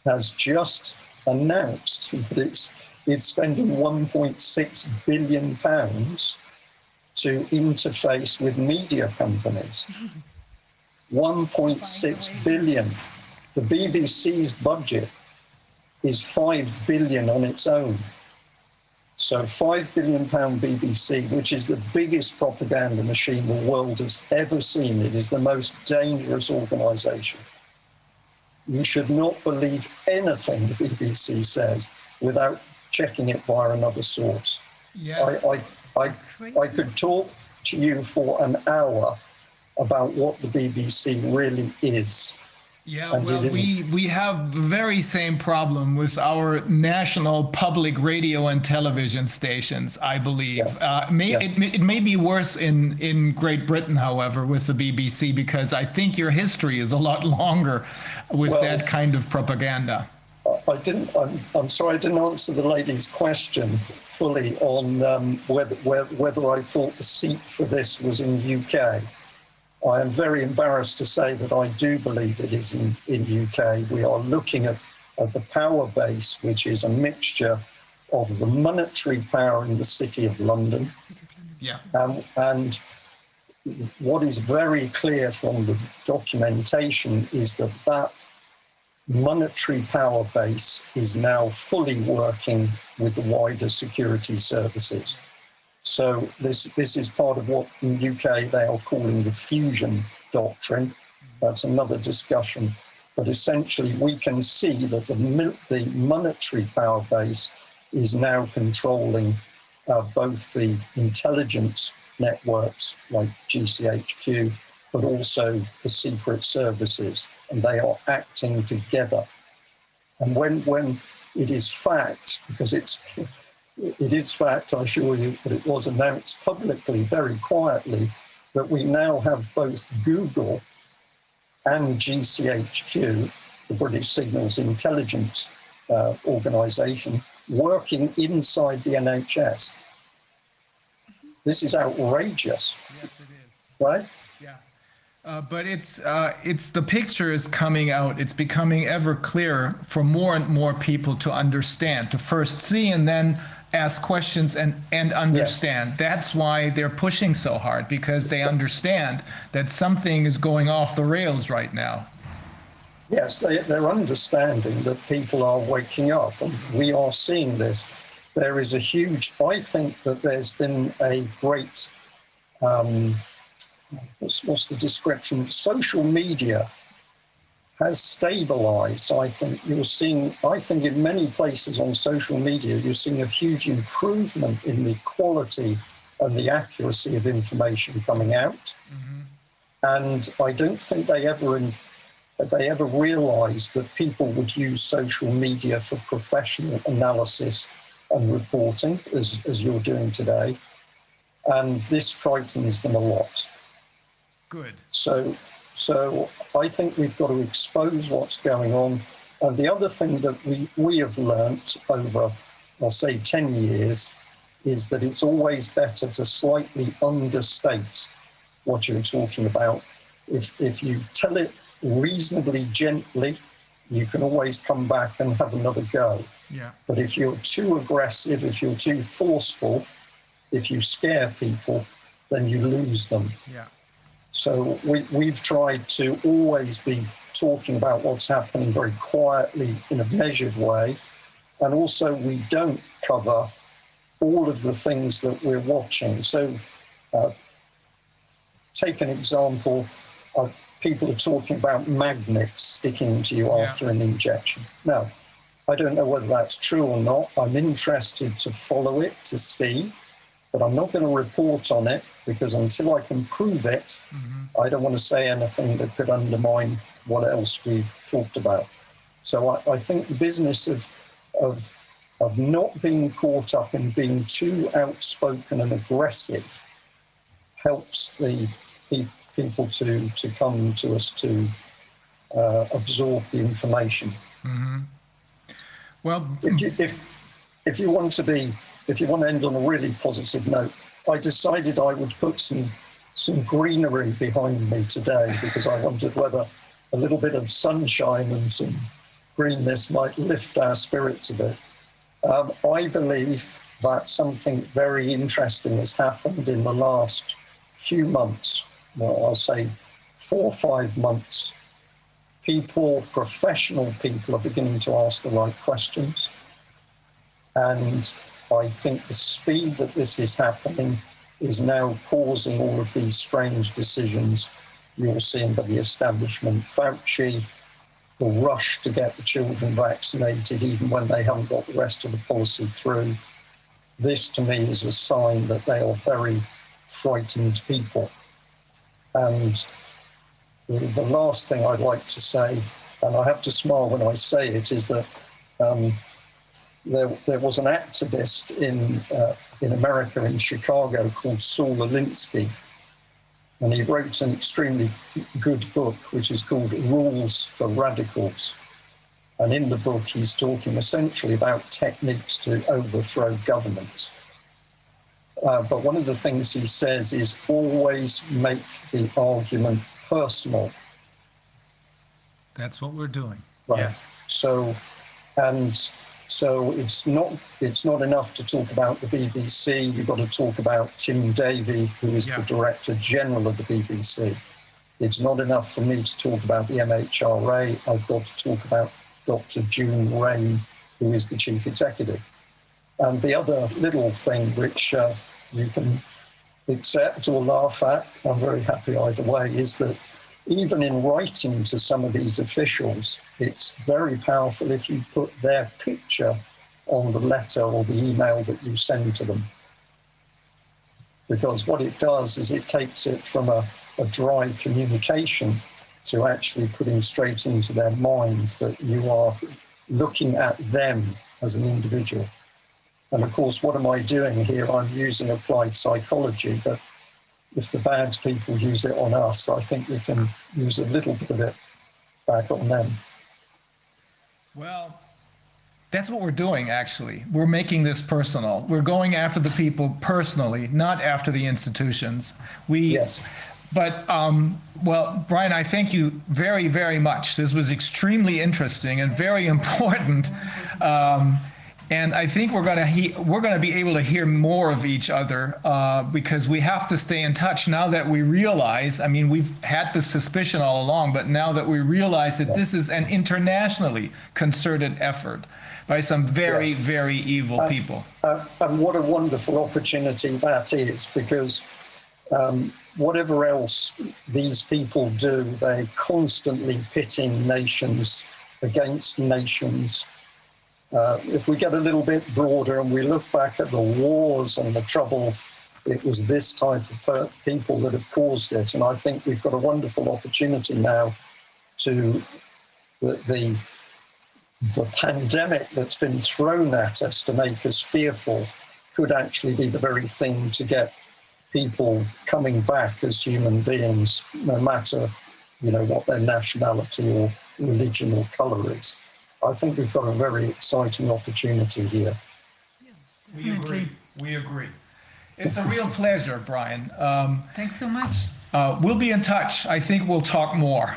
has just announced that it's, it's spending 1.6 billion pounds to interface with media companies. [laughs] 1.6 billion. The BBC's budget is 5 billion on its own. So 5 billion pound BBC, which is the biggest propaganda machine the world has ever seen. It is the most dangerous organization. You should not believe anything the BBC says without checking it via another source. Yes. I, I, I, I could talk to you for an hour about what the BBC really is. Yeah, well, we, we have the very same problem with our national public radio and television stations, I believe. Uh, may, Yeah. it, may- it may be worse in, in Great Britain, however, with the BBC, because I think your history is a lot [laughs] longer with Well- that kind of propaganda. I didn't. I'm, I'm sorry, I didn't answer the lady's question fully on um, whether, whether whether I thought the seat for this was in UK. I am very embarrassed to say that I do believe it is in, in UK. We are looking at, at the power base, which is a mixture of the monetary power in the City of London Yeah. um, and what is very clear from the documentation is that that monetary power base is now fully working with the wider security services. So this this is part of what in UK they are calling the fusion doctrine. That's another discussion. But essentially, we can see that the, mil- the monetary power base is now controlling uh, both the intelligence networks like GCHQ, but also the secret services, and they are acting together. And when when it is fact, because it's it is fact, I assure you, that it was announced publicly, very quietly, that we now have both Google and GCHQ, the British Signals Intelligence uh, Organization, working inside the NHS. This is outrageous, Yes, it is. right? Yeah. Uh, but it's uh, it's the picture is coming out. It's becoming ever clearer for more and more people to understand, to first see and then ask questions and and understand. That's why they're pushing so hard because they understand that something is going off the rails right now. Yes, they, they're understanding that people are waking up, and we are seeing this. There is a huge, I think that there's been a great, um, what's, what's the description? Social media has stabilized. I think you're seeing, I think in many places on social media, you're seeing a huge improvement in the quality and the accuracy of information coming out. Mm-hmm. And I don't think they ever in, they ever realized that people would use social media for professional analysis and reporting, as, as you're doing today. And this frightens them a lot. Good. So, so I think we've got to expose what's going on. And the other thing that we, we have learnt over, I'll say, 10 years is that it's always better to slightly understate what you're talking about. If, if you tell it reasonably gently, you can always come back and have another go. Yeah. But if you're too aggressive, if you're too forceful, if you scare people, then you lose them. Yeah. So we, we've tried to always be talking about what's happening very quietly in a measured way. And also, we don't cover all of the things that we're watching. So, uh, take an example of people are talking about magnets sticking to you Yeah. after an injection. Now, I don't know whether that's true or not. I'm interested to follow it to see, but I'm not going to report on it because until I can prove it, mm-hmm. I don't want to say anything that could undermine what else we've talked about. So I, I think the business of, of, of not being caught up in being too outspoken and aggressive helps the pe- people to, to come to us to uh, absorb the information. Mm-hmm. Well, If you, mm. if, if you want to be, if you want to end on a really positive note, I decided I would put some, some greenery behind me today because I wondered whether a little bit of sunshine and some greenness might lift our spirits a bit. Um, I believe that something very interesting has happened in the last few months. Well, I'll say four or five months. People, professional people, are beginning to ask the right questions. And I think the speed that this is happening is now causing all of these strange decisions you're seeing by the establishment. Fauci, the rush to get the children vaccinated, even when they haven't got the rest of the policy through. This, to me, is a sign that they are very frightened people. And the, last thing I'd like to say, and I have to smile when I say it, is that um, there, there was an activist in, uh, in America, in Chicago, called Saul Alinsky. And he wrote an extremely good book, which is called Rules for Radicals. And in the book, he's talking essentially about techniques to overthrow government. Uh, but one of the things he says is always make the argument personal. that's what we're doing. Right. Yes. So, and so it's not it's not enough to talk about the BBC. You've got to talk about Tim Davey, who is Yeah. the Director General of the BBC. It's not enough for me to talk about the MHRA. I've got to talk about Dr. June Rain, who is the Chief Executive. And the other little thing which uh, you can accept or laugh at, I'm very happy either way, is that even in writing to some of these officials, it's very powerful if you put their picture on the letter or the email that you send to them. Because what it does is it takes it from a, a dry communication to actually putting straight into their minds that you are looking at them as an individual. And of course, what am I doing here? I'm using applied psychology, but if the bad people use it on us, I think we can use a little bit of it back on them. Well, that's what we're doing, actually. We're making this personal. We're going after the people personally, not after the institutions. We, Yes. but, um, well, Brian, I thank you very, very much. This was extremely interesting and very [laughs] important. Um, and I think we're gonna he- we're gonna be able to hear more of each other uh, because we have to stay in touch now that we realize. I mean, we've had this suspicion all along, but now that we realize that this is an internationally concerted effort by some very, Yes. very evil people. Uh, and what a wonderful opportunity that is because um, whatever else these people do, they're constantly pitting nations against nations. Uh, if we get a little bit broader and we look back at the wars and the trouble, it was this type of people that have caused it. And I think we've got a wonderful opportunity now to the, the the pandemic that's been thrown at us to make us fearful could actually be the very thing to get people coming back as human beings, no matter you know what their nationality or religion or colour is. I think we've got a very exciting opportunity here. We agree. We agree. It's a real pleasure, Brian. Um, Thanks so much. uh, we'll be in touch. I think we'll talk more.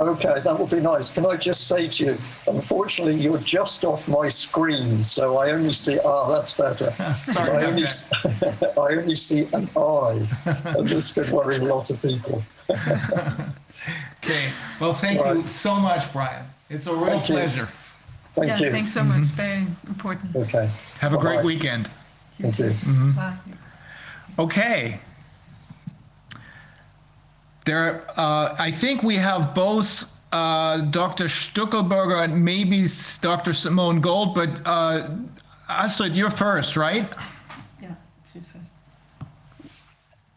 Okay, that would be nice. Can I just say to you, unfortunately, you're just off my screen, so I only see. Ah, that's better. [laughs] Sorry So I, about only, that. s- [laughs] I only see an eye, and this could worry a lot of people. [laughs] Okay. Well, thank you Right. so much, Brian. It's a real Thank you. pleasure. Thank yeah, you. thanks so much. Very important. Okay. Have a great Bye-bye. weekend. Thank you. Bye. Okay. There, uh, I think we have both uh, Dr. Stuckelberger and maybe s- Dr. Simone Gold, but uh, Astrid, you're first, right? Yeah, she's first.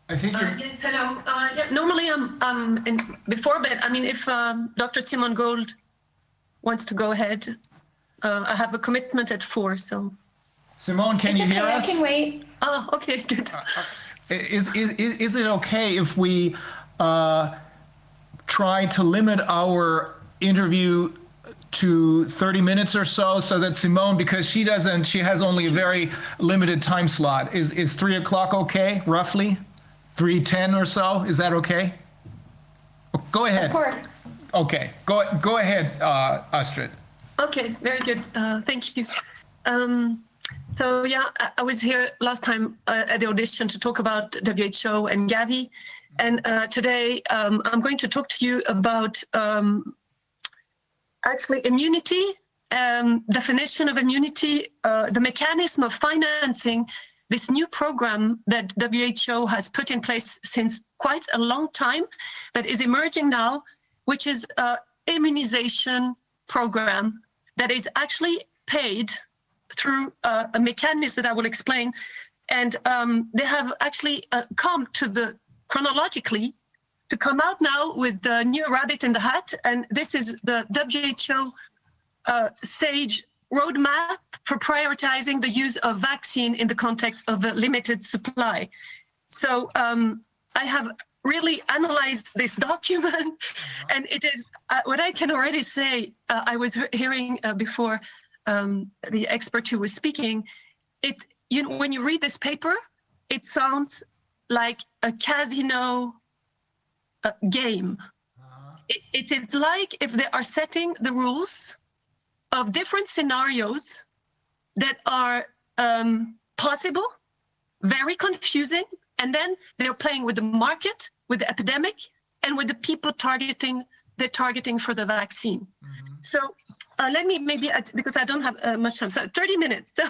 I think Uh, you're. Yes, hello. Uh, yeah, Normally, I'm um, in before bed. I mean, if um, Dr. Simon Gold wants to go ahead, uh, I have a commitment at four, so. Simone, can you hear us? I can wait. Oh, okay, good. Is, is, is is it okay if we uh, try to limit our interview to 30 minutes or so so that Simone, because she doesn't, she has only a very limited time slot. Is, is three o'clock okay, roughly? 3:10 or so? Is that okay? Go ahead. Okay, go, go ahead, uh, Astrid. Okay, very good. Uh, thank you. Um, so yeah, I, I was here last time uh, at the audition to talk about WHO and Gavi, and uh, today um, I'm going to talk to you about um, actually immunity, um, definition of immunity, uh, the mechanism of financing this new program that WHO has put in place since quite a long time, that is emerging now, which is a immunization program that is actually paid through a mechanism that I will explain. And um, they have actually uh, come to the chronologically to come out now with the new rabbit in the hat. And this is the WHO uh, SAGE roadmap for prioritizing the use of vaccine in the context of a limited supply. So um, I have really analyzed this [laughs] document, and it is uh, what I can already say. Uh, I was hearing uh, before um, the expert who was speaking. It you know when you read this paper, it sounds like a casino uh, game. It, it is like if they are setting the rules of different scenarios that are um, possible, very confusing, and then they're playing with the market, with the epidemic, and with the people targeting they're targeting for the vaccine. So uh, let me maybe uh, because I don't have uh, much time. So 30 minutes. [laughs] So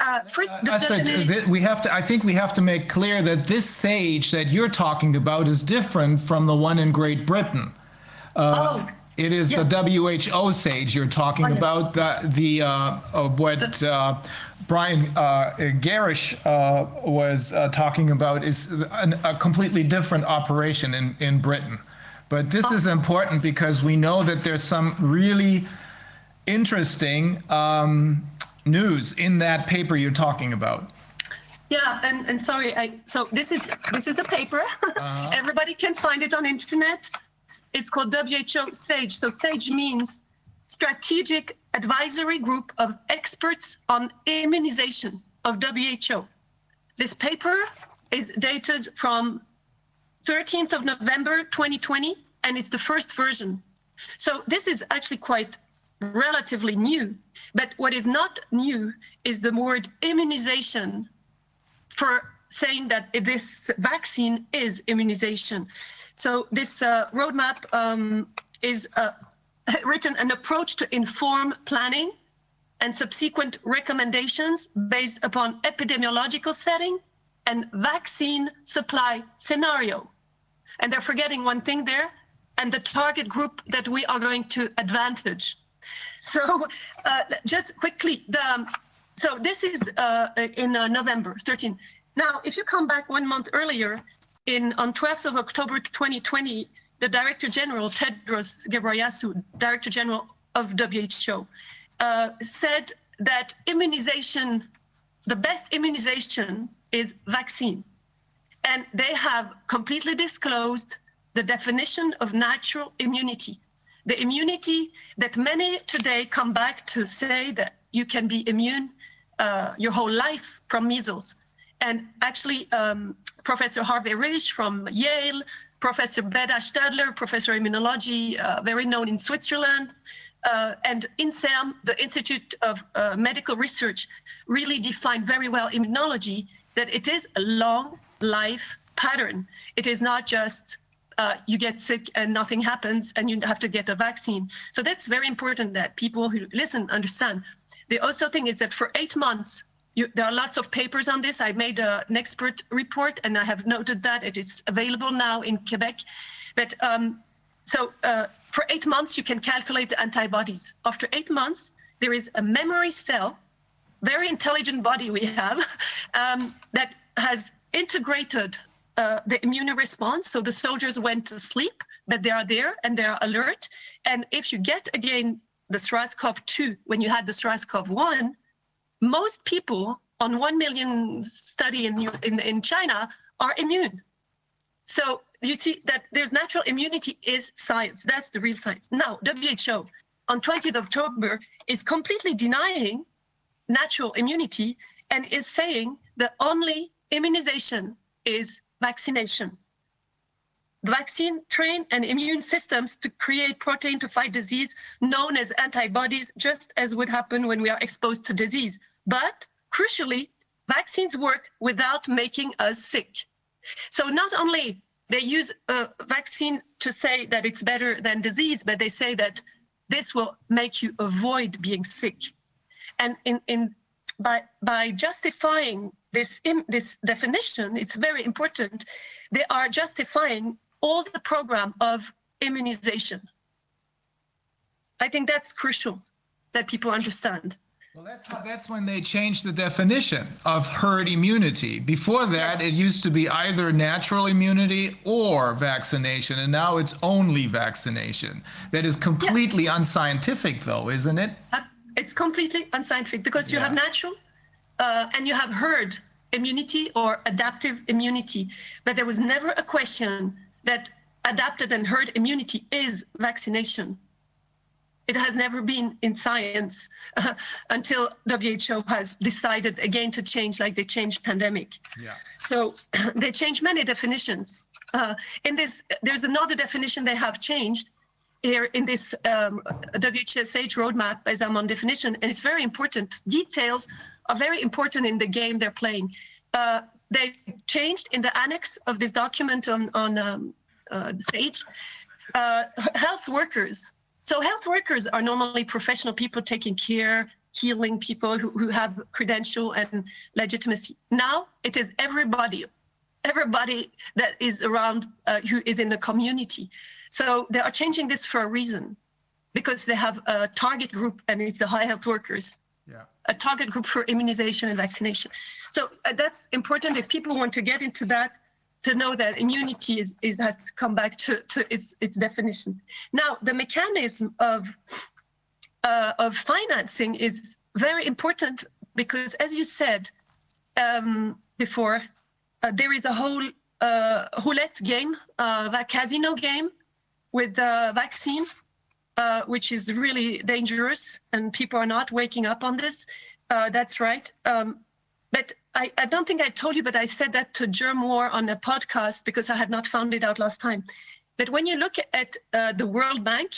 uh, first, the Astrid, definition- th- we have to, I think we have to make clear that this sage that you're talking about is different from the one in Great Britain. oh, It is the WHO SAGE you're talking Oh, yes. about, the, the, uh, uh, what, uh, Brian, uh, Garish, uh, was, uh, talking about is an, a completely different operation in, in Britain. But this is important because we know that there's some really interesting, um, news in that paper you're talking about. Yeah, and, and sorry, I, so this is this is the paper. [laughs] Everybody can find it on internet. It's called WHO SAGE. So SAGE means Strategic Advisory Group of Experts on Immunization of WHO. This paper is dated from 13th of November 2020, and it's the first version. So this is actually quite relatively new. But what is not new is the word immunization for saying that this vaccine is immunization. So this uh, roadmap um, is uh, [laughs] written an approach to inform planning and subsequent recommendations based upon epidemiological setting and vaccine supply scenario. And they're forgetting one thing there, and the target group that we are going to advantage. [laughs] So uh, just quickly, the, um, so this is uh, in uh, November 13. Now, if you come back one month earlier, in on 12th of October 2020, the Director General Tedros Ghebreyesus, Director General of WHO, uh, said that immunization, the best immunization is vaccine. and they have completely disclosed the definition of natural immunity. The immunity that many today come back to say that you can be immune uh, your whole life from measles. And actually, um, Professor Harvey Risch from Yale, Professor Beda Stadler, Professor Immunology, uh, very known in Switzerland, uh, and INSERM, the Institute of uh, Medical Research, really defined very well immunology, that it is a long life pattern. It is not just uh, you get sick and nothing happens and you have to get a vaccine. So that's very important that people who listen understand. The also thing is that for eight months, you, there are lots of papers on this. I made a, an expert report and I have noted that it is available now in Quebec. But um, so uh, for eight months, you can calculate the antibodies. After eight months, there is a memory cell, very intelligent body we have, [laughs] um, that has integrated uh, the immune response. So the soldiers went to sleep, but they are there and they are alert. And if you get again the SARS-CoV-2 when you had the SARS-CoV-1, most people on 1 million study in, in, in China are immune. So you see that there's natural immunity is science. That's the real science. Now, WHO on 20th of October is completely denying natural immunity and is saying the only immunization is vaccination. Vaccine train and immune systems to create protein to fight disease known as antibodies, just as would happen when we are exposed to disease. But crucially, vaccines work without making us sick. So not only they use a vaccine to say that it's better than disease, but they say that this will make you avoid being sick. And in, in by by justifying this this definition, it's very important. They are justifying all the program of immunization. I think that's crucial that people understand. Well, that's, how, that's when they changed the definition of herd immunity. Before that, it used to be either natural immunity or vaccination, and now it's only vaccination. That is completely yeah. unscientific, though, isn't it? It's completely unscientific because you yeah. have natural uh, and you have herd immunity or adaptive immunity, but there was never a question that adapted and herd immunity is vaccination. It has never been in science uh, until WHO has decided again to change, like they changed pandemic. Yeah. So [clears throat] they changed many definitions. Uh, in this, there's another definition they have changed here in this um, WHSH roadmap as I'm on definition, and it's very important. Details are very important in the game they're playing. Uh, they changed in the annex of this document on, on um, uh, SAGE, uh, health workers. So health workers are normally professional people taking care, healing people who, who have credential and legitimacy. Now it is everybody, everybody that is around uh, who is in the community. So they are changing this for a reason, because they have a target group and it's the high health workers. Yeah. A target group for immunization and vaccination. So uh, that's important if people want to get into that to know that immunity is, is has to come back to, to its its definition. Now, the mechanism of uh, of financing is very important because, as you said um, before, uh, there is a whole uh, roulette game, uh, a casino game with the vaccine, uh, which is really dangerous, and people are not waking up on this. Uh, that's right. Um, but I, I, don't think I told you, but I said that to Germ War on a podcast because I had not found it out last time. But when you look at uh, the World Bank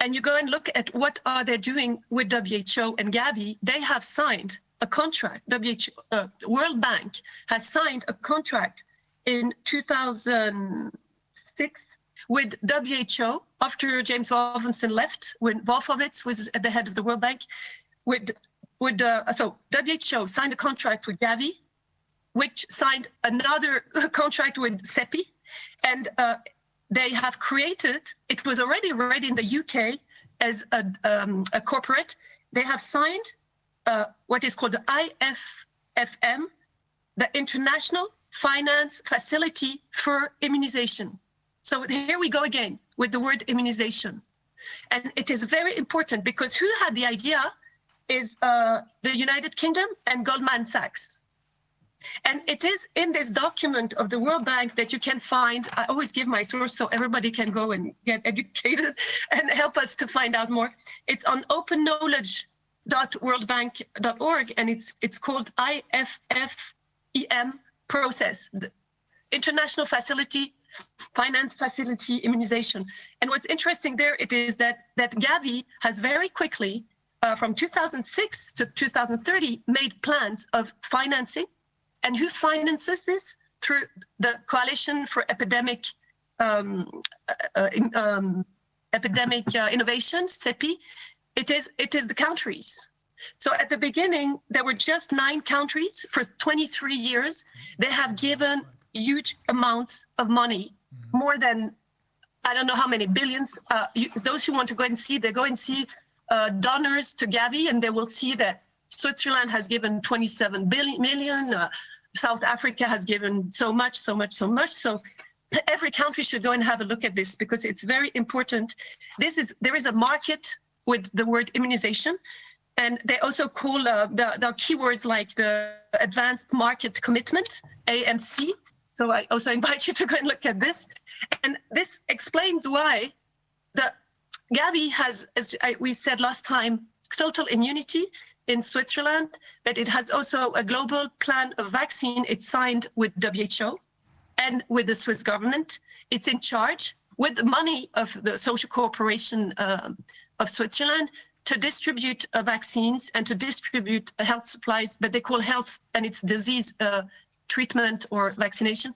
and you go and look at what are they doing with WHO and Gavi, they have signed a contract. WHO, uh, World Bank has signed a contract in 2006 with WHO after James Wolfenson left, when Wolfowitz was at the head of the World Bank, with with uh, so WHO signed a contract with Gavi, which signed another [laughs] contract with CEPI, and uh, they have created. It was already ready in the UK as a, um, a corporate. They have signed uh, what is called the IFFM, the International Finance Facility for Immunization. So here we go again with the word immunization. And it is very important because who had the idea is uh, the United Kingdom and Goldman Sachs. And it is in this document of the World Bank that you can find, I always give my source so everybody can go and get [laughs] educated and help us to find out more. It's on openknowledge.worldbank.org and it's it's called IFFEM process, International Facility Finance Facility Immunization. And what's interesting there it is that that Gavi has very quickly uh, from 2006 to 2030 made plans of financing and who finances this? Through the Coalition for Epidemic um, uh, um, Epidemic uh, Innovation, CEPI. It is, it is the countries. So at the beginning, there were just nine countries for 23 years. They have given huge amounts of money, more than I don't know how many billions. Uh, you, those who want to go and see, they go and see uh, donors to Gavi, and they will see that Switzerland has given 27 billion million. Uh, South Africa has given so much, so much, so much. So every country should go and have a look at this because it's very important. This is there is a market with the word immunization, and they also call uh, the, the keywords like the advanced market commitment AMC. So I also invite you [laughs] to go and look at this, and this explains why the Gavi has, as we said last time, total immunity in Switzerland, but it has also a global plan of vaccine. It's signed with WHO and with the Swiss government. It's in charge with the money of the Social Corporation uh, of Switzerland to distribute uh, vaccines and to distribute health supplies, but they call health and it's disease uh, treatment or vaccination.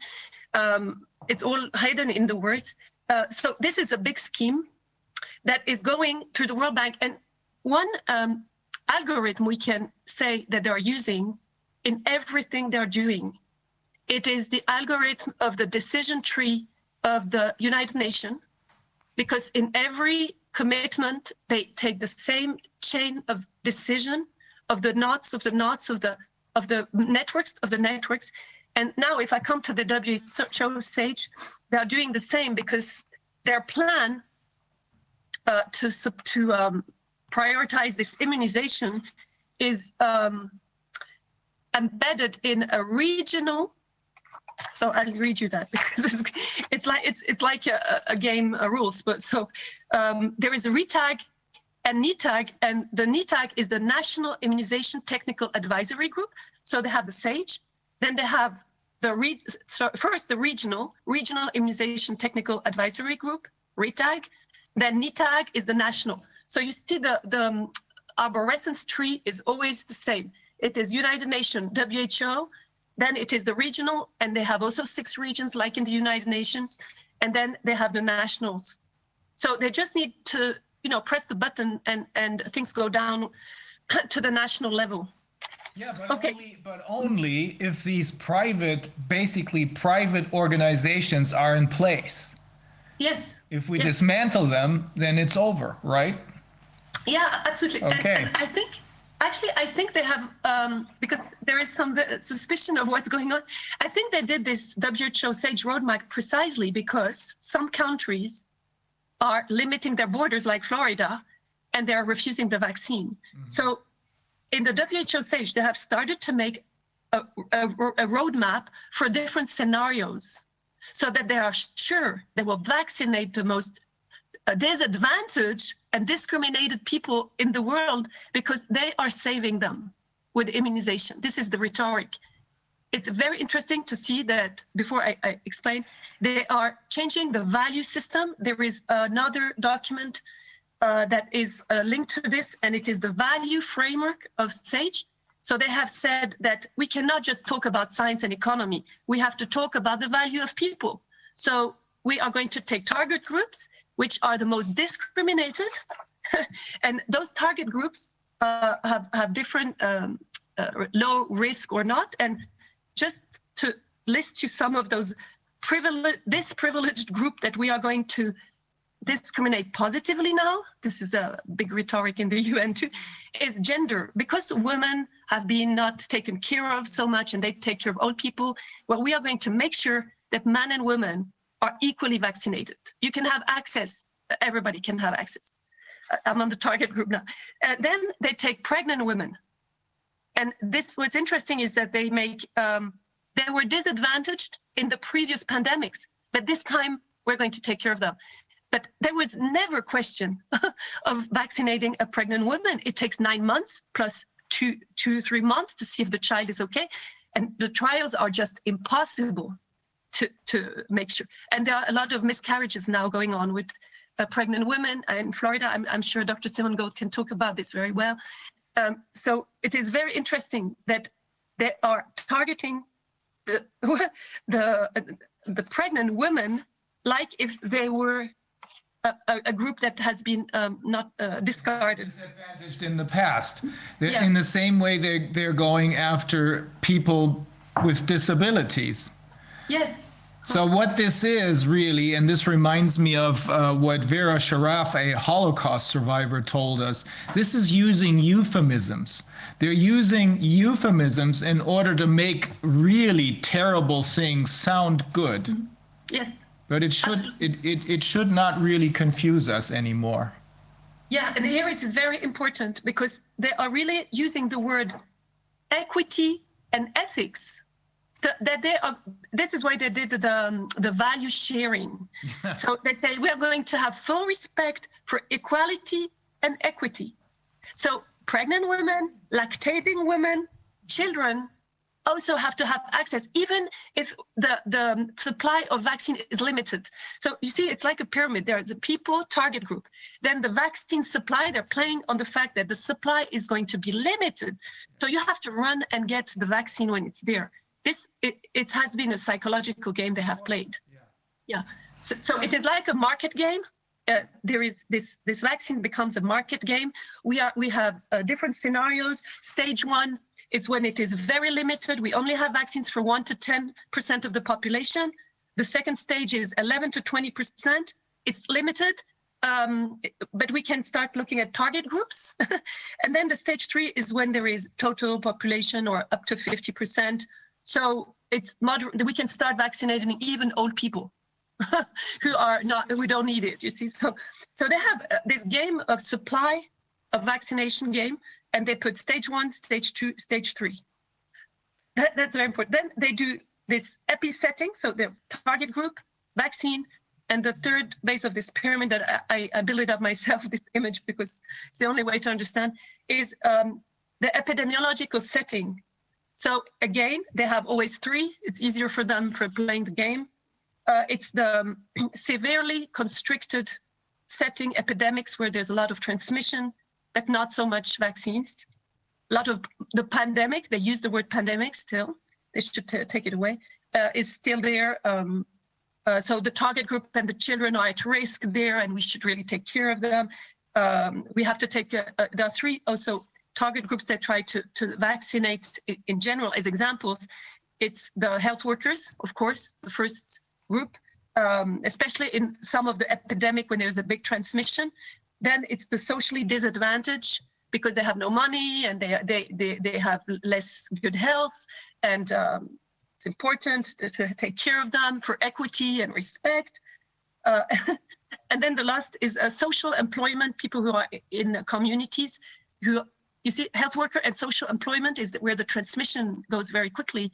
Um, it's all hidden in the words. Uh, so this is a big scheme that is going through the World Bank. And one um, algorithm we can say that they're using in everything they're doing. It is the algorithm of the decision tree of the United Nations, because in every commitment, they take the same chain of decision of the knots of the knots of the of the networks of the networks. And now if I come to the WHO stage, they're doing the same because their plan uh, to, to um, prioritize this immunization is um, embedded in a regional. So I'll read you that [laughs] because it's, it's like it's it's like a, a game a rules. But so um, there is a RETAG and NETAG, and the NETAG is the National Immunization Technical Advisory Group. So they have the SAGE, then they have the re- so first the regional regional immunization technical advisory group RETAG, then NITAG is the national. So you see the, the um, arborescence tree is always the same. It is United Nations, WHO, then it is the regional, and they have also six regions like in the United Nations, and then they have the nationals. So they just need to, you know, press the button and, and things go down [clears throat] to the national level. Yeah, but, Okay. only, but only if these private, basically private organizations are in place. Yes. If we Yes. dismantle them, then it's over, right? Yeah, absolutely. Okay. And, I think, actually, I think they have, um, because there is some suspicion of what's going on. I think they did this WHO SAGE roadmap precisely because some countries are limiting their borders, like Florida, and they are refusing the vaccine. So in the WHO stage, they have started to make a, a, a roadmap for different scenarios so that they are sure they will vaccinate the most uh, disadvantaged and discriminated people in the world because they are saving them with immunization. This is the rhetoric. It's very interesting to see that before I, I explain, they are changing the value system. There is another document uh, that is uh, linked to this, and it is the value framework of SAGE. So they have said that we cannot just talk about science and economy. We have to talk about the value of people. So we are going to take target groups, which are the most discriminated, [laughs] and those target groups uh, have have different um, uh, low risk or not. And just to list you some of those privileged, this privileged group that we are going to discriminate positively now, this is a big rhetoric in the [laughs] UN too, is gender. Because women have been not taken care of so much and they take care of old people, well, we are going to make sure that men and women are equally vaccinated. You can have access, everybody can have access. Uh, I'm on the target group now. And then they take pregnant women And this, what's interesting is that they make, um, they were disadvantaged in the previous pandemics, but this time we're going to take care of them. But there was never question [laughs] of vaccinating a pregnant woman. It takes nine months plus two, two, three months to see if the child is okay. And the trials are just impossible to, to make sure. And there are a lot of miscarriages now going on with uh, pregnant women in Florida. I'm, I'm sure Dr. Simon Gold can talk about this very well. Um, so it is very interesting that they are targeting the, [laughs] the, the pregnant women like if they were a, a, group that has been um, not uh, discarded. disadvantaged in the past. They're- Yeah. In the same way they're, they're going after people with disabilities. Yes. So what this is really, and this reminds me of uh, what Vera Sharaf, a Holocaust survivor, told us. This is using euphemisms. They're using euphemisms in order to make really terrible things sound good. Yes. But it should it, it, it should not really confuse us anymore. Yeah, and here it is very important because they are really using the word equity and ethics. Th- That they are. This is why they did the um, the value sharing. [laughs] so they say we are going to have full respect for equality and equity. So pregnant women, lactating women, children also have to have access, even if the, the supply of vaccine is limited. So you see, it's like a pyramid. There are the people target group. Then the vaccine supply, they're playing on the fact that the supply is going to be limited. So you have to run and get the vaccine when it's there. This it, it has been a psychological game they have played. Yeah. So, so it is like a market game. Uh, there is this this vaccine becomes a market game. We are we have uh, different scenarios. Stage one is when it is very limited. We only have vaccines for one to ten percent of the population. The second stage is 11 to 20 percent. It's limited, um, but we can start looking at target groups. [laughs] and then the stage three is when there is total population or up to 50 percent. So it's moderate. We can start vaccinating even old people [laughs] who are not who don't need it. You see, so so they have uh, this game of supply of vaccination game, and they put stage one, stage two, stage three. That, that's very important. Then they do this epi setting, so the target group, vaccine, and the third base of this pyramid that I, I built up myself, [laughs] this image, because it's the only way to understand, is um, the epidemiological setting. So again, they have always three. It's easier for them for playing the game. Uh, it's the um, [clears throat] severely constricted setting epidemics where there's a lot of transmission, but not so much vaccines. A lot of the pandemic, they use the word pandemic still, they should take it away, uh, is still there. Um, uh, so the target group and the children are at risk there, and we should really take care of them. Um, we have to take, uh, uh, there are three also target groups that try to, to vaccinate i- in general as examples. It's the health workers, of course, the first group, um, especially in some of the epidemic when there's a big transmission. Then it's the socially disadvantaged because they have no money and they they they, they have less good health and um, it's important to, to take care of them for equity and respect. Uh, [laughs] and then the last is uh, social employment, people who are in communities who, you see, health worker and social employment is where the transmission goes very quickly.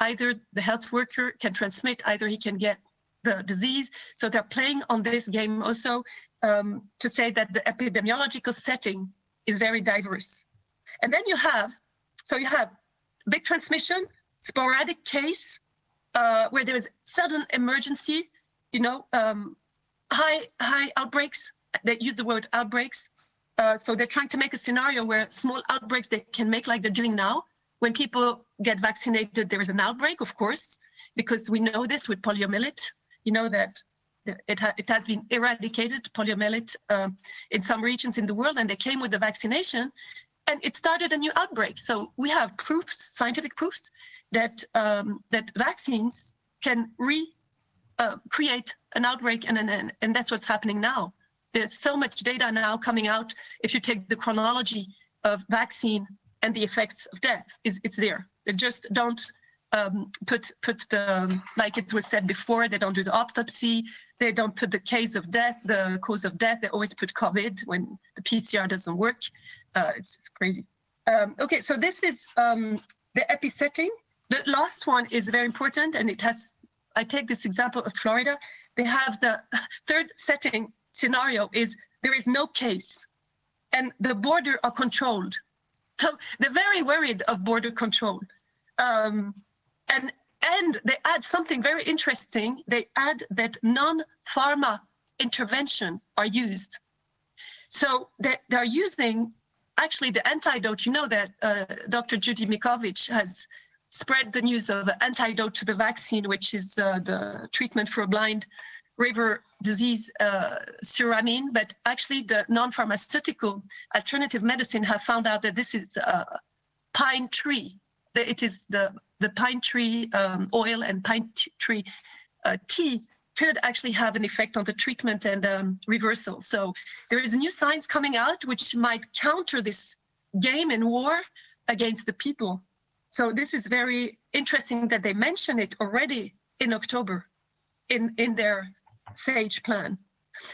Either the health worker can transmit, either he can get the disease. So they're playing on this game also um, to say that the epidemiological setting is very diverse. And then you have, so you have big transmission, sporadic case, uh, where there is sudden emergency, you know, um, high high outbreaks. They use the word outbreaks. Uh, so they're trying to make a scenario where small outbreaks they can make like they're doing now. When people get vaccinated, there is an outbreak, of course, because we know this with poliomyelitis. You know that it, ha- it has been eradicated, poliomyelitis, um, in some regions in the world, and they came with the vaccination, and it started a new outbreak. So we have proofs, scientific proofs, that um, that vaccines can re uh, create an outbreak, and, and and that's what's happening now. There's so much data now coming out. If you take the chronology of vaccine and the effects of death, is it's there. They just don't um, put put the like it was said before. They don't do the autopsy. They don't put the case of death, the cause of death. They always put COVID when the PCR doesn't work. Uh, it's, it's crazy. Um, okay, so this is um, the epi setting. The last one is very important, and it has. I take this example of Florida. They have the [laughs] third setting scenario is there is no case, and the border are controlled. So they're very worried of border control, um, and and they add something very interesting. They add that non-pharma intervention are used. So they, they're using actually the antidote. You know that uh, Dr. Judy Mikovic has spread the news of an antidote to the vaccine, which is uh, the treatment for blind river disease, uh, suramine. But actually, the non-pharmaceutical alternative medicine have found out that this is a pine tree. That It is the the pine tree um, oil and pine tree uh, tea could actually have an effect on the treatment and um, reversal. So there is new science coming out which might counter this game and war against the people. So this is very interesting that they mention it already in October in, in their SAGE plan.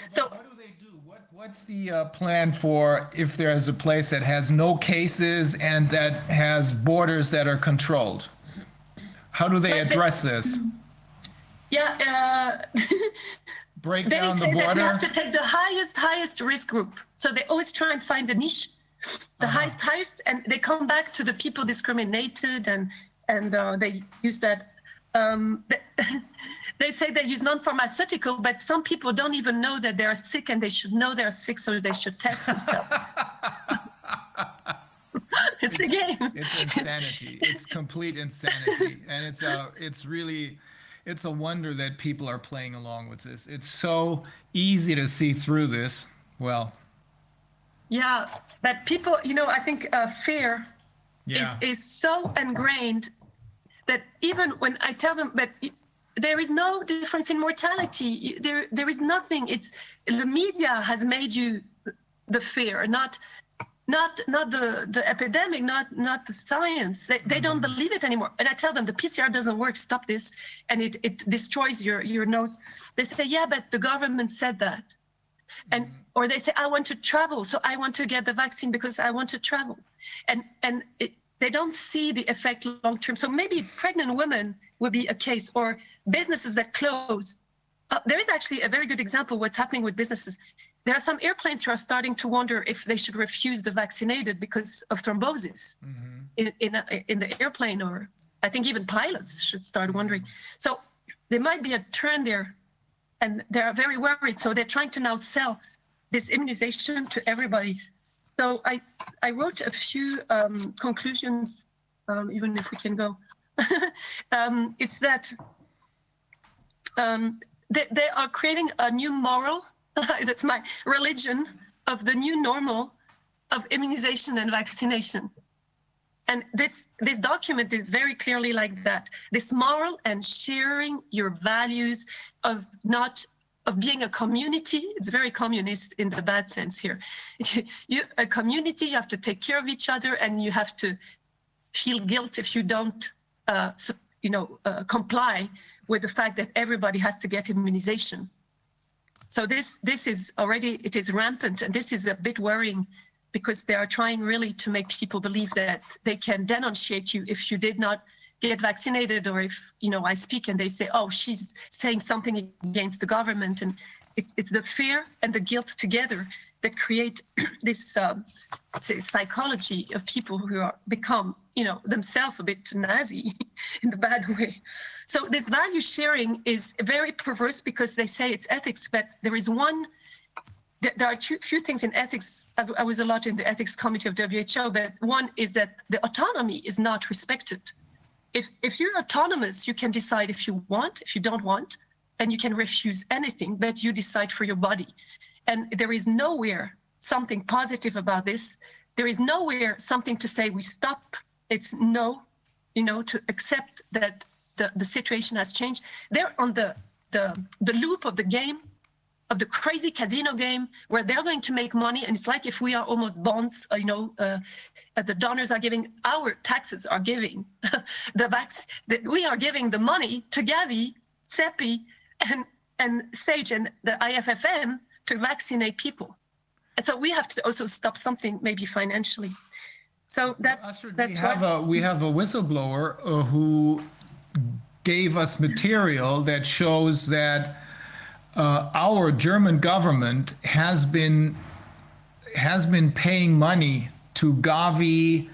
So what do they do? What, what's the uh, plan for if there's a place that has no cases and that has borders that are controlled? How do they But they- address this? [clears throat] yeah, uh, [laughs] Break they down the say that you border? have to take the highest, highest risk group. So they always try and find a niche, the highest, highest, and they come back to the people discriminated and and uh, they use that. Um, they, [laughs] they say they use non-pharmaceutical, but some people don't even know that they're sick and they should know they're sick, so they should test themselves. [laughs] [laughs] it's a game. It's [laughs] insanity. It's complete insanity, and it's uh, it's really, it's a wonder that people are playing along with this. It's so easy to see through this. Well, Yeah, but people, you know, I think uh, fear yeah. is, is so ingrained that even when I tell them, but there is no difference in mortality. There, there is nothing. It's the media has made you the fear, not, not, not the, the epidemic, not, not the science. They, they don't believe it anymore. And I tell them the PCR doesn't work. Stop this, and it, it destroys your, your nose. They say, yeah, but the government said that. And or they say i want to travel. So i want to get the vaccine because i want to travel. And and it, they don't see the effect long term. So maybe pregnant women would be a case or businesses that close. Uh, there is actually a very good example what's happening with businesses there are some airplanes who are starting to wonder if they should refuse the vaccinated because of thrombosis in in, a, in the airplane or i think even pilots should start wondering so there might be a turn there and they're very worried. So they're trying to now sell this immunization to everybody. So I, I wrote a few um, conclusions, um, even if we can go. [laughs] um, it's that um, they, they are creating a new moral, [laughs] that's my religion, of the new normal of immunization and vaccination. And this this document is very clearly like that. This moral and sharing your values of not of being a community. It's very communist in the bad sense here. [laughs] You a community. You have to take care of each other, and you have to feel guilt if you don't, uh, you know, uh, comply with the fact that everybody has to get immunization. So this this is already it is rampant, and this is a bit worrying because they are trying really to make people believe that they can denunciate you if you did not get vaccinated or if you know I speak and they say oh she's saying something against the government. And it's, it's the fear and the guilt together that create [clears throat] this um, psychology of people who are become you know themselves a bit nazi [laughs] in the bad way so this value sharing is very perverse because they say it's ethics but there is one there are two few things in ethics. I, I was a lot in the ethics committee of WHO, but one is that the autonomy is not respected. If if you're autonomous, you can decide if you want, if you don't want, and you can refuse anything, but you decide for your body. And there is nowhere something positive about this. There is nowhere something to say we stop. It's no, you know, to accept that the, the situation has changed. They're on the the the loop of the game of the crazy casino game where they're going to make money and it's like if we are almost bonds uh, you know uh, the donors are giving our taxes are giving [laughs] the vax that we are giving the money to gavi cepi and and sage and the iffm to vaccinate people and so we have to also stop something maybe financially So that's Astrid, that's we have what. a we have a whistleblower uh, who gave us material that shows that uh, our German government has been has been paying money to Gavi,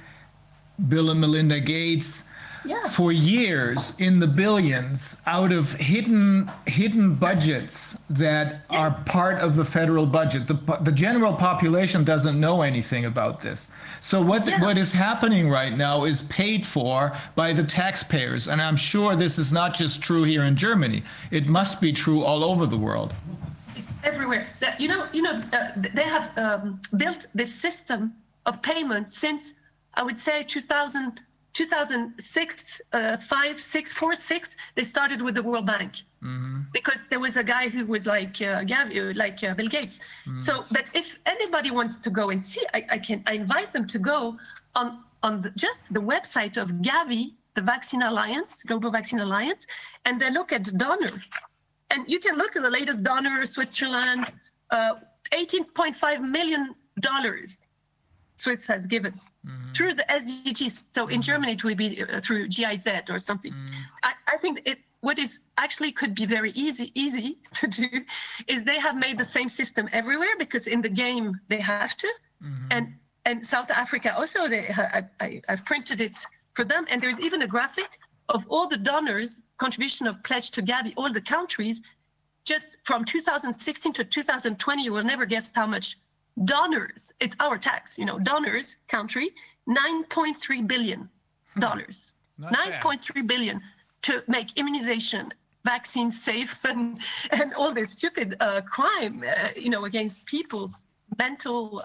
Bill and Melinda Gates Yeah. for years in the billions out of hidden hidden budgets that are part of the federal budget. The, the general population doesn't know anything about this. So what Yeah. what is happening right now is paid for by the taxpayers, and I'm sure this is not just true here in Germany. It must be true all over the world. everywhere. That, you know, you know, uh, they have um, built this system of payment since I would say 2000, 2006, uh, five, six, four, six. They started with the World Bank because there was a guy who was like uh, Gavi, like uh, Bill Gates. So, but if anybody wants to go and see, I, I can I invite them to go on on the, just the website of Gavi, the Vaccine Alliance, Global Vaccine Alliance, and they look at donor and you can look at the latest donor, Switzerland, uh, 18.5 million dollars Swiss has given Mm-hmm. through the SDGs. So in mm-hmm. Germany, it will be uh, through GIZ or something. Mm-hmm. I, I think it what is actually could be very easy easy [laughs] to do is they have made the same system everywhere because in the game they have to, and and South Africa also they I, I, I've printed it for them, and there's even a graphic of all the donors contribution of pledge to Gavi, all the countries, just from 2016 to 2020, you will never guess how much donors, it's our tax, you know, donors country, 9.3 billion dollars, Not 9.3 billion to make immunization, vaccines safe [laughs] and, and all this stupid uh, crime, uh, you know, against people's mental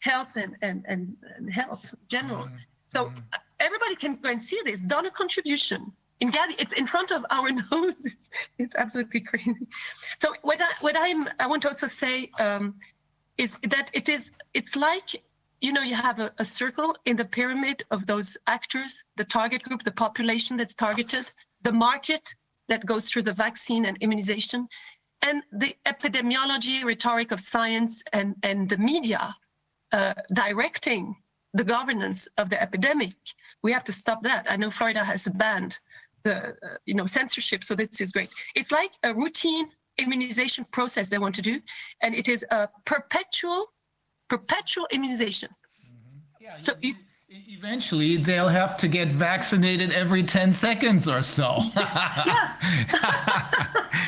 health and, and, and, and health in general. So uh, everybody can go and see this donor contribution in Gavi. It's in front of our [laughs] nose. It's, it's absolutely crazy. So what I what I'm I want to also say um, is that it is it's like you know you have a, a circle in the pyramid of those actors, the target group, the population that's targeted, the market that goes through the vaccine and immunization, and the epidemiology, rhetoric of science, and and the media uh, directing the governance of the epidemic. We have to stop that. I know Florida has banned the uh, you know censorship, so this is great. It's like a routine immunization process they want to do, and it is a perpetual, perpetual immunization. So you, E- Eventually, they'll have to get vaccinated every 10 seconds or so. yeah, [laughs]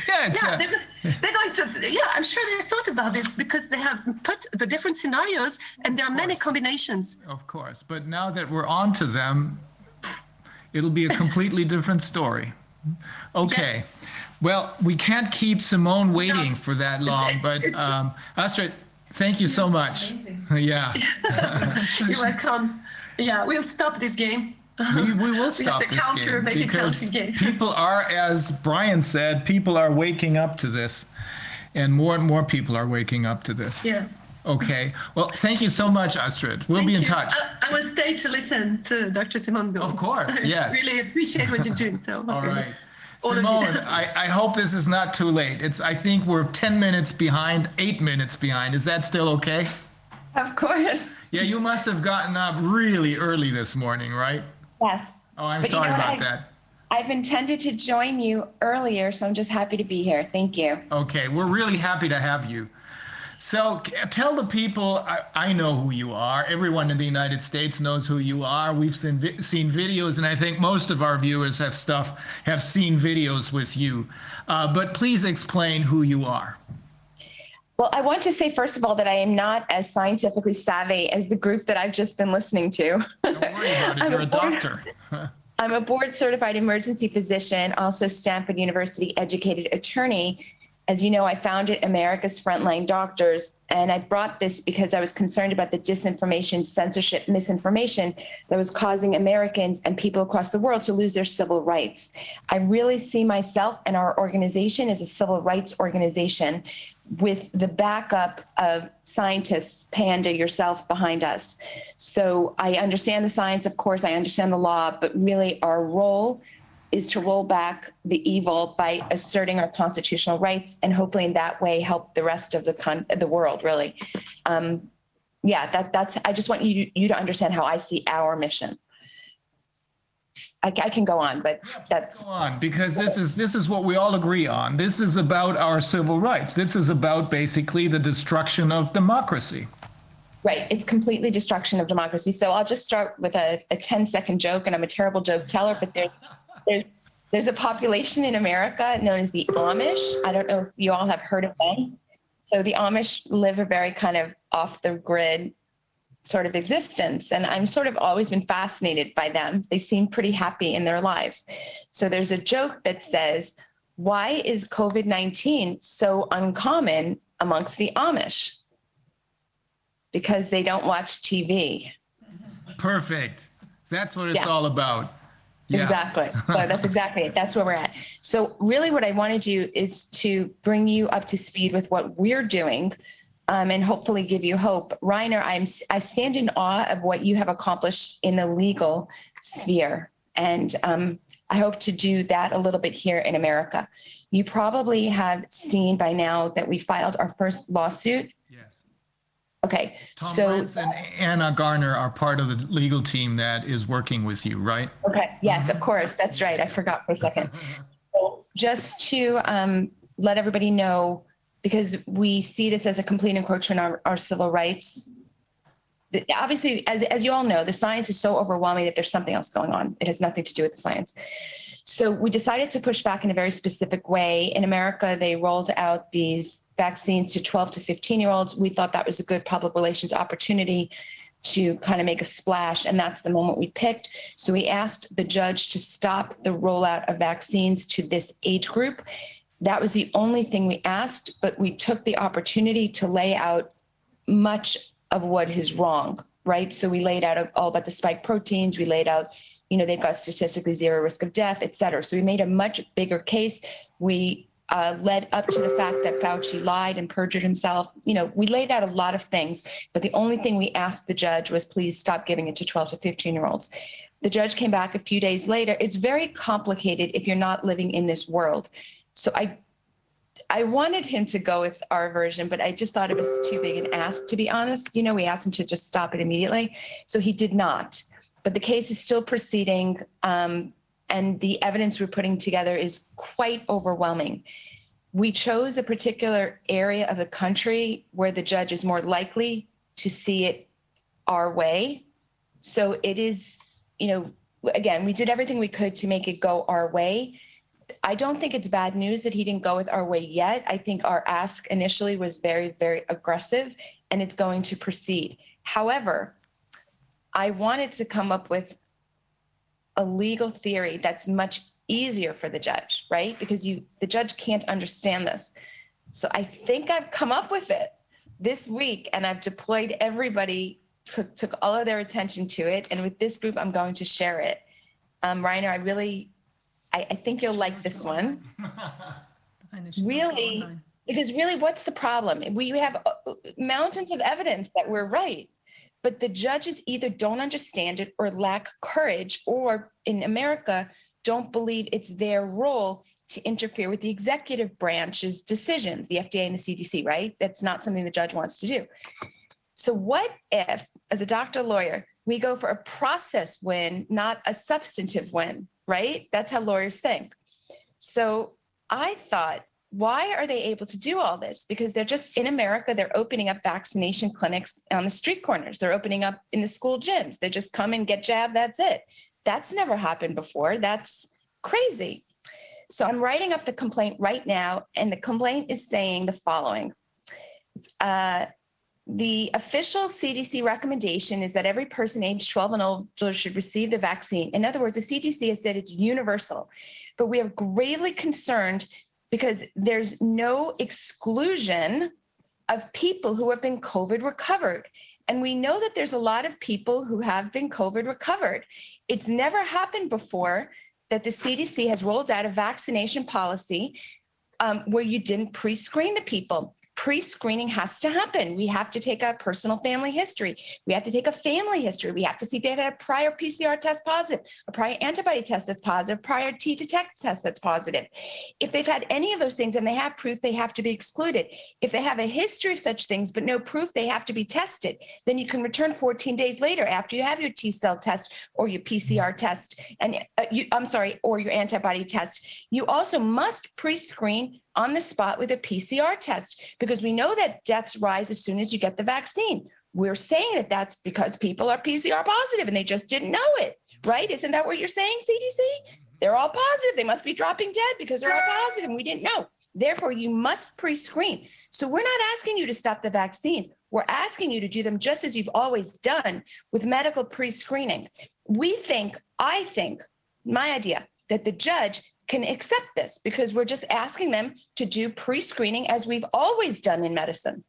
yeah, it's, yeah, uh, they're, they're going to. Yeah, I'm sure they thought about this because they have put the different scenarios, and there are many combinations. Of course, but now that we're on to them, it'll be a completely different story. Okay. Well, we can't keep Simone waiting for that long, [laughs] but um, Astrid, thank you so much. Yeah, [laughs] You're welcome. Yeah, we'll stop this game. we, we will [laughs] stop to this counter, game because game. people are, as Brian said, people are waking up to this, and more and more people are waking up to this. Yeah. Okay. Well, thank you so much, Astrid. We'll be in you. touch. I, I will stay to listen to Dr. Simon go. Of course, I really appreciate what you're doing. So All right. All of you. Simone, I, I hope this is not too late. It's I think we're 10 minutes behind, eight minutes behind. Is that still okay? Of course. Yeah, you must have gotten up really early this morning, right? Yes. Oh, I'm But you sorry know what? about I've- that. I've intended to join you earlier, so I'm just happy to be here. Thank you. Okay, we're really happy to have you. So tell the people, I, I know who you are. Everyone in the United States knows who you are. We've seen, vi- seen videos, and I think most of our viewers have stuff, have seen videos with you. Uh, but please explain who you are. Well, I want to say, first of all, that I am not as scientifically savvy as the group that I've just been listening to. Don't worry about it, [laughs] you're a doctor. [laughs] I'm a board certified emergency physician, also Stanford University educated attorney. As you know, I founded America's Frontline Doctors, and I brought this because I was concerned about the disinformation, censorship, misinformation that was causing Americans and people across the world to lose their civil rights. I really see myself and our organization as a civil rights organization with the backup of scientists, Panda, yourself behind us. So I understand the science, of course, I understand the law, but really our role is to roll back the evil by asserting our constitutional rights and hopefully in that way help the rest of the con- the world really. Um, yeah, that that's. I just want you you to understand how I see our mission. I, I can go on, but that's Go on, because this is this is what we all agree on. This is about our civil rights. This is about basically the destruction of democracy. right. It's completely destruction of democracy. So I'll just start with a, a 10 second joke, and I'm a terrible joke teller, but there's there's there's a population in America known as the Amish. I don't know if you all have heard of them. So the Amish live a very kind of off the grid sort of existence. And I'm sort of always been fascinated by them. They seem pretty happy in their lives. So there's a joke that says, why is COVID 19 so uncommon amongst the Amish? Because they don't watch TV. Perfect. That's what it's Yeah. all about. Yeah. Exactly. So that's exactly it. That's where we're at. So really what I want to do is to bring you up to speed with what we're doing um, and hopefully give you hope. Reiner, I'm, I stand in awe of what you have accomplished in the legal sphere. And um, I hope to do that a little bit here in America. You probably have seen by now that we filed our first lawsuit. Okay. Tom so Rentz and Anna Garner are part of the legal team that is working with you, right? Okay, yes, of course, that's right. I forgot for a second. [laughs] So Just to um, let everybody know, because we see this as a complete encroachment on our, our civil rights. the- Obviously, as, as you all know, the science is so overwhelming that there's something else going on. It has nothing to do with the science. So we decided to push back in a very specific way. In America, they rolled out these vaccines to 12 to 15 year olds. We thought that was a good public relations opportunity to kind of make a splash, and that's the moment we picked. So we asked the judge to stop the rollout of vaccines to this age group. That was the only thing we asked, but we took the opportunity to lay out much of what is wrong, right? So we laid out all about the spike proteins. We laid out, you know, they've got statistically zero risk of death, et cetera. So we made a much bigger case. We uh, led up to the fact that Fauci lied and perjured himself. You know, we laid out a lot of things, but the only thing we asked the judge was please stop giving it to 12 to 15 year olds. The judge came back a few days later. It's very complicated if you're not living in this world. So I I wanted him to go with our version, but I just thought it was too big an ask, to be honest. You know, we asked him to just stop it immediately. So he did not. But the case is still proceeding. Um, and the evidence we're putting together is quite overwhelming. We chose a particular area of the country where the judge is more likely to see it our way. So it is, you know, again, we did everything we could to make it go our way. I don't think it's bad news that he didn't go with our way yet. I think our ask initially was very, very aggressive and it's going to proceed. However, I wanted to come up with a legal theory that's much easier for the judge, right? Because you the judge can't understand this. So I think I've come up with it this week and I've deployed everybody took, all of their attention to it and with this group I'm going to share it. Um, Reiner, I really I, I think you'll like this one. [laughs] Really? Because really, what's the problem? We have uh, mountains of evidence that we're right, but the judges either don't understand it or lack courage, or in America, don't believe it's their role to interfere with the executive branch's decisions, the FDA and the CDC, right? That's not something the judge wants to do. So, what if, as a doctor lawyer, we go for a process win, not a substantive win, right? That's how lawyers think. So, I thought, why are they able to do all this? Because they're just in America, they're opening up vaccination clinics on the street corners. They're opening up in the school gyms. They just come and get jabbed. That's it. That's never happened before. That's crazy. So I'm writing up the complaint right now, and the complaint is saying the following. Uh, the official CDC recommendation is that every person aged 12 and older should receive the vaccine. In other words, the CDC has said it's universal, but we are gravely concerned because there's no exclusion of people who have been COVID recovered. And we know that there's a lot of people who have been COVID recovered. It's never happened before that the CDC has rolled out a vaccination policy um, where you didn't pre screen the people. Pre-screening has to happen. We have to take a personal family history. We have to take a family history. We have to see if they've had a prior PCR test positive, a prior antibody test that's positive, prior T detect test that's positive. If they've had any of those things and they have proof, they have to be excluded. If they have a history of such things, but no proof, they have to be tested. Then you can return 14 days later after you have your T cell test or your PCR test, and uh, you, I'm sorry, or your antibody test. You also must pre-screen on the spot with a PCR test because we know that deaths rise as soon as you get the vaccine. We're saying that that's because people are PCR positive and they just didn't know it, right? Isn't that what you're saying, CDC? They're all positive. They must be dropping dead because they're all positive and we didn't know. Therefore, you must pre screen. So, we're not asking you to stop the vaccines. We're asking you to do them just as you've always done with medical pre screening. We think, I think, my idea that the judge can accept this because we're just asking them to do pre screening as we've always done in medicine.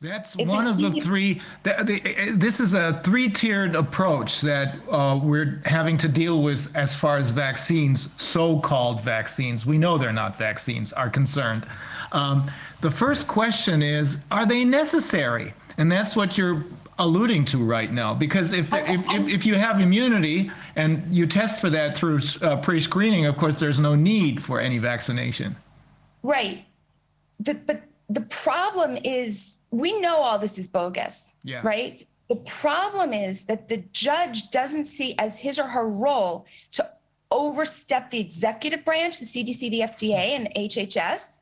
That's It's one of the three. The, the, this is a three-tiered approach that uh, we're having to deal with as far as vaccines, so-called vaccines. We know they're not vaccines. Are concerned. Um, the first question is: Are they necessary? And that's what you're alluding to right now. Because if if, if if you have immunity and you test for that through uh, pre-screening, of course, there's no need for any vaccination. Right. The, but the problem is we know all this is bogus, Yeah. right? The problem is that the judge doesn't see as his or her role to overstep the executive branch, the CDC, the FDA, and the HHS,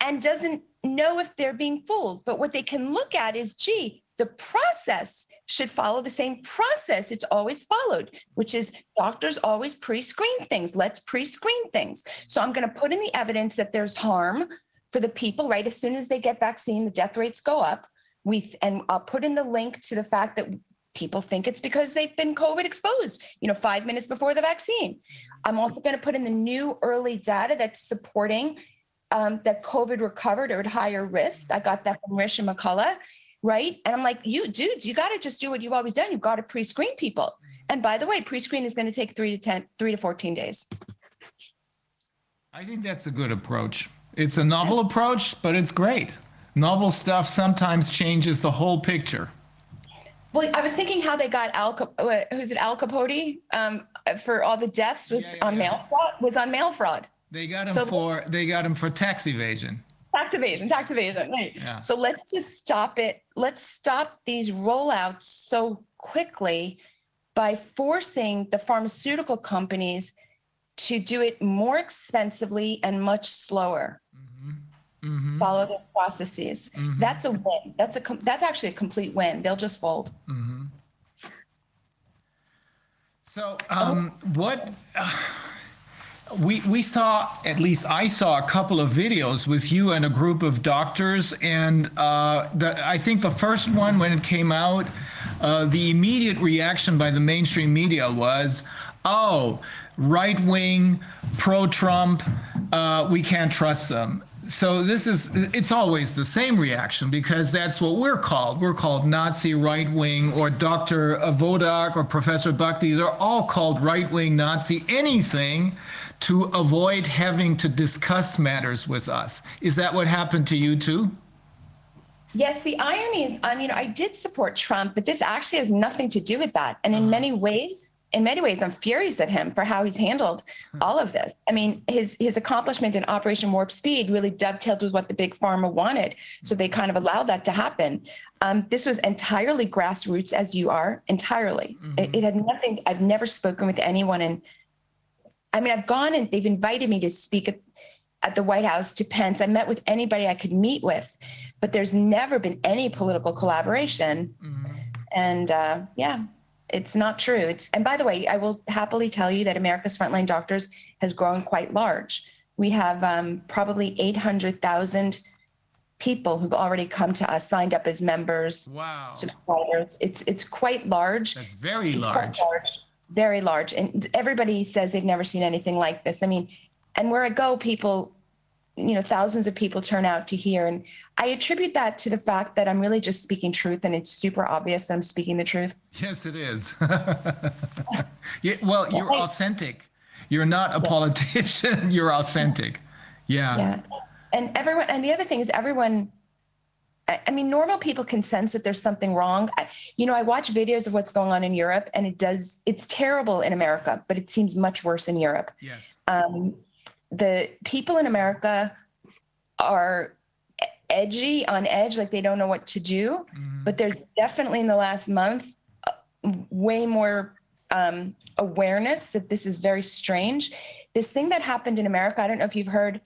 and doesn't know if they're being fooled. But what they can look at is, gee, the process should follow the same process it's always followed, which is doctors always pre screen things. Let's pre screen things. So I'm going to put in the evidence that there's harm for the people, right? As soon as they get vaccine, the death rates go up. We and I'll put in the link to the fact that people think it's because they've been COVID exposed, you know, five minutes before the vaccine. I'm also going to put in the new early data that's supporting um, that COVID recovered or at higher risk. I got that from Risha McCullough, right? And I'm like, you dudes, you got to just do what you've always done. You've got to pre-screen people. And by the way, pre-screen is going to take three to 10, three to 14 days. I think that's a good approach. It's a novel approach, but it's great. Novel stuff sometimes changes the whole picture. Well, I was thinking how they got Al, Cap- who's it, Al Capote, um, for all the deaths was Yeah, yeah, on yeah. mail fraud, was on mail fraud. They got him So- for they got him for tax evasion. Tax evasion, tax evasion, right? Yeah. So let's just stop it. Let's stop these rollouts so quickly by forcing the pharmaceutical companies to do it more expensively and much slower. Mm-hmm. Follow the processes. That's a win. That's a com- that's actually a complete win. They'll just fold. So, um, what uh, we we saw, at least I saw a couple of videos with you and a group of doctors, and uh, the, I think the first one when it came out, uh, the immediate reaction by the mainstream media was, "Oh, right wing, pro Trump, uh, we can't trust them." So this is it's always the same reaction because that's what we're called. We're called Nazi right wing or Dr. Vodak or Professor Bhakti. They're all called right wing Nazi anything to avoid having to discuss matters with us. Is that what happened to you too? Yes, the irony is, I mean, I did support Trump, but this actually has nothing to do with that. And in many ways, in many ways, I'm furious at him for how he's handled all of this. I mean, his his accomplishment in Operation Warp Speed really dovetailed with what the big pharma wanted, so they kind of allowed that to happen. Um, this was entirely grassroots, as you are entirely. It, it had nothing. I've never spoken with anyone, and I mean, I've gone and they've invited me to speak at, at the White House to Pence. I met with anybody I could meet with, but there's never been any political collaboration. And uh, yeah, it's not true. It's and by the way, I will happily tell you that America's Frontline Doctors has grown quite large. We have um, probably 800,000 people who've already come to us, signed up as members, Wow, subscribers. It's it's quite large. that's very quite large. Very large. And everybody says they've never seen anything like this. I mean, and where I go, people, you know, thousands of people turn out to hear. And I attribute that to the fact that I'm really just speaking truth and it's super obvious that I'm speaking the truth. Yes, it is. [laughs] yeah, well, you're authentic. You're not a politician. [laughs] You're authentic. Yeah. Yeah. And everyone, and the other thing is everyone I, I mean, normal people can sense that there's something wrong. I, you know, I watch videos of what's going on in Europe, and it does. It's terrible in America, but it seems much worse in Europe. Yes. Um, the people in America are edgy on edge, like they don't know what to do. But there's definitely in the last month uh, way more um, awareness that this is very strange. This thing that happened in America, I don't know if you've heard,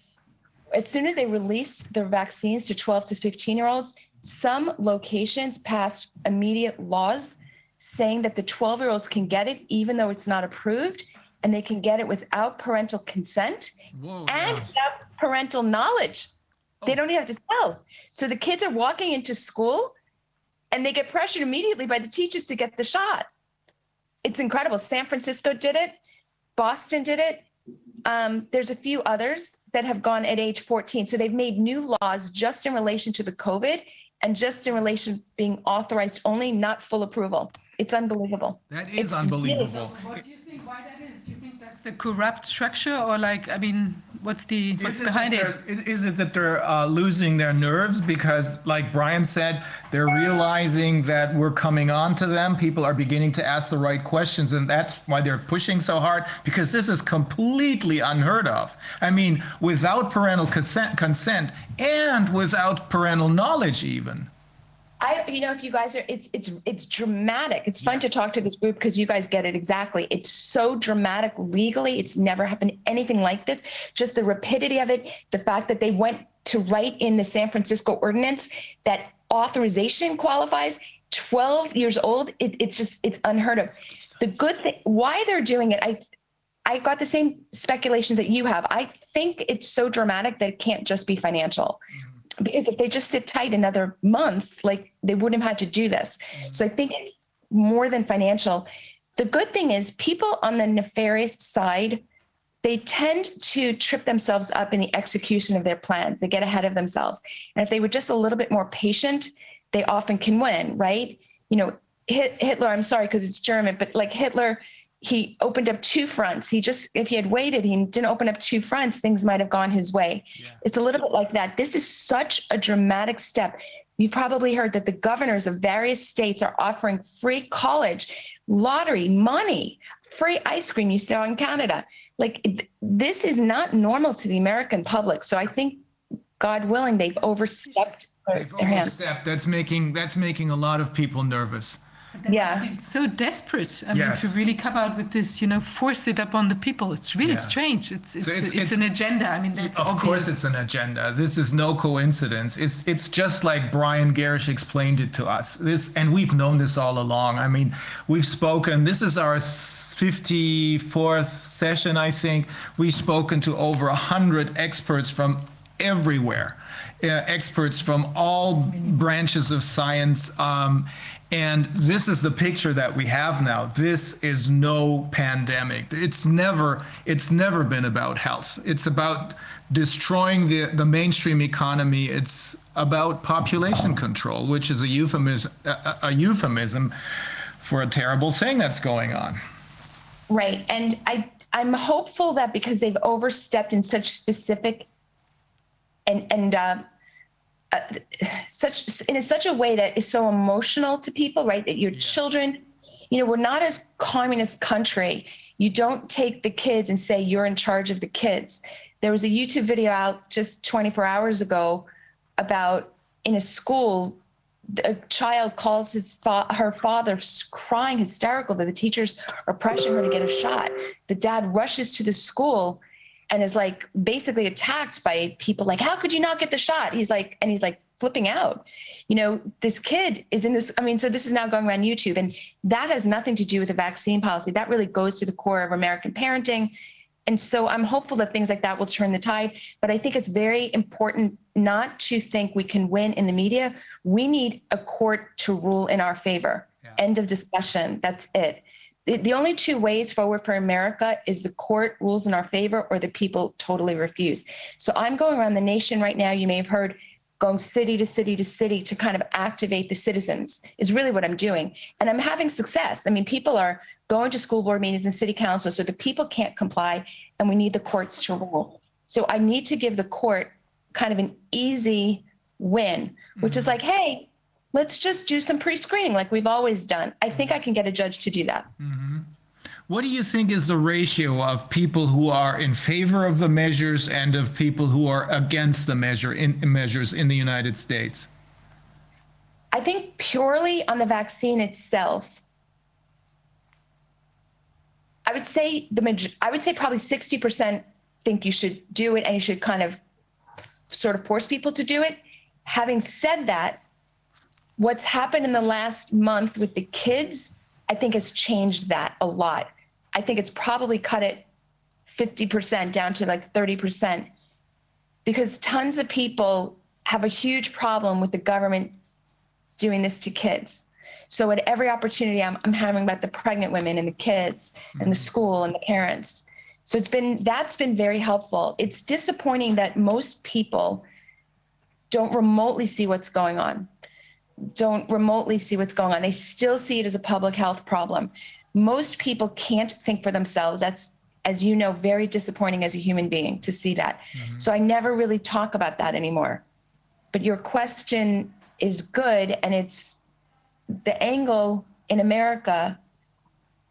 as soon as they released their vaccines to 12 to 15 year olds, some locations passed immediate laws saying that the 12 year olds can get it even though it's not approved and they can get it without parental consent Whoa. and without parental knowledge. They don't even have to tell. So the kids are walking into school and they get pressured immediately by the teachers to get the shot. It's incredible. San Francisco did it, Boston did it. Um, there's a few others that have gone at age 14. So they've made new laws just in relation to the COVID and just in relation being authorized only, not full approval. It's unbelievable. That is It's unbelievable. What do you think? Why that is? Do you think that's the corrupt structure, or like, I mean, what's the what's Is it behind that it? they're- Is it that they're uh, losing their nerves because, like Brian said, they're realizing that we're coming on to them? People are beginning to ask the right questions, and that's why they're pushing so hard because this is completely unheard of. I mean, without parental consent, consent and without parental knowledge, even. I, you know, if you guys are, it's it's it's dramatic. It's fun to talk to this group because you guys get it exactly. It's so dramatic legally. It's never happened anything like this. Just the rapidity of it, the fact that they went to write in the San Francisco ordinance that authorization qualifies 12 years old. It, it's just it's unheard of. The good thing, why they're doing it, I I got the same speculations that you have. I think it's so dramatic that it can't just be financial. Mm-hmm. Because if they just sit tight another month, like they wouldn't have had to do this. Mm-hmm. So I think it's more than financial. The good thing is people on the nefarious side, they tend to trip themselves up in the execution of their plans. They get ahead of themselves. And if they were just a little bit more patient, they often can win, right? You know, Hit- Hitler, I'm sorry because it's German, but like Hitler, he opened up two fronts. He just, if he had waited, he didn't open up two fronts, things might have gone his way. It's a little bit like that. This is such a dramatic step. You've probably heard that the governors of various states are offering free college, lottery, money, free ice cream you saw in Canada. Like th- this is not normal to the American public. So I think, God willing, they've overstepped They've overstepped. That's making that's making a lot of people nervous. Yeah. It's so desperate. I mean, to really come out with this, you know, force it upon the people. It's really Yeah. strange. It's it's, it's- it's, it's- an agenda. I mean, that's of obvious. course it's an agenda this is no coincidence it's it's just like brian Gerrish explained it to us this and we've known this all along i mean we've spoken this is our 54th session i think we've spoken to over 100 experts from everywhere uh, experts from all branches of science um, and this is the picture that we have now. This is no pandemic. It's never it's never been about health. It's about destroying the the mainstream economy. It's about population control which is a euphemism a, a euphemism for a terrible thing that's going on. Right. And I, I'm hopeful that because they've overstepped in such specific and, and, uh, uh, such in such a way that is so emotional to people, right? That your children, you know, we're not as communist country. You don't take the kids and say you're in charge of the kids. There was a YouTube video out just 24 hours ago about in a school a child calls his fa- her father crying hysterical that the teachers are pressuring her to get a shot the dad rushes to the school and is like basically attacked by people like how could you not get the shot he's like and he's like flipping out you know this kid is in this i mean so this is now going around youtube and that has nothing to do with the vaccine policy that really goes to the core of american parenting and so I'm hopeful that things like that will turn the tide. But I think it's very important not to think we can win in the media. We need a court to rule in our favor. End of discussion. That's it. The, the only two ways forward for America is the court rules in our favor or the people totally refuse. So I'm going around the nation right now. You may have heard going city to city to city to kind of activate the citizens is really what I'm doing. And I'm having success. I mean, people are going to school board meetings and city council, so the people can't comply, and we need the courts to rule. So I need to give the court kind of an easy win, which is mm-hmm. like, hey, let's just do some pre-screening like we've always done. I think I can get a judge to do that. Mm-hmm. What do you think is the ratio of people who are in favor of the measures and of people who are against the measure in measures in the United States? I think purely on the vaccine itself, I would say the I would say probably 60% think you should do it and you should kind of sort of force people to do it. Having said that, what's happened in the last month with the kids, I think has changed that a lot. I think it's probably cut it 50% down to like 30% because tons of people have a huge problem with the government doing this to kids. So at every opportunity, I'm, I'm having about the pregnant women and the kids and the mm-hmm. school and the parents. So it's been that's been very helpful. It's disappointing that most people don't remotely see what's going on. Don't remotely see what's going on. They still see it as a public health problem. Most people can't think for themselves. That's as you know, very disappointing as a human being to see that. Mm-hmm. So I never really talk about that anymore. But your question is good and it's the angle in America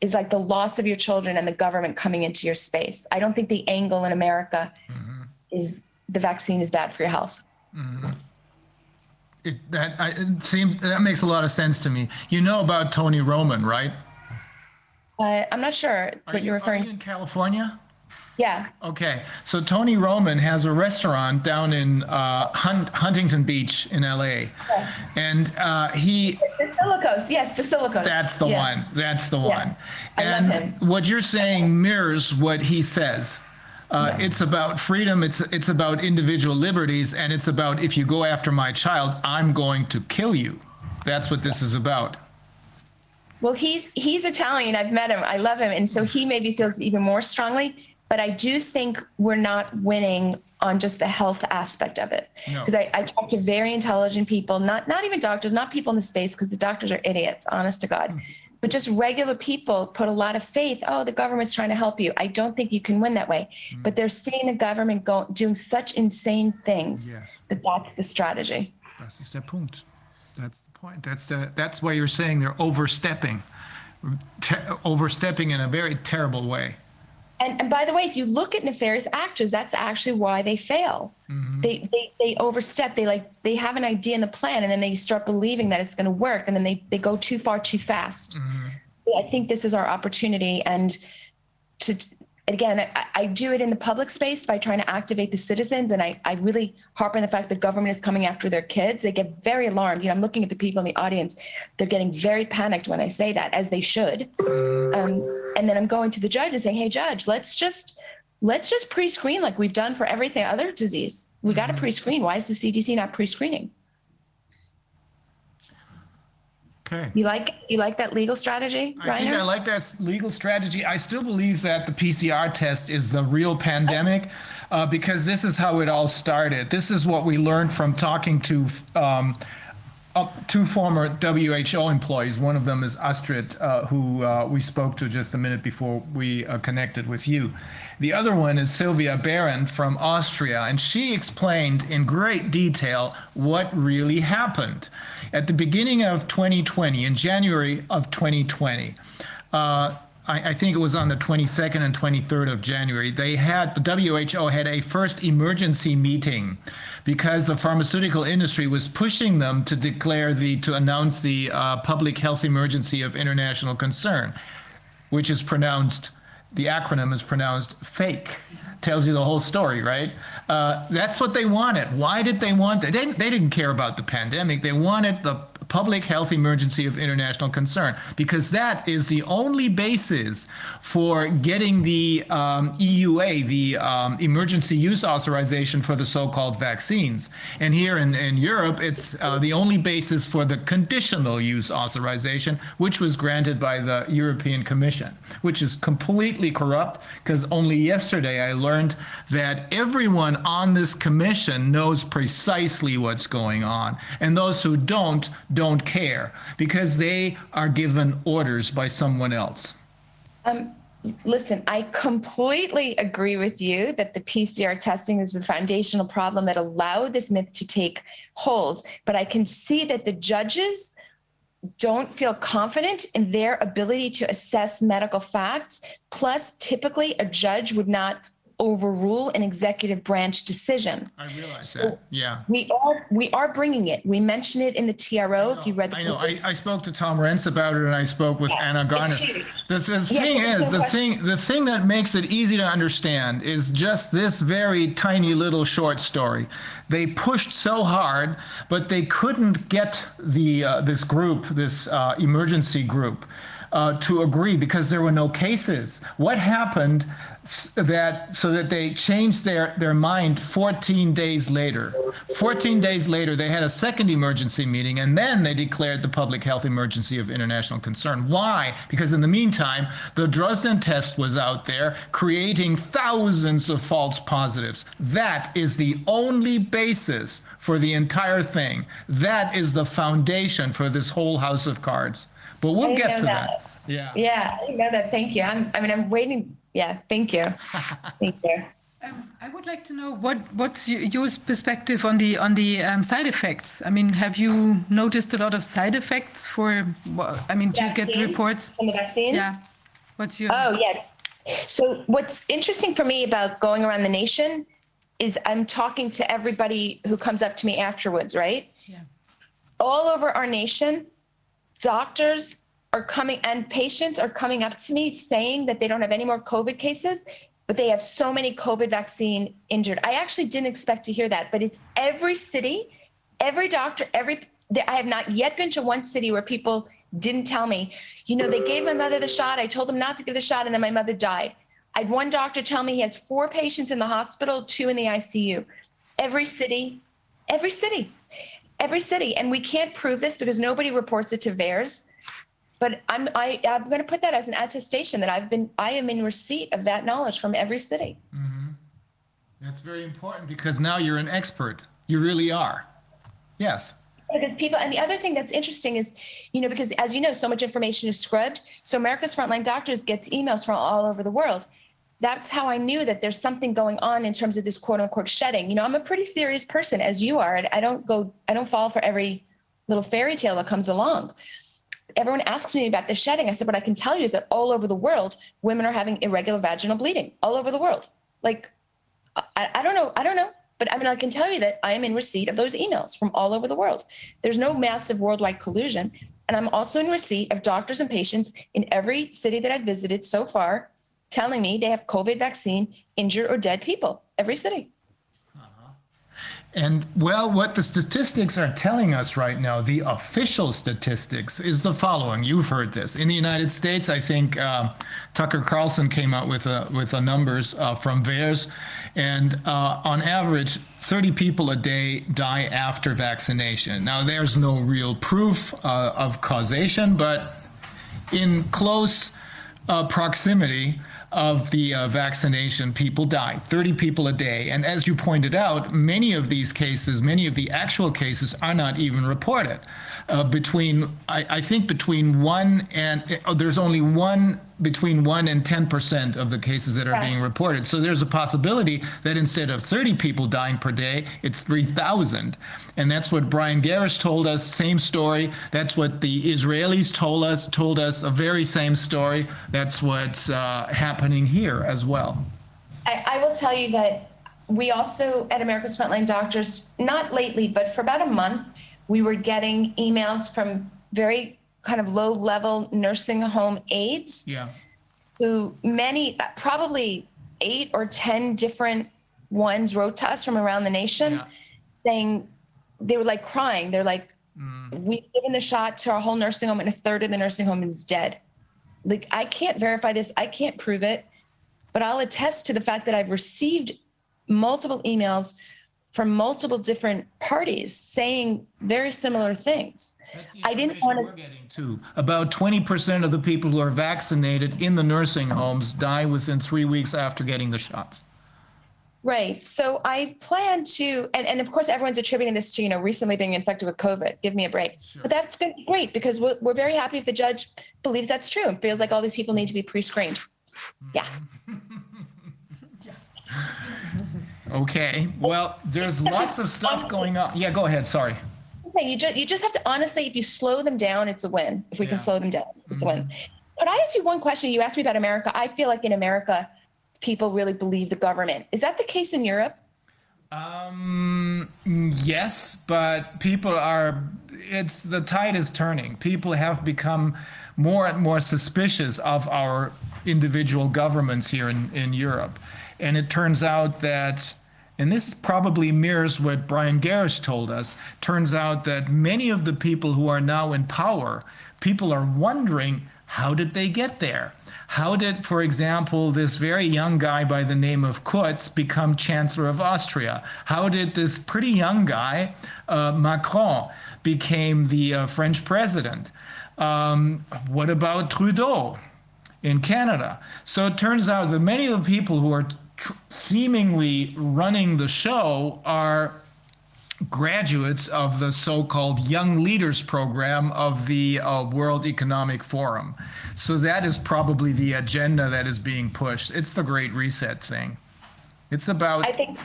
is like the loss of your children and the government coming into your space. I don't think the angle in America mm-hmm. is the vaccine is bad for your health. Mm-hmm. It, that I, it seems that makes a lot of sense to me. You know about Tony Roman, right? Uh, I'm not sure Are what you, you're are referring. you in California? Yeah. Okay, so Tony Roman has a restaurant down in uh, Hunt, Huntington Beach in LA, and uh, he Basilicos. Yes, Basilicos. That's the Yeah. one. That's the Yeah. one. I love and him. what you're saying mirrors what he says. Uh, It's about freedom. It's it's about individual liberties, and it's about if you go after my child, I'm going to kill you. That's what this is about. Well, he's he's Italian. I've met him. I love him, and so he maybe feels even more strongly. But I do think we're not winning on just the health aspect of it. No. Because I, I talk to very intelligent people, not not even doctors, not people in the space, because the doctors are idiots, honest to God. But just regular people put a lot of faith. Oh, the government's trying to help you. I don't think you can win that way. Mm. But they're seeing the government go doing such insane things Yes. that that's the strategy. Das ist der Punkt. That's the point. That's the, that's why you're saying they're overstepping, Te- overstepping in a very terrible way. And, and by the way, if you look at nefarious actors, that's actually why they fail. Mm-hmm. They, they they overstep. They like they have an idea in the plan, and then they start believing that it's going to work, and then they they go too far too fast. Mm-hmm. I think this is our opportunity, and to again, I, I do it in the public space by trying to activate the citizens, and I I really harp on the fact that government is coming after their kids. They get very alarmed. You know, I'm looking at the people in the audience; they're getting very panicked when I say that, as they should. Um, and then I'm going to the judge and saying, "Hey, judge, let's just let's just pre-screen like we've done for everything other disease. We got to pre-screen. Why is the CDC not pre-screening? Okay. You like you like that legal strategy, I think I like that legal strategy. I still believe that the PCR test is the real pandemic uh, because this is how it all started. This is what we learned from talking to um, uh, two former WHO employees. One of them is Astrid, uh, who uh, we spoke to just a minute before we uh, connected with you. The other one is Sylvia Behrendt from Austria, and she explained in great detail what really happened. At the beginning of 2020, in January of 2020, uh, I, I think it was on the 22nd and 23rd of January, they had, the WHO had a first emergency meeting because the pharmaceutical industry was pushing them to declare the, to announce the uh, public health emergency of international concern, which is pronounced, the acronym is pronounced fake. Tells you the whole story, right? Uh, that's what they wanted. Why did they want that? They, they didn't care about the pandemic. They wanted the public health emergency of international concern because that is the only basis for getting the um, EUA, the um, emergency use authorization for the so-called vaccines. And here in, in Europe, it's uh, the only basis for the conditional use authorization, which was granted by the European Commission, which is completely corrupt because only yesterday I learned that everyone on this commission knows precisely what's going on. And those who don't, don't care because they are given orders by someone else. Um, Listen, I completely agree with you that the PCR testing is the foundational problem that allowed this myth to take hold. But I can see that the judges don't feel confident in their ability to assess medical facts. Plus, typically, a judge would not overrule an executive branch decision. I realize that. Yeah. We are we are bringing it. We mention it in the TRO. If you read the I know. I. I spoke to Tom Rentz about it, and I spoke with Anna Garner. huge. The, the thing is, no the question. thing, the thing that makes it easy to understand is just this very tiny little short story. They pushed so hard, but they couldn't get the uh, this group, this uh, emergency group, uh, to agree because there were no cases. What happened that so that they changed their their mind 14 days later? 14 days later, they had a second emergency meeting, and then they declared the public health emergency of international concern. Why? Because in the meantime, the Dresden test was out there creating thousands of false positives. That is the only basis for the entire thing. That is the foundation for this whole house of cards. But we'll I get to that. that. Yeah. Yeah, I know that. Thank you. I'm, I mean, I'm waiting. Yeah, thank you. [laughs] Thank you. Um, I would like to know what what's your perspective on the on the um, side effects. I mean, have you noticed a lot of side effects for? wha- I mean, do you get Vaccines? reports? From the vaccines? Yeah. What's your? Oh, yes. So what's interesting for me about going around the nation is I'm talking to everybody who comes up to me afterwards, right? Yeah. All over our nation, doctors are coming and patients are coming up to me saying that they don't have any more COVID cases, but they have so many COVID vaccine injured. I actually didn't expect to hear that, but it's every city, every doctor, every I have not yet been to one city where people didn't tell me, you know, they gave my mother the shot. I told them not to give the shot, and then my mother died. I had one doctor tell me he has four patients in the hospital, two in the ICU. Every city, every city, every city, and we can't prove this because nobody reports it to VAERS. But I'm I, I'm going to put that as an attestation that I've been I am in receipt of that knowledge from every city. Mm-hmm. That's very important because now you're an expert. You really are. Yes. because people and the other thing that's interesting is you know because as you know so much information is scrubbed so america's frontline doctors gets emails from all over the world that's how i knew that there's something going on in terms of this quote unquote shedding you know i'm a pretty serious person as you are and i don't go i don't fall for every little fairy tale that comes along everyone asks me about the shedding i said what i can tell you is that all over the world women are having irregular vaginal bleeding all over the world like I, I don't know. I don't know. But I mean, I can tell you that I am in receipt of those emails from all over the world. There's no massive worldwide collusion. And I'm also in receipt of doctors and patients in every city that I've visited so far telling me they have COVID vaccine injured or dead people. Every city. And well, what the statistics are telling us right now, the official statistics, is the following. You've heard this in the United States. I think uh, Tucker Carlson came out with a with numbers uh, from VAERS, and uh, on average, 30 people a day die after vaccination. Now, there's no real proof uh, of causation, but in close uh, proximity of the uh, vaccination, people die. 30 people a day. And as you pointed out, many of these cases, many of the actual cases are not even reported. Uh, between, I, I think between one and, uh, there's only one, between one and 10% of the cases that are Right. being reported. So there's a possibility that instead of 30 people dying per day, it's 3,000. And that's what Brian Garrish told us, same story. That's what the Israelis told us, told us a very same story. That's what's uh, happening here as well. I, I will tell you that we also at America's Frontline Doctors, not lately, but for about a month, we were getting emails from very kind of low level nursing home aides Yeah. who many, probably eight or 10 different ones wrote to us from around the nation Yeah. saying they were like crying. They're like, mm. we've given the shot to our whole nursing home and a third of the nursing home is dead. Like, I can't verify this. I can't prove it, but I'll attest to the fact that I've received multiple emails from multiple different parties saying very similar things. I didn't want We're getting to about 20% of the people who are vaccinated in the nursing homes die within three weeks after getting the shots. Right. So I plan to, and, and of course, everyone's attributing this to, you know, recently being infected with COVID. Give me a break. But that's to great because we're, we're very happy if the judge believes that's true and feels like all these people need to be pre screened. Hmm. Yeah. [laughs] Okay. Well, there's [laughs] lots of stuff going on. Yeah, go ahead. Sorry. Okay, you just you just have to honestly, if you slow them down, it's a win. If we can slow them down, it's a win. But I ask you one question? You asked me about America. I feel like in America, people really believe the government. Is that the case in Europe? Um, yes, but people are, it's, the tide is turning. People have become more and more suspicious of our individual governments here in, in Europe. And it turns out that, and this probably mirrors what Brian Garish told us, turns out that many of the people who are now in power, people are wondering, how did they get there? How did, for example, this very young guy by the name of Kurz become Chancellor of Austria? How did this pretty young guy, uh, Macron, became the uh, French president? Um, what about Trudeau in Canada? So it turns out that many of the people who are tr- seemingly running the show are graduates of the so-called Young Leaders Program of the uh, World Economic Forum. So that is probably the agenda that is being pushed. It's the Great Reset thing. It's about I think,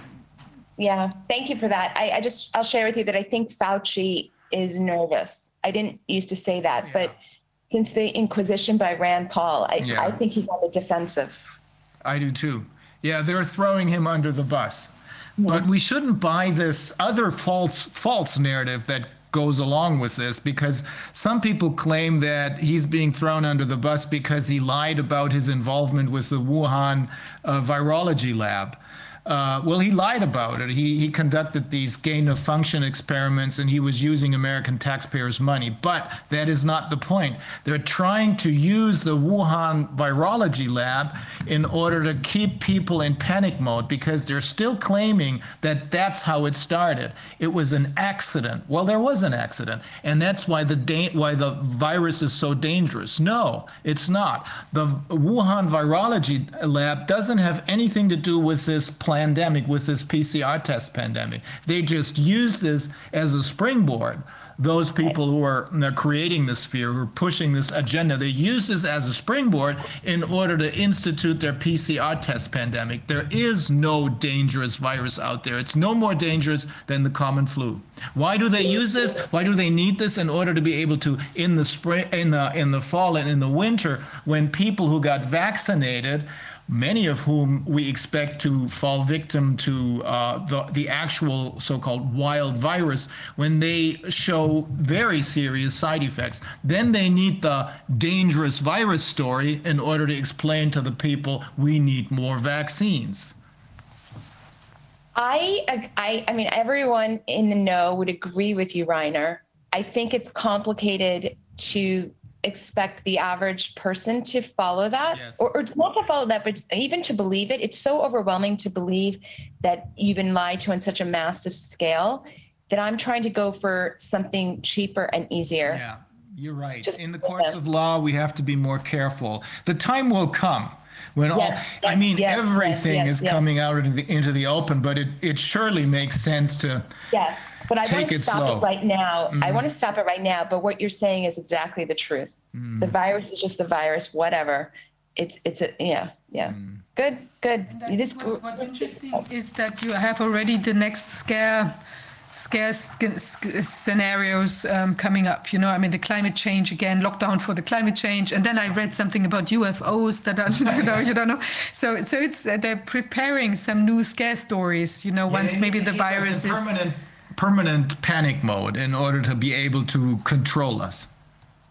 yeah, thank you for that. I, I just, I'll share with you that I think Fauci is nervous. I didn't used to say that, but since the Inquisition by Rand Paul, I, Yeah. I think he's on the defensive. I do too. Yeah, they're throwing him under the bus. But we shouldn't buy this other false false narrative that goes along with this because some people claim that he's being thrown under the bus because he lied about his involvement with the Wuhan uh, virology lab. Uh, well, he lied about it. He, he conducted these gain of function experiments and he was using American taxpayers' money. But that is not the point. They're trying to use the Wuhan virology lab in order to keep people in panic mode because they're still claiming that that's how it started. It was an accident. Well, there was an accident, and that's why the da- why the virus is so dangerous. No, it's not. The Wuhan virology lab doesn't have anything to do with this pandemic, with this PCR test pandemic. They just use this as a springboard. Those people who are creating this fear, who are pushing this agenda, they use this as a springboard in order to institute their PCR test pandemic. There is no dangerous virus out there. It's no more dangerous than the common flu. Why do they use this? Why do they need this in order to be able to in the spring, in the in the fall, and in the winter, when people who got vaccinated many of whom we expect to fall victim to uh, the, the actual so-called wild virus when they show very serious side effects. Then they need the dangerous virus story in order to explain to the people we need more vaccines. I, I, I mean, everyone in the know would agree with you, Reiner. I think it's complicated to expect the average person to follow that Yes. or, or not to follow that, but even to believe it. It's so overwhelming to believe that you've been lied to on such a massive scale that I'm trying to go for something cheaper and easier. Yeah, you're right. just- In the courts of law, we have to be more careful. The time will come when all, Yes, I yes, mean, yes, yes, everything yes, is yes. coming out into the, into the open, but it, it surely makes sense to Yes, but I Take want to it stop slow. it right now. I mm-hmm. want to stop it right now. But what you're saying is exactly the truth. Mm. The virus is just the virus. Whatever. It's it's a yeah yeah. Mm. Good good. You just What- What's interesting is that you have already the next scare scare sc- sc- scenarios um, coming up. You know, I mean, the climate change again, lockdown for the climate change, and then I read something about UFOs that are, [laughs] you know, you don't know. So, so it's uh, they're preparing some new scare stories. You know, once Yeah, maybe the virus is. permanent, permanent panic mode in order to be able to control us.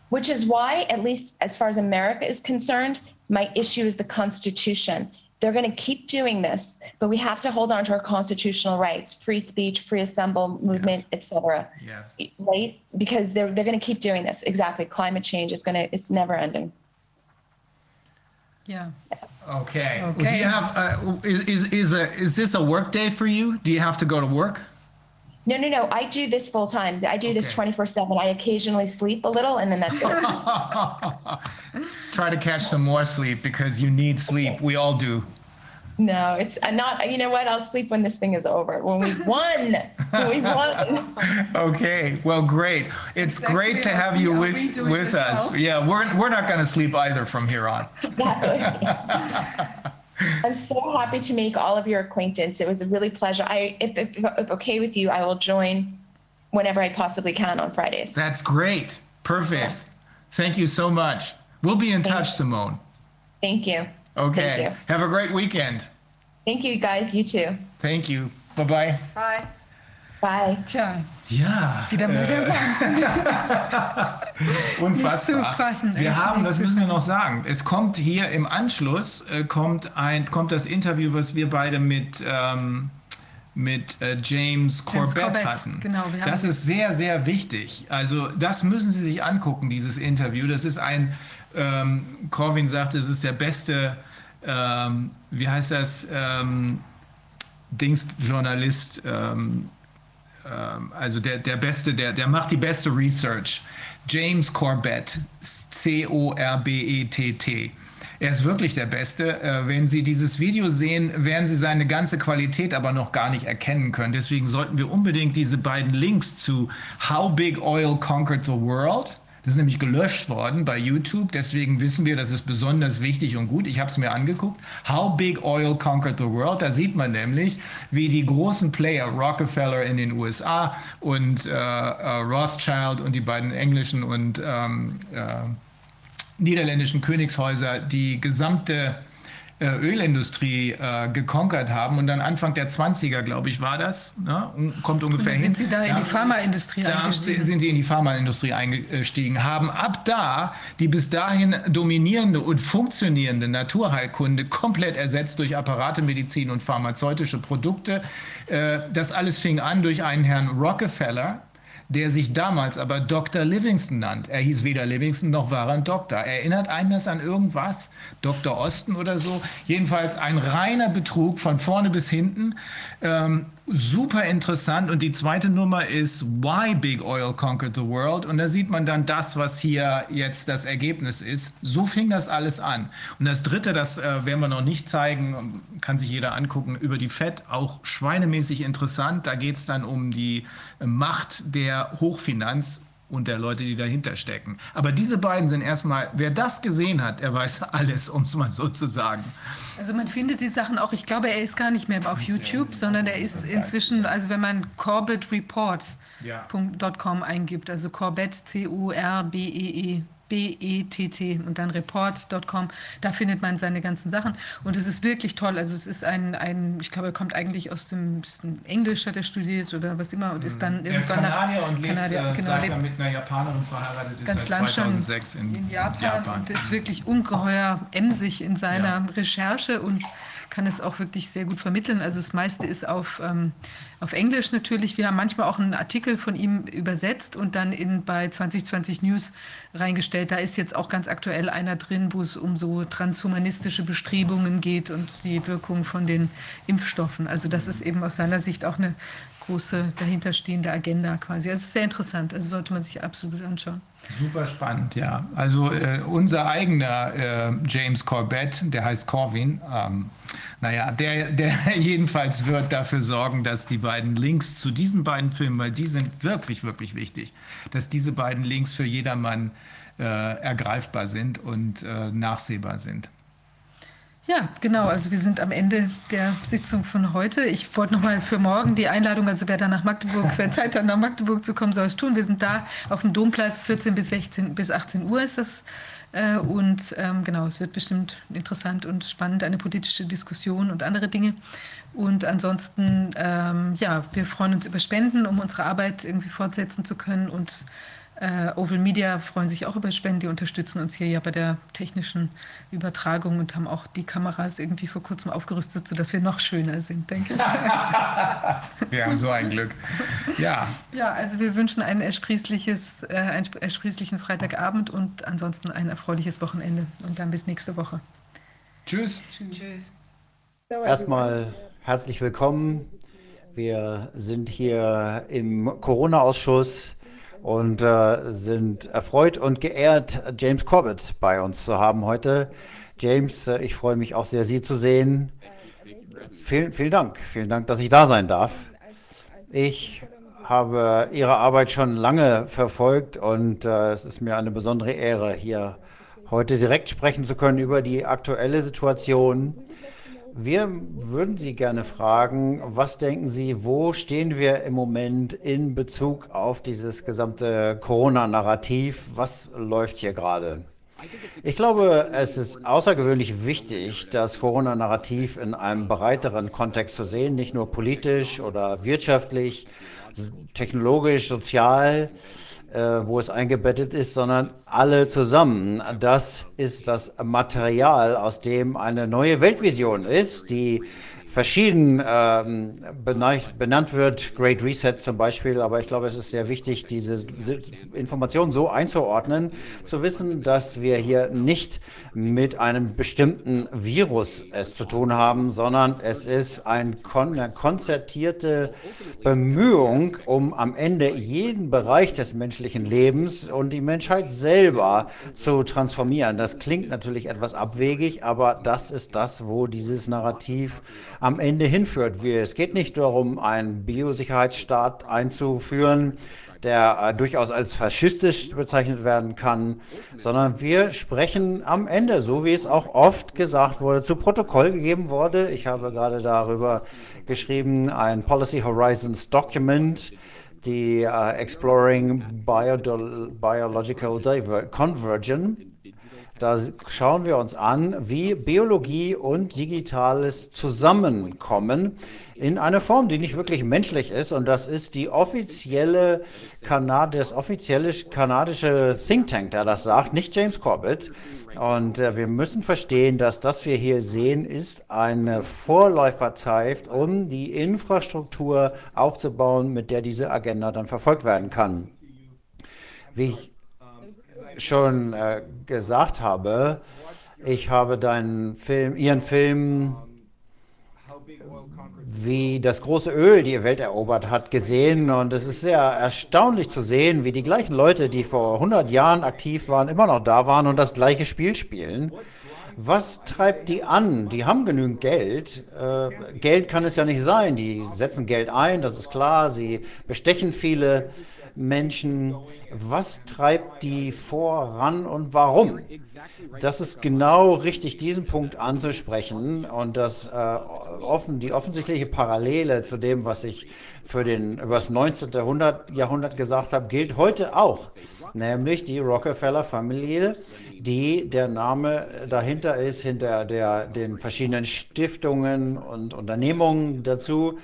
which is why, at least as far as America is concerned, my issue is the Constitution. They're going to keep doing this, but we have to hold on to our constitutional rights: free speech, free assemble, movement, etc. Yes. Right? Because they're they're going to keep doing this. Exactly. Climate change is going to it's never ending. Yeah. Okay. Well, Do Okay. you have uh, is is is a is this a work day for you? Do you have to go to work? No, no, no. I do this full time. I do this Okay. 24 7. I occasionally sleep a little and then that's it. [laughs] Try to catch some more sleep because you need sleep. We all do. No, it's uh, not. You know what? I'll sleep when this thing is over. When we've won. when we've won. [laughs] Okay, well, great. It's, It's great to a- have you are with we doing with this us. now? Yeah, we're we're not going to sleep either from here on. [laughs] I'm so happy to make all of your acquaintance. It was a really pleasure. I, if, if, if okay with you, I will join whenever I possibly can on Fridays. That's great. Perfect. Yes. Thank you so much. We'll be in touch, Simone. Thank you. Okay. Thank you. Have a great weekend. Thank you, guys. You too. Thank you. Bye bye. Bye. Bye. Tja, Ja. wieder mal der äh, Wahnsinn. [laughs] Unfassbar. Nicht zu fassen, wir haben, das müssen wir noch sagen, es kommt hier im Anschluss, äh, kommt, ein, kommt das Interview, was wir beide mit, ähm, mit äh, James, Corbett, Corbett, hatten. genau, wir haben- das ist sehr, sehr wichtig. Also das müssen Sie sich angucken, dieses Interview. Das ist ein, ähm, Corwin sagt, es ist der beste, ähm, wie heißt das, ähm, Dings-Journalist, ähm, also der, der beste, der, der macht die beste Research. James Corbett, C-O-R-B-E-T-T. Er ist wirklich der Beste. Äh, wenn Sie dieses Video sehen, werden Sie seine ganze Qualität aber noch gar nicht erkennen können. Deswegen sollten wir unbedingt diese beiden Links zu How Big Oil Conquered the World das ist nämlich gelöscht worden bei YouTube. Deswegen wissen wir, das ist besonders wichtig und gut. Ich habe es mir angeguckt. How Big Oil Conquered the World. Da sieht man nämlich, wie die großen Player, Rockefeller in den USA und äh, äh, Rothschild und die beiden englischen und ähm, äh, niederländischen Königshäuser die gesamte Ölindustrie äh, gekonkert haben und dann Anfang der 20er, glaube ich, war das, ne? Kommt ungefähr Dann hin. sind Sie da in die Pharmaindustrie Da eingestiegen. sind sie in die Pharmaindustrie eingestiegen, haben ab da die bis dahin dominierende und funktionierende Naturheilkunde komplett ersetzt durch Apparatemedizin und pharmazeutische Produkte. Äh, Das alles fing an durch einen Herrn Rockefeller, der sich damals aber Dr. Livingston nannt. Er hieß weder Livingston noch war er ein Doktor. Erinnert einen das an irgendwas? Dr. Osten oder so? Jedenfalls ein reiner Betrug von vorne bis hinten. Ähm, super interessant. Und die zweite Nummer ist Why Big Oil Conquered the World. Und da sieht man dann das, was hier jetzt das Ergebnis ist. So fing das alles an. Und das dritte, das äh, werden wir noch nicht zeigen, kann sich jeder angucken, über die FED, auch schweinemäßig interessant. Da geht es dann um die Macht der Hochfinanz und der Leute, die dahinter stecken. Aber diese beiden sind erstmal, wer das gesehen hat, der weiß alles, um es mal so zu sagen. Also man findet die Sachen auch, ich glaube, er ist gar nicht mehr auf YouTube, sondern er ist inzwischen, also wenn man Corbett Report Ja. .com eingibt, also Corbett, C-U-R-B-E-E, B-E-T-T und dann report.com, da findet man seine ganzen Sachen und es ist wirklich toll, also es ist ein, ein ich glaube, er kommt eigentlich aus dem, Englisch, hat er studiert oder was immer und ist dann Mhm. Er ist irgendwann Kanadier nach und lebt, Kanadier, äh, genau, lebt mit einer Japanerin verheiratet ist, ganz seit lang schon 2006 in, in Japan, Japan. und ist wirklich ungeheuer emsig in seiner Recherche und kann es auch wirklich sehr gut vermitteln. Also das meiste ist auf, ähm, auf Englisch natürlich. Wir haben manchmal auch einen Artikel von ihm übersetzt und dann in, bei 2020 News reingestellt. Da ist jetzt auch ganz aktuell einer drin, wo es um so transhumanistische Bestrebungen geht und die Wirkung von den Impfstoffen. Also das ist eben aus seiner Sicht auch eine große dahinterstehende Agenda quasi. Also sehr interessant. Also sollte man sich absolut anschauen. Super spannend, ja. Also äh, unser eigener äh, James Corbett, der heißt Corwin, ähm, naja, der, der [laughs] jedenfalls wird dafür sorgen, dass die beiden Links zu diesen beiden Filmen, weil die sind wirklich, wirklich wichtig, dass diese beiden Links für jedermann äh, ergreifbar sind und äh, nachsehbar sind. Ja, genau. Also wir sind am Ende der Sitzung von heute. Ich wollte noch mal für morgen die Einladung, also wer da nach Magdeburg, [laughs] wer Zeit hat, nach Magdeburg zu kommen, soll es tun. Wir sind da auf dem Domplatz, 14 bis 16 bis 18 Uhr ist das. Äh, Und ähm, genau, es wird bestimmt interessant und spannend, eine politische Diskussion und andere Dinge. Und ansonsten, ähm, ja, wir freuen uns über Spenden, um unsere Arbeit irgendwie fortsetzen zu können. Und äh, Oval Media freuen sich auch über Spenden, die unterstützen uns hier ja bei der technischen Übertragung und haben auch die Kameras irgendwie vor kurzem aufgerüstet, sodass wir noch schöner sind, denke ich. [laughs] Wir haben so ein Glück. Ja, ja, also wir wünschen ein ersprießliches, äh, einen ersprießlichen Freitagabend und ansonsten ein erfreuliches Wochenende. Und dann bis nächste Woche. tschüss. Tschüss. Erstmal herzlich willkommen. Wir sind hier im Corona-Ausschuss und äh, sind erfreut und geehrt, James Corbett bei uns zu haben heute. James, äh, ich freue mich auch sehr, Sie zu sehen. vielen, vielen Dank. Vielen Dank, dass ich da sein darf. Ich habe Ihre Arbeit schon lange verfolgt und äh, es ist mir eine besondere Ehre, hier heute direkt sprechen zu können über die aktuelle Situation. Wir würden Sie gerne fragen, was denken Sie, wo stehen wir im Moment in Bezug auf dieses gesamte Corona-Narrativ? Was läuft hier gerade? Ich glaube, es ist außergewöhnlich wichtig, das Corona-Narrativ in einem breiteren Kontext zu sehen, nicht nur politisch oder wirtschaftlich, technologisch, sozial, wo es eingebettet ist, sondern alle zusammen. Das ist das Material, aus dem eine neue Weltvision ist, die verschieden ähm, benannt wird, Great Reset zum Beispiel, aber ich glaube, es ist sehr wichtig, diese Informationen so einzuordnen, zu wissen, dass wir hier nicht mit einem bestimmten Virus es zu tun haben, sondern es ist ein kon eine konzertierte Bemühung, um am Ende jeden Bereich des menschlichen Lebens und die Menschheit selber zu transformieren. Das klingt natürlich etwas abwegig, aber das ist das, wo dieses Narrativ am Ende hinführt. Es geht nicht darum, einen Biosicherheitsstaat einzuführen, der äh, durchaus als faschistisch bezeichnet werden kann, sondern wir sprechen am Ende, so wie es auch oft gesagt wurde, zu Protokoll gegeben wurde. Ich habe gerade darüber geschrieben, ein Policy Horizons Document, die uh, Exploring Bio Biological Conversion. Da schauen wir uns an, wie Biologie und Digitales zusammenkommen in einer Form, die nicht wirklich menschlich ist. Und das ist die offizielle Kanad das offizielle kanadische Think Tank, der das sagt, nicht James Corbett. Und äh, wir müssen verstehen, dass das wir hier sehen, ist eine Vorläuferzeit, um die Infrastruktur aufzubauen, mit der diese Agenda dann verfolgt werden kann. Wie ich schon äh, gesagt habe, ich habe deinen Film, Ihren Film, wie das große Öl die Welt erobert hat, gesehen. Und es ist sehr erstaunlich zu sehen, wie die gleichen Leute, die vor 100 Jahren aktiv waren, immer noch da waren und das gleiche Spiel spielen. Was treibt die an? Die haben genügend Geld. Äh, Geld kann es ja nicht sein. Die setzen Geld ein, das ist klar. Sie bestechen viele Menschen. Was treibt die voran und warum? Das ist genau richtig, diesen Punkt anzusprechen und das, äh, offen, die offensichtliche Parallele zu dem, was ich für den, über das 19. Jahrhundert, Jahrhundert gesagt habe, gilt heute auch. Nämlich die Rockefeller-Familie, die der Name dahinter ist, hinter der, den verschiedenen Stiftungen und Unternehmungen dazu,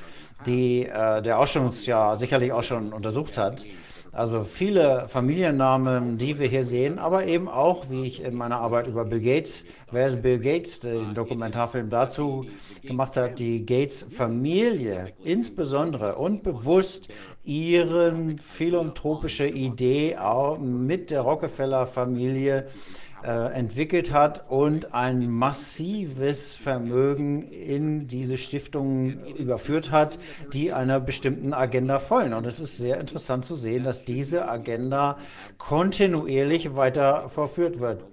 die äh, der Ausstellungsjahr sicherlich auch schon untersucht hat. Also viele Familiennamen, die wir hier sehen, aber eben auch, wie ich in meiner Arbeit über Bill Gates, wer ist Bill Gates, den Dokumentarfilm dazu gemacht hat, die Gates-Familie insbesondere und bewusst ihren philanthropische Idee auch mit der Rockefeller-Familie entwickelt hat und ein massives Vermögen in diese Stiftungen überführt hat, die einer bestimmten Agenda folgen. Und es ist sehr interessant zu sehen, dass diese Agenda kontinuierlich weiter verführt wird.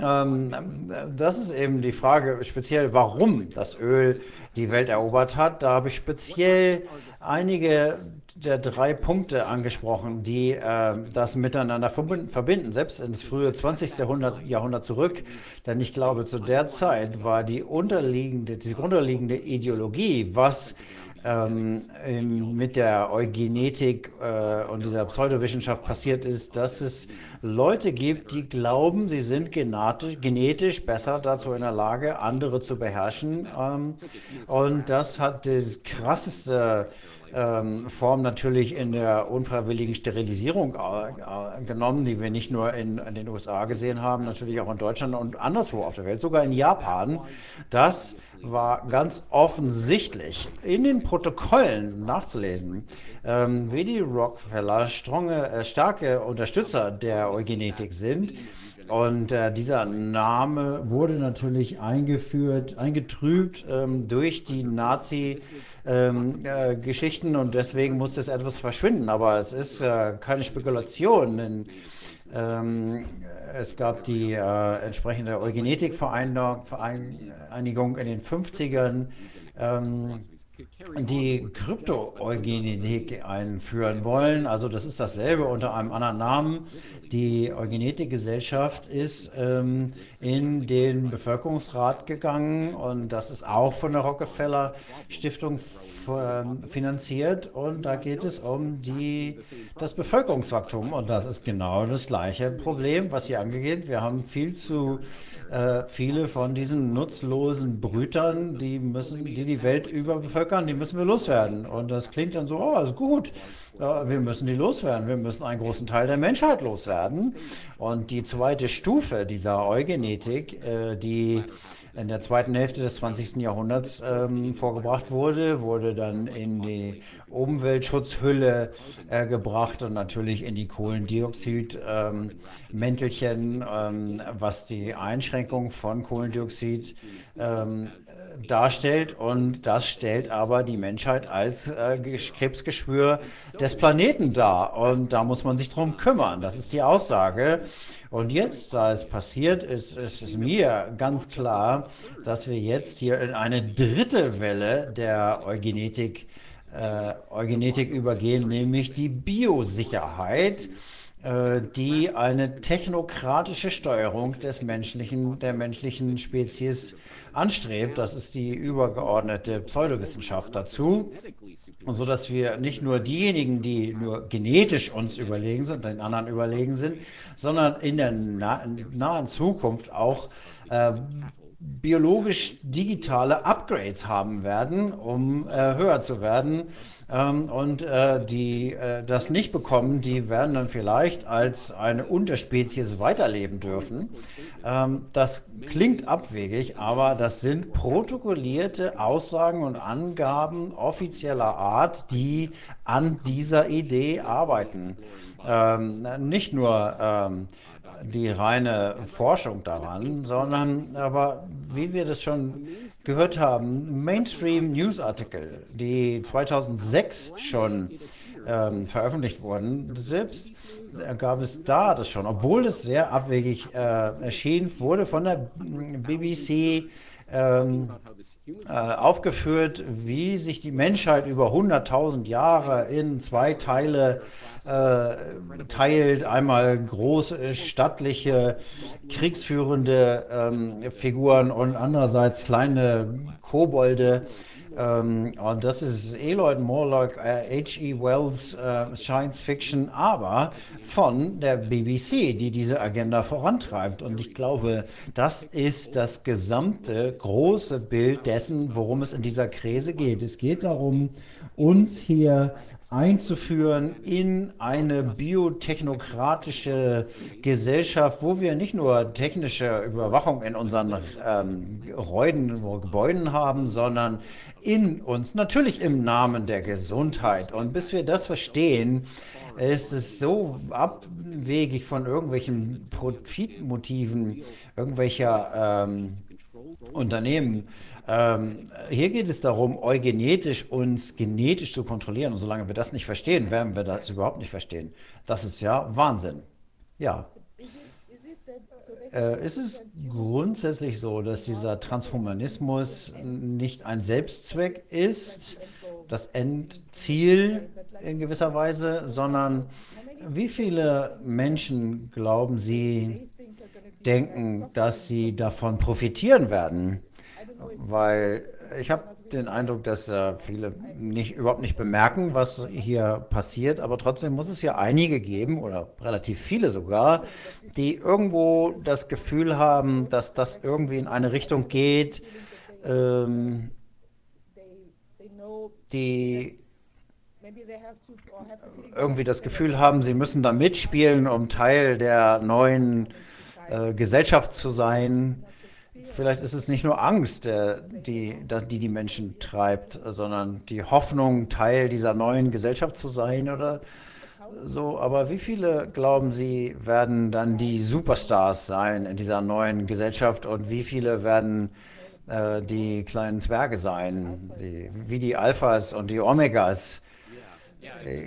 Ähm, das ist eben die Frage, speziell warum das Öl die Welt erobert hat. Da habe ich speziell einige der drei Punkte angesprochen, die äh, das miteinander verbinden, selbst ins frühe 20. Jahrhundert, Jahrhundert zurück. Denn ich glaube, zu der Zeit war die unterliegende, die unterliegende Ideologie, was ähm, mit der Eugenetik äh, und dieser Pseudowissenschaft passiert ist, dass es Leute gibt, die glauben, sie sind genetisch, genetisch besser dazu in der Lage, andere zu beherrschen. Ähm, und das hat das krasseste ähm, Form natürlich in der unfreiwilligen Sterilisierung äh, genommen, die wir nicht nur in, in, den USA gesehen haben, natürlich auch in Deutschland und anderswo auf der Welt, sogar in Japan. Das war ganz offensichtlich in den Protokollen nachzulesen, ähm, wie die Rockefeller stronge, äh, starke Unterstützer der Eugenetik sind. Und äh, dieser Name wurde natürlich eingeführt, eingetrübt ähm, durch die Nazi-Geschichten ähm, äh, und deswegen musste es etwas verschwinden. Aber es ist äh, keine Spekulation, denn ähm, es gab die äh, entsprechende Eugenetik-Vereinigung in den 50ern. Ähm, die Krypto-Eugenetik einführen wollen. Also das ist dasselbe unter einem anderen Namen. Die Eugenetikgesellschaft ist ähm, in den Bevölkerungsrat gegangen und das ist auch von der Rockefeller Stiftung finanziert und da geht es um die, das Bevölkerungswachstum und das ist genau das gleiche Problem, was hier angeht. Wir haben viel zu äh, viele von diesen nutzlosen Brütern, die müssen, die die Welt überbevölkern, die müssen wir loswerden. Und das klingt dann so, oh, ist gut. Wir müssen die loswerden. Wir müssen einen großen Teil der Menschheit loswerden. Und die zweite Stufe dieser Eugenetik, äh, die in der zweiten Hälfte des 20. Jahrhunderts ähm, vorgebracht wurde, wurde dann in die Umweltschutzhülle äh, gebracht und natürlich in die Kohlendioxidmäntelchen, ähm, ähm, was die Einschränkung von Kohlendioxid ähm, darstellt. Und das stellt aber die Menschheit als äh, Krebsgeschwür des Planeten dar. Und da muss man sich drum kümmern. Das ist die Aussage. Und jetzt, da es passiert ist, ist es mir ganz klar, dass wir jetzt hier in eine dritte Welle der Eugenetik, äh, Eugenetik übergehen, nämlich die Biosicherheit äh, die eine technokratische Steuerung des menschlichen, der menschlichen Spezies anstrebt. Das ist die übergeordnete Pseudowissenschaft dazu, sodass wir nicht nur diejenigen, die nur genetisch uns überlegen sind, den anderen überlegen sind, sondern in der nahen Zukunft auch äh, biologisch digitale Upgrades haben werden, um äh, höher zu werden ähm, und äh, die äh, das nicht bekommen, die werden dann vielleicht als eine Unterspezies weiterleben dürfen. Ähm, das klingt abwegig, aber das sind protokollierte Aussagen und Angaben offizieller Art, die an dieser Idee arbeiten. Ähm, nicht nur ähm, die reine Forschung daran, sondern aber, wie wir das schon gehört haben, Mainstream-Newsartikel, die 2006 schon ähm, veröffentlicht wurden, selbst gab es da das schon, obwohl es sehr abwegig äh, erschien, wurde von der BBC ähm, äh, aufgeführt, wie sich die Menschheit über 100.000 Jahre in zwei Teile äh, teilt. Einmal große, stattliche, kriegsführende ähm, Figuren und andererseits kleine Kobolde. Ähm, und das ist Eloyd Morlock, H.E. Äh, Wells äh, Science Fiction, aber von der BBC, die diese Agenda vorantreibt. Und ich glaube, das ist das gesamte große Bild dessen, worum es in dieser Krise geht. Es geht darum, uns hier einzuführen in eine biotechnokratische Gesellschaft, wo wir nicht nur technische Überwachung in unseren ähm, Räuden, Gebäuden haben, sondern in uns, natürlich im Namen der Gesundheit. Und bis wir das verstehen, ist es so abwegig von irgendwelchen Profitmotiven irgendwelcher ähm, Unternehmen ähm, hier geht es darum, eugenetisch uns genetisch zu kontrollieren. Und solange wir das nicht verstehen, werden wir das überhaupt nicht verstehen. Das ist ja Wahnsinn. Ja. Äh, ist es grundsätzlich so, dass dieser Transhumanismus nicht ein Selbstzweck ist, das Endziel in gewisser Weise, sondern wie viele Menschen glauben Sie, denken, dass sie davon profitieren werden? Weil ich habe den Eindruck, dass äh, viele nicht, überhaupt nicht bemerken, was hier passiert, aber trotzdem muss es ja einige geben oder relativ viele sogar, die irgendwo das Gefühl haben, dass das irgendwie in eine Richtung geht, ähm, die irgendwie das Gefühl haben, sie müssen da mitspielen, um Teil der neuen äh, Gesellschaft zu sein vielleicht ist es nicht nur Angst, äh, die, die die Menschen treibt, sondern die Hoffnung, Teil dieser neuen Gesellschaft zu sein oder so. Aber wie viele glauben Sie, werden dann die Superstars sein in dieser neuen Gesellschaft und wie viele werden äh, die kleinen Zwerge sein, die, wie die Alphas und die Omegas?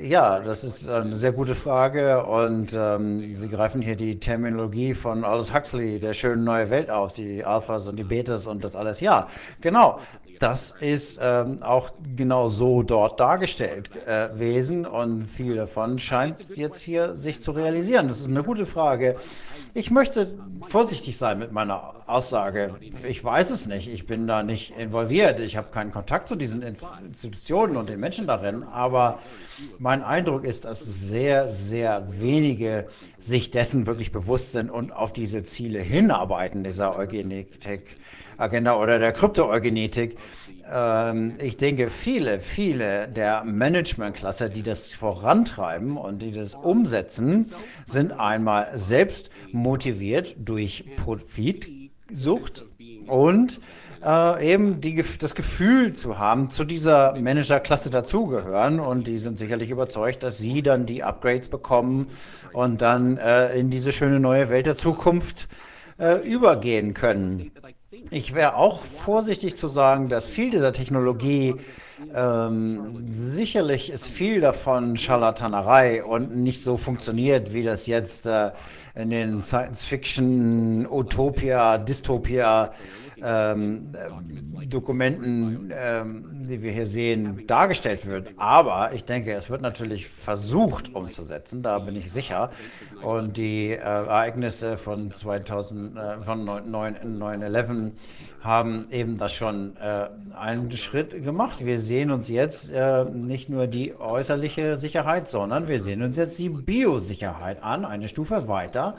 Ja, das ist eine sehr gute Frage und ähm, Sie greifen hier die Terminologie von Aldous Huxley, der schönen neue Welt auf, die Alphas und die Betas und das alles. Ja, genau. Das ist ähm, auch genau so dort dargestellt äh, gewesen und viel davon scheint jetzt hier sich zu realisieren. Das ist eine gute Frage. Ich möchte vorsichtig sein mit meiner Aussage. Ich weiß es nicht. Ich bin da nicht involviert. Ich habe keinen Kontakt zu diesen Institutionen und den Menschen darin. Aber mein Eindruck ist, dass sehr, sehr wenige sich dessen wirklich bewusst sind und auf diese Ziele hinarbeiten, dieser Eugenetik-Agenda oder der Krypto-Eugenetik. Ähm, ich denke, viele, viele der Managementklasse, die das vorantreiben und die das umsetzen, sind einmal selbst motiviert durch Profitsucht und äh, eben die, das Gefühl zu haben, zu dieser Managerklasse dazugehören. Und die sind sicherlich überzeugt, dass sie dann die Upgrades bekommen und dann äh, in diese schöne neue Welt der Zukunft äh, übergehen können. Ich wäre auch vorsichtig zu sagen, dass viel dieser Technologie ähm, sicherlich ist viel davon Scharlatanerei und nicht so funktioniert, wie das jetzt äh, in den Science-Fiction, Utopia, Dystopia ähm, Dokumenten, ähm, die wir hier sehen, dargestellt wird. Aber ich denke, es wird natürlich versucht umzusetzen, da bin ich sicher. Und die äh, Ereignisse von 2000, äh, von 9-11 haben eben das schon äh, einen Schritt gemacht. Wir sehen uns jetzt äh, nicht nur die äußerliche Sicherheit, sondern wir sehen uns jetzt die Biosicherheit an, eine Stufe weiter.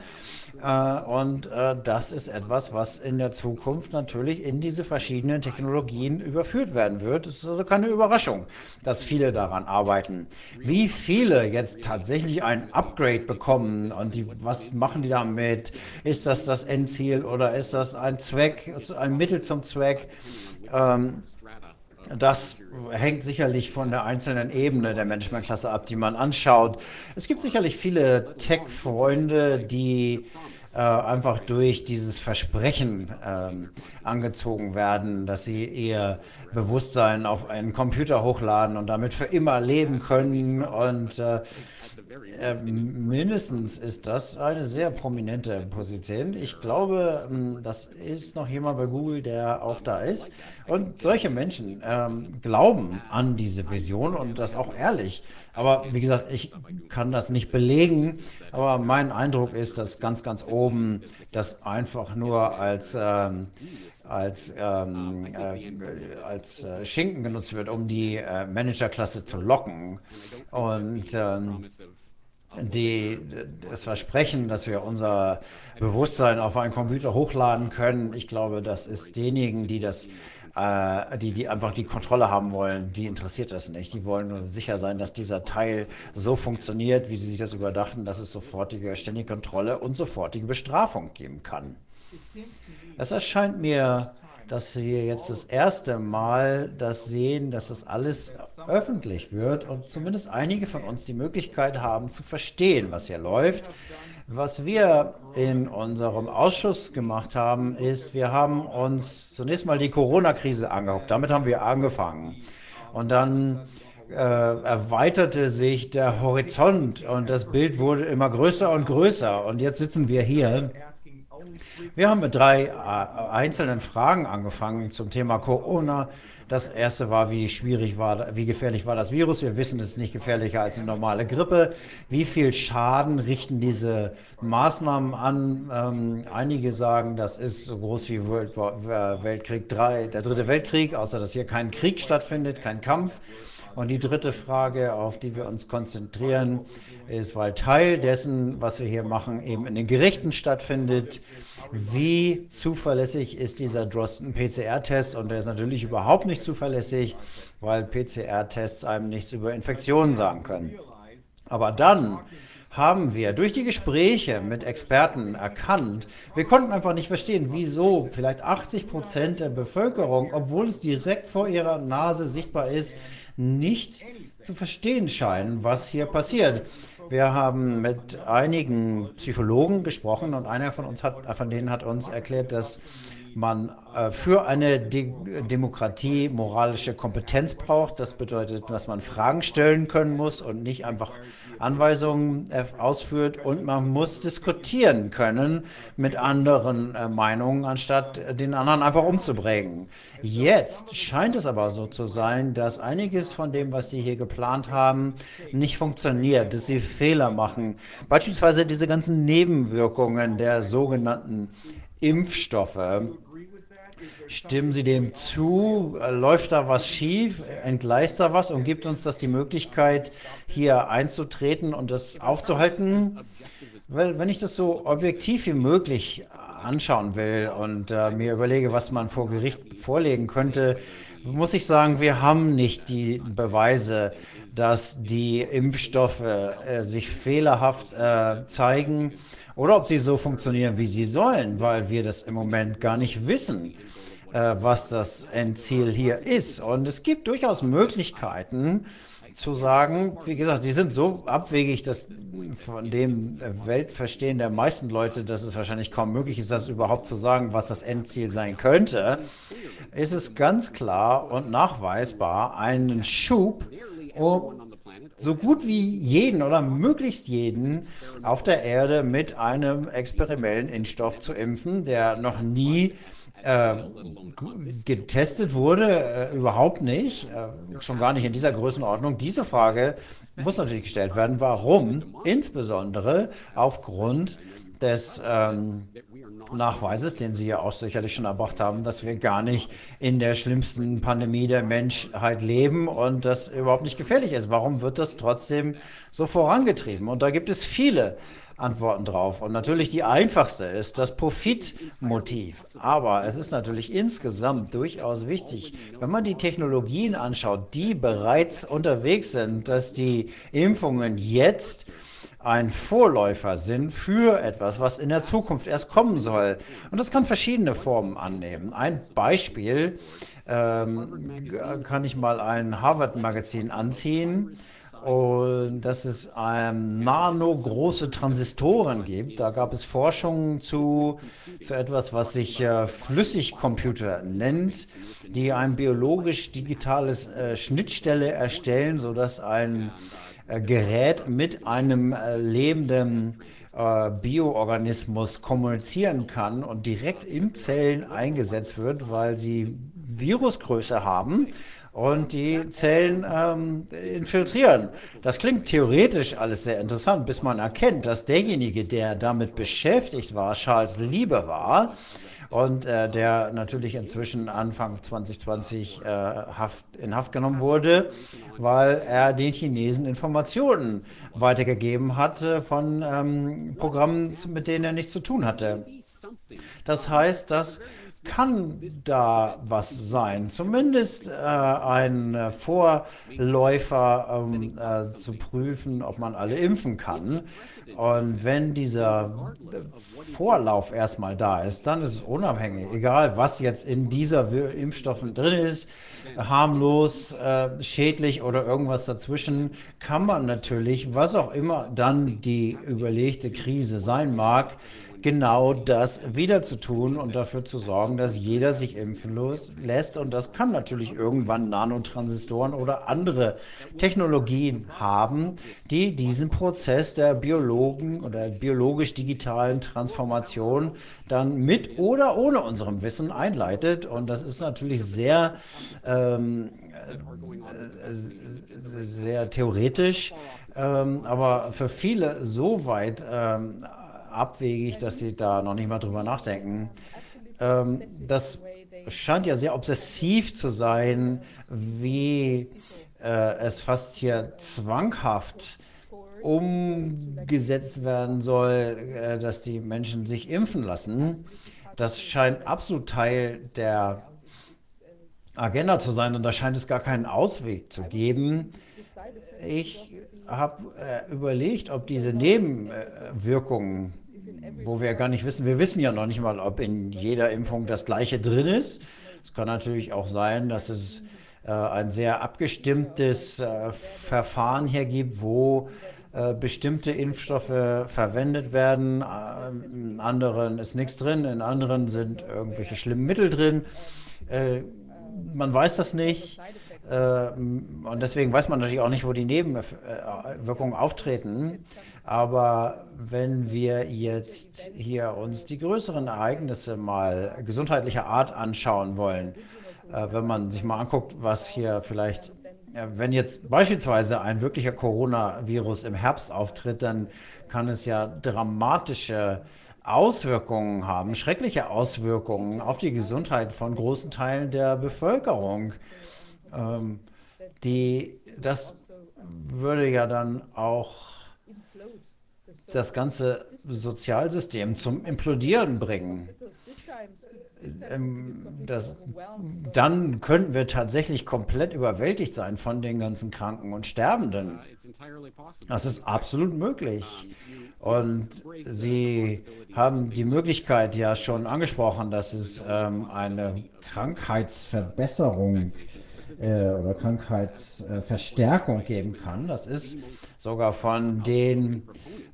Äh, und äh, das ist etwas, was in der Zukunft natürlich in diese verschiedenen Technologien überführt werden wird. Es ist also keine Überraschung, dass viele daran arbeiten. Wie viele jetzt tatsächlich ein Upgrade bekommen und die, was machen die damit? Ist das das Endziel oder ist das ein Zweck, ein Mittel zum Zweck? Ähm, das hängt sicherlich von der einzelnen Ebene der Managementklasse ab, die man anschaut. Es gibt sicherlich viele Tech-Freunde, die äh, einfach durch dieses Versprechen ähm, angezogen werden, dass sie ihr Bewusstsein auf einen Computer hochladen und damit für immer leben können und äh, äh, mindestens ist das eine sehr prominente Position. Ich glaube, ähm, das ist noch jemand bei Google, der auch da ist. Und solche Menschen ähm, glauben an diese Vision und das auch ehrlich. Aber wie gesagt, ich kann das nicht belegen. Aber mein Eindruck ist, dass ganz, ganz oben das einfach nur als ähm, als, ähm, äh, als äh, Schinken genutzt wird, um die äh, Managerklasse zu locken. Und ähm, die, das Versprechen, dass wir unser Bewusstsein auf einen Computer hochladen können, ich glaube, das ist denjenigen, die das äh, die, die einfach die Kontrolle haben wollen, die interessiert das nicht. Die wollen nur sicher sein, dass dieser Teil so funktioniert, wie sie sich das überdachten, dass es sofortige ständige Kontrolle und sofortige Bestrafung geben kann. Es erscheint mir dass wir jetzt das erste Mal das sehen, dass das alles öffentlich wird und zumindest einige von uns die Möglichkeit haben zu verstehen, was hier läuft. Was wir in unserem Ausschuss gemacht haben, ist, wir haben uns zunächst mal die Corona-Krise angeguckt. Damit haben wir angefangen. Und dann äh, erweiterte sich der Horizont und das Bild wurde immer größer und größer. Und jetzt sitzen wir hier wir haben mit drei äh, einzelnen Fragen angefangen zum Thema Corona. Das erste war, wie schwierig war, wie gefährlich war das Virus? Wir wissen, es ist nicht gefährlicher als eine normale Grippe. Wie viel Schaden richten diese Maßnahmen an? Ähm, einige sagen, das ist so groß wie World War, Weltkrieg 3, der dritte Weltkrieg, außer dass hier kein Krieg stattfindet, kein Kampf. Und die dritte Frage, auf die wir uns konzentrieren, ist, weil Teil dessen, was wir hier machen, eben in den Gerichten stattfindet, wie zuverlässig ist dieser Drosten PCR-Test? Und der ist natürlich überhaupt nicht zuverlässig, weil PCR-Tests einem nichts über Infektionen sagen können. Aber dann haben wir durch die Gespräche mit Experten erkannt, wir konnten einfach nicht verstehen, wieso vielleicht 80 Prozent der Bevölkerung, obwohl es direkt vor ihrer Nase sichtbar ist, nicht zu verstehen scheinen, was hier passiert. Wir haben mit einigen Psychologen gesprochen und einer von uns hat, von denen hat uns erklärt, dass man äh, für eine De Demokratie moralische Kompetenz braucht. Das bedeutet, dass man Fragen stellen können muss und nicht einfach Anweisungen äh, ausführt. Und man muss diskutieren können mit anderen äh, Meinungen, anstatt den anderen einfach umzubringen. Jetzt scheint es aber so zu sein, dass einiges von dem, was die hier geplant haben, nicht funktioniert, dass sie Fehler machen. Beispielsweise diese ganzen Nebenwirkungen der sogenannten Impfstoffe. Stimmen Sie dem zu? Läuft da was schief? Entgleist da was und gibt uns das die Möglichkeit, hier einzutreten und das aufzuhalten? Weil, wenn ich das so objektiv wie möglich anschauen will und äh, mir überlege, was man vor Gericht vorlegen könnte, muss ich sagen, wir haben nicht die Beweise, dass die Impfstoffe äh, sich fehlerhaft äh, zeigen oder ob sie so funktionieren, wie sie sollen, weil wir das im Moment gar nicht wissen, äh, was das Endziel hier ist. Und es gibt durchaus Möglichkeiten zu sagen, wie gesagt, die sind so abwegig, dass von dem Weltverstehen der meisten Leute, dass es wahrscheinlich kaum möglich ist, das überhaupt zu sagen, was das Endziel sein könnte, ist es ganz klar und nachweisbar einen Schub, um so gut wie jeden oder möglichst jeden auf der Erde mit einem experimentellen Impfstoff zu impfen, der noch nie äh, getestet wurde, äh, überhaupt nicht, äh, schon gar nicht in dieser Größenordnung. Diese Frage muss natürlich gestellt werden, warum, insbesondere aufgrund des ähm, Nachweises, den Sie ja auch sicherlich schon erbracht haben, dass wir gar nicht in der schlimmsten Pandemie der Menschheit leben und das überhaupt nicht gefährlich ist. Warum wird das trotzdem so vorangetrieben? Und da gibt es viele Antworten drauf. Und natürlich die einfachste ist das Profitmotiv. Aber es ist natürlich insgesamt durchaus wichtig, wenn man die Technologien anschaut, die bereits unterwegs sind, dass die Impfungen jetzt ein Vorläufer sind für etwas, was in der Zukunft erst kommen soll. Und das kann verschiedene Formen annehmen. Ein Beispiel ähm, kann ich mal ein Harvard-Magazin anziehen. Und dass es ähm, nano-große Transistoren gibt. Da gab es Forschungen zu, zu etwas, was sich äh, Flüssigcomputer nennt, die ein biologisch-digitales äh, Schnittstelle erstellen, sodass ein Gerät mit einem äh, lebenden äh, Bioorganismus kommunizieren kann und direkt in Zellen eingesetzt wird, weil sie Virusgröße haben und die Zellen ähm, infiltrieren. Das klingt theoretisch alles sehr interessant, bis man erkennt, dass derjenige, der damit beschäftigt war, Charles Liebe war und äh, der natürlich inzwischen Anfang 2020 äh, Haft, in Haft genommen wurde, weil er den Chinesen Informationen weitergegeben hatte von ähm, Programmen, mit denen er nichts zu tun hatte. Das heißt, dass kann da was sein, zumindest äh, ein Vorläufer ähm, äh, zu prüfen, ob man alle impfen kann. Und wenn dieser Vorlauf erstmal da ist, dann ist es unabhängig, egal was jetzt in dieser Impfstoffen drin ist, harmlos, äh, schädlich oder irgendwas dazwischen, kann man natürlich, was auch immer dann die überlegte Krise sein mag, genau das wieder zu tun und dafür zu sorgen, dass jeder sich impfen lässt. Und das kann natürlich irgendwann Nanotransistoren oder andere Technologien haben, die diesen Prozess der Biologen oder biologisch-digitalen Transformation dann mit oder ohne unserem Wissen einleitet. Und das ist natürlich sehr, ähm, äh, sehr theoretisch. Ähm, aber für viele so weit ähm, abwegig, dass sie da noch nicht mal drüber nachdenken. Ähm, das scheint ja sehr obsessiv zu sein, wie äh, es fast hier zwanghaft umgesetzt werden soll, äh, dass die Menschen sich impfen lassen. Das scheint absolut Teil der Agenda zu sein und da scheint es gar keinen Ausweg zu geben. Ich habe äh, überlegt, ob diese Nebenwirkungen wo wir gar nicht wissen, wir wissen ja noch nicht mal, ob in jeder Impfung das gleiche drin ist. Es kann natürlich auch sein, dass es äh, ein sehr abgestimmtes äh, Verfahren hier gibt, wo äh, bestimmte Impfstoffe verwendet werden. In anderen ist nichts drin, in anderen sind irgendwelche schlimmen Mittel drin. Man weiß das nicht. Und deswegen weiß man natürlich auch nicht, wo die Nebenwirkungen auftreten. Aber wenn wir jetzt hier uns die größeren Ereignisse mal gesundheitlicher Art anschauen wollen, wenn man sich mal anguckt, was hier vielleicht wenn jetzt beispielsweise ein wirklicher Coronavirus im Herbst auftritt, dann kann es ja dramatische Auswirkungen haben, schreckliche Auswirkungen auf die Gesundheit von großen Teilen der Bevölkerung. Ähm, die, das würde ja dann auch das ganze Sozialsystem zum Implodieren bringen. Ähm, das, dann könnten wir tatsächlich komplett überwältigt sein von den ganzen Kranken und Sterbenden. Das ist absolut möglich. Und Sie haben die Möglichkeit ja schon angesprochen, dass es ähm, eine Krankheitsverbesserung äh, oder Krankheitsverstärkung geben kann. Das ist sogar von den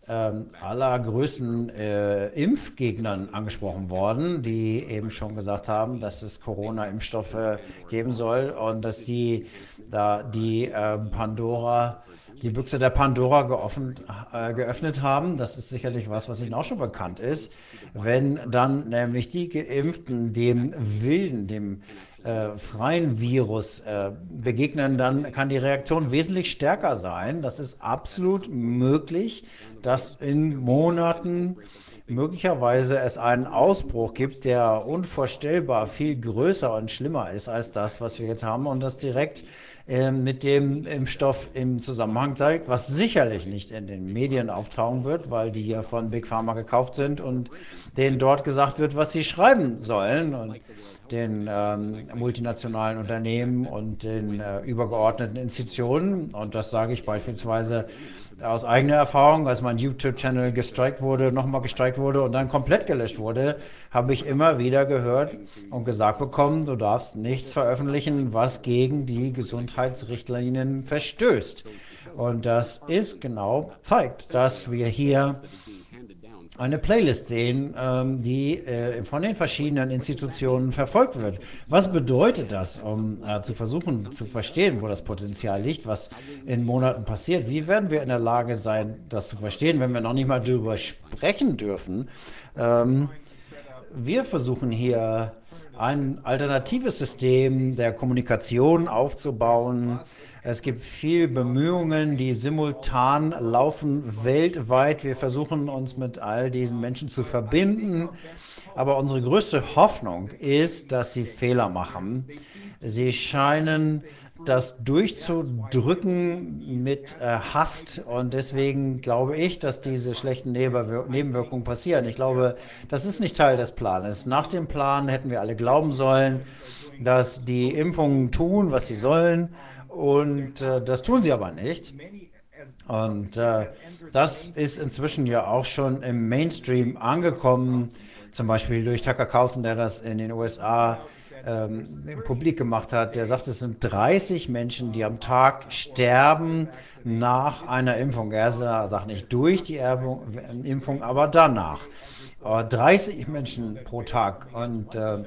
ähm, allergrößten äh, Impfgegnern angesprochen worden, die eben schon gesagt haben, dass es Corona-Impfstoffe geben soll und dass die da die äh, Pandora die Büchse der Pandora geoffen, äh, geöffnet haben. Das ist sicherlich was, was Ihnen auch schon bekannt ist. Wenn dann nämlich die Geimpften dem wilden, dem äh, freien Virus äh, begegnen, dann kann die Reaktion wesentlich stärker sein. Das ist absolut möglich, dass in Monaten möglicherweise es einen Ausbruch gibt, der unvorstellbar viel größer und schlimmer ist als das, was wir jetzt haben und das direkt äh, mit dem Impfstoff im Zusammenhang zeigt, was sicherlich nicht in den Medien auftauchen wird, weil die ja von Big Pharma gekauft sind und denen dort gesagt wird, was sie schreiben sollen. Und den ähm, multinationalen Unternehmen und den äh, übergeordneten Institutionen. Und das sage ich beispielsweise aus eigener Erfahrung, als mein YouTube-Channel gestrikt wurde, nochmal gestrikt wurde und dann komplett gelöscht wurde, habe ich immer wieder gehört und gesagt bekommen, du darfst nichts veröffentlichen, was gegen die Gesundheitsrichtlinien verstößt. Und das ist genau, zeigt, dass wir hier eine Playlist sehen, ähm, die äh, von den verschiedenen Institutionen verfolgt wird. Was bedeutet das, um äh, zu versuchen zu verstehen, wo das Potenzial liegt, was in Monaten passiert? Wie werden wir in der Lage sein, das zu verstehen, wenn wir noch nicht mal darüber sprechen dürfen? Ähm, wir versuchen hier ein alternatives System der Kommunikation aufzubauen, es gibt viel Bemühungen, die simultan laufen weltweit. Wir versuchen uns mit all diesen Menschen zu verbinden. Aber unsere größte Hoffnung ist, dass sie Fehler machen. Sie scheinen das durchzudrücken mit äh, Hast. Und deswegen glaube ich, dass diese schlechten Nebenwir Nebenwirkungen passieren. Ich glaube, das ist nicht Teil des Planes. Nach dem Plan hätten wir alle glauben sollen, dass die Impfungen tun, was sie sollen und äh, das tun sie aber nicht. Und äh, das ist inzwischen ja auch schon im Mainstream angekommen, zum Beispiel durch Tucker Carlson, der das in den USA ähm, publik gemacht hat. Der sagt, es sind 30 Menschen, die am Tag sterben nach einer Impfung. Er sagt nicht durch die Impfung, aber danach. Aber 30 Menschen pro Tag. Und äh,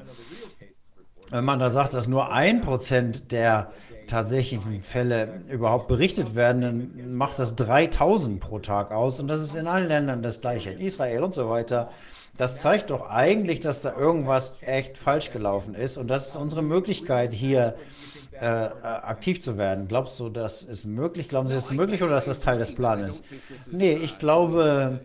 wenn man da sagt, dass nur ein Prozent der tatsächlichen Fälle überhaupt berichtet werden, dann macht das 3000 pro Tag aus. Und das ist in allen Ländern das gleiche, in Israel und so weiter. Das zeigt doch eigentlich, dass da irgendwas echt falsch gelaufen ist. Und das ist unsere Möglichkeit, hier äh, aktiv zu werden. Glaubst du, das ist möglich? Glauben Sie, das ist möglich oder ist das Teil des Planes? Nee, ich glaube,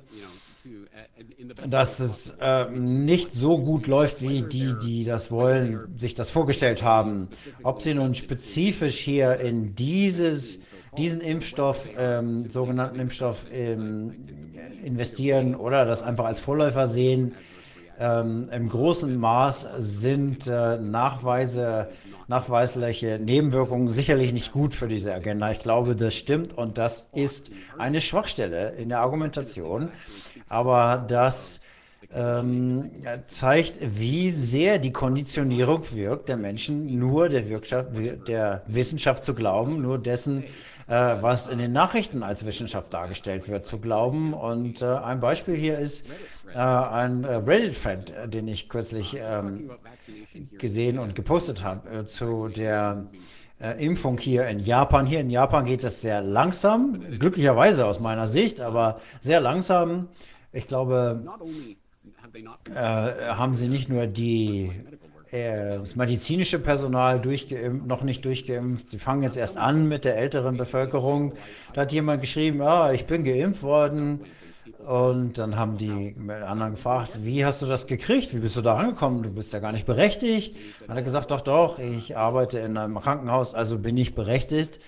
dass es äh, nicht so gut läuft, wie die, die das wollen, sich das vorgestellt haben. Ob sie nun spezifisch hier in dieses, diesen Impfstoff, ähm, sogenannten Impfstoff, ähm, investieren oder das einfach als Vorläufer sehen, ähm, im großen Maß sind äh, Nachweise, nachweisliche Nebenwirkungen sicherlich nicht gut für diese Agenda. Ich glaube, das stimmt und das ist eine Schwachstelle in der Argumentation aber das ähm, zeigt, wie sehr die Konditionierung wirkt, der Menschen nur der, Wirtschaft, der Wissenschaft zu glauben, nur dessen, äh, was in den Nachrichten als Wissenschaft dargestellt wird, zu glauben. Und äh, ein Beispiel hier ist äh, ein äh, Reddit-Thread, äh, den ich kürzlich ähm, gesehen und gepostet habe äh, zu der Impfung hier in Japan. Hier in Japan geht es sehr langsam, glücklicherweise aus meiner Sicht, aber sehr langsam. Ich glaube, äh, haben sie nicht nur die äh, das medizinische Personal durchgeimpft, noch nicht durchgeimpft. Sie fangen jetzt erst an mit der älteren Bevölkerung. Da hat jemand geschrieben, ah, ich bin geimpft worden. Und dann haben die anderen gefragt, wie hast du das gekriegt? Wie bist du da angekommen? Du bist ja gar nicht berechtigt. Dann hat er gesagt, doch, doch, ich arbeite in einem Krankenhaus, also bin ich berechtigt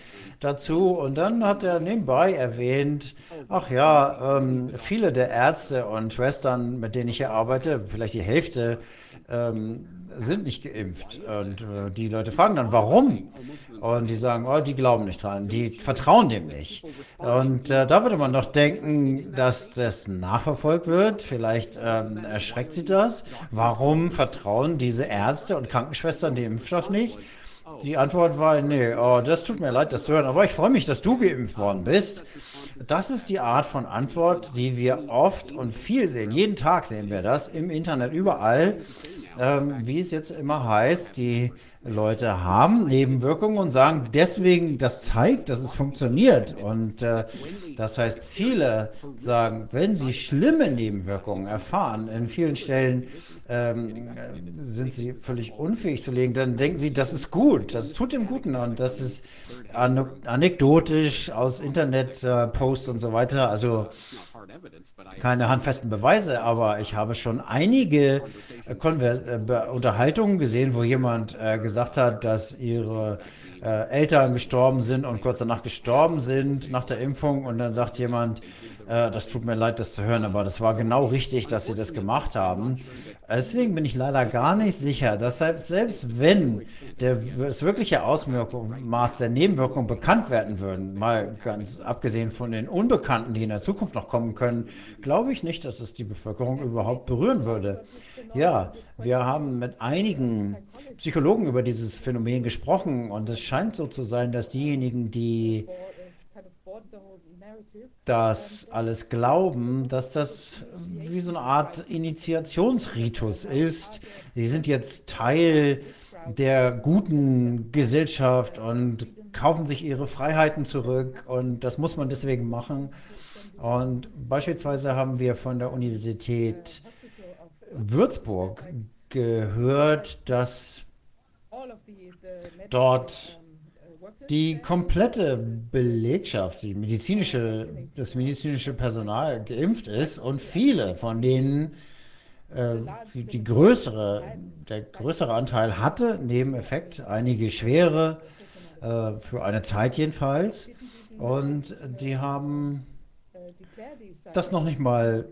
dazu. Und dann hat er nebenbei erwähnt, ach ja, ähm, viele der Ärzte und Schwestern, mit denen ich hier arbeite, vielleicht die Hälfte, ähm, sind nicht geimpft. Und äh, die Leute fragen dann, warum? Und die sagen, oh, die glauben nicht dran, die vertrauen dem nicht. Und äh, da würde man doch denken, dass das nachverfolgt wird. Vielleicht ähm, erschreckt sie das. Warum vertrauen diese Ärzte und Krankenschwestern dem Impfstoff nicht? Die Antwort war, nee, oh, das tut mir leid, das zu hören, aber ich freue mich, dass du geimpft worden bist. Das ist die Art von Antwort, die wir oft und viel sehen. Jeden Tag sehen wir das im Internet, überall ähm, wie es jetzt immer heißt, die Leute haben Nebenwirkungen und sagen deswegen, das zeigt, dass es funktioniert. Und äh, das heißt, viele sagen, wenn sie schlimme Nebenwirkungen erfahren, in vielen Stellen ähm, sind sie völlig unfähig zu legen, dann denken sie, das ist gut, das tut dem Guten und das ist anekdotisch aus Internet-Posts äh, und so weiter. Also keine handfesten Beweise, aber ich habe schon einige äh, äh Unterhaltungen gesehen, wo jemand äh, gesagt hat, dass ihre äh, Eltern gestorben sind und kurz danach gestorben sind nach der Impfung. Und dann sagt jemand, äh, das tut mir leid, das zu hören, aber das war genau richtig, dass sie das gemacht haben. Deswegen bin ich leider gar nicht sicher, dass selbst, wenn der, das wirkliche Ausmaß der Nebenwirkungen bekannt werden würden, mal ganz abgesehen von den Unbekannten, die in der Zukunft noch kommen können, glaube ich nicht, dass es die Bevölkerung überhaupt berühren würde. Ja, wir haben mit einigen Psychologen über dieses Phänomen gesprochen und es scheint so zu sein, dass diejenigen, die das alles glauben, dass das wie so eine Art Initiationsritus ist. Die sind jetzt Teil der guten Gesellschaft und kaufen sich ihre Freiheiten zurück und das muss man deswegen machen. Und beispielsweise haben wir von der Universität Würzburg gehört, dass dort die komplette Belegschaft, die medizinische, das medizinische Personal geimpft ist und viele von denen äh, die größere, der größere Anteil hatte Nebeneffekt, einige schwere, äh, für eine Zeit jedenfalls. Und die haben das noch nicht mal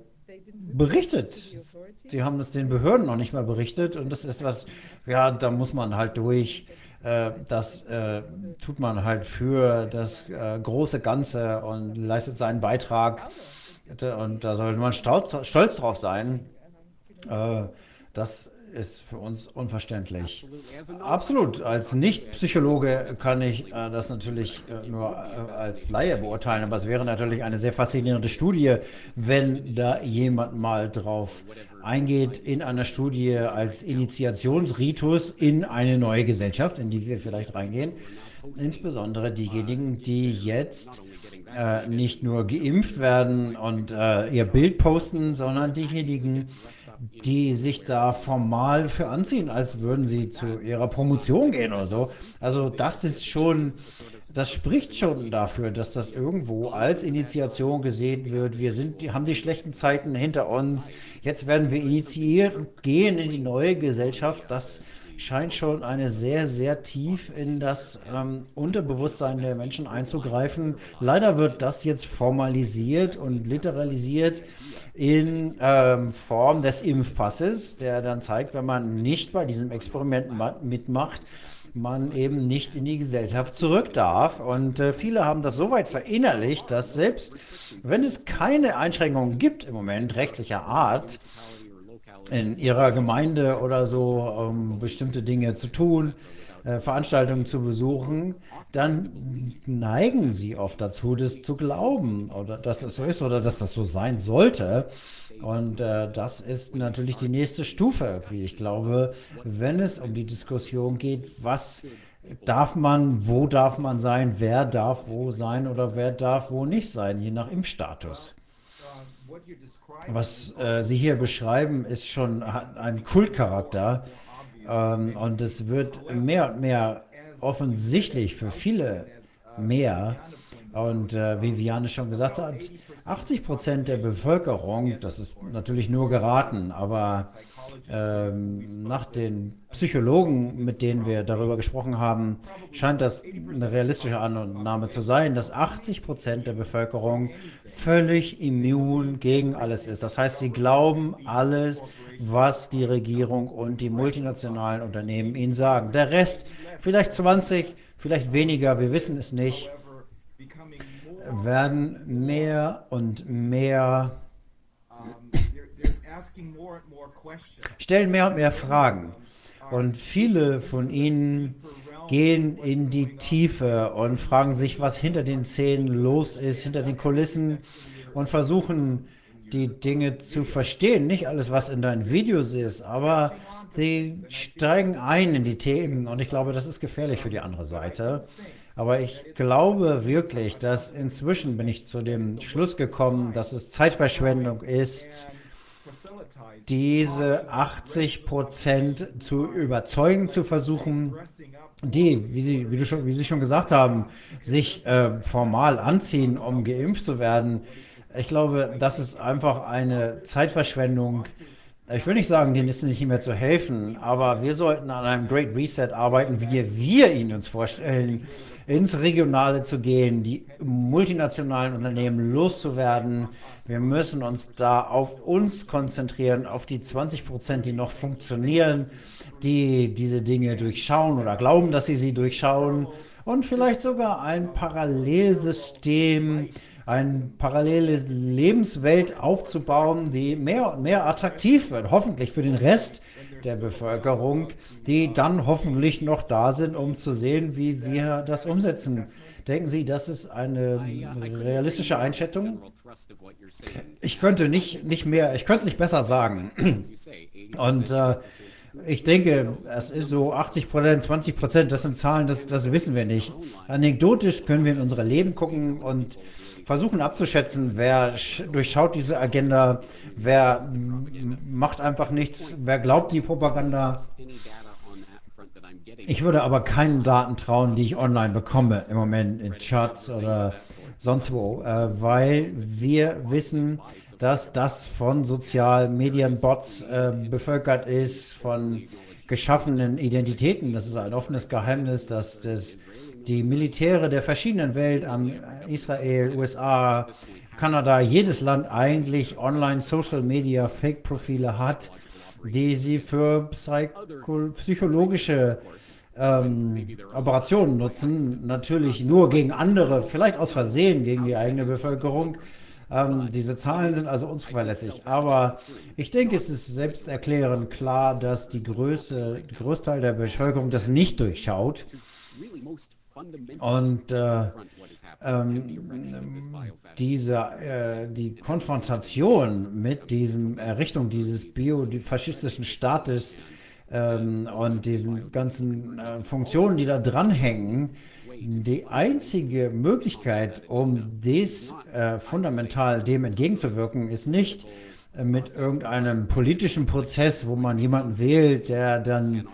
berichtet. Sie haben es den Behörden noch nicht mal berichtet und das ist was, ja, da muss man halt durch. Äh, das äh, tut man halt für das äh, große Ganze und leistet seinen Beitrag. Und da sollte man stolz, stolz drauf sein. Äh, das ist für uns unverständlich. Absolut. Als Nicht-Psychologe kann ich äh, das natürlich äh, nur äh, als Laie beurteilen, aber es wäre natürlich eine sehr faszinierende Studie, wenn da jemand mal drauf eingeht in einer Studie als Initiationsritus in eine neue Gesellschaft, in die wir vielleicht reingehen. Insbesondere diejenigen, die jetzt äh, nicht nur geimpft werden und äh, ihr Bild posten, sondern diejenigen, die sich da formal für anziehen, als würden sie zu ihrer Promotion gehen oder so. Also das ist schon, das spricht schon dafür, dass das irgendwo als Initiation gesehen wird. Wir sind, haben die schlechten Zeiten hinter uns. Jetzt werden wir initiiert und gehen in die neue Gesellschaft. Das scheint schon eine sehr, sehr tief in das ähm, Unterbewusstsein der Menschen einzugreifen. Leider wird das jetzt formalisiert und literalisiert in ähm, Form des Impfpasses, der dann zeigt, wenn man nicht bei diesem Experiment mitmacht, man eben nicht in die Gesellschaft zurück darf. Und äh, viele haben das so weit verinnerlicht, dass selbst wenn es keine Einschränkungen gibt im Moment rechtlicher Art, in ihrer Gemeinde oder so um bestimmte Dinge zu tun, äh, Veranstaltungen zu besuchen, dann neigen sie oft dazu, das zu glauben oder dass es so ist oder dass das so sein sollte. Und äh, das ist natürlich die nächste Stufe, wie ich glaube, wenn es um die Diskussion geht, was darf man, wo darf man sein, wer darf wo sein oder wer darf wo nicht sein, je nach Impfstatus. Was äh, Sie hier beschreiben, ist schon hat einen Kultcharakter ähm, und es wird mehr und mehr offensichtlich für viele mehr. Und äh, wie Viviane schon gesagt hat, 80 Prozent der Bevölkerung, das ist natürlich nur geraten, aber ähm, nach den Psychologen, mit denen wir darüber gesprochen haben, scheint das eine realistische Annahme zu sein, dass 80 Prozent der Bevölkerung völlig immun gegen alles ist. Das heißt, sie glauben alles, was die Regierung und die multinationalen Unternehmen ihnen sagen. Der Rest, vielleicht 20, vielleicht weniger, wir wissen es nicht, werden mehr und mehr stellen mehr und mehr Fragen. Und viele von ihnen gehen in die Tiefe und fragen sich, was hinter den Szenen los ist, hinter den Kulissen und versuchen die Dinge zu verstehen. Nicht alles, was in deinen Videos ist, aber die steigen ein in die Themen und ich glaube, das ist gefährlich für die andere Seite. Aber ich glaube wirklich, dass inzwischen bin ich zu dem Schluss gekommen, dass es Zeitverschwendung ist, diese 80 Prozent zu überzeugen zu versuchen, die, wie Sie, wie, du schon, wie Sie schon gesagt haben, sich äh, formal anziehen, um geimpft zu werden. Ich glaube, das ist einfach eine Zeitverschwendung. Ich will nicht sagen, denen ist nicht mehr zu helfen, aber wir sollten an einem Great Reset arbeiten, wie wir ihn uns vorstellen ins Regionale zu gehen, die multinationalen Unternehmen loszuwerden. Wir müssen uns da auf uns konzentrieren, auf die 20 Prozent, die noch funktionieren, die diese Dinge durchschauen oder glauben, dass sie sie durchschauen und vielleicht sogar ein Parallelsystem, eine parallele Lebenswelt aufzubauen, die mehr und mehr attraktiv wird, hoffentlich für den Rest der Bevölkerung, die dann hoffentlich noch da sind, um zu sehen, wie wir das umsetzen. Denken Sie, das ist eine realistische Einschätzung? Ich könnte nicht, nicht mehr, ich könnte es nicht besser sagen. Und äh, ich denke, es ist so 80 Prozent, 20 Prozent, das sind Zahlen, das, das wissen wir nicht. Anekdotisch können wir in unsere Leben gucken und versuchen abzuschätzen, wer durchschaut diese Agenda, wer macht einfach nichts, wer glaubt die Propaganda. Ich würde aber keinen Daten trauen, die ich online bekomme im Moment in Charts oder sonst wo, äh, weil wir wissen, dass das von Sozialmedienbots äh, bevölkert ist, von geschaffenen Identitäten. Das ist ein offenes Geheimnis, dass das die Militäre der verschiedenen Welt, Israel, USA, Kanada, jedes Land eigentlich Online-Social-Media Fake-Profile hat, die sie für psychologische ähm, Operationen nutzen. Natürlich nur gegen andere, vielleicht aus Versehen gegen die eigene Bevölkerung. Ähm, diese Zahlen sind also unzuverlässig. Aber ich denke, es ist selbsterklärend klar, dass die Größe, Großteil der Bevölkerung das nicht durchschaut. Und äh, ähm, diese, äh, die Konfrontation mit diesem Errichtung dieses biofaschistischen Staates ähm, und diesen ganzen äh, Funktionen, die da dranhängen, die einzige Möglichkeit, um dies äh, fundamental dem entgegenzuwirken, ist nicht äh, mit irgendeinem politischen Prozess, wo man jemanden wählt, der dann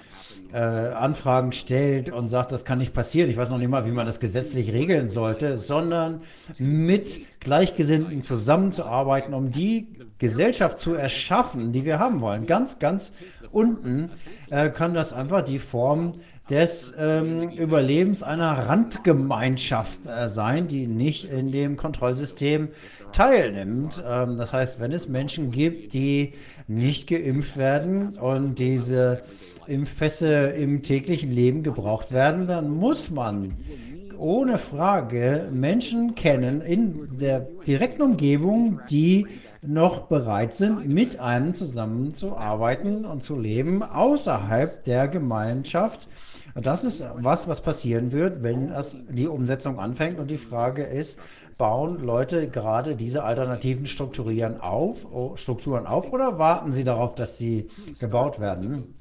äh, Anfragen stellt und sagt, das kann nicht passieren. Ich weiß noch nicht mal, wie man das gesetzlich regeln sollte, sondern mit Gleichgesinnten zusammenzuarbeiten, um die Gesellschaft zu erschaffen, die wir haben wollen. Ganz, ganz unten äh, kann das einfach die Form des ähm, Überlebens einer Randgemeinschaft äh, sein, die nicht in dem Kontrollsystem teilnimmt. Ähm, das heißt, wenn es Menschen gibt, die nicht geimpft werden und diese Impfpässe im täglichen Leben gebraucht werden, dann muss man ohne Frage Menschen kennen in der direkten Umgebung, die noch bereit sind, mit einem zusammenzuarbeiten und zu leben außerhalb der Gemeinschaft Das ist was, was passieren wird, wenn das, die Umsetzung anfängt. Und die Frage ist, bauen Leute gerade diese alternativen Strukturieren auf, oh, Strukturen auf oder warten sie darauf, dass sie gebaut werden?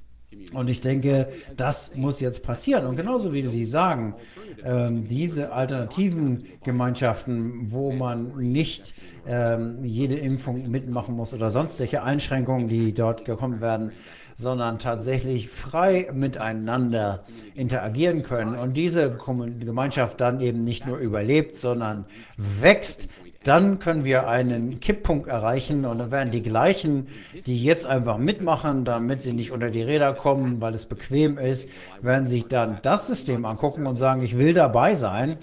Und ich denke, das muss jetzt passieren. Und genauso wie Sie sagen, ähm, diese alternativen Gemeinschaften, wo man nicht ähm, jede Impfung mitmachen muss oder sonstige Einschränkungen, die dort gekommen werden, sondern tatsächlich frei miteinander interagieren können und diese Gemeinschaft dann eben nicht nur überlebt, sondern wächst, dann können wir einen Kipppunkt erreichen und dann werden die gleichen, die jetzt einfach mitmachen, damit sie nicht unter die Räder kommen, weil es bequem ist, werden sich dann das System angucken und sagen, ich will dabei sein.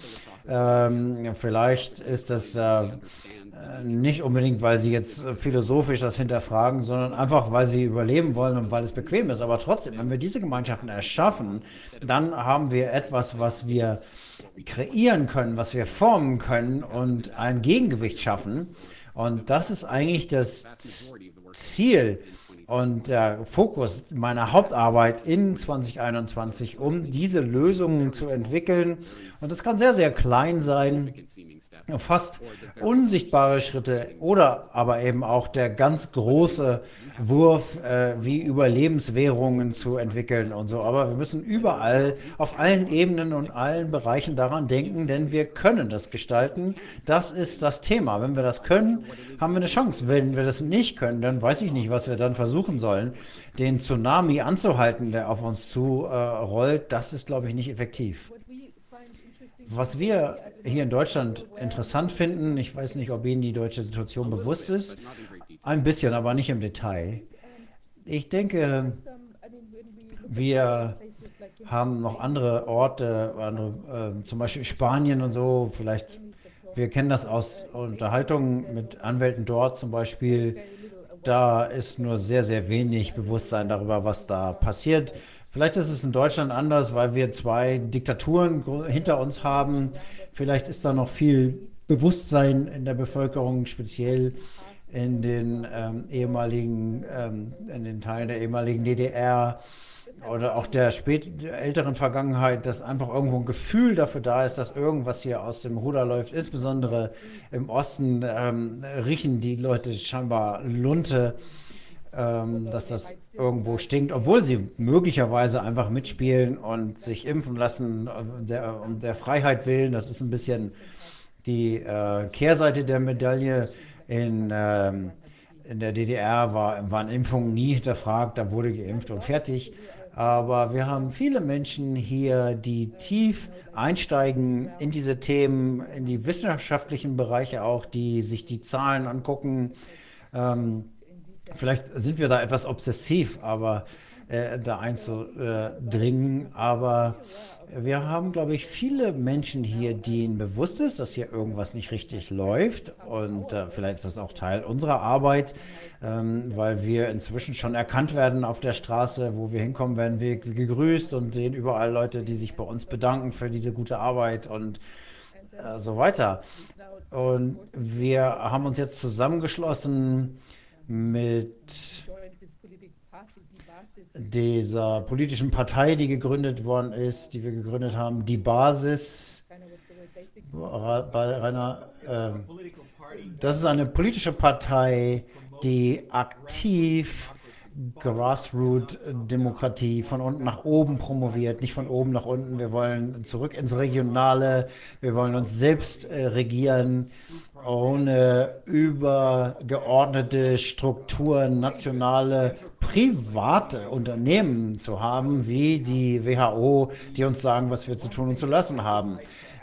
Ähm, vielleicht ist das äh, nicht unbedingt, weil sie jetzt philosophisch das hinterfragen, sondern einfach, weil sie überleben wollen und weil es bequem ist. Aber trotzdem, wenn wir diese Gemeinschaften erschaffen, dann haben wir etwas, was wir kreieren können, was wir formen können und ein Gegengewicht schaffen. Und das ist eigentlich das Ziel und der Fokus meiner Hauptarbeit in 2021, um diese Lösungen zu entwickeln. Und das kann sehr, sehr klein sein fast unsichtbare Schritte oder aber eben auch der ganz große Wurf, äh, wie Überlebenswährungen zu entwickeln und so. Aber wir müssen überall, auf allen Ebenen und allen Bereichen daran denken, denn wir können das gestalten. Das ist das Thema. Wenn wir das können, haben wir eine Chance. Wenn wir das nicht können, dann weiß ich nicht, was wir dann versuchen sollen. Den Tsunami anzuhalten, der auf uns zu äh, rollt, das ist, glaube ich, nicht effektiv. Was wir hier in Deutschland interessant finden, ich weiß nicht, ob Ihnen die deutsche Situation bewusst ist, ein bisschen, aber nicht im Detail. Ich denke, wir haben noch andere Orte, andere, äh, zum Beispiel Spanien und so, vielleicht, wir kennen das aus Unterhaltungen mit Anwälten dort zum Beispiel, da ist nur sehr, sehr wenig Bewusstsein darüber, was da passiert. Vielleicht ist es in Deutschland anders, weil wir zwei Diktaturen hinter uns haben. Vielleicht ist da noch viel Bewusstsein in der Bevölkerung, speziell in den ähm, ehemaligen, ähm, in den Teilen der ehemaligen DDR oder auch der spät älteren Vergangenheit, dass einfach irgendwo ein Gefühl dafür da ist, dass irgendwas hier aus dem Ruder läuft. Insbesondere im Osten ähm, riechen die Leute scheinbar Lunte ähm, dass das irgendwo stinkt, obwohl sie möglicherweise einfach mitspielen und sich impfen lassen um der, um der Freiheit willen. Das ist ein bisschen die äh, Kehrseite der Medaille. In, ähm, in der DDR war, waren Impfungen nie hinterfragt, da wurde geimpft und fertig. Aber wir haben viele Menschen hier, die tief einsteigen in diese Themen, in die wissenschaftlichen Bereiche auch, die sich die Zahlen angucken. Ähm, Vielleicht sind wir da etwas obsessiv, aber äh, da einzudringen. Aber wir haben, glaube ich, viele Menschen hier, denen bewusst ist, dass hier irgendwas nicht richtig läuft. Und äh, vielleicht ist das auch Teil unserer Arbeit, ähm, weil wir inzwischen schon erkannt werden auf der Straße, wo wir hinkommen, werden wir gegrüßt und sehen überall Leute, die sich bei uns bedanken für diese gute Arbeit und äh, so weiter. Und wir haben uns jetzt zusammengeschlossen mit dieser politischen Partei, die gegründet worden ist, die wir gegründet haben, die Basis. Rainer, äh, das ist eine politische Partei, die aktiv Grassroot-Demokratie von unten nach oben promoviert, nicht von oben nach unten. Wir wollen zurück ins Regionale, wir wollen uns selbst äh, regieren, ohne übergeordnete Strukturen, nationale, private Unternehmen zu haben, wie die WHO, die uns sagen, was wir zu tun und zu lassen haben.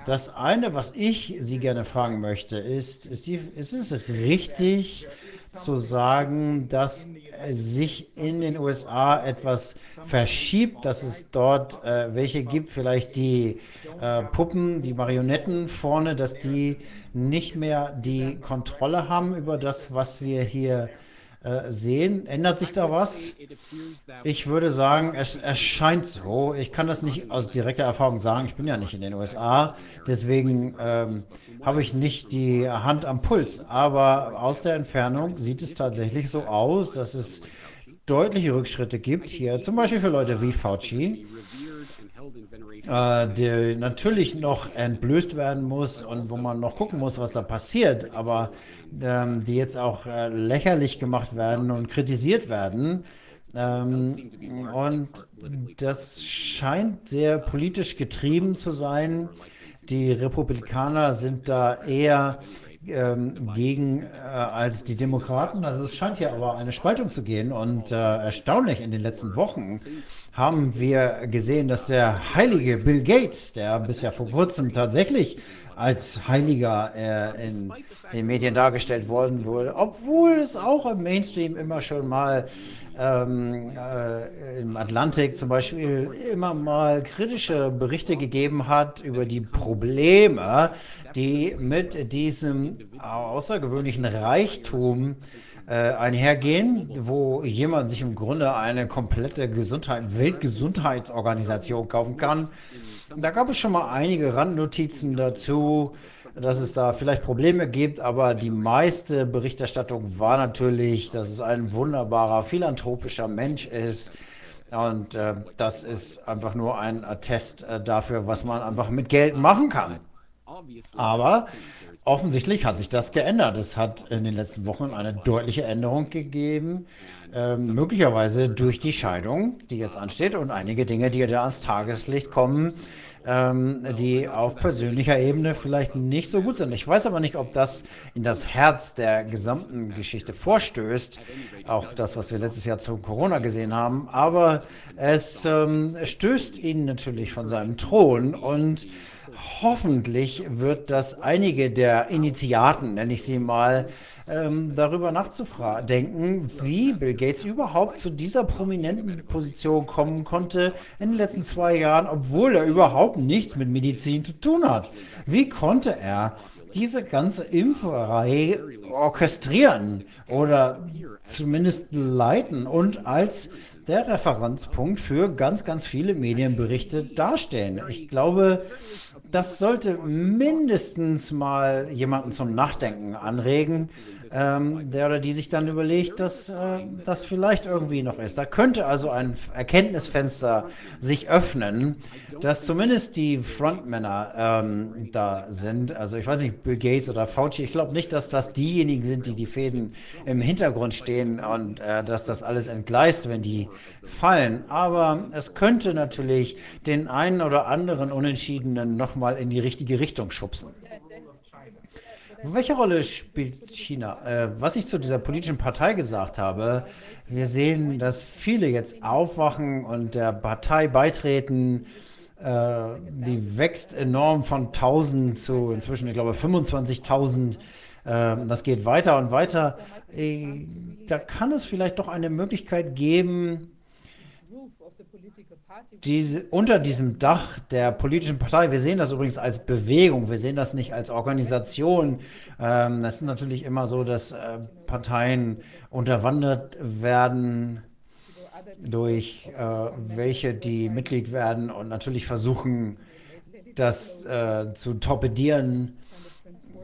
Das eine, was ich Sie gerne fragen möchte, ist, ist, die, ist es richtig zu sagen, dass sich in den USA etwas verschiebt, dass es dort äh, welche gibt, vielleicht die äh, Puppen, die Marionetten vorne, dass die nicht mehr die Kontrolle haben über das, was wir hier äh, sehen. Ändert sich da was? Ich würde sagen, es erscheint so. Ich kann das nicht aus direkter Erfahrung sagen. Ich bin ja nicht in den USA. Deswegen ähm, habe ich nicht die Hand am Puls. Aber aus der Entfernung sieht es tatsächlich so aus, dass es deutliche Rückschritte gibt hier, zum Beispiel für Leute wie Fauci, äh, die natürlich noch entblößt werden muss und wo man noch gucken muss, was da passiert, aber ähm, die jetzt auch äh, lächerlich gemacht werden und kritisiert werden. Ähm, und das scheint sehr politisch getrieben zu sein. Die Republikaner sind da eher ähm, gegen äh, als die Demokraten. Also es scheint hier aber eine Spaltung zu gehen. Und äh, erstaunlich in den letzten Wochen haben wir gesehen, dass der heilige Bill Gates, der bisher vor kurzem tatsächlich als Heiliger äh, in den Medien dargestellt worden wurde, obwohl es auch im Mainstream immer schon mal ähm, äh, im Atlantik zum Beispiel immer mal kritische Berichte gegeben hat über die Probleme, die mit diesem außergewöhnlichen Reichtum äh, einhergehen, wo jemand sich im Grunde eine komplette Gesundheit, Weltgesundheitsorganisation kaufen kann. Da gab es schon mal einige Randnotizen dazu dass es da vielleicht Probleme gibt, aber die meiste Berichterstattung war natürlich, dass es ein wunderbarer, philanthropischer Mensch ist. Und äh, das ist einfach nur ein Attest äh, dafür, was man einfach mit Geld machen kann. Aber offensichtlich hat sich das geändert. Es hat in den letzten Wochen eine deutliche Änderung gegeben, äh, möglicherweise durch die Scheidung, die jetzt ansteht und einige Dinge, die da ans Tageslicht kommen, ähm, die auf persönlicher Ebene vielleicht nicht so gut sind. Ich weiß aber nicht, ob das in das Herz der gesamten Geschichte vorstößt. Auch das, was wir letztes Jahr zu Corona gesehen haben. Aber es ähm, stößt ihn natürlich von seinem Thron und hoffentlich wird das einige der Initiaten, nenne ich sie mal, ähm, darüber nachzudenken, wie Bill Gates überhaupt zu dieser prominenten Position kommen konnte in den letzten zwei Jahren, obwohl er überhaupt nichts mit Medizin zu tun hat. Wie konnte er diese ganze Impferei orchestrieren oder zumindest leiten und als der Referenzpunkt für ganz, ganz viele Medienberichte darstellen. Ich glaube, das sollte mindestens mal jemanden zum Nachdenken anregen, ähm, der oder die sich dann überlegt, dass äh, das vielleicht irgendwie noch ist. Da könnte also ein Erkenntnisfenster sich öffnen, dass zumindest die Frontmänner ähm, da sind. Also ich weiß nicht, Bill Gates oder Fauci, ich glaube nicht, dass das diejenigen sind, die die Fäden im Hintergrund stehen und äh, dass das alles entgleist, wenn die fallen. Aber es könnte natürlich den einen oder anderen Unentschiedenen nochmal in die richtige Richtung schubsen. Welche Rolle spielt China? Äh, was ich zu dieser politischen Partei gesagt habe, wir sehen, dass viele jetzt aufwachen und der Partei beitreten. Äh, die wächst enorm von 1000 zu inzwischen, ich glaube, 25.000. Äh, das geht weiter und weiter. Äh, da kann es vielleicht doch eine Möglichkeit geben, diese, unter diesem Dach der politischen Partei, wir sehen das übrigens als Bewegung, wir sehen das nicht als Organisation. Ähm, ist natürlich immer so, dass äh, Parteien unterwandert werden durch äh, welche, die Mitglied werden und natürlich versuchen, das äh, zu torpedieren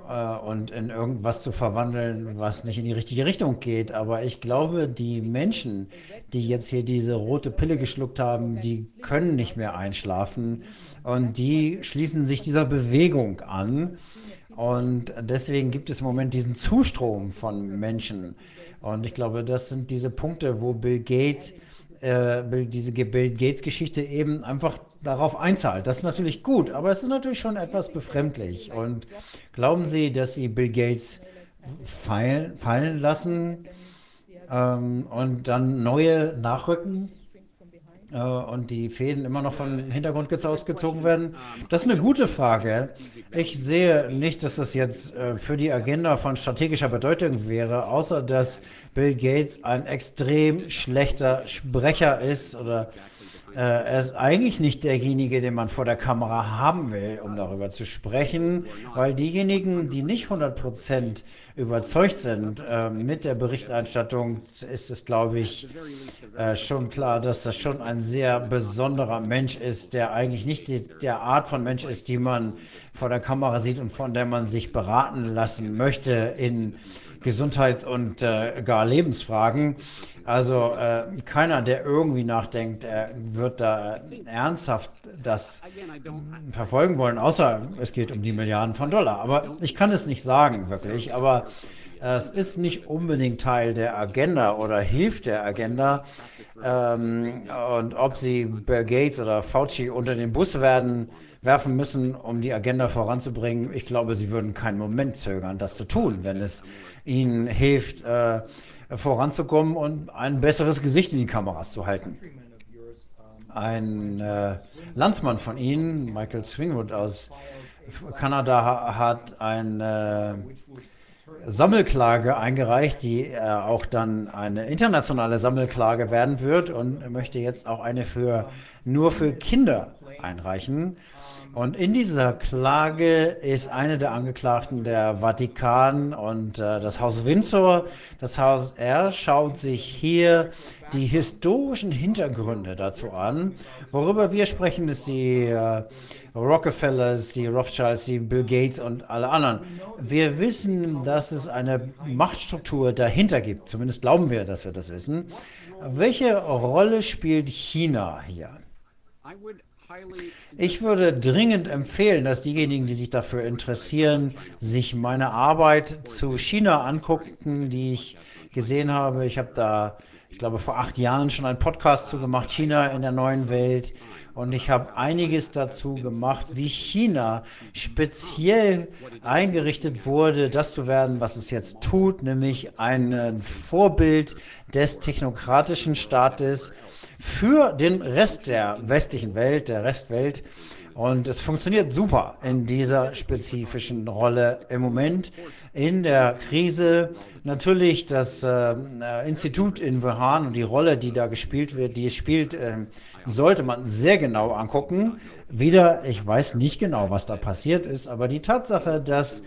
äh, und in irgendwas zu verwandeln, was nicht in die richtige Richtung geht. Aber ich glaube, die Menschen, die jetzt hier diese rote Pille geschluckt haben, die können nicht mehr einschlafen und die schließen sich dieser Bewegung an. Und deswegen gibt es im Moment diesen Zustrom von Menschen. Und ich glaube, das sind diese Punkte, wo Bill Gates, äh, diese Bill Gates Geschichte eben einfach darauf einzahlt. Das ist natürlich gut, aber es ist natürlich schon etwas befremdlich. Und glauben Sie, dass Sie Bill Gates fallen, fallen lassen ähm, und dann neue nachrücken? Äh, und die Fäden immer noch vom Hintergrund ausgezogen werden? Das ist eine gute Frage. Ich sehe nicht, dass das jetzt äh, für die Agenda von strategischer Bedeutung wäre, außer dass Bill Gates ein extrem schlechter Sprecher ist oder äh, er ist eigentlich nicht derjenige, den man vor der Kamera haben will, um darüber zu sprechen, weil diejenigen, die nicht 100% überzeugt sind äh, mit der Berichterstattung, ist es, glaube ich, äh, schon klar, dass das schon ein sehr besonderer Mensch ist, der eigentlich nicht die, der Art von Mensch ist, die man vor der Kamera sieht und von der man sich beraten lassen möchte in Gesundheits- und äh, gar Lebensfragen. Also äh, keiner, der irgendwie nachdenkt, äh, wird da ernsthaft das verfolgen wollen, außer es geht um die Milliarden von Dollar. Aber ich kann es nicht sagen, wirklich. Aber es ist nicht unbedingt Teil der Agenda oder hilft der Agenda. Ähm, und ob sie Bill Gates oder Fauci unter den Bus werden, werfen müssen, um die Agenda voranzubringen, ich glaube, sie würden keinen Moment zögern, das zu tun, wenn es ihnen hilft, äh, voranzukommen und ein besseres Gesicht in die Kameras zu halten. Ein äh, Landsmann von Ihnen, Michael Swingwood aus Kanada, hat eine äh, Sammelklage eingereicht, die äh, auch dann eine internationale Sammelklage werden wird und möchte jetzt auch eine für nur für Kinder einreichen. Und in dieser Klage ist eine der Angeklagten der Vatikan und äh, das Haus Windsor. Das Haus R schaut sich hier die historischen Hintergründe dazu an. Worüber wir sprechen, ist die äh, Rockefellers, die Rothschilds, die Bill Gates und alle anderen. Wir wissen, dass es eine Machtstruktur dahinter gibt. Zumindest glauben wir, dass wir das wissen. Welche Rolle spielt China hier? Ich würde dringend empfehlen, dass diejenigen, die sich dafür interessieren, sich meine Arbeit zu China angucken, die ich gesehen habe. Ich habe da, ich glaube, vor acht Jahren schon einen Podcast zu gemacht, China in der neuen Welt. Und ich habe einiges dazu gemacht, wie China speziell eingerichtet wurde, das zu werden, was es jetzt tut, nämlich ein Vorbild des technokratischen Staates für den Rest der westlichen Welt, der Restwelt. Und es funktioniert super in dieser spezifischen Rolle im Moment in der Krise. Natürlich das äh, Institut in Wuhan und die Rolle, die da gespielt wird, die es spielt, äh, sollte man sehr genau angucken. Wieder, ich weiß nicht genau, was da passiert ist, aber die Tatsache, dass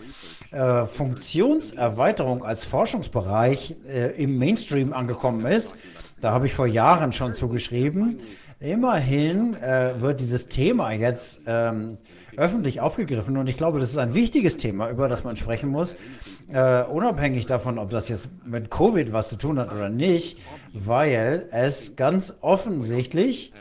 äh, Funktionserweiterung als Forschungsbereich äh, im Mainstream angekommen ist, da habe ich vor Jahren schon zugeschrieben. Immerhin äh, wird dieses Thema jetzt ähm, öffentlich aufgegriffen und ich glaube, das ist ein wichtiges Thema, über das man sprechen muss, äh, unabhängig davon, ob das jetzt mit Covid was zu tun hat oder nicht, weil es ganz offensichtlich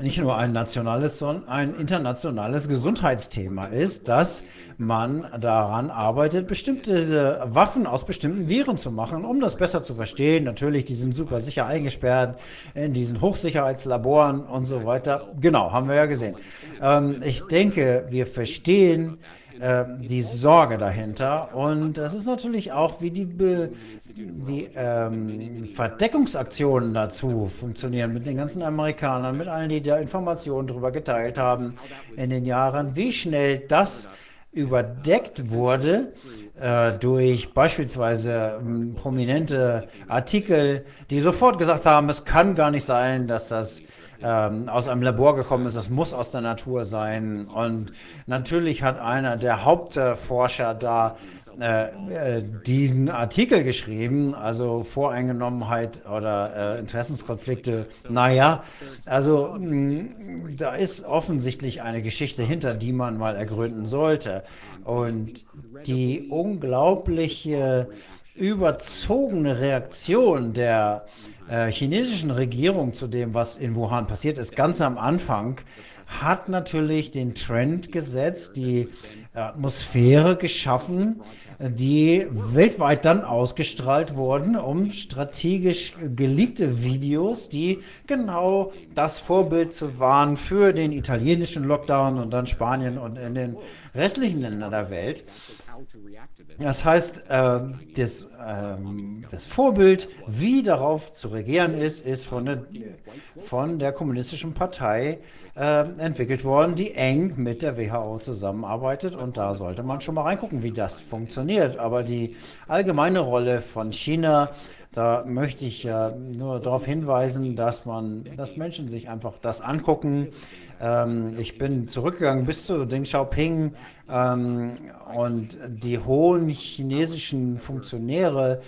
nicht nur ein nationales, sondern ein internationales Gesundheitsthema ist, dass man daran arbeitet, bestimmte Waffen aus bestimmten Viren zu machen, um das besser zu verstehen. Natürlich, die sind super sicher eingesperrt in diesen Hochsicherheitslaboren und so weiter. Genau, haben wir ja gesehen. Ähm, ich denke, wir verstehen, äh, die Sorge dahinter. Und das ist natürlich auch, wie die, die ähm, Verdeckungsaktionen dazu funktionieren mit den ganzen Amerikanern, mit allen, die da Informationen darüber geteilt haben in den Jahren, wie schnell das überdeckt wurde äh, durch beispielsweise ähm, prominente Artikel, die sofort gesagt haben, es kann gar nicht sein, dass das ähm, aus einem Labor gekommen ist, das muss aus der Natur sein. Und natürlich hat einer der Hauptforscher da äh, äh, diesen Artikel geschrieben, also Voreingenommenheit oder äh, Interessenskonflikte. Naja, also mh, mm, da ist offensichtlich eine Geschichte hinter, die man mal ergründen sollte. Und die unglaubliche überzogene Reaktion der äh, chinesischen Regierung zu dem, was in Wuhan passiert ist, ganz am Anfang, hat natürlich den Trend gesetzt, die Atmosphäre geschaffen, die weltweit dann ausgestrahlt wurden, um strategisch geleakte Videos, die genau das Vorbild zu waren für den italienischen Lockdown und dann Spanien und in den restlichen Ländern der Welt. Das heißt, äh, das, äh, das, Vorbild, wie darauf zu regieren ist, ist von der, von der Kommunistischen Partei äh, entwickelt worden, die eng mit der WHO zusammenarbeitet. Und da sollte man schon mal reingucken, wie das funktioniert. Aber die allgemeine Rolle von China, da möchte ich nur darauf hinweisen, dass man, dass Menschen sich einfach das angucken, ähm, ich bin zurückgegangen bis zu Deng Xiaoping ähm, und die hohen chinesischen Funktionäre,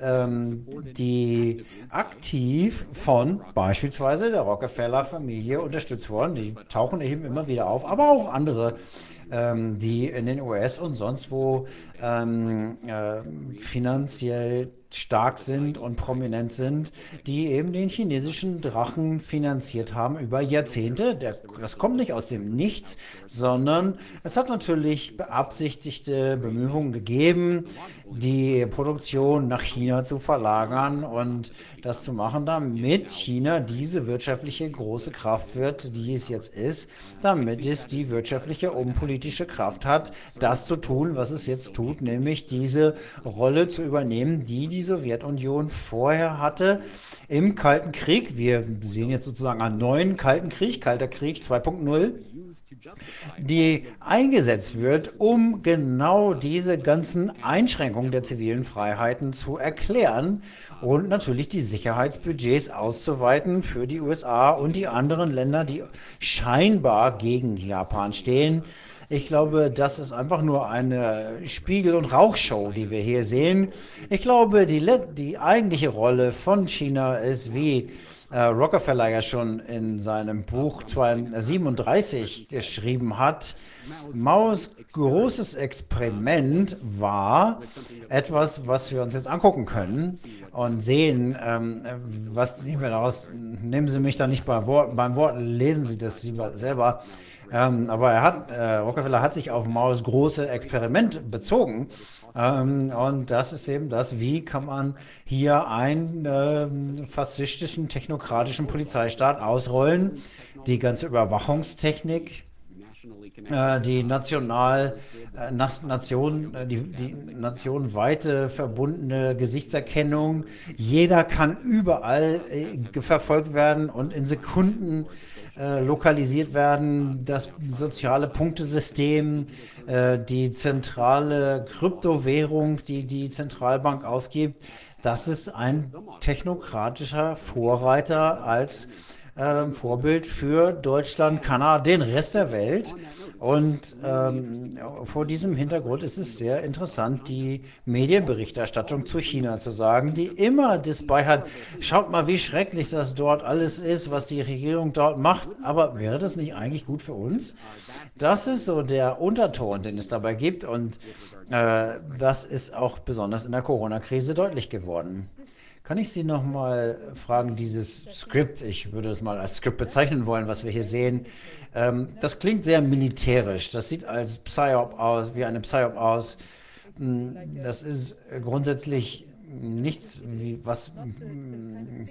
ähm, die aktiv von beispielsweise der Rockefeller-Familie unterstützt wurden, die tauchen eben immer wieder auf, aber auch andere ähm, die in den US und sonst wo ähm, äh, finanziell stark sind und prominent sind, die eben den chinesischen Drachen finanziert haben über Jahrzehnte. Der, das kommt nicht aus dem Nichts, sondern es hat natürlich beabsichtigte Bemühungen gegeben, die Produktion nach China zu verlagern und das zu machen, damit China diese wirtschaftliche große Kraft wird, die es jetzt ist, damit es die wirtschaftliche und politische Kraft hat, das zu tun, was es jetzt tut, nämlich diese Rolle zu übernehmen, die die Sowjetunion vorher hatte im Kalten Krieg. Wir sehen jetzt sozusagen einen neuen Kalten Krieg, Kalter Krieg 2.0 die eingesetzt wird, um genau diese ganzen Einschränkungen der zivilen Freiheiten zu erklären und natürlich die Sicherheitsbudgets auszuweiten für die USA und die anderen Länder, die scheinbar gegen Japan stehen. Ich glaube, das ist einfach nur eine Spiegel- und Rauchshow, die wir hier sehen. Ich glaube, die, die eigentliche Rolle von China ist, wie äh, Rockefeller ja schon in seinem Buch 37 geschrieben hat, Maos großes Experiment war etwas, was wir uns jetzt angucken können und sehen, ähm, was nehmen wir daraus. Nehmen Sie mich da nicht bei Wort, beim Wort, lesen Sie das selber. Ähm, aber er hat, äh, Rockefeller hat sich auf Maos große Experiment bezogen ähm, und das ist eben das, wie kann man hier einen äh, faschistischen, technokratischen Polizeistaat ausrollen. Die ganze Überwachungstechnik, äh, die national, äh, Nation, äh, die, die nationweite verbundene Gesichtserkennung. Jeder kann überall verfolgt werden und in Sekunden äh, lokalisiert werden. Das soziale Punktesystem, äh, die zentrale Kryptowährung, die die Zentralbank ausgibt, das ist ein technokratischer Vorreiter als äh, Vorbild für Deutschland, Kanada, den Rest der Welt. Und ähm, vor diesem Hintergrund ist es sehr interessant, die Medienberichterstattung zu China zu sagen, die immer das bei hat, schaut mal, wie schrecklich das dort alles ist, was die Regierung dort macht, aber wäre das nicht eigentlich gut für uns? Das ist so der Unterton, den es dabei gibt und äh, das ist auch besonders in der Corona-Krise deutlich geworden. Kann ich Sie noch mal fragen, dieses Skript, ich würde es mal als Skript bezeichnen wollen, was wir hier sehen, ähm, das klingt sehr militärisch. Das sieht als Psyop aus, wie eine Psyop aus. Hm, das ist grundsätzlich nichts, wie, was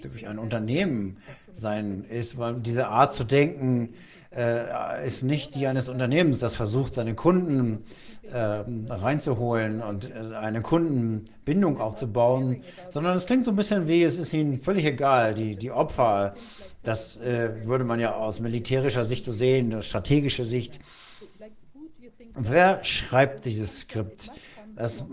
durch hm, ein Unternehmen sein ist, weil diese Art zu denken äh, ist nicht die eines Unternehmens, das versucht, seine Kunden äh, reinzuholen und äh, eine Kundenbindung aufzubauen, sondern es klingt so ein bisschen wie, es ist ihnen völlig egal, die, die Opfer, das äh, würde man ja aus militärischer Sicht so sehen, aus strategischer Sicht. Wer schreibt dieses Skript? Das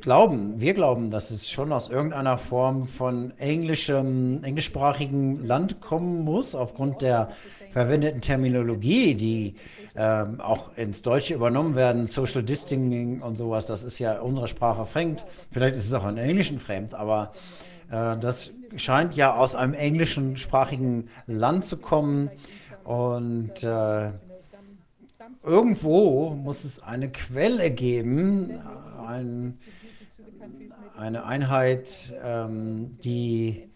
glauben, wir glauben, dass es schon aus irgendeiner Form von englischem, englischsprachigem Land kommen muss, aufgrund der verwendeten Terminologie, die ähm, auch ins Deutsche übernommen werden, Social Distancing und sowas, das ist ja unserer Sprache fremd. Vielleicht ist es auch in Englischen fremd, aber äh, das scheint ja aus einem englischen sprachigen Land zu kommen und äh, irgendwo muss es eine Quelle geben, ein, eine Einheit, ähm, die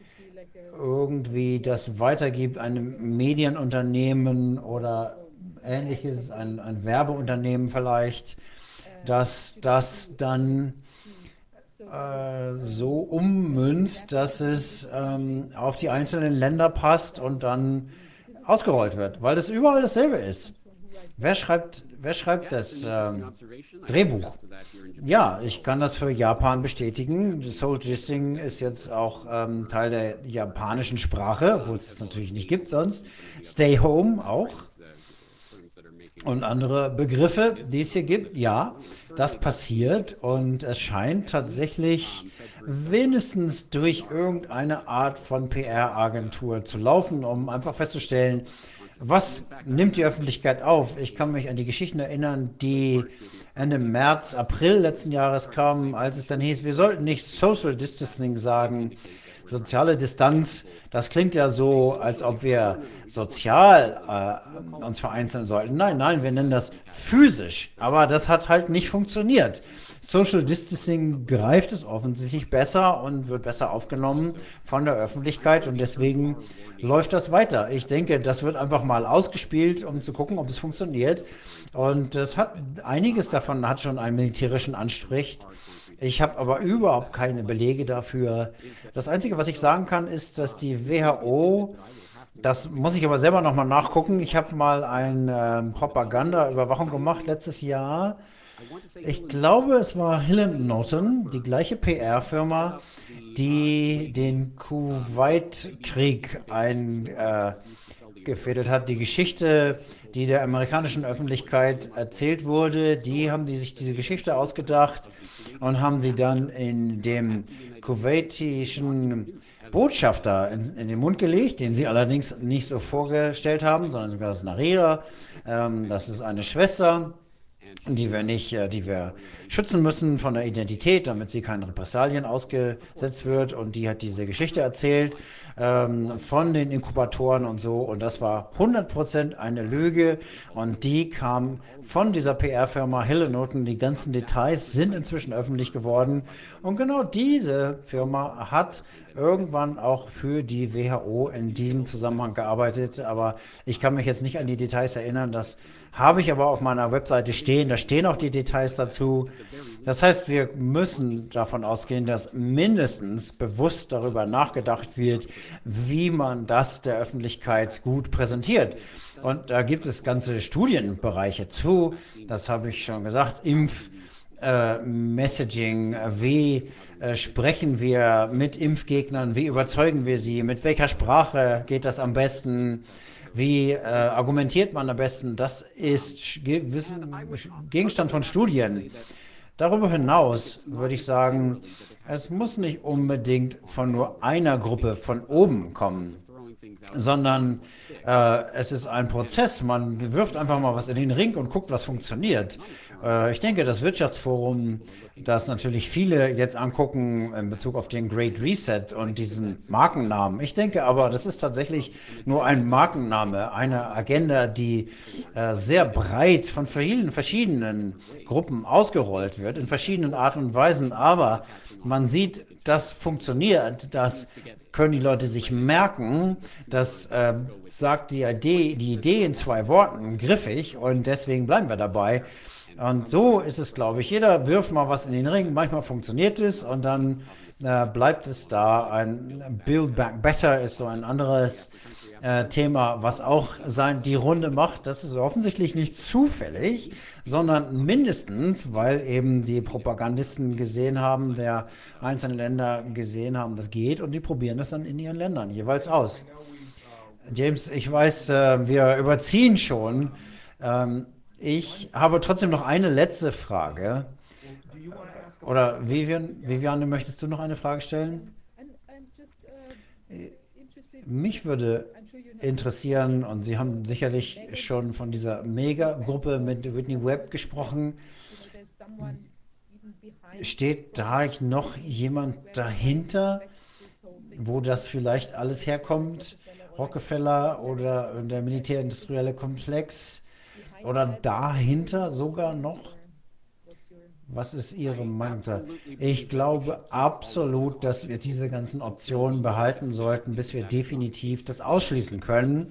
irgendwie das weitergibt, einem Medienunternehmen oder ähnliches, ein, ein Werbeunternehmen vielleicht, dass das dann äh, so ummünzt, dass es ähm, auf die einzelnen Länder passt und dann ausgerollt wird, weil das überall dasselbe ist. Wer schreibt, wer schreibt das ähm, Drehbuch? Ja, ich kann das für Japan bestätigen. Soul Gisting ist jetzt auch ähm, Teil der japanischen Sprache, obwohl es es natürlich nicht gibt sonst. Stay Home auch und andere Begriffe, die es hier gibt. Ja, das passiert und es scheint tatsächlich wenigstens durch irgendeine Art von PR-Agentur zu laufen, um einfach festzustellen, was nimmt die Öffentlichkeit auf. Ich kann mich an die Geschichten erinnern, die Ende März, April letzten Jahres kamen, als es dann hieß, wir sollten nicht Social Distancing sagen, soziale Distanz, das klingt ja so, als ob wir sozial äh, uns vereinzeln sollten. Nein, nein, wir nennen das physisch. Aber das hat halt nicht funktioniert. Social Distancing greift es offensichtlich besser und wird besser aufgenommen von der Öffentlichkeit und deswegen läuft das weiter. Ich denke, das wird einfach mal ausgespielt, um zu gucken, ob es funktioniert. Und das hat einiges davon hat schon einen militärischen Anstrich. Ich habe aber überhaupt keine Belege dafür. Das Einzige, was ich sagen kann, ist, dass die WHO, das muss ich aber selber nochmal nachgucken, ich habe mal eine äh, Propaganda-Überwachung gemacht letztes Jahr. Ich glaube, es war Hill Norton, die gleiche PR-Firma, die den Kuwait-Krieg eingefädelt äh, hat. Die Geschichte, die der amerikanischen Öffentlichkeit erzählt wurde, die haben die sich diese Geschichte ausgedacht und haben sie dann in dem kuwaitischen Botschafter in, in, den Mund gelegt, den sie allerdings nicht so vorgestellt haben, sondern sogar das Narira. Ähm, das ist eine Schwester die wir nicht, äh, die wir schützen müssen von der Identität, damit sie keinen Repressalien ausgesetzt wird. Und die hat diese Geschichte erzählt ähm, von den Inkubatoren und so. Und das war 100% eine Lüge. Und die kam von dieser PR-Firma Hillenoten. Die ganzen Details sind inzwischen öffentlich geworden. Und genau diese Firma hat irgendwann auch für die WHO in diesem Zusammenhang gearbeitet. Aber ich kann mich jetzt nicht an die Details erinnern. Das habe ich aber auf meiner Webseite stehen. Da stehen auch die Details dazu. Das heißt, wir müssen davon ausgehen, dass mindestens bewusst darüber nachgedacht wird, wie man das der Öffentlichkeit gut präsentiert. Und da gibt es ganze Studienbereiche zu. Das habe ich schon gesagt. Impf. Äh, Messaging, wie äh, sprechen wir mit Impfgegnern, wie überzeugen wir sie, mit welcher Sprache geht das am besten, wie äh, argumentiert man am besten, das ist Gegenstand von Studien. Darüber hinaus würde ich sagen, es muss nicht unbedingt von nur einer Gruppe von oben kommen, sondern äh, es ist ein Prozess. Man wirft einfach mal was in den Ring und guckt, was funktioniert. Äh, ich denke, das Wirtschaftsforum, das natürlich viele jetzt angucken in Bezug auf den Great Reset und diesen Markennamen. Ich denke aber, das ist tatsächlich nur ein Markenname, eine Agenda, die äh, sehr breit von vielen verschiedenen Gruppen ausgerollt wird, in verschiedenen Arten und Weisen. Aber man sieht, das funktioniert, das können die Leute sich merken. Das äh, sagt die Idee, die Idee in zwei Worten griffig und deswegen bleiben wir dabei. Und so ist es, glaube ich. Jeder wirft mal was in den Ring. Manchmal funktioniert es und dann äh, bleibt es da. Ein Build Back Better ist so ein anderes äh, Thema, was auch sein, die Runde macht. Das ist offensichtlich nicht zufällig, sondern mindestens, weil eben die Propagandisten gesehen haben, der einzelnen Länder gesehen haben, das geht und die probieren das dann in ihren Ländern jeweils aus. James, ich weiß, äh, wir überziehen schon. Ähm, ich habe trotzdem noch eine letzte Frage. Oder Vivian, Viviane, möchtest du noch eine Frage stellen? Mich würde interessieren, und Sie haben sicherlich schon von dieser Mega-Gruppe mit Whitney Webb gesprochen. Steht da noch jemand dahinter, wo das vielleicht alles herkommt? Rockefeller oder der militärindustrielle Komplex? Oder dahinter sogar noch? Was ist Ihre Meinung? Ich glaube absolut, dass wir diese ganzen Optionen behalten sollten, bis wir definitiv das ausschließen können.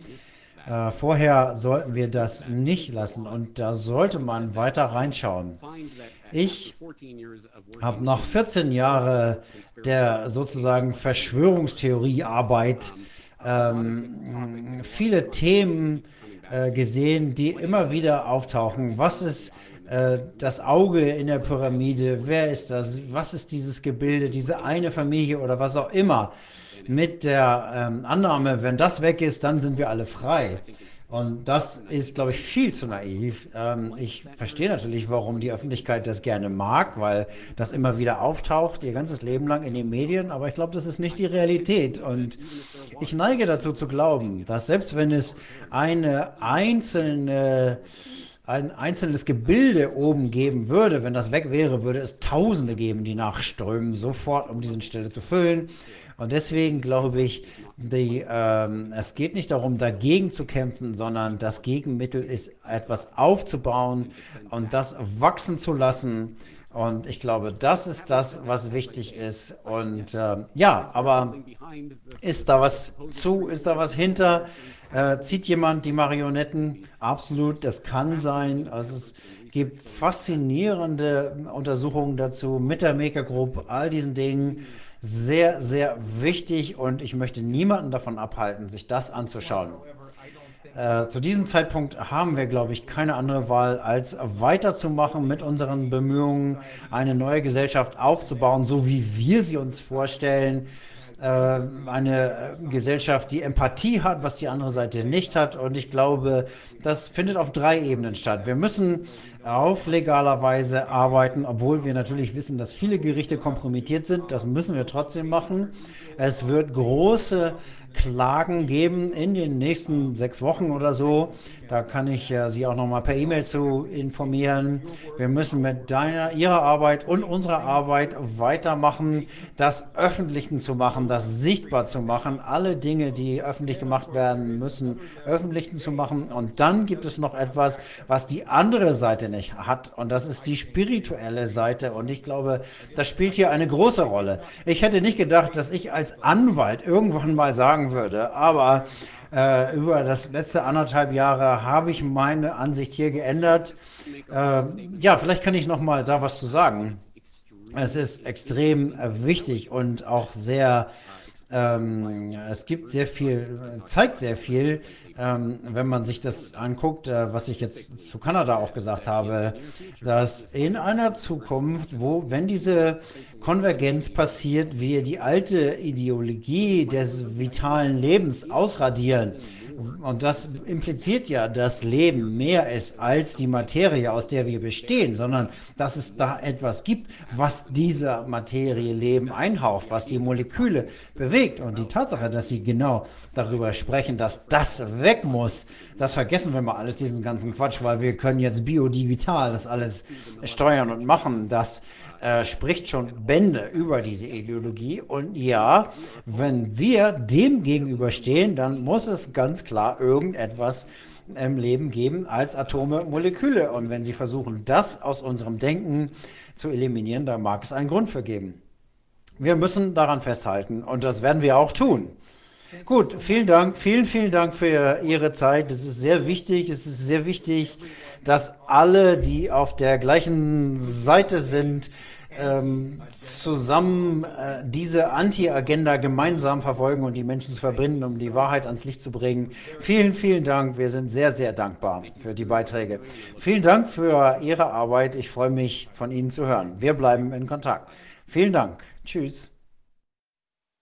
Äh, vorher sollten wir das nicht lassen und da sollte man weiter reinschauen. Ich habe noch 14 Jahre der sozusagen Verschwörungstheoriearbeit ähm, viele Themen äh, gesehen, die immer wieder auftauchen. Was ist äh, das Auge in der Pyramide? Wer ist das? Was ist dieses Gebilde? Diese eine Familie oder was auch immer? Mit der ähm, Annahme, wenn das weg ist, dann sind wir alle frei. Und das ist, glaube ich, viel zu naiv. Ähm, ich verstehe natürlich, warum die Öffentlichkeit das gerne mag, weil das immer wieder auftaucht, ihr ganzes Leben lang in den Medien. Aber ich glaube, das ist nicht die Realität. Und ich neige dazu zu glauben, dass selbst wenn es eine einzelne ein einzelnes Gebilde oben geben würde, wenn das weg wäre, würde es Tausende geben, die nachströmen, sofort, um diese Stelle zu füllen. Und deswegen glaube ich, die, ähm, es geht nicht darum, dagegen zu kämpfen, sondern das Gegenmittel ist, etwas aufzubauen und das wachsen zu lassen Und ich glaube, das ist das, was wichtig ist. Und äh, ja, aber ist da was zu? Ist da was hinter? Äh, zieht jemand die Marionetten? Absolut, das kann sein. Also es gibt faszinierende Untersuchungen dazu mit der Maker Group, all diesen Dingen. Sehr, sehr wichtig und ich möchte niemanden davon abhalten, sich das anzuschauen. Äh, zu diesem Zeitpunkt haben wir, glaube ich, keine andere Wahl, als weiterzumachen mit unseren Bemühungen, eine neue Gesellschaft aufzubauen, so wie wir sie uns vorstellen. Äh, eine Gesellschaft, die Empathie hat, was die andere Seite nicht hat. Und ich glaube, das findet auf drei Ebenen statt. Wir müssen auf legaler Weise arbeiten, obwohl wir natürlich wissen, dass viele Gerichte kompromittiert sind. Das müssen wir trotzdem machen. Es wird große Klagen geben in den nächsten sechs Wochen oder so. Da kann ich äh, Sie auch noch mal per E-Mail zu informieren. Wir müssen mit deiner, Ihrer Arbeit und unserer Arbeit weitermachen, das öffentlichen zu machen, das sichtbar zu machen. Alle Dinge, die öffentlich gemacht werden müssen, öffentlichen zu machen. Und dann gibt es noch etwas, was die andere Seite nicht hat. Und das ist die spirituelle Seite. Und ich glaube, das spielt hier eine große Rolle. Ich hätte nicht gedacht, dass ich als Anwalt irgendwann mal sagen würde, aber äh, über das letzte anderthalb Jahre habe ich meine Ansicht hier geändert. Äh, ja, vielleicht kann ich noch mal da was zu sagen. Es ist extrem wichtig und auch sehr, ähm, es gibt sehr viel, zeigt sehr viel, ähm, wenn man sich das anguckt, äh, was ich jetzt zu Kanada auch gesagt habe, dass in einer Zukunft, wo, wenn diese Konvergenz passiert, wir die alte Ideologie des vitalen Lebens ausradieren, und das impliziert ja, dass Leben mehr ist als die Materie, aus der wir bestehen, sondern dass es da etwas gibt, was dieser Materie Leben einhaucht, was die Moleküle bewegt. Und die Tatsache, dass sie genau darüber sprechen, dass das weg muss, das vergessen wir mal alles, diesen ganzen Quatsch, weil wir können jetzt biodigital das alles steuern und machen. Das äh, spricht schon Bände über diese Ideologie. Und ja, wenn wir dem gegenüberstehen, dann muss es ganz klar irgendetwas im Leben geben als Atome, Moleküle. Und wenn sie versuchen, das aus unserem Denken zu eliminieren, da mag es einen Grund für geben. Wir müssen daran festhalten und das werden wir auch tun. Gut, vielen Dank, vielen, vielen Dank für Ihre Zeit. Es ist sehr wichtig, es ist sehr wichtig, dass alle, die auf der gleichen Seite sind, ähm, zusammen äh, diese Anti-Agenda gemeinsam verfolgen und die Menschen zu verbinden, um die Wahrheit ans Licht zu bringen. Vielen, vielen Dank. Wir sind sehr, sehr dankbar für die Beiträge. Vielen Dank für Ihre Arbeit. Ich freue mich, von Ihnen zu hören. Wir bleiben in Kontakt. Vielen Dank. Tschüss.